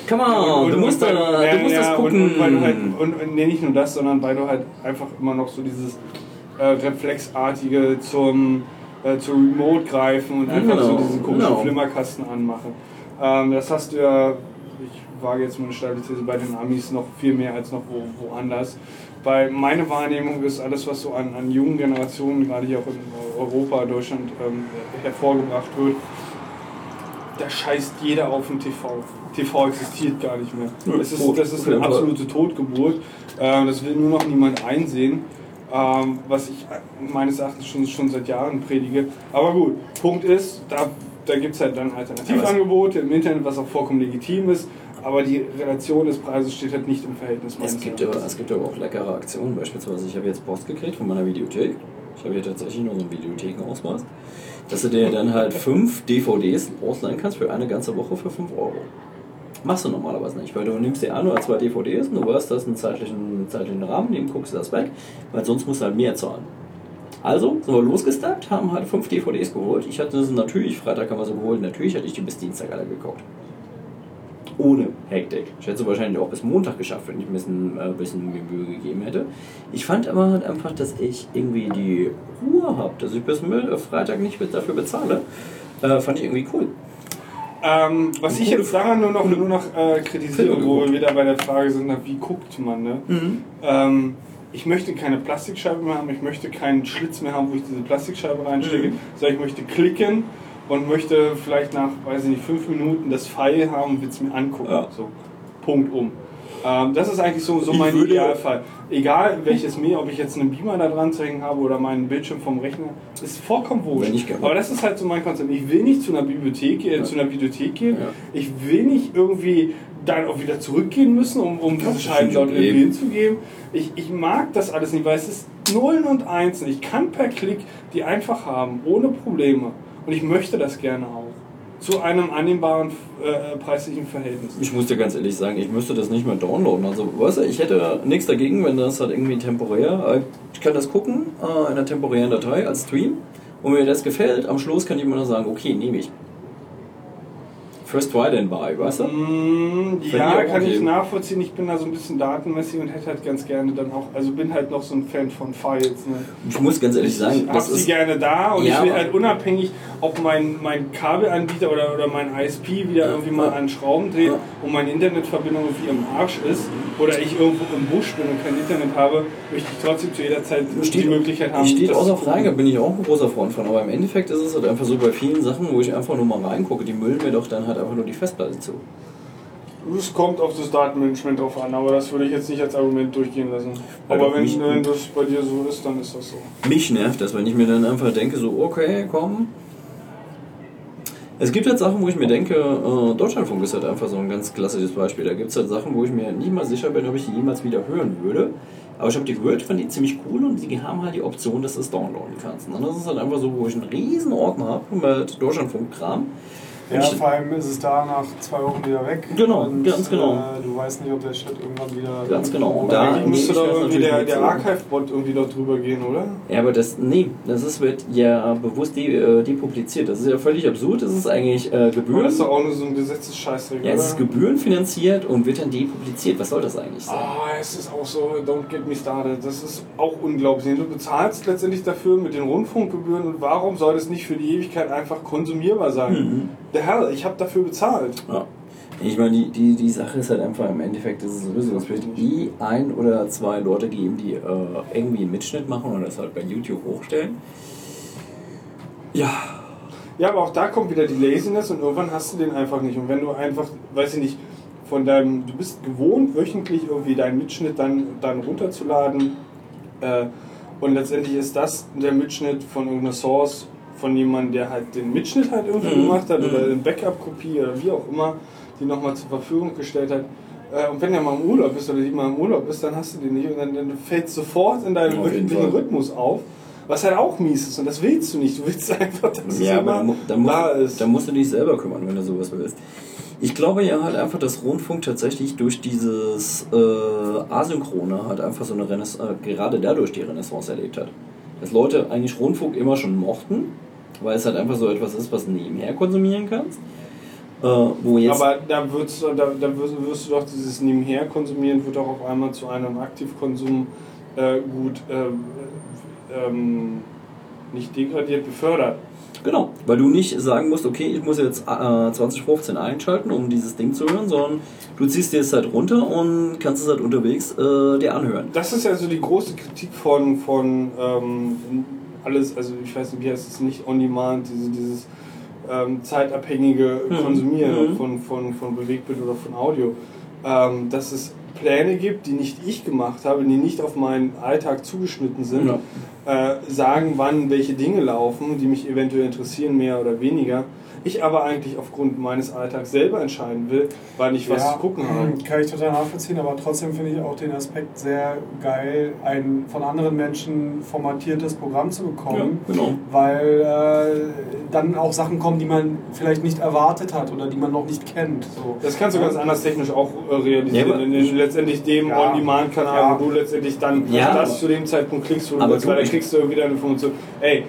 I: Come on, du musst,
H: weil
I: da,
H: ja,
I: du musst
H: ja,
I: das gucken.
H: Und, und, weil du halt, und, und nee, nicht nur das, sondern weil du halt einfach immer noch so dieses äh, Reflexartige zum, äh, zur Remote greifen und einfach so
I: Genau,
H: diesen komischen
I: genau.
H: Flimmerkasten anmachen. Ähm, das hast du ja, wage jetzt mal eine steile These, bei den Amis noch viel mehr als noch wo, woanders. Weil meine Wahrnehmung ist, alles, was so an, an jungen Generationen, gerade hier auch in Europa, Deutschland, ähm, hervorgebracht wird, da scheißt jeder auf den TV. TV existiert gar nicht mehr. Das ist, das ist eine absolute Totgeburt. Ähm, das will nur noch niemand einsehen. Ähm, was ich äh, meines Erachtens schon, schon seit Jahren predige. Aber gut, Punkt ist, da, da gibt es halt dann Alternativangebote im Internet, was auch vollkommen legitim ist. Aber die Relation des Preises steht halt nicht im Verhältnis.
I: Es gibt, aber, es gibt aber auch leckere Aktionen. Beispielsweise, ich habe jetzt Post gekriegt von meiner Videothek. Ich habe hier tatsächlich nur so einen Videothekenausweis. Dass du dir dann halt fünf DVDs ausleihen kannst für eine ganze Woche für 5 Euro. Machst du normalerweise nicht, weil du nimmst dir ein oder zwei DVDs und du weißt, das ist einen zeitlichen, zeitlichen Rahmen, den guckst du das weg, weil sonst musst du halt mehr zahlen. Also sind wir losgesteppt, haben halt fünf DVDs geholt. Ich hatte das natürlich, Freitag haben wir so geholt, natürlich hatte ich die bis Dienstag alle gekauft ohne Hektik. Ich hätte es wahrscheinlich auch bis Montag geschafft, wenn ich ein bisschen, äh, bisschen mir Mühe gegeben hätte. Ich fand aber halt einfach, dass ich irgendwie die Ruhe habe, dass ich bis äh, Freitag nicht dafür bezahle. Äh, fand ich irgendwie cool.
H: Ähm, was ich jetzt daran nur noch, nur noch äh, kritisiere, wo wir wieder bei der Frage sind, wie guckt man, ne? Ähm, ich möchte keine Plastikscheibe mehr haben, ich möchte keinen Schlitz mehr haben, wo ich diese Plastikscheibe reinstecke,
I: Mhm.
H: sondern ich möchte klicken und möchte vielleicht nach, weiß ich nicht, fünf Minuten das Pfeil haben und will es mir angucken.
I: Ja.
H: So, Punkt um. Ähm, das ist eigentlich so, so mein Idealfall. Egal welches mir, ob ich jetzt einen Beamer da dran zu hängen habe oder meinen Bildschirm vom Rechner, ist vollkommen
I: gerne.
H: Aber das ist halt so mein Konzept. Ich will nicht zu einer Bibliothek, äh, zu einer Bibliothek gehen.
I: Ja.
H: Ich will nicht irgendwie dann auch wieder zurückgehen müssen, um, um
I: Das schon
H: dort irgendwie hinzugeben. Ich, ich mag das alles nicht, weil es ist Nullen und Einsen. Ich kann per Klick die einfach haben, ohne Probleme. Und ich möchte das gerne auch. Zu einem annehmbaren äh, preislichen Verhältnis.
I: Ich muss dir ganz ehrlich sagen, ich müsste das nicht mehr downloaden. Also, weißt du, ich hätte nichts dagegen, wenn das halt irgendwie temporär. äh, Ich kann das gucken äh, in einer temporären Datei als Stream. Und wenn mir das gefällt, am Schluss kann ich immer noch sagen, okay, nehme ich. First then buy, weißt du?
H: Mm, ja, kann ich nachvollziehen. Ich bin da so ein bisschen datenmäßig und hätte halt ganz gerne dann auch, also bin halt noch so ein Fan von Files. Ne?
I: Ich muss ganz ehrlich sagen,
H: ich hab
I: das
H: sie
I: ist.
H: gerne da und
I: Ja,
H: ich will halt unabhängig, ob mein, mein Kabelanbieter oder, oder mein ISP wieder irgendwie mal an Schrauben dreht und meine Internetverbindung irgendwie im Arsch ist oder ich irgendwo im Busch bin und kein Internet habe, möchte ich trotzdem zu jeder Zeit die Möglichkeit haben.
I: Steht außer Frage, bin ich auch ein großer Freund von. Aber im Endeffekt ist es halt einfach so bei vielen Sachen, wo ich einfach nur mal reingucke, die müllen mir doch dann halt einfach nur die Festplatte zu.
H: Es kommt auf das Datenmanagement drauf an, aber das würde ich jetzt nicht als Argument durchgehen lassen. Aber
I: doch,
H: wenn, wenn das bei dir so ist, dann ist das so.
I: Mich nervt das, wenn ich mir dann einfach denke, so, okay, komm. Es gibt halt Sachen, wo ich mir denke, äh, Deutschlandfunk ist halt einfach so ein ganz klassisches Beispiel. Da gibt es halt Sachen, wo ich mir nicht mal sicher bin, ob ich die jemals wieder hören würde. Aber ich habe die gehört, fand die ziemlich cool und die haben halt die Option, dass du es downloaden kannst. Und das ist halt einfach so, wo ich einen riesen Ordner habe mit Deutschlandfunk-Kram.
J: Ja, vor allem ist es da nach zwei Wochen wieder weg.
I: Genau,
J: und,
I: ganz genau.
J: Äh, du weißt nicht, ob der Shit irgendwann wieder.
I: Ganz genau. Und
J: Da
H: müsste
I: ich das
H: irgendwie der, der. Archive-Bot irgendwie noch drüber gehen, oder?
I: Ja, aber das, nee, das ist, wird ja bewusst de, äh, depubliziert. Das ist ja völlig absurd. Das ist eigentlich äh,
H: Aber
I: Gebühren.
H: das ist doch auch nur so ein Gesetzesscheißdreck,
I: Ja, es ist gebührenfinanziert und wird dann depubliziert. Was soll das eigentlich sein?
H: Ah, es ist auch so, don't get me started. Das ist auch unglaublich. Du bezahlst letztendlich dafür mit den Rundfunkgebühren und warum soll das nicht für die Ewigkeit einfach konsumierbar sein?
I: Mhm.
H: Der Herr, ich habe dafür bezahlt.
I: Ja. Ich meine, die, die, die Sache ist halt einfach im Endeffekt, das ist sowieso, es wird nie ein oder zwei Leute geben, die äh, irgendwie einen Mitschnitt machen und das halt bei YouTube hochstellen. Ja,
H: Ja, aber auch da kommt wieder die Laziness und irgendwann hast du den einfach nicht. Und wenn du einfach, weiß ich nicht, von deinem, du bist gewohnt, wöchentlich irgendwie deinen Mitschnitt dann, dann runterzuladen äh, und letztendlich ist das der Mitschnitt von irgendeiner Source von jemandem, der halt den Mitschnitt halt irgendwie
I: Mhm.
H: gemacht hat oder
I: Mhm.
H: eine Backup-Kopie oder wie auch immer, die nochmal zur Verfügung gestellt hat. Äh, Und wenn der mal im Urlaub ist oder die mal im Urlaub ist, dann hast du den nicht und dann, dann fällt sofort in deinem
I: Fall.
H: Rhythmus auf. Was halt auch mies ist und das willst du nicht. Du willst <laughs> einfach, dass
I: ja
H: es
I: aber
H: immer
I: da, mu- da, mu-
H: da ist.
I: da musst du dich selber kümmern, wenn du sowas willst. Ich glaube ja halt einfach, dass Rundfunk tatsächlich durch dieses äh, Asynchrone halt einfach so eine Renaissance, äh, gerade dadurch die Renaissance erlebt hat. Dass Leute eigentlich Rundfunk immer schon mochten, weil es halt einfach so etwas ist, was du nebenher konsumieren kannst. Äh, wo jetzt
H: Aber da, wird's, da, da wirst, wirst du doch dieses Nebenher konsumieren, wird auch auf einmal zu einem Aktivkonsum äh, gut äh, ähm, nicht degradiert, befördert.
I: Genau, weil du nicht sagen musst, okay, ich muss jetzt äh, 2015 einschalten, um dieses Ding zu hören, sondern du ziehst dir es halt runter und kannst es halt unterwegs äh, dir anhören.
H: Das ist ja so die große Kritik von, von ähm, alles, also ich weiß nicht, wie heißt es, nicht on demand, diese, dieses ähm, zeitabhängige
I: Mhm.
H: Konsumieren
I: Mhm.
H: von, von, von Bewegtbild oder von Audio. Ähm, dass es Pläne gibt, die nicht ich gemacht habe, die nicht auf meinen Alltag zugeschnitten sind,
I: Ja.
H: äh, sagen, wann welche Dinge laufen, die mich eventuell interessieren, mehr oder weniger. Ich aber eigentlich aufgrund meines Alltags selber entscheiden will, wann ich was
J: Ja,
H: zu gucken habe. <clears throat>
J: Kann ich total nachvollziehen, aber trotzdem finde ich auch den Aspekt sehr geil, ein von anderen Menschen formatiertes Programm zu bekommen.
I: Ja, genau.
J: Weil äh, dann auch Sachen kommen, die man vielleicht nicht erwartet hat oder die man noch nicht kennt. So.
H: Das kannst du ganz anders technisch auch äh, realisieren.
I: Ja, aber-
H: in, in letztendlich dem
J: Ja.
H: On-Demand-Kanal,
J: Ja.
H: wo du letztendlich dann
I: Ja,
H: das
I: aber-
H: zu dem Zeitpunkt klickst, wo du weil da kriegst du wieder eine Information. Ey,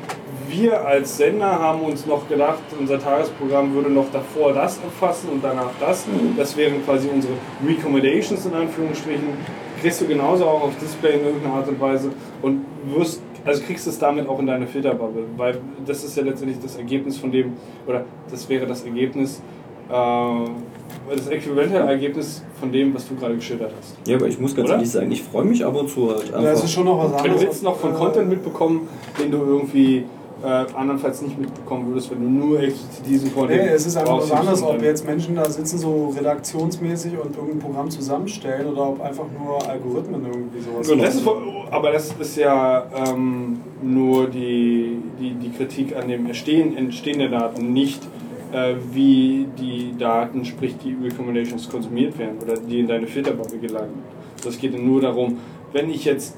H: wir als Sender haben uns noch gedacht, unser Tagesprogramm würde noch davor das erfassen und danach das.
I: Mhm.
H: Das wären quasi unsere Recommendations in Anführungsstrichen. Kriegst du genauso auch auf Display in irgendeiner Art und Weise und wirst also kriegst du es damit auch in deine Filterbubble, weil das ist ja letztendlich das Ergebnis von dem, oder das wäre das Ergebnis, äh, das äquivalente Ergebnis von dem, was du gerade geschildert hast.
I: Ja, aber ich muss ganz
H: Oder?
I: ehrlich sagen, ich freue mich ab und zu halt einfach.
J: Ja, es ist schon noch was
H: Wenn
J: anderes.
H: du jetzt noch von
J: äh,
H: Content mitbekommen, den du irgendwie äh, andernfalls nicht mitbekommen würdest, wenn du nur explizit diesen Content
J: Nee, es ist einfach was anderes, ob jetzt Menschen da sitzen, so redaktionsmäßig und irgendein Programm zusammenstellen oder ob einfach nur Algorithmen irgendwie sowas
H: Genau. Das ist, voll- aber das ist ja ähm, nur die, die, die Kritik an dem Erstehen, Entstehen der Daten, nicht äh, wie die Daten, sprich die Recommendations konsumiert werden oder die in deine Filterbubble gelangen. Das geht nur darum, wenn ich jetzt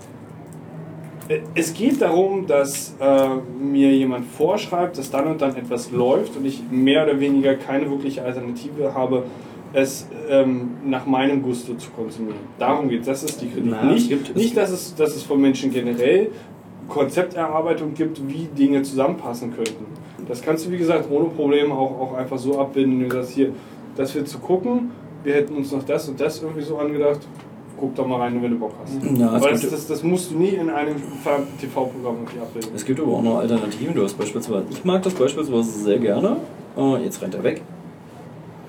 H: es geht darum, dass äh, mir jemand vorschreibt, dass dann und dann etwas läuft und ich mehr oder weniger keine wirkliche Alternative habe, es ähm, nach meinem Gusto zu konsumieren. Darum geht es. Das ist die Kritik.
I: Na,
H: nicht,
I: es
H: nicht dass, es, dass es von Menschen generell Konzepterarbeitung gibt, wie Dinge zusammenpassen könnten. Das kannst du, wie gesagt, ohne Probleme auch, auch einfach so abbilden. Du sagst hier, das wird zu gucken, wir hätten uns noch das und das irgendwie so angedacht. Guck doch mal rein, wenn du Bock hast.
I: Ja, es
H: Aber das, das, das musst du nie in einem TV-Programm irgendwie abbilden.
I: Es gibt aber auch noch Alternativen. Du hast beispielsweise, ich mag das beispielsweise sehr gerne. Äh, jetzt rennt er weg.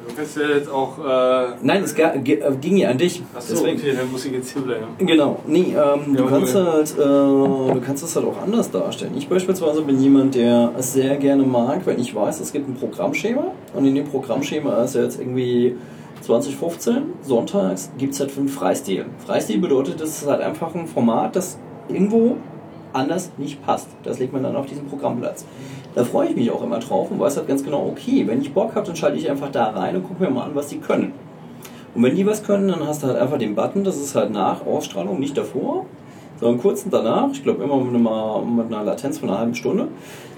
H: Du kannst ja jetzt auch. Äh,
I: Nein, es äh, ging ja an dich.
H: Achso,
I: Deswegen.
H: okay, dann muss ich jetzt hier bleiben.
I: Genau, nee, ähm, du,
H: Jawohl.
I: kannst halt, äh, du kannst es halt auch anders darstellen. Ich beispielsweise bin jemand, der es sehr gerne mag, wenn ich weiß, es gibt ein Programmschema und in dem Programmschema ist ja jetzt irgendwie 2015, sonntags, gibt es halt fünf Freistil. Freistil bedeutet, das ist halt einfach ein Format, das irgendwo anders nicht passt. Das legt man dann auf diesen Programmplatz. Da freue ich mich auch immer drauf und weiß halt ganz genau, okay, wenn ich Bock habe, dann schalte ich einfach da rein und gucke mir mal an, was die können. Und wenn die was können, dann hast du halt einfach den Button, das ist halt nach Ausstrahlung, nicht davor. Sondern kurz danach, ich glaube immer mit einer, mit einer Latenz von einer halben Stunde,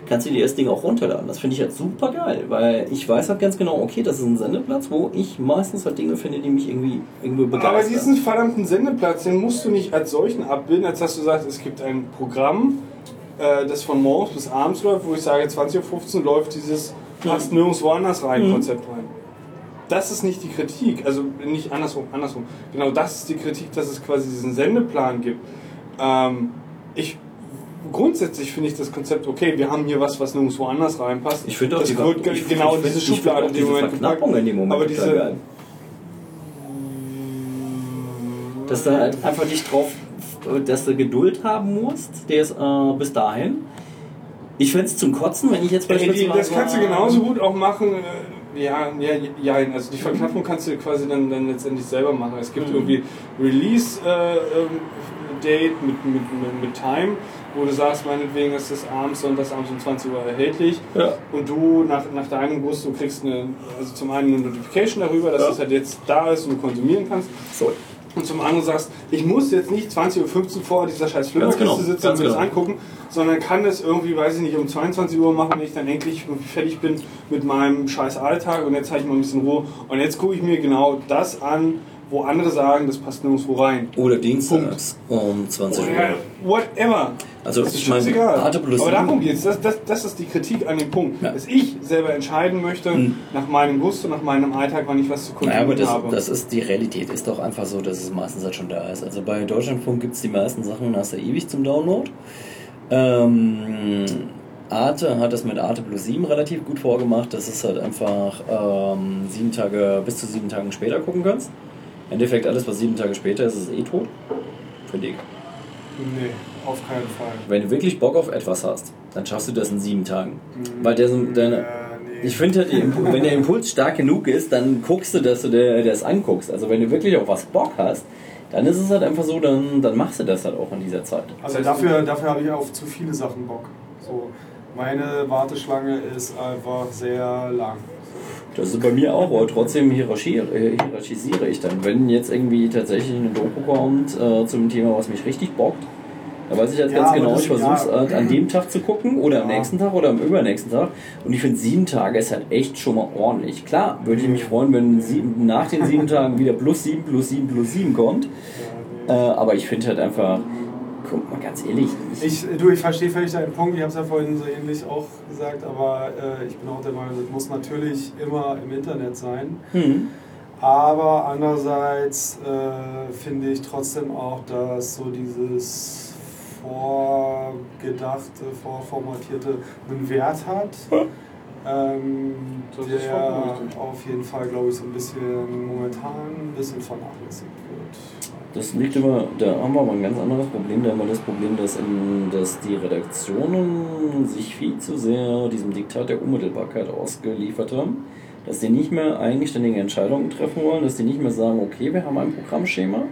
I: kannst du dir das Ding auch runterladen. Das finde ich halt super geil, weil ich weiß halt ganz genau, okay, das ist ein Sendeplatz, wo ich meistens halt Dinge finde, die mich irgendwie, irgendwie begeistern.
H: Aber diesen verdammten Sendeplatz, den musst du nicht als solchen abbilden, als dass du sagst, es gibt ein Programm, äh, das von morgens bis abends läuft, wo ich sage, 20.15 Uhr läuft dieses passt nirgendwo anders rein
I: Mhm.
H: Konzept rein. Das ist nicht die Kritik, also nicht andersrum, andersrum. Genau das ist die Kritik, dass es quasi diesen Sendeplan gibt. Ähm, ich grundsätzlich finde ich das Konzept okay. Wir haben hier was, was nirgendwo anders reinpasst.
I: Ich finde auch
H: das
I: die-
H: wird
I: ich-
H: genau
I: ich
H: diese Schublade in dem Moment
I: Verknappung in dem Moment
H: Aber diese
I: geil. Dass du halt einfach nicht drauf, dass du Geduld haben musst, der ist äh, bis dahin. Ich fände es zum Kotzen, wenn ich jetzt
H: Ey,
I: beispielsweise...
H: das kannst du genauso gut auch machen. äh, Ja, ja, ja, also die Verknappung kannst du quasi dann, dann letztendlich selber machen. Es gibt
I: Mhm.
H: irgendwie Release äh, ähm, Date mit, mit, mit, mit Time, wo du sagst, meinetwegen ist das abends, sonntags abends um 20 Uhr erhältlich.
I: Ja.
H: Und du nach, nach deinem Gusto du kriegst eine, also zum einen eine Notification darüber, dass
I: Ja.
H: es halt jetzt da ist und du konsumieren kannst.
I: So.
H: Und zum anderen sagst, ich muss jetzt nicht 20.15 Uhr vor dieser scheiß Flimmerkiste
I: genau,
H: sitzen und mir das
I: genau.
H: angucken, sondern kann es irgendwie, weiß ich nicht, um 22 Uhr machen, wenn ich dann endlich fertig bin mit meinem scheiß Alltag und jetzt habe ich mal ein bisschen Ruhe. Und jetzt gucke ich mir genau das an, wo andere sagen, das passt nirgendwo rein.
I: Oder dienstags um 20 Uhr.
H: Whatever.
I: Also
H: das ist
I: ich meine,
H: scheißegal.
I: Arte plus
H: Aber darum geht's. Das, das, das ist die Kritik an dem Punkt,
I: Ja.
H: dass ich selber entscheiden möchte,
I: Mhm.
H: nach meinem Gusto, nach meinem Alltag, wann ich was zu
I: Naja,
H: konsumieren
I: aber das,
H: habe.
I: das ist die Realität, ist doch einfach so, dass es meistens halt schon da ist. Also bei Deutschlandfunk gibt es die meisten Sachen, hast du ewig zum Download. Ähm, Arte hat das mit Arte plus 7 relativ gut vorgemacht, dass es halt einfach ähm, sieben Tage, bis zu sieben Tagen später gucken kannst. Im Endeffekt alles, was sieben Tage später ist, ist eh tot. Finde ich.
J: Nee, auf keinen Fall.
I: Wenn du wirklich Bock auf etwas hast, dann schaffst du das in sieben Tagen. Weil der, so- deine, ich finde, halt, die Impu- wenn der Impuls stark genug ist, dann guckst du, dass du dir das anguckst. Also wenn du wirklich auf was Bock hast, dann ist es halt einfach so, dann, dann machst du das halt auch in dieser Zeit.
J: Also dafür, dafür habe ich auf zu viele Sachen Bock. So, meine Warteschlange ist einfach sehr lang.
I: Das ist bei mir auch, aber trotzdem äh, hierarchisiere ich dann. Wenn jetzt irgendwie tatsächlich eine Doku kommt äh, zum Thema, was mich richtig bockt, dann weiß ich halt
J: Ja,
I: ganz genau, ich versuche es
J: ja.
I: halt an dem Tag zu gucken oder am
J: Ja.
I: nächsten Tag oder am übernächsten Tag. Und ich finde, sieben Tage ist halt echt schon mal ordentlich. Klar, würde ich mich freuen, wenn sieben, nach den sieben Tagen wieder plus sieben, plus sieben, plus sieben kommt. Äh, aber ich finde halt einfach, guck mal ganz ehrlich, ich,
J: Ich, du, ich verstehe völlig deinen Punkt, ich habe es ja vorhin so ähnlich auch gesagt, aber äh, ich bin auch der Meinung, das muss natürlich immer im Internet sein.
I: hm,
J: Aber andererseits äh, finde ich trotzdem auch, dass so dieses vorgedachte, vorformatierte einen Wert hat. Ähm, der auf jeden Fall, glaube ich, so ein bisschen momentan ein bisschen vernachlässigt wird.
I: Das liegt immer, da haben wir aber ein ganz anderes Problem. Da haben wir das Problem, dass, in, dass die Redaktionen sich viel zu sehr diesem Diktat der Unmittelbarkeit ausgeliefert haben. Dass die nicht mehr eigenständige Entscheidungen treffen wollen, dass die nicht mehr sagen, okay, wir haben ein Programmschema,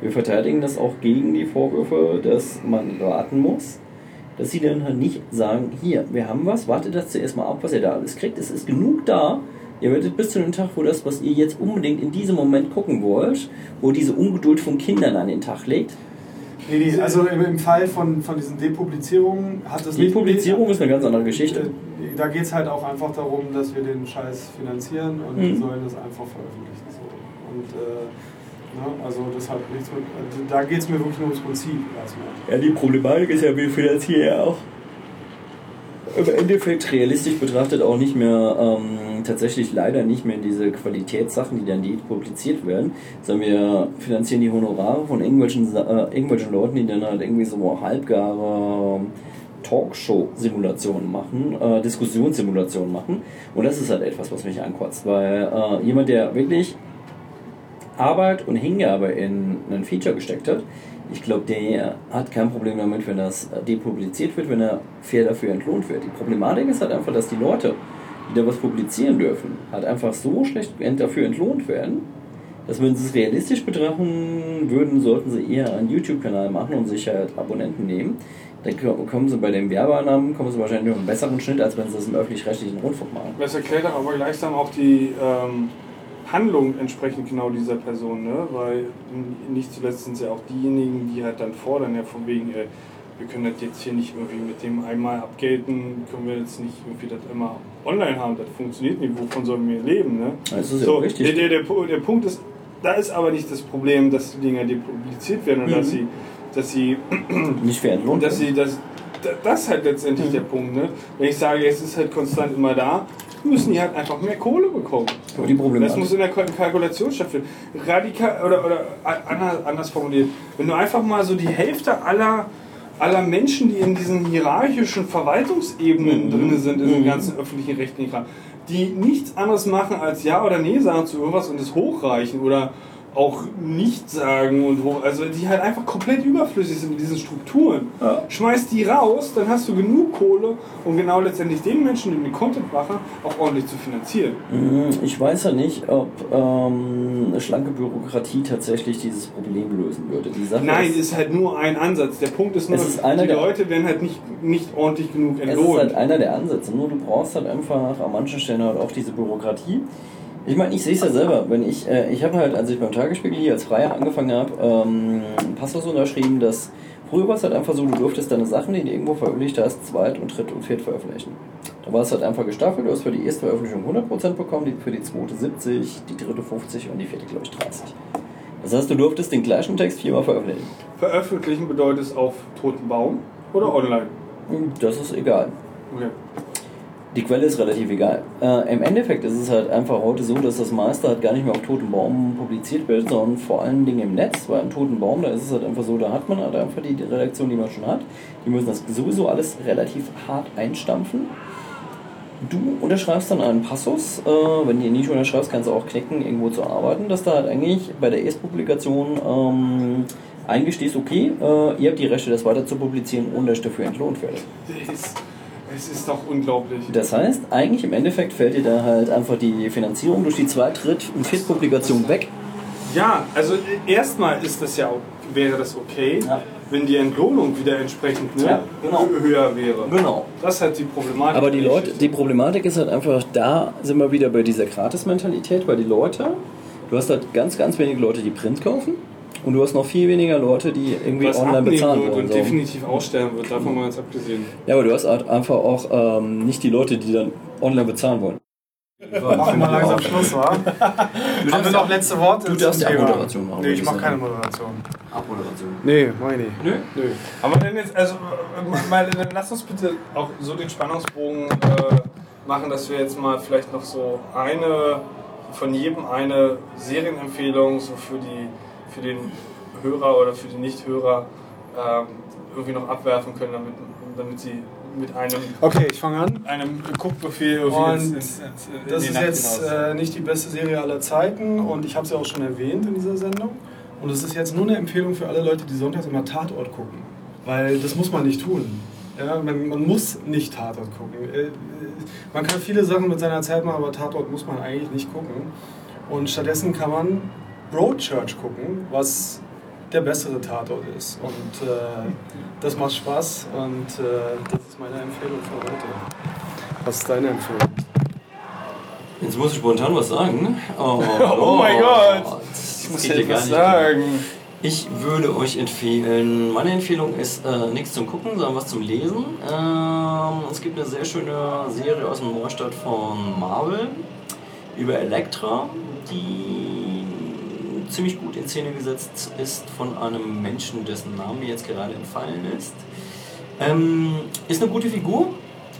I: wir verteidigen das auch gegen die Vorwürfe, dass man warten muss. Dass sie dann halt nicht sagen, hier, wir haben was, wartet das zuerst mal ab, was ihr da alles kriegt. Es ist genug da. Ihr werdet bis zu dem Tag, wo das, was ihr jetzt unbedingt in diesem Moment gucken wollt, wo diese Ungeduld von Kindern an den Tag legt.
J: Nee, nee, also im, Fall von, von diesen Depublizierungen hat nicht.
I: Depublizierung ist eine ganz andere Geschichte.
J: Äh, Da geht es halt auch einfach darum, dass wir den Scheiß finanzieren und
I: Mhm.
J: wir sollen das einfach veröffentlichen. So. Und äh, ne, also das hat nichts mit. Also da geht es mir wirklich nur ums Prinzip erstmal.
I: Ja, die Problematik ist ja, wir finanzieren ja auch im Endeffekt realistisch betrachtet auch nicht mehr, ähm, tatsächlich leider nicht mehr diese Qualitätssachen, die dann die publiziert werden, sondern wir finanzieren die Honorare von irgendwelchen, äh, irgendwelchen Leuten, die dann halt irgendwie so halbgare Talkshow-Simulationen machen, äh, Diskussionssimulationen machen. Und das ist halt etwas, was mich ankotzt, weil äh, jemand, der wirklich Arbeit und Hingabe in ein Feature gesteckt hat, ich glaube, der hat kein Problem damit, wenn das depubliziert wird, wenn er fair dafür entlohnt wird. Die Problematik ist halt einfach, dass die Leute, die da was publizieren dürfen, halt einfach so schlecht dafür entlohnt werden, dass wenn sie es realistisch betrachten würden, sollten sie eher einen YouTube-Kanal machen und sich halt Abonnenten nehmen. Dann kommen sie bei den Werbeeinnahmen, kommen sie wahrscheinlich noch einen besseren Schnitt, als wenn sie das im öffentlich-rechtlichen Rundfunk machen.
H: Das erklärt aber gleichsam auch die ähm, Handlung entsprechend genau dieser Person, ne? weil nicht zuletzt sind es ja auch diejenigen, die halt dann fordern, ja von wegen, äh, wir können das jetzt hier nicht irgendwie mit dem einmal abgelten, können wir jetzt nicht irgendwie das immer online haben, das funktioniert nicht, wovon sollen wir leben? Ne?
I: Das ist ja
H: so,
I: auch richtig.
H: Der, der, der, der Punkt ist, da ist aber nicht das Problem, dass die Dinger depubliziert werden und
I: Mhm.
H: dass sie, dass sie <clears throat>
I: Nicht entlohnt
H: dass
I: werden.
H: sie das, da- das ist halt letztendlich der Punkt. Ne? Wenn ich sage, es ist halt konstant immer da, müssen die halt einfach mehr Kohle bekommen.
I: Aber die Problematik-
H: Das muss in der Kalk- Kalkulation stattfinden. Radikal oder, oder anders, anders formuliert, wenn du einfach mal so die Hälfte aller aller Menschen, die in diesen hierarchischen Verwaltungsebenen
I: Mhm.
H: drin sind, in den
I: Mhm.
H: ganzen öffentlichen Kram, die nichts anderes machen als Ja oder Nee sagen zu irgendwas und es hochreichen oder auch nicht sagen und hoch, also die halt einfach komplett überflüssig sind in diesen Strukturen. Schmeiß die raus, dann hast du genug Kohle, um genau letztendlich den Menschen, die den Content machen, auch ordentlich zu finanzieren.
I: Mm, Ich weiß ja nicht, ob ähm, eine schlanke Bürokratie tatsächlich dieses Problem lösen würde. Die Sache
H: Nein,
I: ist,
H: ist halt nur ein Ansatz. Der Punkt ist nur,
I: ist
H: die Leute werden halt nicht, nicht ordentlich genug
I: es ist
H: entlohnt.
I: halt einer der Ansätze. Nur du brauchst halt einfach an manchen Stellen halt auch diese Bürokratie. Ich meine, ich sehe es ja selber. Wenn ich, äh, ich habe halt, als ich beim Tagesspiegel hier als Freier angefangen habe, ähm, Passus unterschrieben, dass früher war es halt einfach so, du durftest deine Sachen, die du irgendwo veröffentlicht hast, zweit und dritt und viert veröffentlichen. Da war es halt einfach gestaffelt. Du hast für die erste Veröffentlichung 100% bekommen, die, für die zweite 70, die dritte 50 und die vierte, glaube ich, 30. Das heißt, du durftest den gleichen Text viermal veröffentlichen.
H: Veröffentlichen bedeutet es auf toten Baum oder online?
I: Das ist egal.
H: Okay.
I: Die Quelle ist relativ egal. Äh, Im Endeffekt ist es halt einfach heute so, dass das meiste halt gar nicht mehr auf toten Baum publiziert wird, sondern vor allen Dingen im Netz, weil im toten Baum, da ist es halt einfach so, da hat man halt einfach die Redaktion, die man schon hat. Die müssen das sowieso alles relativ hart einstampfen. Du unterschreibst dann einen Passus, äh, wenn du ihn nicht unterschreibst, kannst du auch knicken, irgendwo zu arbeiten, dass du halt eigentlich bei der Erstpublikation ähm, eingestehst, okay, äh, ihr habt die Rechte, das weiter zu publizieren, ohne dass dafür entlohnt werde.
H: Es, es ist doch unglaublich.
I: Das heißt, eigentlich im Endeffekt fällt dir da halt einfach die Finanzierung durch die Zweit-, Dritt- und Viertpublikation weg.
H: Ja, also erstmal ist das ja wäre das okay, wenn die Entlohnung wieder entsprechend ne,
I: Ja, genau.
H: hö- höher wäre.
I: Genau.
H: Das ist halt die Problematik.
I: Aber die Leute, die Problematik ist halt einfach, da sind wir wieder bei dieser Gratis-Mentalität, weil die Leute, du hast halt ganz, ganz wenige Leute, die Print kaufen und du hast noch viel weniger Leute, die irgendwie
H: was
I: online bezahlen
H: wird
I: wollen.
H: und
I: So.
H: definitiv aussterben wird, davon mal jetzt abgesehen.
I: Ja, aber du hast halt einfach auch ähm, nicht die Leute, die dann online bezahlen wollen.
J: Machen wir langsam Schluss, wa? <laughs> Haben wir noch letzte Worte?
I: Du darfst ja
J: Thema?
I: Moderation machen,
J: Nee, ich mach keine Moderation.
I: Abmoderation.
J: Nee, mach ich nicht.
I: Nö?
H: Nö. Aber denn jetzt, also, äh, mal, dann lass uns bitte auch so den Spannungsbogen äh, machen, dass wir jetzt mal vielleicht noch so eine, von jedem eine Serienempfehlung so für, die, für den Hörer oder für die Nicht-Hörer ähm, irgendwie noch abwerfen können, damit, damit sie mit einem,
J: Okay, ich fange an.
H: einem Guckbefehl
J: Und
H: ins- ins- ins- in
J: das ist
H: Nacht
J: jetzt äh, nicht die beste Serie aller Zeiten und ich habe sie auch schon erwähnt in dieser Sendung. Und es ist jetzt nur eine Empfehlung für alle Leute, die sonntags immer Tatort gucken. Weil das muss man nicht tun. Ja, man, man muss nicht Tatort gucken. Äh, äh, Man kann viele Sachen mit seiner Zeit machen, aber Tatort muss man eigentlich nicht gucken. Und stattdessen kann man Broadchurch gucken, was der bessere Tatort ist. Und äh, das macht Spaß und äh, das ist meine Empfehlung für heute. Was ist deine Empfehlung?
I: Jetzt muss ich spontan was sagen. <laughs> Oh,
H: Oh mein Gott!
I: Das
H: Ich muss ja
I: gar nicht.
H: sagen.
I: Ich würde euch empfehlen, meine Empfehlung ist äh, nichts zum Gucken, sondern was zum Lesen. Ähm, es gibt eine sehr schöne Serie aus dem Neustart von Marvel über Elektra, die ziemlich gut in Szene gesetzt ist von einem Menschen, dessen Name jetzt gerade entfallen ist. Ähm, ist eine gute Figur,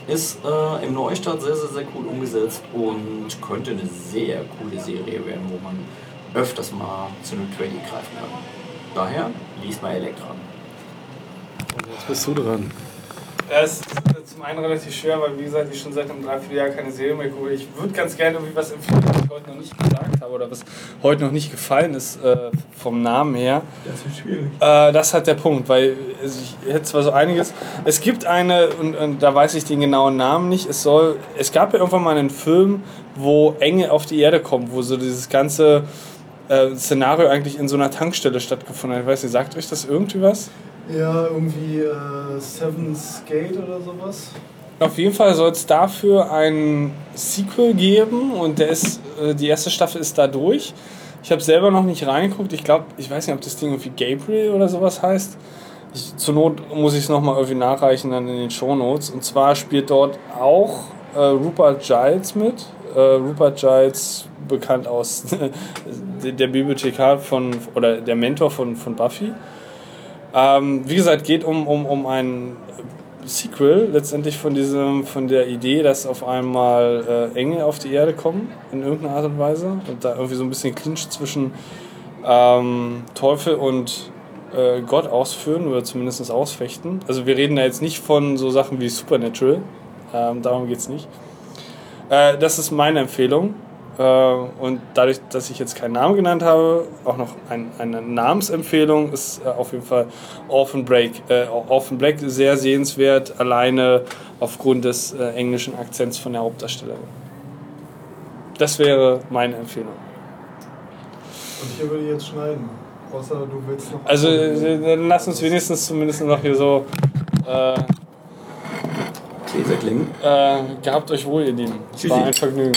I: ist äh, im Neustart sehr, sehr, sehr cool umgesetzt und könnte eine sehr coole Serie werden, wo man öfters mal zu einem Trading greifen kann. Daher liest mal Elektra.
J: Jetzt bist du dran.
H: Es ist zum einen relativ schwer, weil wie gesagt, ich schon seit einem Dreivierteljahr keine Serie mehr gucke. Ich würde ganz gerne irgendwie was empfehlen, was ich heute noch nicht gesagt habe oder was heute noch nicht gefallen ist äh, vom Namen her.
I: Das ist schwierig.
H: Äh, das ist halt der Punkt, weil ich hätte zwar so einiges. Es gibt eine, und, und da weiß ich den genauen Namen nicht, es soll, es gab ja irgendwann mal einen Film, wo Engel auf die Erde kommen, wo so dieses ganze äh, Szenario eigentlich in so einer Tankstelle stattgefunden hat. Ich weiß nicht, sagt euch das irgendwie was?
J: Ja, irgendwie äh, Seven's Gate oder sowas.
H: Auf jeden Fall soll es dafür ein Sequel geben und der ist, äh, die erste Staffel ist da durch. Ich habe selber noch nicht reingeguckt. Ich glaube, ich weiß nicht, ob das Ding irgendwie Gabriel oder sowas heißt. Ich, zur Not muss ich es nochmal irgendwie nachreichen dann in den Shownotes. Und zwar spielt dort auch äh, Rupert Giles mit. Äh, Rupert Giles, bekannt aus <laughs> der Bibliothekar von, oder der Mentor von, von Buffy. Ähm, wie gesagt, geht um, um, um ein Sequel letztendlich von diesem, von der Idee, dass auf einmal äh, Engel auf die Erde kommen in irgendeiner Art und Weise und da irgendwie so ein bisschen Clinch zwischen ähm, Teufel und äh, Gott ausführen oder zumindest ausfechten. Also wir reden da jetzt nicht von so Sachen wie Supernatural, ähm, darum geht es nicht. Äh, das ist meine Empfehlung. Äh, und dadurch, dass ich jetzt keinen Namen genannt habe, auch noch ein, eine Namensempfehlung ist äh, auf jeden Fall Orphan Break. Äh, Orphan Black sehr sehenswert, alleine aufgrund des äh, englischen Akzents von der Hauptdarstellerin. Das wäre meine Empfehlung.
J: Und hier würde ich jetzt schneiden. Außer du willst noch.
H: Also äh, dann lass uns wenigstens zumindest noch hier so äh,
I: Gläser klingen.
H: äh, gehabt euch wohl, ihr Lieben. Es war ein Vergnügen.